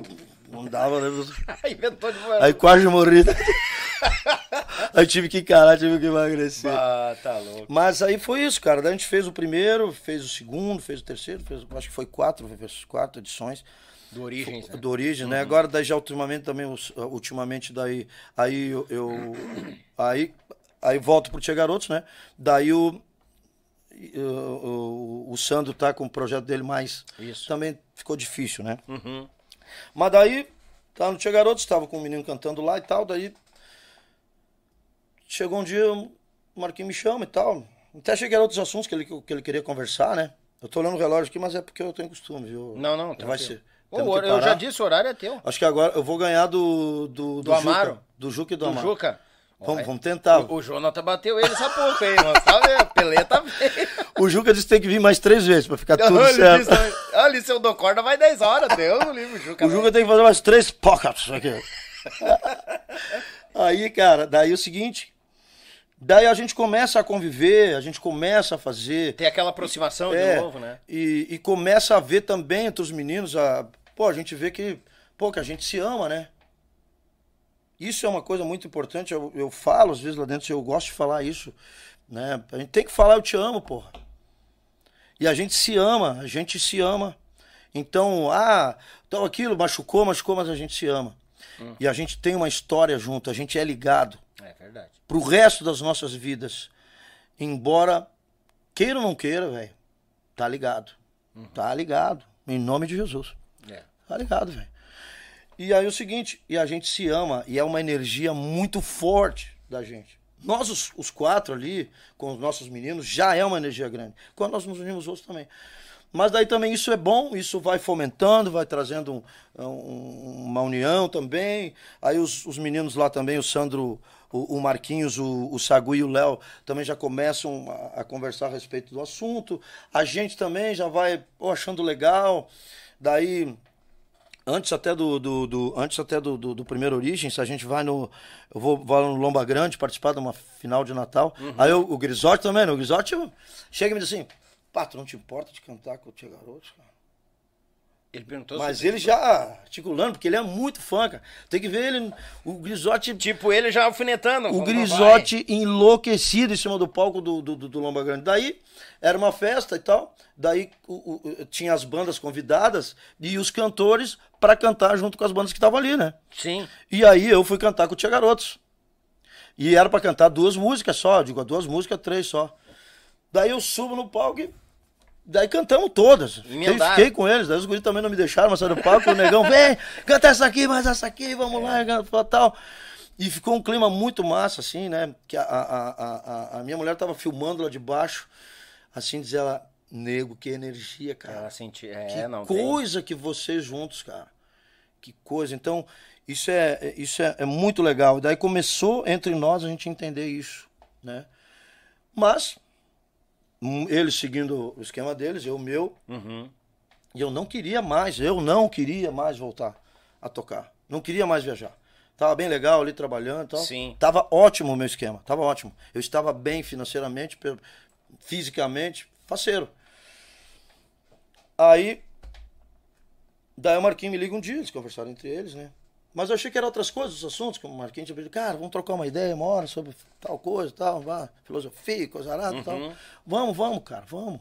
não dava, né? Inventou de Aí quase morri. aí tive que encarar, tive que emagrecer. Ah, tá louco. Mas aí foi isso, cara. Daí a gente fez o primeiro, fez o segundo, fez o terceiro, fez, acho que foi quatro, quatro edições Do Origens, né? do Origem, né? Agora daí já ultimamente também, os- ultimamente daí, aí eu, eu- aí, aí volto pro Tia Garotos, né? Daí o, o, o, Sandro tá com o projeto dele mais, Isso. também ficou difícil, né? Uhum. Mas daí, tá no Tia Garotos, estava com o menino cantando lá e tal, daí chegou um dia, o Marquinhos me chama e tal, até cheguei a outros assuntos que ele, que ele queria conversar, né? Eu tô olhando o relógio aqui, mas é porque eu tenho costume, viu? Não, não, Vai tranquilo. ser. Ô, eu já disse, o horário é teu. Acho que agora eu vou ganhar do. Do, Do Amaro? Juca, do Juca e do, Do Amaro. Juca. Vamos, Olha, vamos tentar. O, o Jonathan bateu ele essa pouco aí, mas tá vendo? Peleta veio. O Juca disse que tem que vir mais três vezes pra ficar tudo Olha, certo. disse, olha, se eu dou corda vai 10 horas. Deus no livro, Juca. O Juca tem que fazer mais três pockets aqui. Aí, cara, daí é o seguinte. Daí a gente começa a conviver, a gente começa a fazer. Tem aquela aproximação É, de novo, né? E, e começa a ver também entre os meninos, a, pô, a gente vê que, pô, que a gente se ama, né? Isso é uma coisa muito importante, eu, eu falo às vezes lá dentro, eu gosto de falar isso, né? A gente tem que falar eu te amo, porra. E a gente se ama, a gente se ama. Então, ah, então aquilo machucou, machucou, mas a gente se ama. E a gente tem uma história junto, a gente é ligado É verdade. pro resto das nossas vidas. Embora queira ou não queira, velho, tá ligado. Tá ligado. Em nome de Jesus. É. Tá ligado, velho. E aí é o seguinte, e a gente se ama, e é uma energia muito forte da gente. Nós, os, os quatro ali, com os nossos meninos, já é uma energia grande. Quando nós nos unimos outros também. Mas daí também isso é bom, isso vai fomentando, vai trazendo um- um- uma união também. Aí os, os meninos lá também, o Sandro, o, o Marquinhos, o, o Sagu e o Léo também já começam a, a conversar a respeito do assunto. A gente também já vai pô, achando legal. Daí antes até do, do, do- antes até do, do, do primeiro Origens, a gente vai no eu vou, vou no Lomba Grande participar de uma final de Natal. Aí o, o Grisotti também, né? o Grisotti eu- chega e me diz assim, pá, tu não te importa de cantar com o Tia Garotos, cara? Ele perguntou Mas ele já articulando, porque ele é muito fã, cara. Tem que ver ele, o Grisotti Tipo, ele já alfinetando. o Grisotti enlouquecido em cima do palco do, do, do, Lomba Grande. Daí, era uma festa e tal. Daí o- o- tinha as bandas convidadas e os cantores para cantar junto com as bandas que estavam ali, né? Sim. E aí eu fui cantar com o Tia Garotos. E era pra cantar duas músicas só, digo, duas músicas, três só. Daí eu subo no palco e. Daí cantamos todas. Eu Emendaram. fiquei com eles, daí os guris também não me deixaram, mas saíram do palco, o negão, vem, canta essa aqui, mais essa aqui, vamos lá, canta, tal. E ficou um clima muito massa, assim, né? Que a, a, a, a, minha mulher tava filmando lá de baixo, assim, diz ela, nego, que energia, cara. Ela senti... É, Que não tem. coisa que vocês juntos, cara. que coisa. Então, isso é, isso é, é muito legal. Daí começou entre nós a gente entender isso, né? Mas, eles seguindo o esquema deles, eu o meu, Uhum. e eu não queria mais, eu não queria mais voltar a tocar. Não queria mais viajar. Tava bem legal ali trabalhando e tal. Sim. Tava ótimo o meu esquema, tava ótimo. Eu estava bem financeiramente, fisicamente, faceiro. Aí, daí o Marquinhos me liga um dia, eles conversaram entre eles, né? Mas eu achei que eram outras coisas, os assuntos, como o Marquinhos tinha pedido, cara, vamos trocar uma ideia uma hora sobre tal coisa, tal, vá, filosofia, coisa arada e tal. Vamos, vamos, cara, vamos,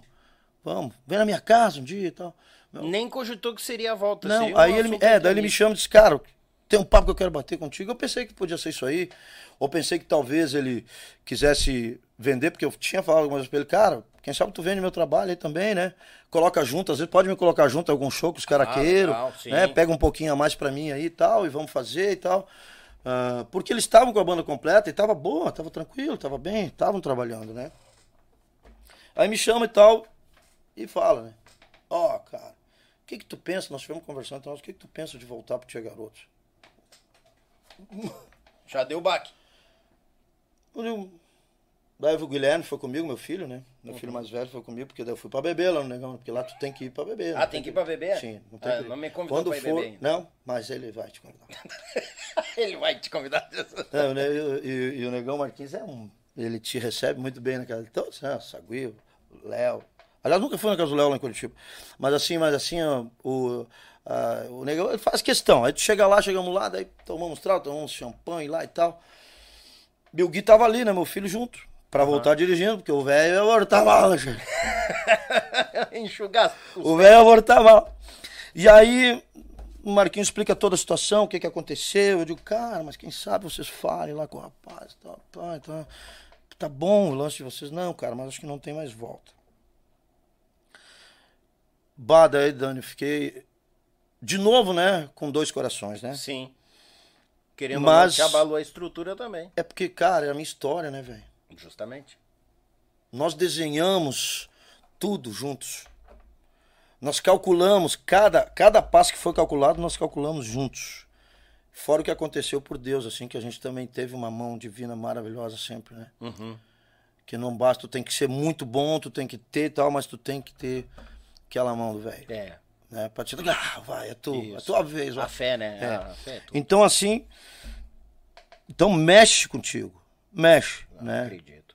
vamos. Vem na minha casa um dia e tal. Nem cogitou que seria a volta. Não, aí ele, me- é, daí ele me chama e disse, cara, tem um papo que eu quero bater contigo. Eu pensei que podia ser isso aí. Ou pensei que talvez ele quisesse vender, porque eu tinha falado algumas vezes pra ele, cara, quem sabe tu vende meu trabalho aí também, né? Coloca junto, às vezes pode me colocar junto algum show que os caras Ah, queiram, né? Pega um pouquinho a mais pra mim aí e tal, e vamos fazer e tal. Ah, porque eles estavam com a banda completa e tava boa, tava tranquilo, tava bem, estavam trabalhando, né? Aí me chama e tal, e fala, né? Ó, cara, o que que tu pensa? Nós tivemos conversando, então, o que que tu pensa de voltar pro Tia Garotos? Já deu baque. Eu digo, Daí o Guilherme foi comigo, meu filho, né? Meu filho mais velho foi comigo, porque daí eu fui pra beber lá no negão, porque lá tu tem que ir pra beber. Ah, não tem que ir pra beber? Sim, não tem Ah, que não me convidou Quando pra ir for, beber ainda. Não, mas ele vai te convidar. Ele vai te convidar. É, né, e, e- e o Negão Marquinhos é um. Ele te recebe muito bem na casa todos, né? Saguio, Léo. Aliás, nunca fui na casa do Léo lá em Curitiba. Mas assim, mas assim, ó, o, ah, o Negão ele faz questão. Aí tu chega lá, chegamos lá, daí tomamos trago, tomamos champanhe lá e tal. E o Gui tava ali, né? Meu filho junto. Pra voltar dirigindo, porque o velho ia voltar mal, gente. Enxugar. O velho ia voltar mal. E aí, o Marquinhos explica toda a situação, o que, que aconteceu. Eu digo, cara, mas quem sabe vocês falem lá com o rapaz. Tá, tá, tá, tá bom o lance de vocês. Não, cara, mas acho que não tem mais volta. Bah, daí, Dani, fiquei de novo, né? Com dois corações, né? Sim. Querendo Mas- abalou a estrutura também. É porque, cara, é a minha história, né, velho? Justamente. Nós desenhamos tudo juntos. Nós calculamos, cada, cada passo que foi calculado, nós calculamos juntos. Fora o que aconteceu por Deus, assim, que a gente também teve uma mão divina maravilhosa sempre, né? Que não basta, tu tem que ser muito bom, tu tem que ter e tal, mas tu tem que ter aquela mão do velho. É. Né? Pra te ah, vai, é tu, é tua vez. A fé, né? É. A fé é. Então, assim, então mexe contigo, mexe, né? Acredito.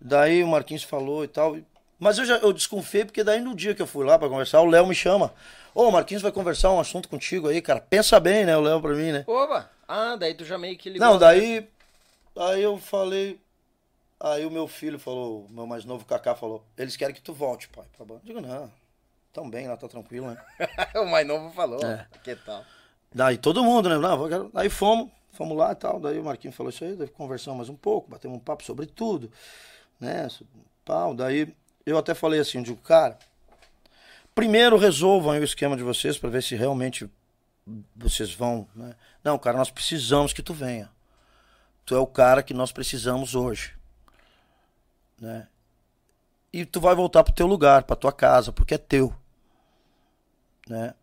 Daí o Marquinhos falou e tal. Mas eu já eu desconfiei, porque daí no dia que eu fui lá pra conversar, o Léo me chama. Ô, o Marquinhos vai conversar um assunto contigo aí, cara. Pensa bem, né? O Léo pra mim, né? Opa! Ah, daí tu já meio que ligou. Não, daí. Aí eu falei. Aí o meu filho falou, o meu mais novo Kaká falou, eles querem que tu volte, pai, pra banda. Eu digo, não, tão bem lá, tá tranquilo, né? o mais novo falou. É. Que tal? Daí todo mundo, né? Não, quero- Aí fomos, fomos lá e tal. Daí o Marquinhos falou isso aí, daí conversamos mais um pouco, batemos um papo sobre tudo, né? Pau. Daí eu até falei assim, eu digo, cara, primeiro resolvam o esquema de vocês para ver se realmente vocês vão, né? Não, cara, nós precisamos que tu venha. Tu é o cara que nós precisamos hoje, né? E tu vai voltar pro teu lugar, pra tua casa, porque é teu, né?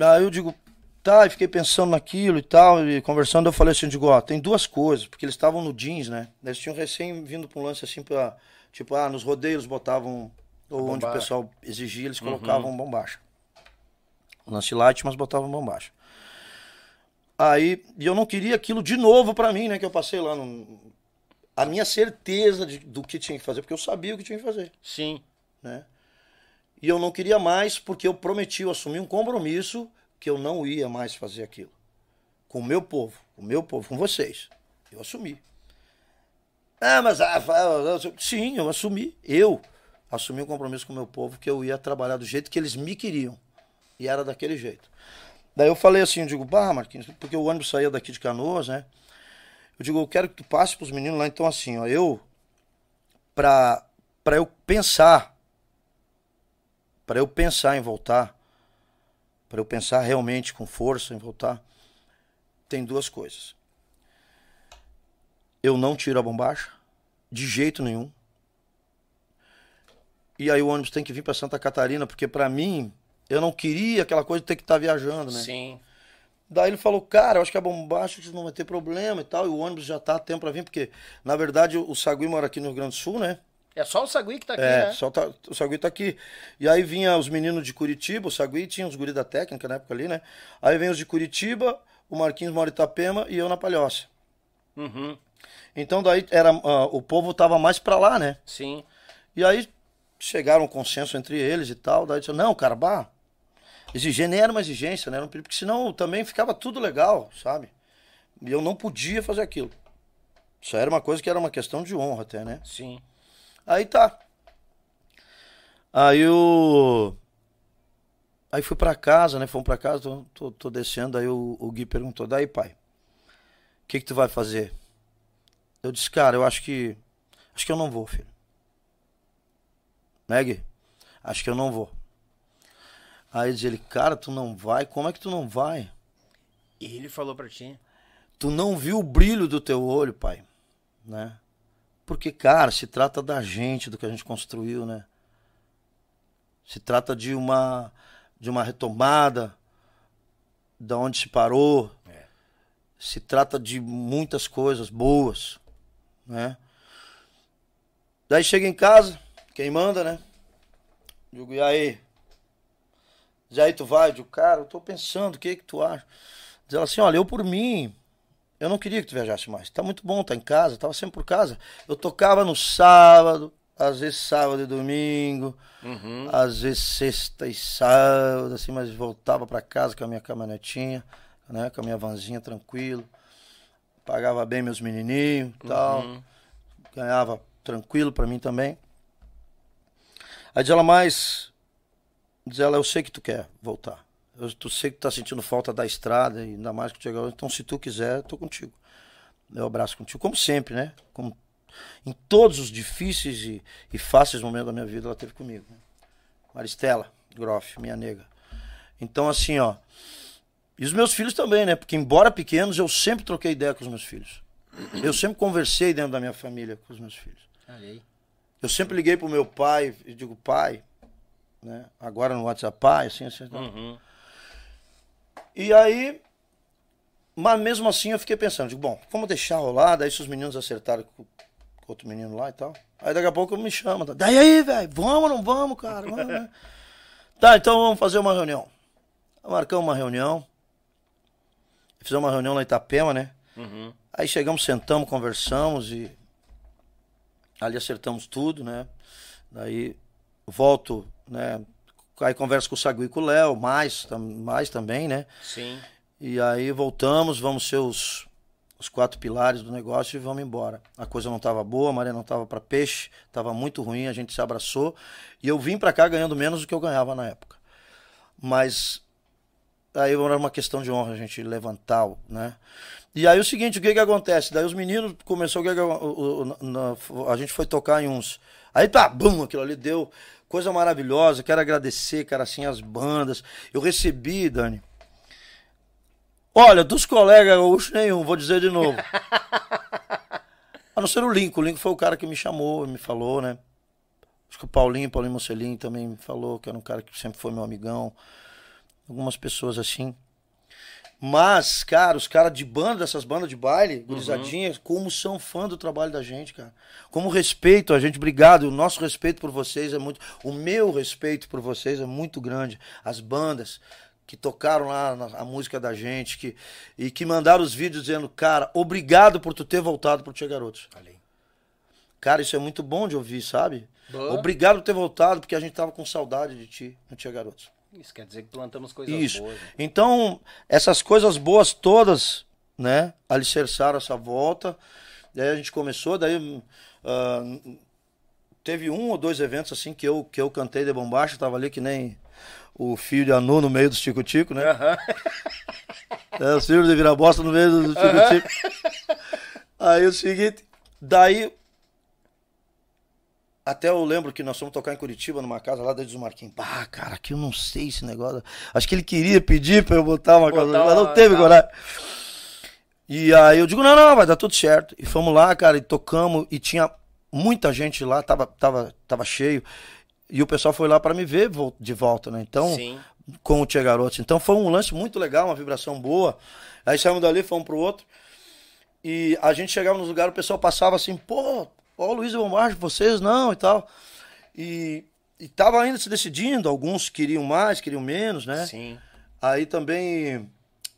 Aí eu digo, tá, e fiquei pensando naquilo e tal, e conversando, eu falei assim, digo, ó, tem duas coisas, porque eles estavam no jeans, né? Eles tinham recém vindo pra um lance assim pra, tipo, ah, nos rodeios botavam, ou onde o pessoal exigia, eles colocavam bombacha. Lance light, mas botavam bombacha. Aí, e eu não queria aquilo de novo pra mim, né, que eu passei lá no... A minha certeza de- do que tinha que fazer, porque eu sabia o que tinha que fazer Sim. né? E eu não queria mais porque eu prometi, eu assumi um compromisso que eu não ia mais fazer aquilo. Com o meu povo, com o meu povo, com vocês. Eu assumi. Ah, mas ah, Rafael, eu- sim, eu assumi. Eu assumi um compromisso com o meu povo que eu ia trabalhar do jeito que eles me queriam. E era daquele jeito. Daí eu falei assim, eu digo, bah, Marquinhos, porque o ônibus saía daqui de Canoas, né? Eu digo, eu quero que tu passe pros meninos lá, então assim, ó, eu pra eu pensar para eu pensar em voltar, para eu pensar realmente com força em voltar, tem duas coisas. Eu não tiro a bombacha, de jeito nenhum. E aí o ônibus tem que vir para Santa Catarina, porque para mim Eu não queria aquela coisa de ter que estar viajando, né? Sim. Daí ele falou, cara, eu acho que a bombacha não vai ter problema e tal, e o ônibus já tá a tempo pra vir, porque, na verdade, o Sagui mora aqui no Rio Grande do Sul, né? É só o Sagui que tá aqui, É, né? só tá, o Sagui tá aqui. E aí vinha os meninos de Curitiba, o Sagui tinha os guri da técnica na época ali, né? Aí vem os de Curitiba, o Marquinhos mora em Itapema e eu na Palhoça. Uhum. Então daí era, ah, o povo tava mais pra lá, né? Sim. E aí chegaram a um consenso entre eles e tal. Daí disseram, não, cara, bah, exigir nem era uma exigência, né? Era um Porque senão também ficava tudo legal, sabe? E eu não podia fazer aquilo. Isso era uma coisa que era uma questão de honra até, né? Sim. Aí tá. Aí o. Aí fui pra casa, né? Fomos pra casa, tô, tô, tô descendo. Aí o, o Gui perguntou: daí, pai, o que que tu vai fazer? Eu disse, cara, eu acho que. Acho que eu não vou, filho. Né, Gui? Acho que eu não vou. Aí diz ele, cara, tu não vai? Como é que tu não vai? E ele falou pra ti. Tu não viu o brilho do teu olho, pai, né? Porque, cara, se trata da gente, do que a gente construiu, né? Se trata de uma de uma retomada da onde se parou. Se trata de muitas coisas boas, né? Daí chega em casa, quem manda, né? Digo, e aí? Diz aí tu vai? Digo, cara, eu tô pensando, o que que tu acha? Diz ela assim, olha, eu por mim, eu não queria que tu viajasse mais. Tá muito bom, tá em casa, tava sempre por casa. Eu tocava no sábado, às vezes sábado e domingo, Uhum. às vezes sexta e sábado, assim, mas voltava pra casa com a minha caminhonetinha, né, com a minha vanzinha tranquilo. Pagava bem meus menininhos e tal. Uhum. Ganhava tranquilo pra mim também. Aí diz ela, mas. Diz ela, eu sei que tu quer voltar. Eu tu sei que tu tá sentindo falta da estrada, e ainda mais que tu chegou. Então, se tu quiser, eu tô contigo. Eu abraço contigo, como sempre, né? Como em todos os difíceis e, e fáceis momentos da minha vida, ela teve comigo. Né? Maristela Groff, minha nega. Então, assim, ó. E os meus filhos também, né? Porque, embora pequenos, eu sempre troquei ideia com os meus filhos. Eu sempre conversei dentro da minha família com os meus filhos. Aí. Eu sempre liguei pro meu pai e digo, pai, né? Agora no WhatsApp, pai, assim, assim. assim. Uhum. E aí, mas mesmo assim eu fiquei pensando, digo, bom, vamos deixar rolar, daí se os meninos acertaram com, outro menino lá e tal. Aí daqui a pouco me chama, tá? daí aí, velho, vamos ou não vamos, cara? Vamos, né? tá, então vamos fazer uma reunião. Marcamos uma reunião. Fizemos uma reunião lá em Itapema, né? Uhum. Aí chegamos, sentamos, conversamos e ali acertamos tudo, né? Daí volto, né? Aí converso com o Sagui e com o Léo, mais, tam- mais também, né? Sim. E aí voltamos, vamos ser os, os quatro pilares do negócio e vamos embora. A coisa não estava boa, a maré não estava para peixe, estava muito ruim, a gente se abraçou. E eu vim para cá ganhando menos do que eu ganhava na época. Mas aí era uma questão de honra a gente levantar, né? E aí o seguinte, o que que acontece? Daí os meninos começou, o que que, na- a gente foi tocar em uns... Aí tá, bum, aquilo ali deu coisa maravilhosa, quero agradecer, cara, assim, as bandas. Eu recebi, Dani, Olha, dos colegas gaúchos nenhum, vou dizer de novo. A não ser o Lincoln. O Lincoln foi o cara que me chamou, me falou, né? Acho que o Paulinho, Paulinho Mocelin também me falou, que era um cara que sempre foi meu amigão. Algumas pessoas assim. Mas, cara, os caras de banda, dessas bandas de baile, gurizadinhas, como são fã do trabalho da gente, cara. Como respeito a gente, obrigado. O nosso respeito por vocês é muito. O meu respeito por vocês é muito grande. As bandas que tocaram lá na- a música da gente que, e que mandaram os vídeos dizendo, cara, obrigado por tu ter voltado pro Tia Garotos. Aí. Cara, isso é muito bom de ouvir, sabe? Boa. Obrigado por ter voltado, porque a gente tava com saudade de ti no Tia Garotos. Isso quer dizer que plantamos coisas Isso. boas. né? Então, essas coisas boas todas, né, alicerçaram essa volta. Daí a gente começou, daí ah, teve um ou dois eventos assim que eu, que eu cantei de bombacha, tava ali que nem o filho de Anu no meio do Tico-Tico, né? É, o filho de Virabosta no meio do Tico-Tico. Aí o seguinte, daí até eu lembro que nós fomos tocar em Curitiba, numa casa lá desde o Marquinhos. Bah, cara, aqui eu não sei esse negócio. Acho que ele queria pedir pra eu botar uma Botar casa, mas não teve coragem. E aí eu digo, não, não, vai dar tudo certo. E fomos lá, cara, e tocamos, e tinha muita gente lá, tava, tava, tava cheio. E o pessoal foi lá pra me ver de volta, né? Então, Sim. com o Tia Garotos. Então foi um lance muito legal, uma vibração boa. Aí saímos dali, fomos pro outro. E a gente chegava nos lugares, o pessoal passava assim, pô, ó o Luiz Bombarde, vocês não e tal. E, e tava ainda se decidindo, alguns queriam mais, queriam menos, né? Sim. Aí também.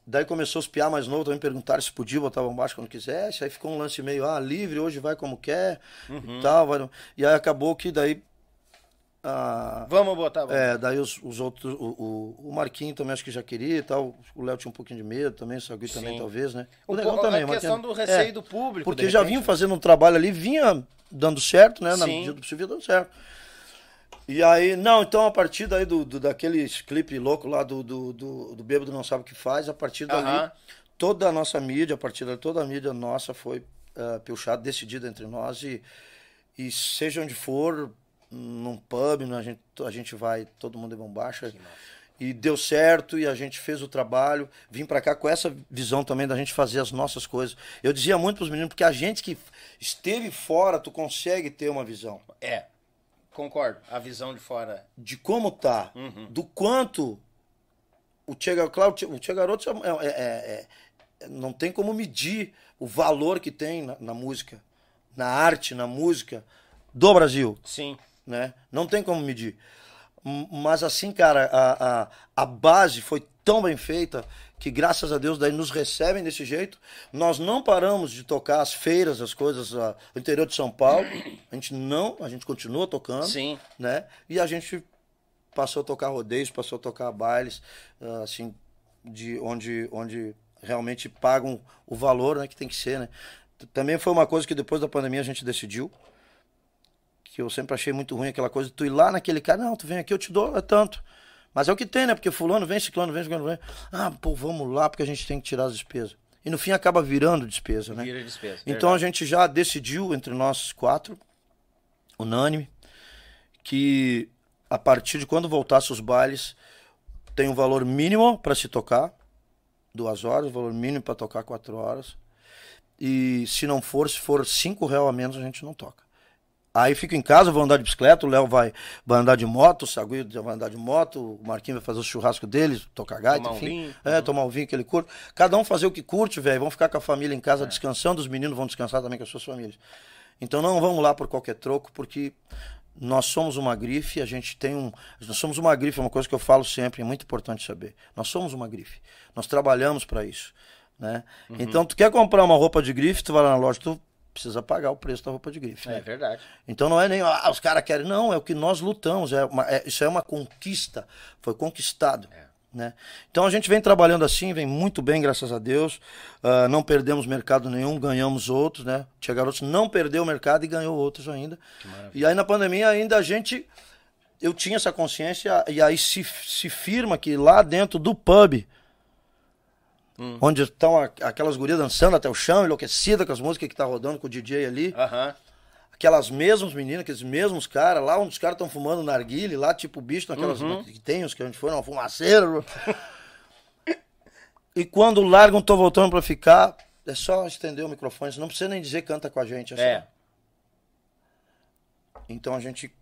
Daí começou os piar mais novos, também perguntaram se podia botar bombacha quando quisesse. Aí ficou um lance meio, ah, livre, hoje vai como quer e tal. Vai... E aí acabou que daí. Ah, Vamos botar. vamos. é, daí os, os outros, o, o, o Marquinho também acho que já queria e tal. O Léo tinha um pouquinho de medo também, o Sagui também, talvez, né? O Negão po- também, a o questão do receio é, do público. Porque já né? fazendo um trabalho ali, vinha dando certo, né? Na Sim. medida do possível dando certo. E aí, não, então a partir daí do, do, daqueles clipe louco lá do, do, do, do Bêbado Não Sabe o que Faz, a partir dali, Aham. toda a nossa mídia, a partir dali, toda a mídia nossa foi uh, pilchada, decidida entre nós e, e seja onde for, num pub, né, a, gente, a gente vai, todo mundo é bombacha. E deu certo e a gente fez o trabalho. Vim pra cá com essa visão também da gente fazer as nossas coisas. Eu dizia muito pros meninos, porque a gente que esteve fora, tu consegue ter uma visão É. Concordo. A visão de fora. de como tá, Uhum. do quanto o Che, claro, o Che- Garoto é, é- é- é- não tem como medir o valor que tem na, na música, na arte, na música do Brasil, Sim. Né? Não tem como medir. Mas assim, cara, a, a, a base foi tão bem feita que graças a Deus daí nos recebem desse jeito. Nós não paramos de tocar as feiras, as coisas, a, o interior de São Paulo. A gente não, a gente continua tocando Sim. né? E a gente passou a tocar rodeios, passou a tocar bailes, ah, assim, de onde, onde realmente pagam o valor, né, que tem que ser, né? Também foi uma coisa que depois da pandemia a gente decidiu, que eu sempre achei muito ruim aquela coisa de tu ir lá naquele cara, não, tu vem aqui, eu te dou é tanto. Mas é o que tem, né? Porque fulano vem, ciclano vem, ciclano vem. Ah, pô, vamos lá, porque a gente tem que tirar as despesas. E no fim acaba virando despesa, né? Vira despesa. Então a verdade. gente já decidiu entre nós quatro, unânime, que a partir de quando voltasse os bailes, tem um valor mínimo para se tocar, duas horas, valor mínimo para tocar quatro horas. E se não for, se for cinco reais a menos, a gente não toca. Aí fico em casa, vou andar de bicicleta, o Léo vai, vai andar de moto, o Sagui vai andar de moto, o Marquinhos vai fazer o churrasco dele, tocar gaita, Tomar um enfim. vinho. É, tomar um vinho que ele curte. Cada um fazer o que curte, velho. Vão ficar com a família em É. casa descansando, os meninos vão descansar também com as suas famílias. Então não vamos lá por qualquer troco, porque nós somos uma grife, a gente tem um. Nós somos uma grife, é uma coisa que eu falo sempre, é muito importante saber. Nós somos uma grife. Nós trabalhamos para isso. Né? Uhum. Então, tu quer comprar uma roupa de grife, tu vai lá na loja, tu precisa pagar o preço da roupa de grife. É né? verdade. Então não é nem, ah, os caras querem. Não, é o que nós lutamos. É uma- é- isso é uma conquista. Foi conquistado. Né? Então a gente vem trabalhando assim, vem muito bem, graças a Deus. Ah, não perdemos mercado nenhum, ganhamos outros. Né? Tia Garotos não perdeu o mercado e ganhou outros ainda. E aí na pandemia ainda a gente. Eu tinha essa consciência e aí se, se firma que lá dentro do pub, onde estão a- aquelas gurias dançando até o chão, enlouquecida com as músicas que tá rodando com o DJ ali Aham. aquelas mesmas meninas, aqueles mesmos caras, lá onde os caras estão fumando narguile, lá tipo bicho, naquelas que tem os que a gente foi, uma fumaceira. e quando largam, tô voltando pra ficar, é só estender o microfone, não precisa nem dizer canta com a gente. só. É. Então a gente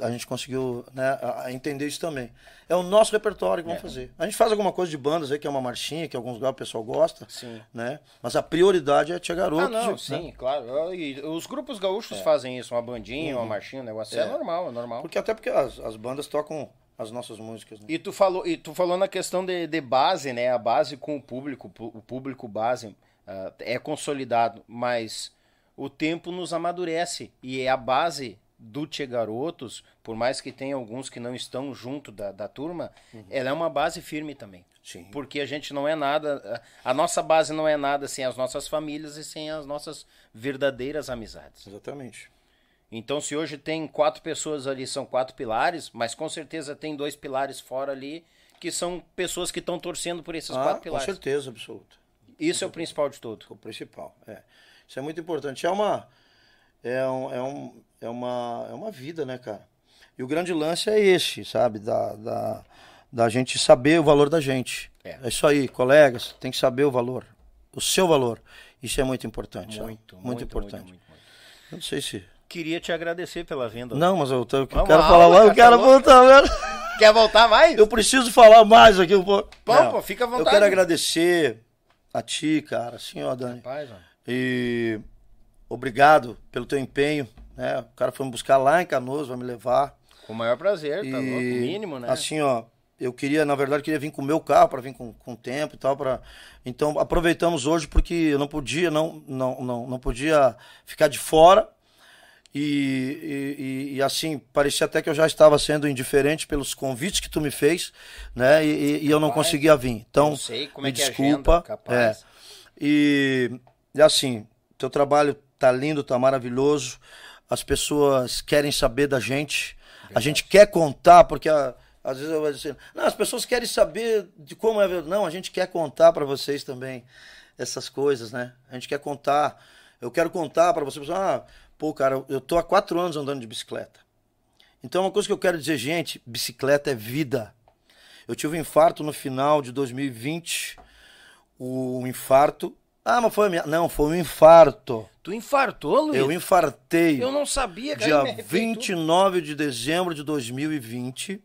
a gente conseguiu né, entender isso também. É o nosso repertório que vamos fazer. A gente faz alguma coisa de bandas aí, que é uma marchinha, que em alguns lugares o pessoal gosta. Sim. Né? Mas a prioridade é Tia Garoto. Ah, não, né? sim, claro. E os grupos gaúchos fazem isso, uma bandinha, uma marchinha, um negócio. É, É. normal, é normal. Porque até porque as, as bandas tocam as nossas músicas. Né? E tu falou, e tu falou na questão de, de base, né? A base com o público, o público base ah, é consolidado, mas o tempo nos amadurece e é a base do Tchê Garotos, por mais que tenha alguns que não estão junto da, da turma, ela é uma base firme também. Sim. Porque a gente não é nada, a nossa base não é nada sem as nossas famílias e sem as nossas verdadeiras amizades. Exatamente. Então, se hoje tem quatro pessoas ali, são quatro pilares, mas com certeza tem dois pilares fora ali, que são pessoas que estão torcendo por esses Ah, quatro com pilares. certeza absoluta. Isso é o principal de tudo. O principal, é. Isso é muito importante. É uma é, um, é, um, é uma é uma vida, né, cara? E o grande lance é esse, sabe, da, da, da gente saber o valor da gente. É. isso aí, colegas, tem que saber o valor, o seu valor. Isso é muito importante? Muito, muito, muito, importante. muito, muito. Eu não sei se Queria te agradecer pela vinda. Não, mas eu, tô- eu quero lá, falar aula, lá, eu quero tá louco? voltar, velho. Quer voltar mais? Eu preciso falar mais aqui um pouco. Pô, pô, fica à Eu vontade. quero agradecer a ti, cara, assim, ó, Dani. Rapaz, ó. E obrigado pelo teu empenho, né? O cara foi me buscar lá em Canoas, vai me levar. Com o maior prazer, tá E, louco? Mínimo, né? Assim, ó, eu queria, na verdade, queria vir com o meu carro para vir com, com tempo e tal, para então aproveitamos hoje porque eu não podia, não, não, não, não podia ficar de fora. E, e- e- assim, parecia até que eu já estava sendo indiferente pelos convites que tu me fez, né? E, e- eu não conseguia vir. Então, como me é é desculpa. é. E, e assim, teu trabalho tá lindo, tá maravilhoso. As pessoas querem saber da gente. A gente quer contar, porque a- às vezes eu vou dizer, não, as pessoas querem saber de como é. vida." Não, a gente quer contar para vocês também essas coisas, né? A gente quer contar. Eu quero contar para vocês, ah, pô, cara, eu tô há quatro anos andando de bicicleta. Então, uma coisa que eu quero dizer, gente, bicicleta é vida. Eu tive um infarto no final de 2020. O infarto. Ah, mas foi minha. Não, foi um infarto. Tu infartou, Luiz? Eu infartei. Eu não sabia, cara. Dia eu me arrepiei 29 de dezembro de 2020,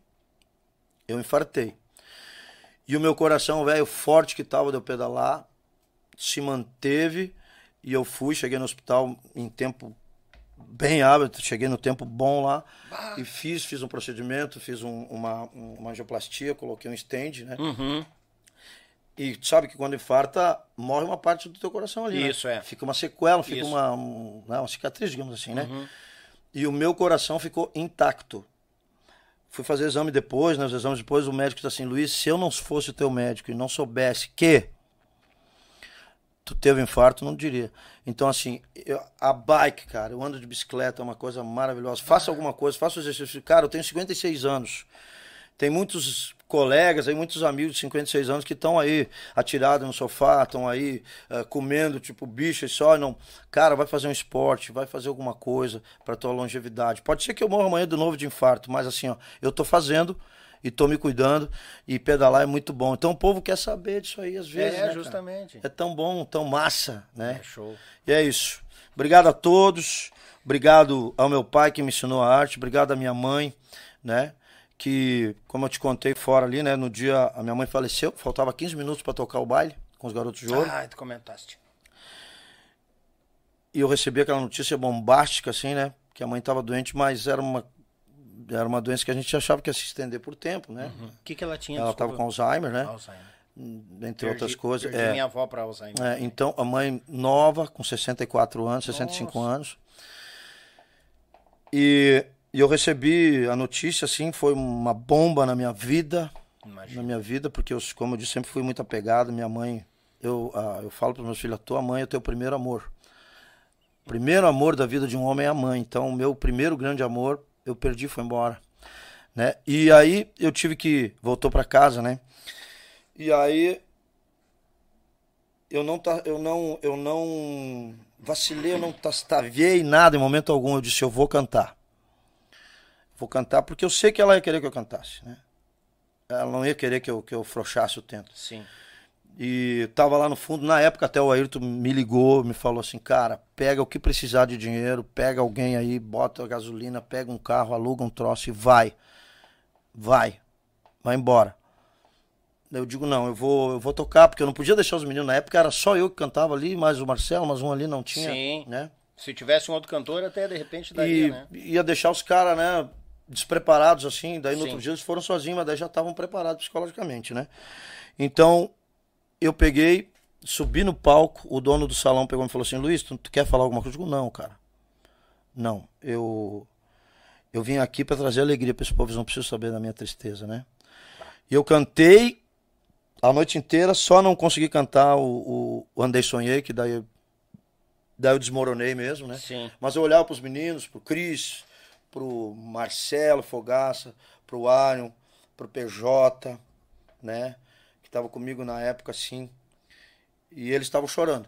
eu infartei. E o meu coração, velho, forte que tava de eu pedalar, se manteve. E eu fui, cheguei no hospital em tempo bem hábil, cheguei no tempo bom lá. E fiz, fiz um procedimento, fiz um- uma, uma angioplastia, coloquei um stand, né? Uhum. E sabe que quando infarta, morre uma parte do teu coração ali. né? Isso, é. Fica uma sequela, fica Isso. uma, um- né, uma cicatriz, digamos assim, né? Uhum. E o meu coração ficou intacto. Fui fazer exame depois, né? Os exames depois, o médico disse assim, Luiz, se eu não fosse o teu médico e não soubesse que tu teve infarto, não diria. Então, assim, eu- a bike, cara, eu ando de bicicleta, é uma coisa maravilhosa. Faça alguma coisa, faça o exercício. Cara, eu tenho 56 anos. Tem muitos colegas aí, muitos amigos de 56 anos que estão aí atirados no sofá, estão aí eh, comendo tipo bicho e só. Não, cara, vai fazer um esporte, vai fazer alguma coisa para tua longevidade. Pode ser que eu morra amanhã de novo de infarto, mas assim, ó, eu tô fazendo e tô me cuidando e pedalar é muito bom. Então o povo quer saber disso aí às vezes. É, né, cara? justamente. É tão bom, tão massa, né? É show. E é isso. Obrigado a todos. Obrigado ao meu pai que me ensinou a arte. Obrigado à minha mãe, né? Que, como eu te contei fora ali, né? No dia a minha mãe faleceu, faltava 15 minutos para tocar o baile com os garotos de ouro. Ah, tu comentaste. E eu recebi aquela notícia bombástica, assim, né? Que a mãe estava doente, mas era uma, era uma doença que a gente achava que ia se estender por tempo, né? O que, que ela tinha? Ela estava com Alzheimer, né? Alzheimer. Entre outras Perdi- coisas. perdi é. minha avó pra Alzheimer. É, então, a mãe nova, com 64 anos, 65 anos. E, e eu recebi a notícia, assim, foi uma bomba na minha vida. Imagina. Na minha vida, porque eu, como eu disse, sempre fui muito apegado. Minha mãe, eu, ah, eu falo para meus filhos, a tua mãe é o teu primeiro amor. O primeiro amor da vida de um homem é a mãe. Então, o meu primeiro grande amor, eu perdi, foi embora. Né? E aí, eu tive que... Voltou para casa, né? E aí, eu não tá, eu não eu não vacilei, eu não tastaviei nada em momento algum. Eu disse, eu vou cantar. Vou cantar porque eu sei que ela ia querer que eu cantasse, né? Ela não ia querer que eu, que eu frouxasse o tempo. Sim. E tava lá no fundo, na época até o Ayrton me ligou, me falou assim, cara, pega o que precisar de dinheiro, pega alguém aí, bota a gasolina, pega um carro, aluga um troço e vai. Vai. Vai embora. Daí Eu digo, não, eu vou, eu vou tocar, porque eu não podia deixar os meninos. Na época era só eu que cantava ali, mais o Marcelo, mas um ali não tinha. Sim. Né? Se tivesse um outro cantor, até de repente daria, E né? ia deixar os caras, né, despreparados assim. Daí no Sim. outro dia eles foram sozinhos, mas daí já estavam preparados psicologicamente, né? Então eu peguei, subi no palco, o dono do salão pegou e falou assim: Luiz, tu, tu quer falar alguma coisa? Eu digo, não, cara. Não, eu. Eu vim aqui para trazer alegria para esse povo, eles não precisam saber da minha tristeza, né? E eu cantei a noite inteira, só não consegui cantar o, o, Andei Sonhei, que daí, daí eu desmoronei mesmo, né? Sim. Mas eu olhava pros meninos, pro Cris, pro Marcelo Fogaça, pro Arion, pro PJ, né? Que tava comigo na época, assim. E eles estavam chorando.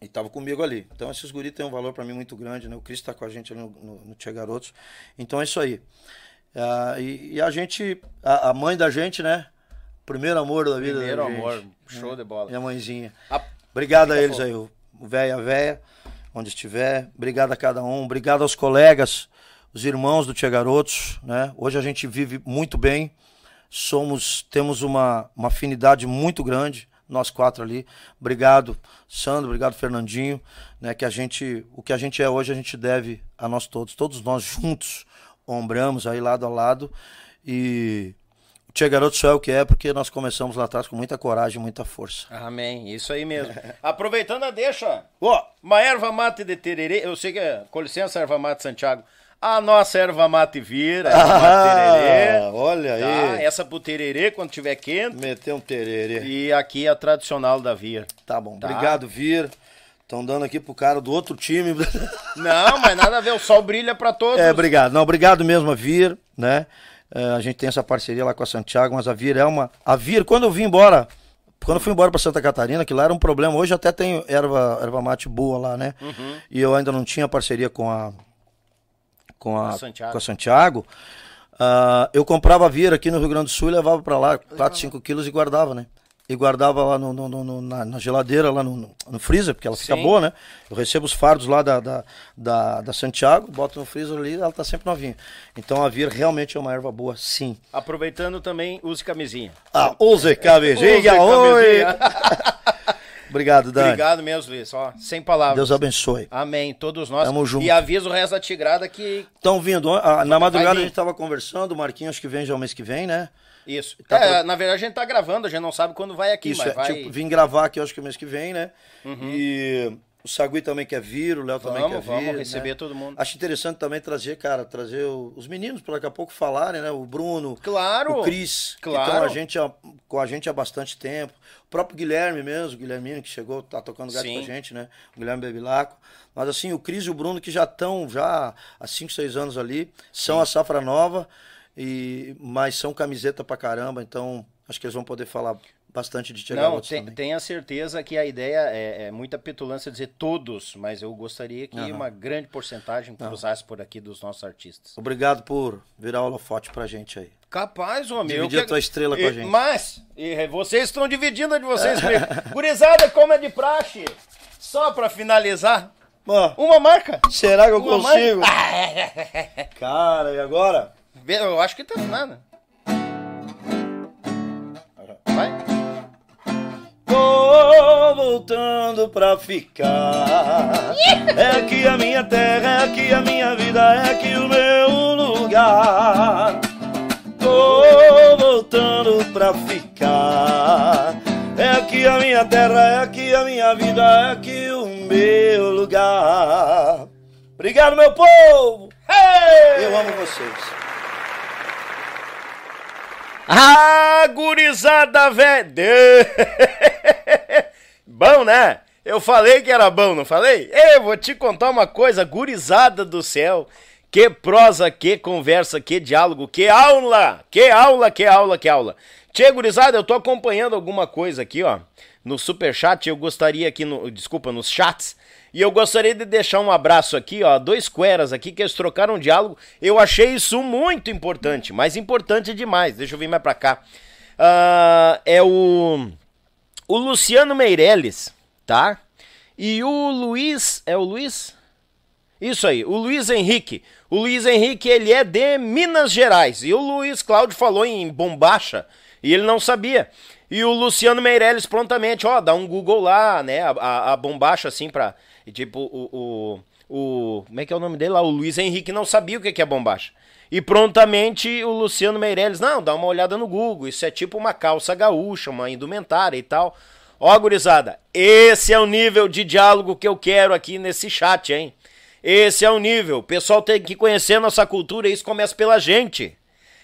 E estavam comigo ali. Então esses guris têm um valor para mim muito grande, né? O Cris tá com a gente ali no, no, no Tia Garotos. Então é isso aí. Ah, e, e a gente, a, a mãe da gente, né? Primeiro amor da vida Primeiro da gente. amor, show de bola. Minha mãezinha. A- Obrigado a eles aí, o o véia, a véia, onde estiver. Obrigado a cada um. Obrigado aos colegas, os irmãos do Tia Garotos, né? Hoje a gente vive muito bem, somos, temos uma, uma afinidade muito grande, nós quatro ali. Obrigado, Sandro, obrigado, Fernandinho, né? Que a gente, o que a gente é hoje, a gente deve a nós todos, todos nós juntos, ombramos aí lado a lado e Tia Garoto só é o que é porque nós começamos lá atrás com muita coragem, muita força. Amém, isso aí mesmo. Aproveitando a deixa, Ó, uma erva mate de tererê, eu sei que é, com licença, erva mate Santiago, a nossa erva mate vira, erva mate tererê. Ah, olha Tá, aí. essa pro tererê quando tiver quente. Meteu um tererê. E aqui a tradicional da Via. Tá bom, Tá. obrigado, Vir. Estão dando aqui pro cara do outro time. Não, mas nada a ver, o sol brilha pra todos. É, obrigado. Não, obrigado mesmo a Vir, né? É, a gente tem essa parceria lá com a Santiago, mas a Vir é uma. A Vir, quando eu vim embora, quando eu fui embora para Santa Catarina, que lá era um problema. Hoje até tem erva, erva mate boa lá, né? Uhum. E eu ainda não tinha parceria com a. Com a, Santiago. com a Santiago. Ah, eu comprava Vir aqui no Rio Grande do Sul e levava para lá 4, 5 quilos e guardava, né? E guardava lá no, no- no- na, na geladeira, lá no, freezer, porque ela fica Sim. boa, né? Eu recebo os fardos lá da, da, da, da Santiago, boto no freezer ali ela tá sempre novinha. Então a Vir realmente é uma erva boa, sim. Aproveitando também, use camisinha. Ah, use camisinha, Use oi! camisinha. Obrigado, Dani. Obrigado mesmo, Luiz. Ó, sem palavras. Deus abençoe. Amém, todos nós. Tamo junto. E avisa o resto da tigrada que. Estão vindo. Na madrugada a gente tava conversando, o Marquinhos acho que vem já o mês que vem, né? Isso. Tá É, pro- na verdade a gente tá gravando, a gente não sabe quando vai aqui, Isso, mas é, vai. tipo, vim gravar aqui, acho que o mês que vem, né? E o Sagui também quer vir, o Léo também Vamos, quer vir. vamos né? receber todo mundo. Acho interessante também trazer, cara, trazer os meninos para daqui a pouco falarem, né? O Bruno, Claro. o Cris, que Claro. estão a gente, com a gente há bastante tempo. O próprio Guilherme mesmo, o Guilhermino que chegou, tá tocando gato Sim. com a gente, né? O Guilherme Bebilaco. Mas assim, o Cris e o Bruno que já estão já há 5, 6 anos ali, são a safra nova, e mas são camiseta pra caramba, então acho que eles vão poder falar bastante de Tia Não, tem- tenha certeza que a ideia é, é muita petulância dizer todos, mas eu gostaria que uma grande porcentagem cruzasse por aqui dos nossos artistas. Obrigado por virar holofote pra gente aí. Capaz, homem. Dividir eu a tua estrela com E- a gente. Mas, e vocês estão dividindo a de vocês. Gurizada, como é de praxe, só pra finalizar, Ó, uma marca. será que eu Uma consigo? marca. Cara, e agora? Eu acho que tá nada. Vai. Tô voltando pra ficar. É aqui a minha terra, é aqui a minha vida, é aqui o meu lugar. Tô voltando pra ficar. É aqui a minha terra, é aqui a minha vida, é aqui o meu lugar. Obrigado, meu povo! Eu amo vocês. Ah, gurizada, velho! bom, né? Eu falei que era bom, não falei? Ei, vou te contar uma coisa, gurizada do céu. Que prosa, que conversa, que diálogo, que aula! Que aula, que aula, que aula. Tchê, gurizada, eu tô acompanhando alguma coisa aqui, ó. No superchat, eu gostaria aqui, no, desculpa, nos chats. E eu gostaria de deixar um abraço aqui, ó, dois cueras aqui que eles trocaram um diálogo. Eu achei isso muito importante, mas importante demais. Deixa eu vir mais pra cá. Ah, é o, o Luciano Meirelles, tá? E o Luiz, é o Luiz? Isso aí, o Luiz Henrique. O Luiz Henrique, ele é de Minas Gerais. E o Luiz Cláudio falou em bombacha e ele não sabia. E o Luciano Meirelles prontamente, ó, dá um Google lá, né? A, a, a bombacha assim pra. E tipo, o, o, o. Como é que é o nome dele lá? O Luiz Henrique não sabia o que é bombacha. E prontamente o Luciano Meirelles, não, dá uma olhada no Google. Isso é tipo uma calça gaúcha, uma indumentária e tal. Ó, gurizada, esse é o nível de diálogo que eu quero aqui nesse chat, hein? Esse é o nível. O pessoal tem que conhecer a nossa cultura e isso começa pela gente.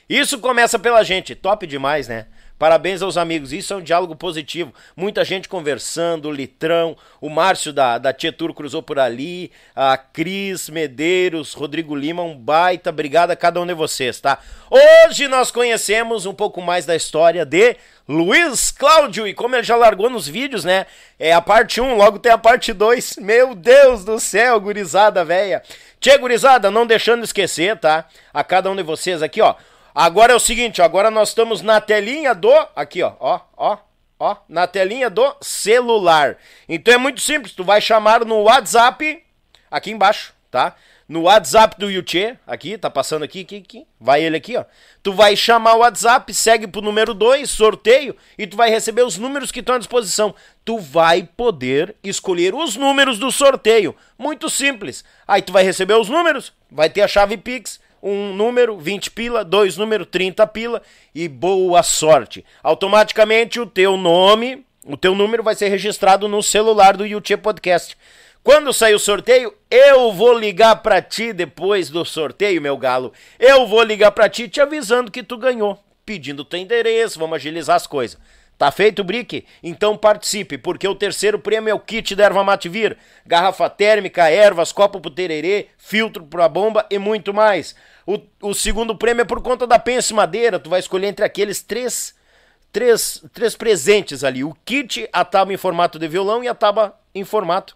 Isso começa pela gente. Top demais, né? Parabéns aos amigos. Isso é um diálogo positivo. Muita gente conversando, o Litrão, o Márcio da, da Tietur cruzou por ali, a Cris Medeiros, Rodrigo Lima, um baita. Obrigado a cada um de vocês, tá? Hoje nós conhecemos um pouco mais da história de Luiz Cláudio e como ele já largou nos vídeos, né? É a parte 1, logo tem a parte 2. Meu Deus do céu, gurizada velha. Tchê, gurizada, não deixando esquecer, tá? A cada um de vocês aqui, ó. Agora é o seguinte, agora nós estamos na telinha do. Aqui, ó, ó, ó, ó, na telinha do celular. Então é muito simples, tu vai chamar no WhatsApp, aqui embaixo, tá? no WhatsApp do Yuchê, aqui, tá passando aqui, aqui, aqui, vai ele aqui, ó. Tu vai chamar o WhatsApp, segue pro número 2, sorteio, e tu vai receber os números que estão à disposição. Tu vai poder escolher os números do sorteio. Muito simples. Aí tu vai receber os números, vai ter a chave Pix, um número, 20 pila, dois números, 30 pila, e boa sorte. Automaticamente o teu nome, o teu número vai ser registrado no celular do YouTube Podcast. Quando sair o sorteio, eu vou ligar para ti depois do sorteio, meu galo. Eu vou ligar para ti te avisando que tu ganhou, pedindo teu endereço, vamos agilizar as coisas. Tá feito o brique? Então participe, porque o terceiro prêmio é o kit da erva Mativir, garrafa térmica, ervas, copo pro tererê, filtro pra bomba e muito mais. O, o segundo prêmio é por conta da Pense Madeira, tu vai escolher entre aqueles três, três, três presentes ali, o kit, a tábua em formato de violão e a tábua em formato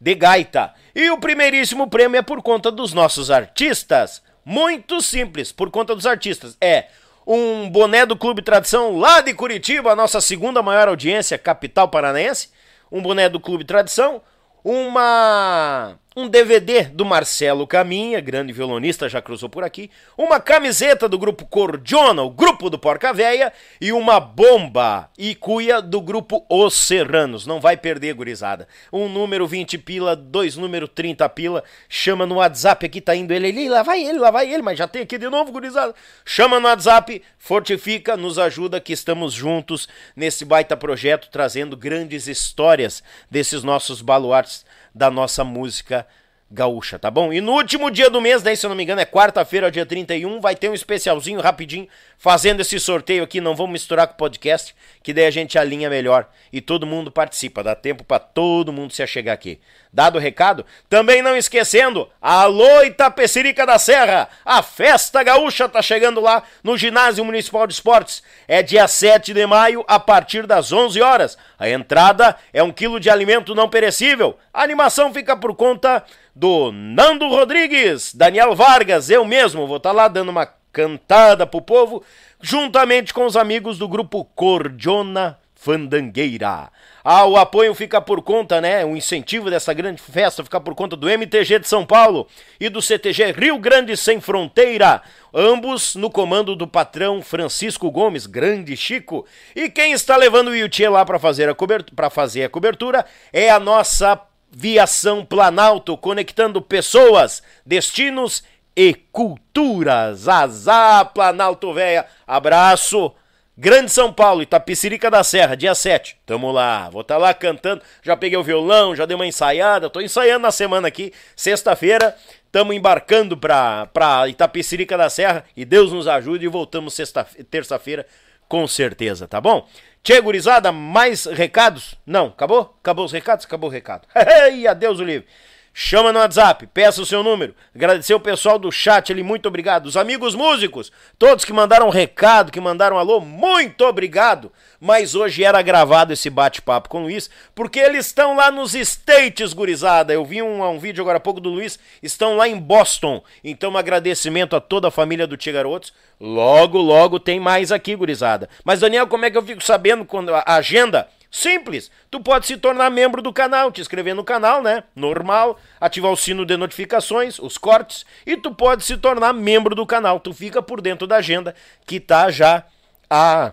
de gaita. E o primeiríssimo prêmio é por conta dos nossos artistas. Muito simples, por conta dos artistas. É um boné do Clube Tradição lá de Curitiba, a nossa segunda maior audiência, capital paranaense. Um boné do Clube Tradição, uma um DVD do Marcelo Caminha, grande violonista, já cruzou por aqui, uma camiseta do grupo Cordiona, o grupo do Porca Véia, e uma bomba e cuia do grupo Os Serranos. Não vai perder, gurizada. Um número 20 pila, dois número 30 pila, chama no WhatsApp, aqui tá indo ele ali, lá vai ele, lá vai ele, mas já tem aqui de novo, gurizada. Chama no WhatsApp, fortifica, nos ajuda que estamos juntos nesse baita projeto, trazendo grandes histórias desses nossos baluartes da nossa música gaúcha, tá bom? E no último dia do mês, daí se eu não me engano é quarta-feira, dia 31, vai ter um especialzinho rapidinho fazendo esse sorteio aqui, não vamos misturar com o podcast, que daí a gente alinha melhor e todo mundo participa, dá tempo para todo mundo se achegar aqui. Dado o recado, também não esquecendo, alô Itapecerica da Serra, a festa gaúcha tá chegando lá no Ginásio Municipal de Esportes. É dia 7 de maio, a partir das 11 horas. A entrada é um quilo de alimento não perecível. A animação fica por conta do Nando Rodrigues, Daniel Vargas, eu mesmo vou estar tá lá dando uma cantada pro povo, juntamente com os amigos do grupo Cordiona Fandangueira. Ah, o apoio fica por conta, né? O incentivo dessa grande festa fica por conta do MTG de São Paulo e do CTG Rio Grande Sem Fronteira. Ambos no comando do patrão Francisco Gomes, grande Chico. E quem está levando o Yuchê lá para fazer, a cobertura, fazer a cobertura é a nossa Viação Planalto, conectando pessoas, destinos e culturas. Azar, Planalto Véia. Abraço. Grande São Paulo, Itapicirica da Serra, dia 7. Tamo lá, vou estar tá lá cantando. Já peguei o violão, já dei uma ensaiada. Tô ensaiando na semana aqui. Sexta-feira, tamo embarcando pra, pra Itapicirica da Serra. E Deus nos ajude e voltamos sexta, terça-feira com certeza, tá bom? Tchê, gurizada, mais recados? Não, acabou? Acabou os recados? Acabou o recado. e adeus o livre. Chama no WhatsApp, peça o seu número. Agradecer o pessoal do chat ali, muito obrigado. Os amigos músicos, todos que mandaram recado, que mandaram alô, muito obrigado. Mas hoje era gravado esse bate-papo com o Luiz, porque eles estão lá nos States, gurizada. Eu vi um, um vídeo agora há pouco do Luiz, estão lá em Boston. Então, um agradecimento a toda a família do Tia Garotos. Logo, logo tem mais aqui, gurizada. Mas, Daniel, como é que eu fico sabendo quando a agenda? Simples. Tu pode se tornar membro do canal, te inscrever no canal, né? Normal, ativar o sino de notificações, os cortes, e tu pode se tornar membro do canal. Tu fica por dentro da agenda que tá já há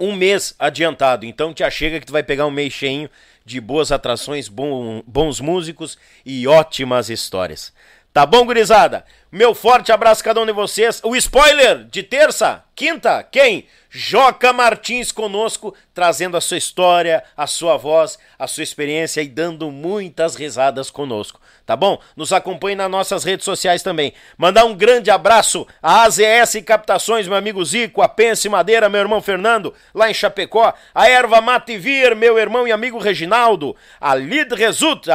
um mês adiantado. Então te achega que tu vai pegar um mês cheinho de boas atrações, bom, bons músicos e ótimas histórias. Tá bom, gurizada? Meu forte abraço a cada um de vocês. O spoiler de terça, quinta, quem? Joca Martins conosco, trazendo a sua história, a sua voz, a sua experiência e dando muitas risadas conosco, tá bom? Nos acompanhe nas nossas redes sociais também. Mandar um grande abraço à AZS Captações, meu amigo Zico, a Pense Madeira, meu irmão Fernando, lá em Chapecó, a Erva Mativir, meu irmão e amigo Reginaldo, a Lead Result,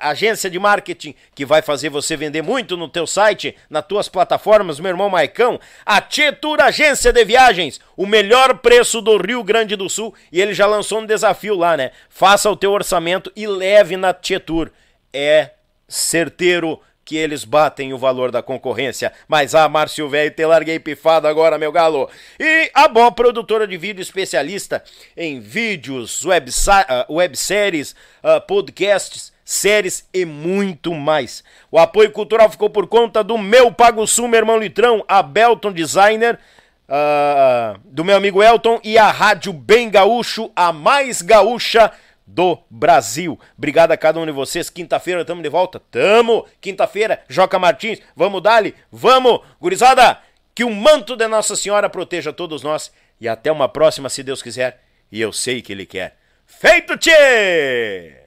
agência de marketing que vai fazer você vender muito no teu site, nas tuas plataformas, meu irmão Maicão, a Tietur Agência de Viagens, o melhor preço do Rio Grande do Sul e ele já lançou um desafio lá, né? Faça o teu orçamento e leve na Tietur. É certeiro que eles batem o valor da concorrência. Mas ah, Márcio Velho, te larguei pifado agora, meu galo. E a boa produtora de vídeo especialista em vídeos, webséries, uh, podcasts, séries e muito mais. O apoio cultural ficou por conta do meu Pago Sul, meu irmão Litrão, a Belton Designer, uh, do meu amigo Elton e a Rádio Bem Gaúcho, a mais gaúcha do Brasil. Obrigado a cada um de vocês. Quinta-feira estamos de volta. Tamo! Quinta-feira, Joca Martins. Vamos dali? Vamos! Gurizada, que o manto de Nossa Senhora proteja todos nós. E até uma próxima, se Deus quiser. E eu sei que Ele quer. Feito, tchê!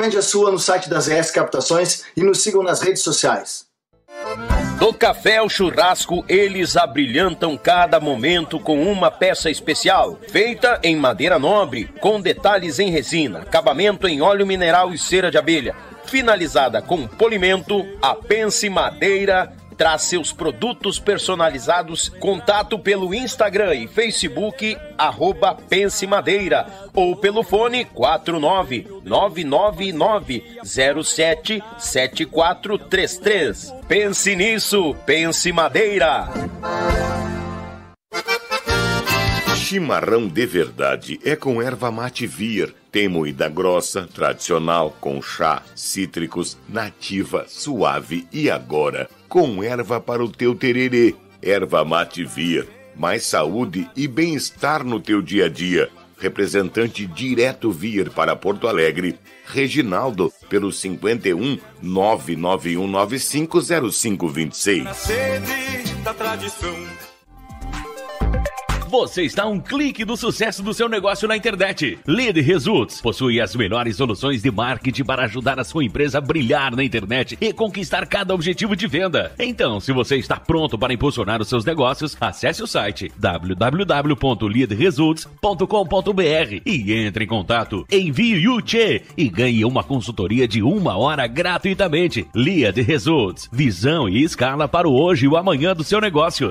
Encomende a sua no site das ES Captações e nos sigam nas redes sociais. Do café ao churrasco, eles abrilhantam cada momento com uma peça especial, feita em madeira nobre, com detalhes em resina, acabamento em óleo mineral e cera de abelha, finalizada com polimento, a Pense Madeira traz seus produtos personalizados. Contato pelo Instagram e Facebook, arroba Pense Madeira, ou pelo fone 49999077433. Pense nisso, Pense Madeira. Chimarrão de verdade é com erva mate vir. Tem moída grossa, tradicional, com chá, cítricos, nativa, suave e agora com erva para o teu tererê. Erva mate vir. Mais saúde e bem-estar no teu dia a dia. Representante direto vir para Porto Alegre. Reginaldo, pelo 51 991950526. Na sede da tradição. Você está um clique do sucesso do seu negócio na internet. Lead Results possui as melhores soluções de marketing para ajudar a sua empresa a brilhar na internet e conquistar cada objetivo de venda. Então, se você está pronto para impulsionar os seus negócios, acesse o site www.leadresults.com.br e entre em contato. Envie o Tchê e ganhe uma consultoria de uma hora gratuitamente. Lead Results, visão e escala para o hoje e o amanhã do seu negócio.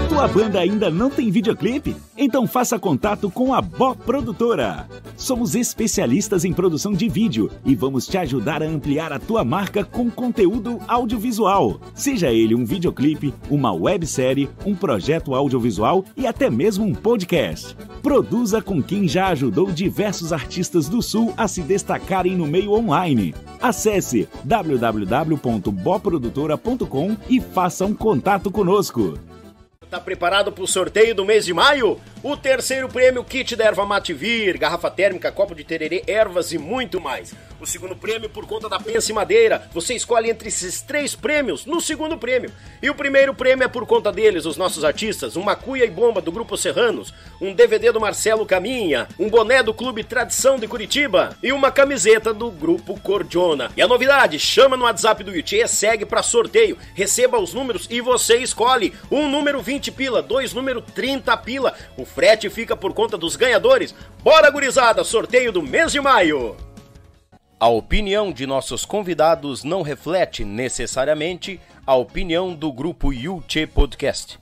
Tua banda ainda não tem videoclipe? Então faça contato com a Bó Produtora. Somos especialistas em produção de vídeo e vamos te ajudar a ampliar a tua marca com conteúdo audiovisual. Seja ele um videoclipe, uma websérie, um projeto audiovisual e até mesmo um podcast. Produza com quem já ajudou diversos artistas do Sul a se destacarem no meio online. Acesse www.boprodutora.com e faça um contato conosco. Tá preparado para o sorteio do mês de maio? O terceiro prêmio kit da erva mate vir, garrafa térmica, copo de tererê, ervas e muito mais. O segundo prêmio por conta da Pense Madeira. Você escolhe entre esses três prêmios no segundo prêmio. E o primeiro prêmio é por conta deles, os nossos artistas, uma cuia e bomba do Grupo Serranos, um DVD do Marcelo Caminha, um boné do Clube Tradição de Curitiba e uma camiseta do Grupo Cordiona. E a novidade, chama no WhatsApp do Yuchê, segue para sorteio, receba os números e você escolhe um número 20 pila, dois número 30 pila. O frete fica por conta dos ganhadores. Bora, gurizada, sorteio do mês de maio! A opinião de nossos convidados não reflete necessariamente a opinião do grupo Yuchê Podcast.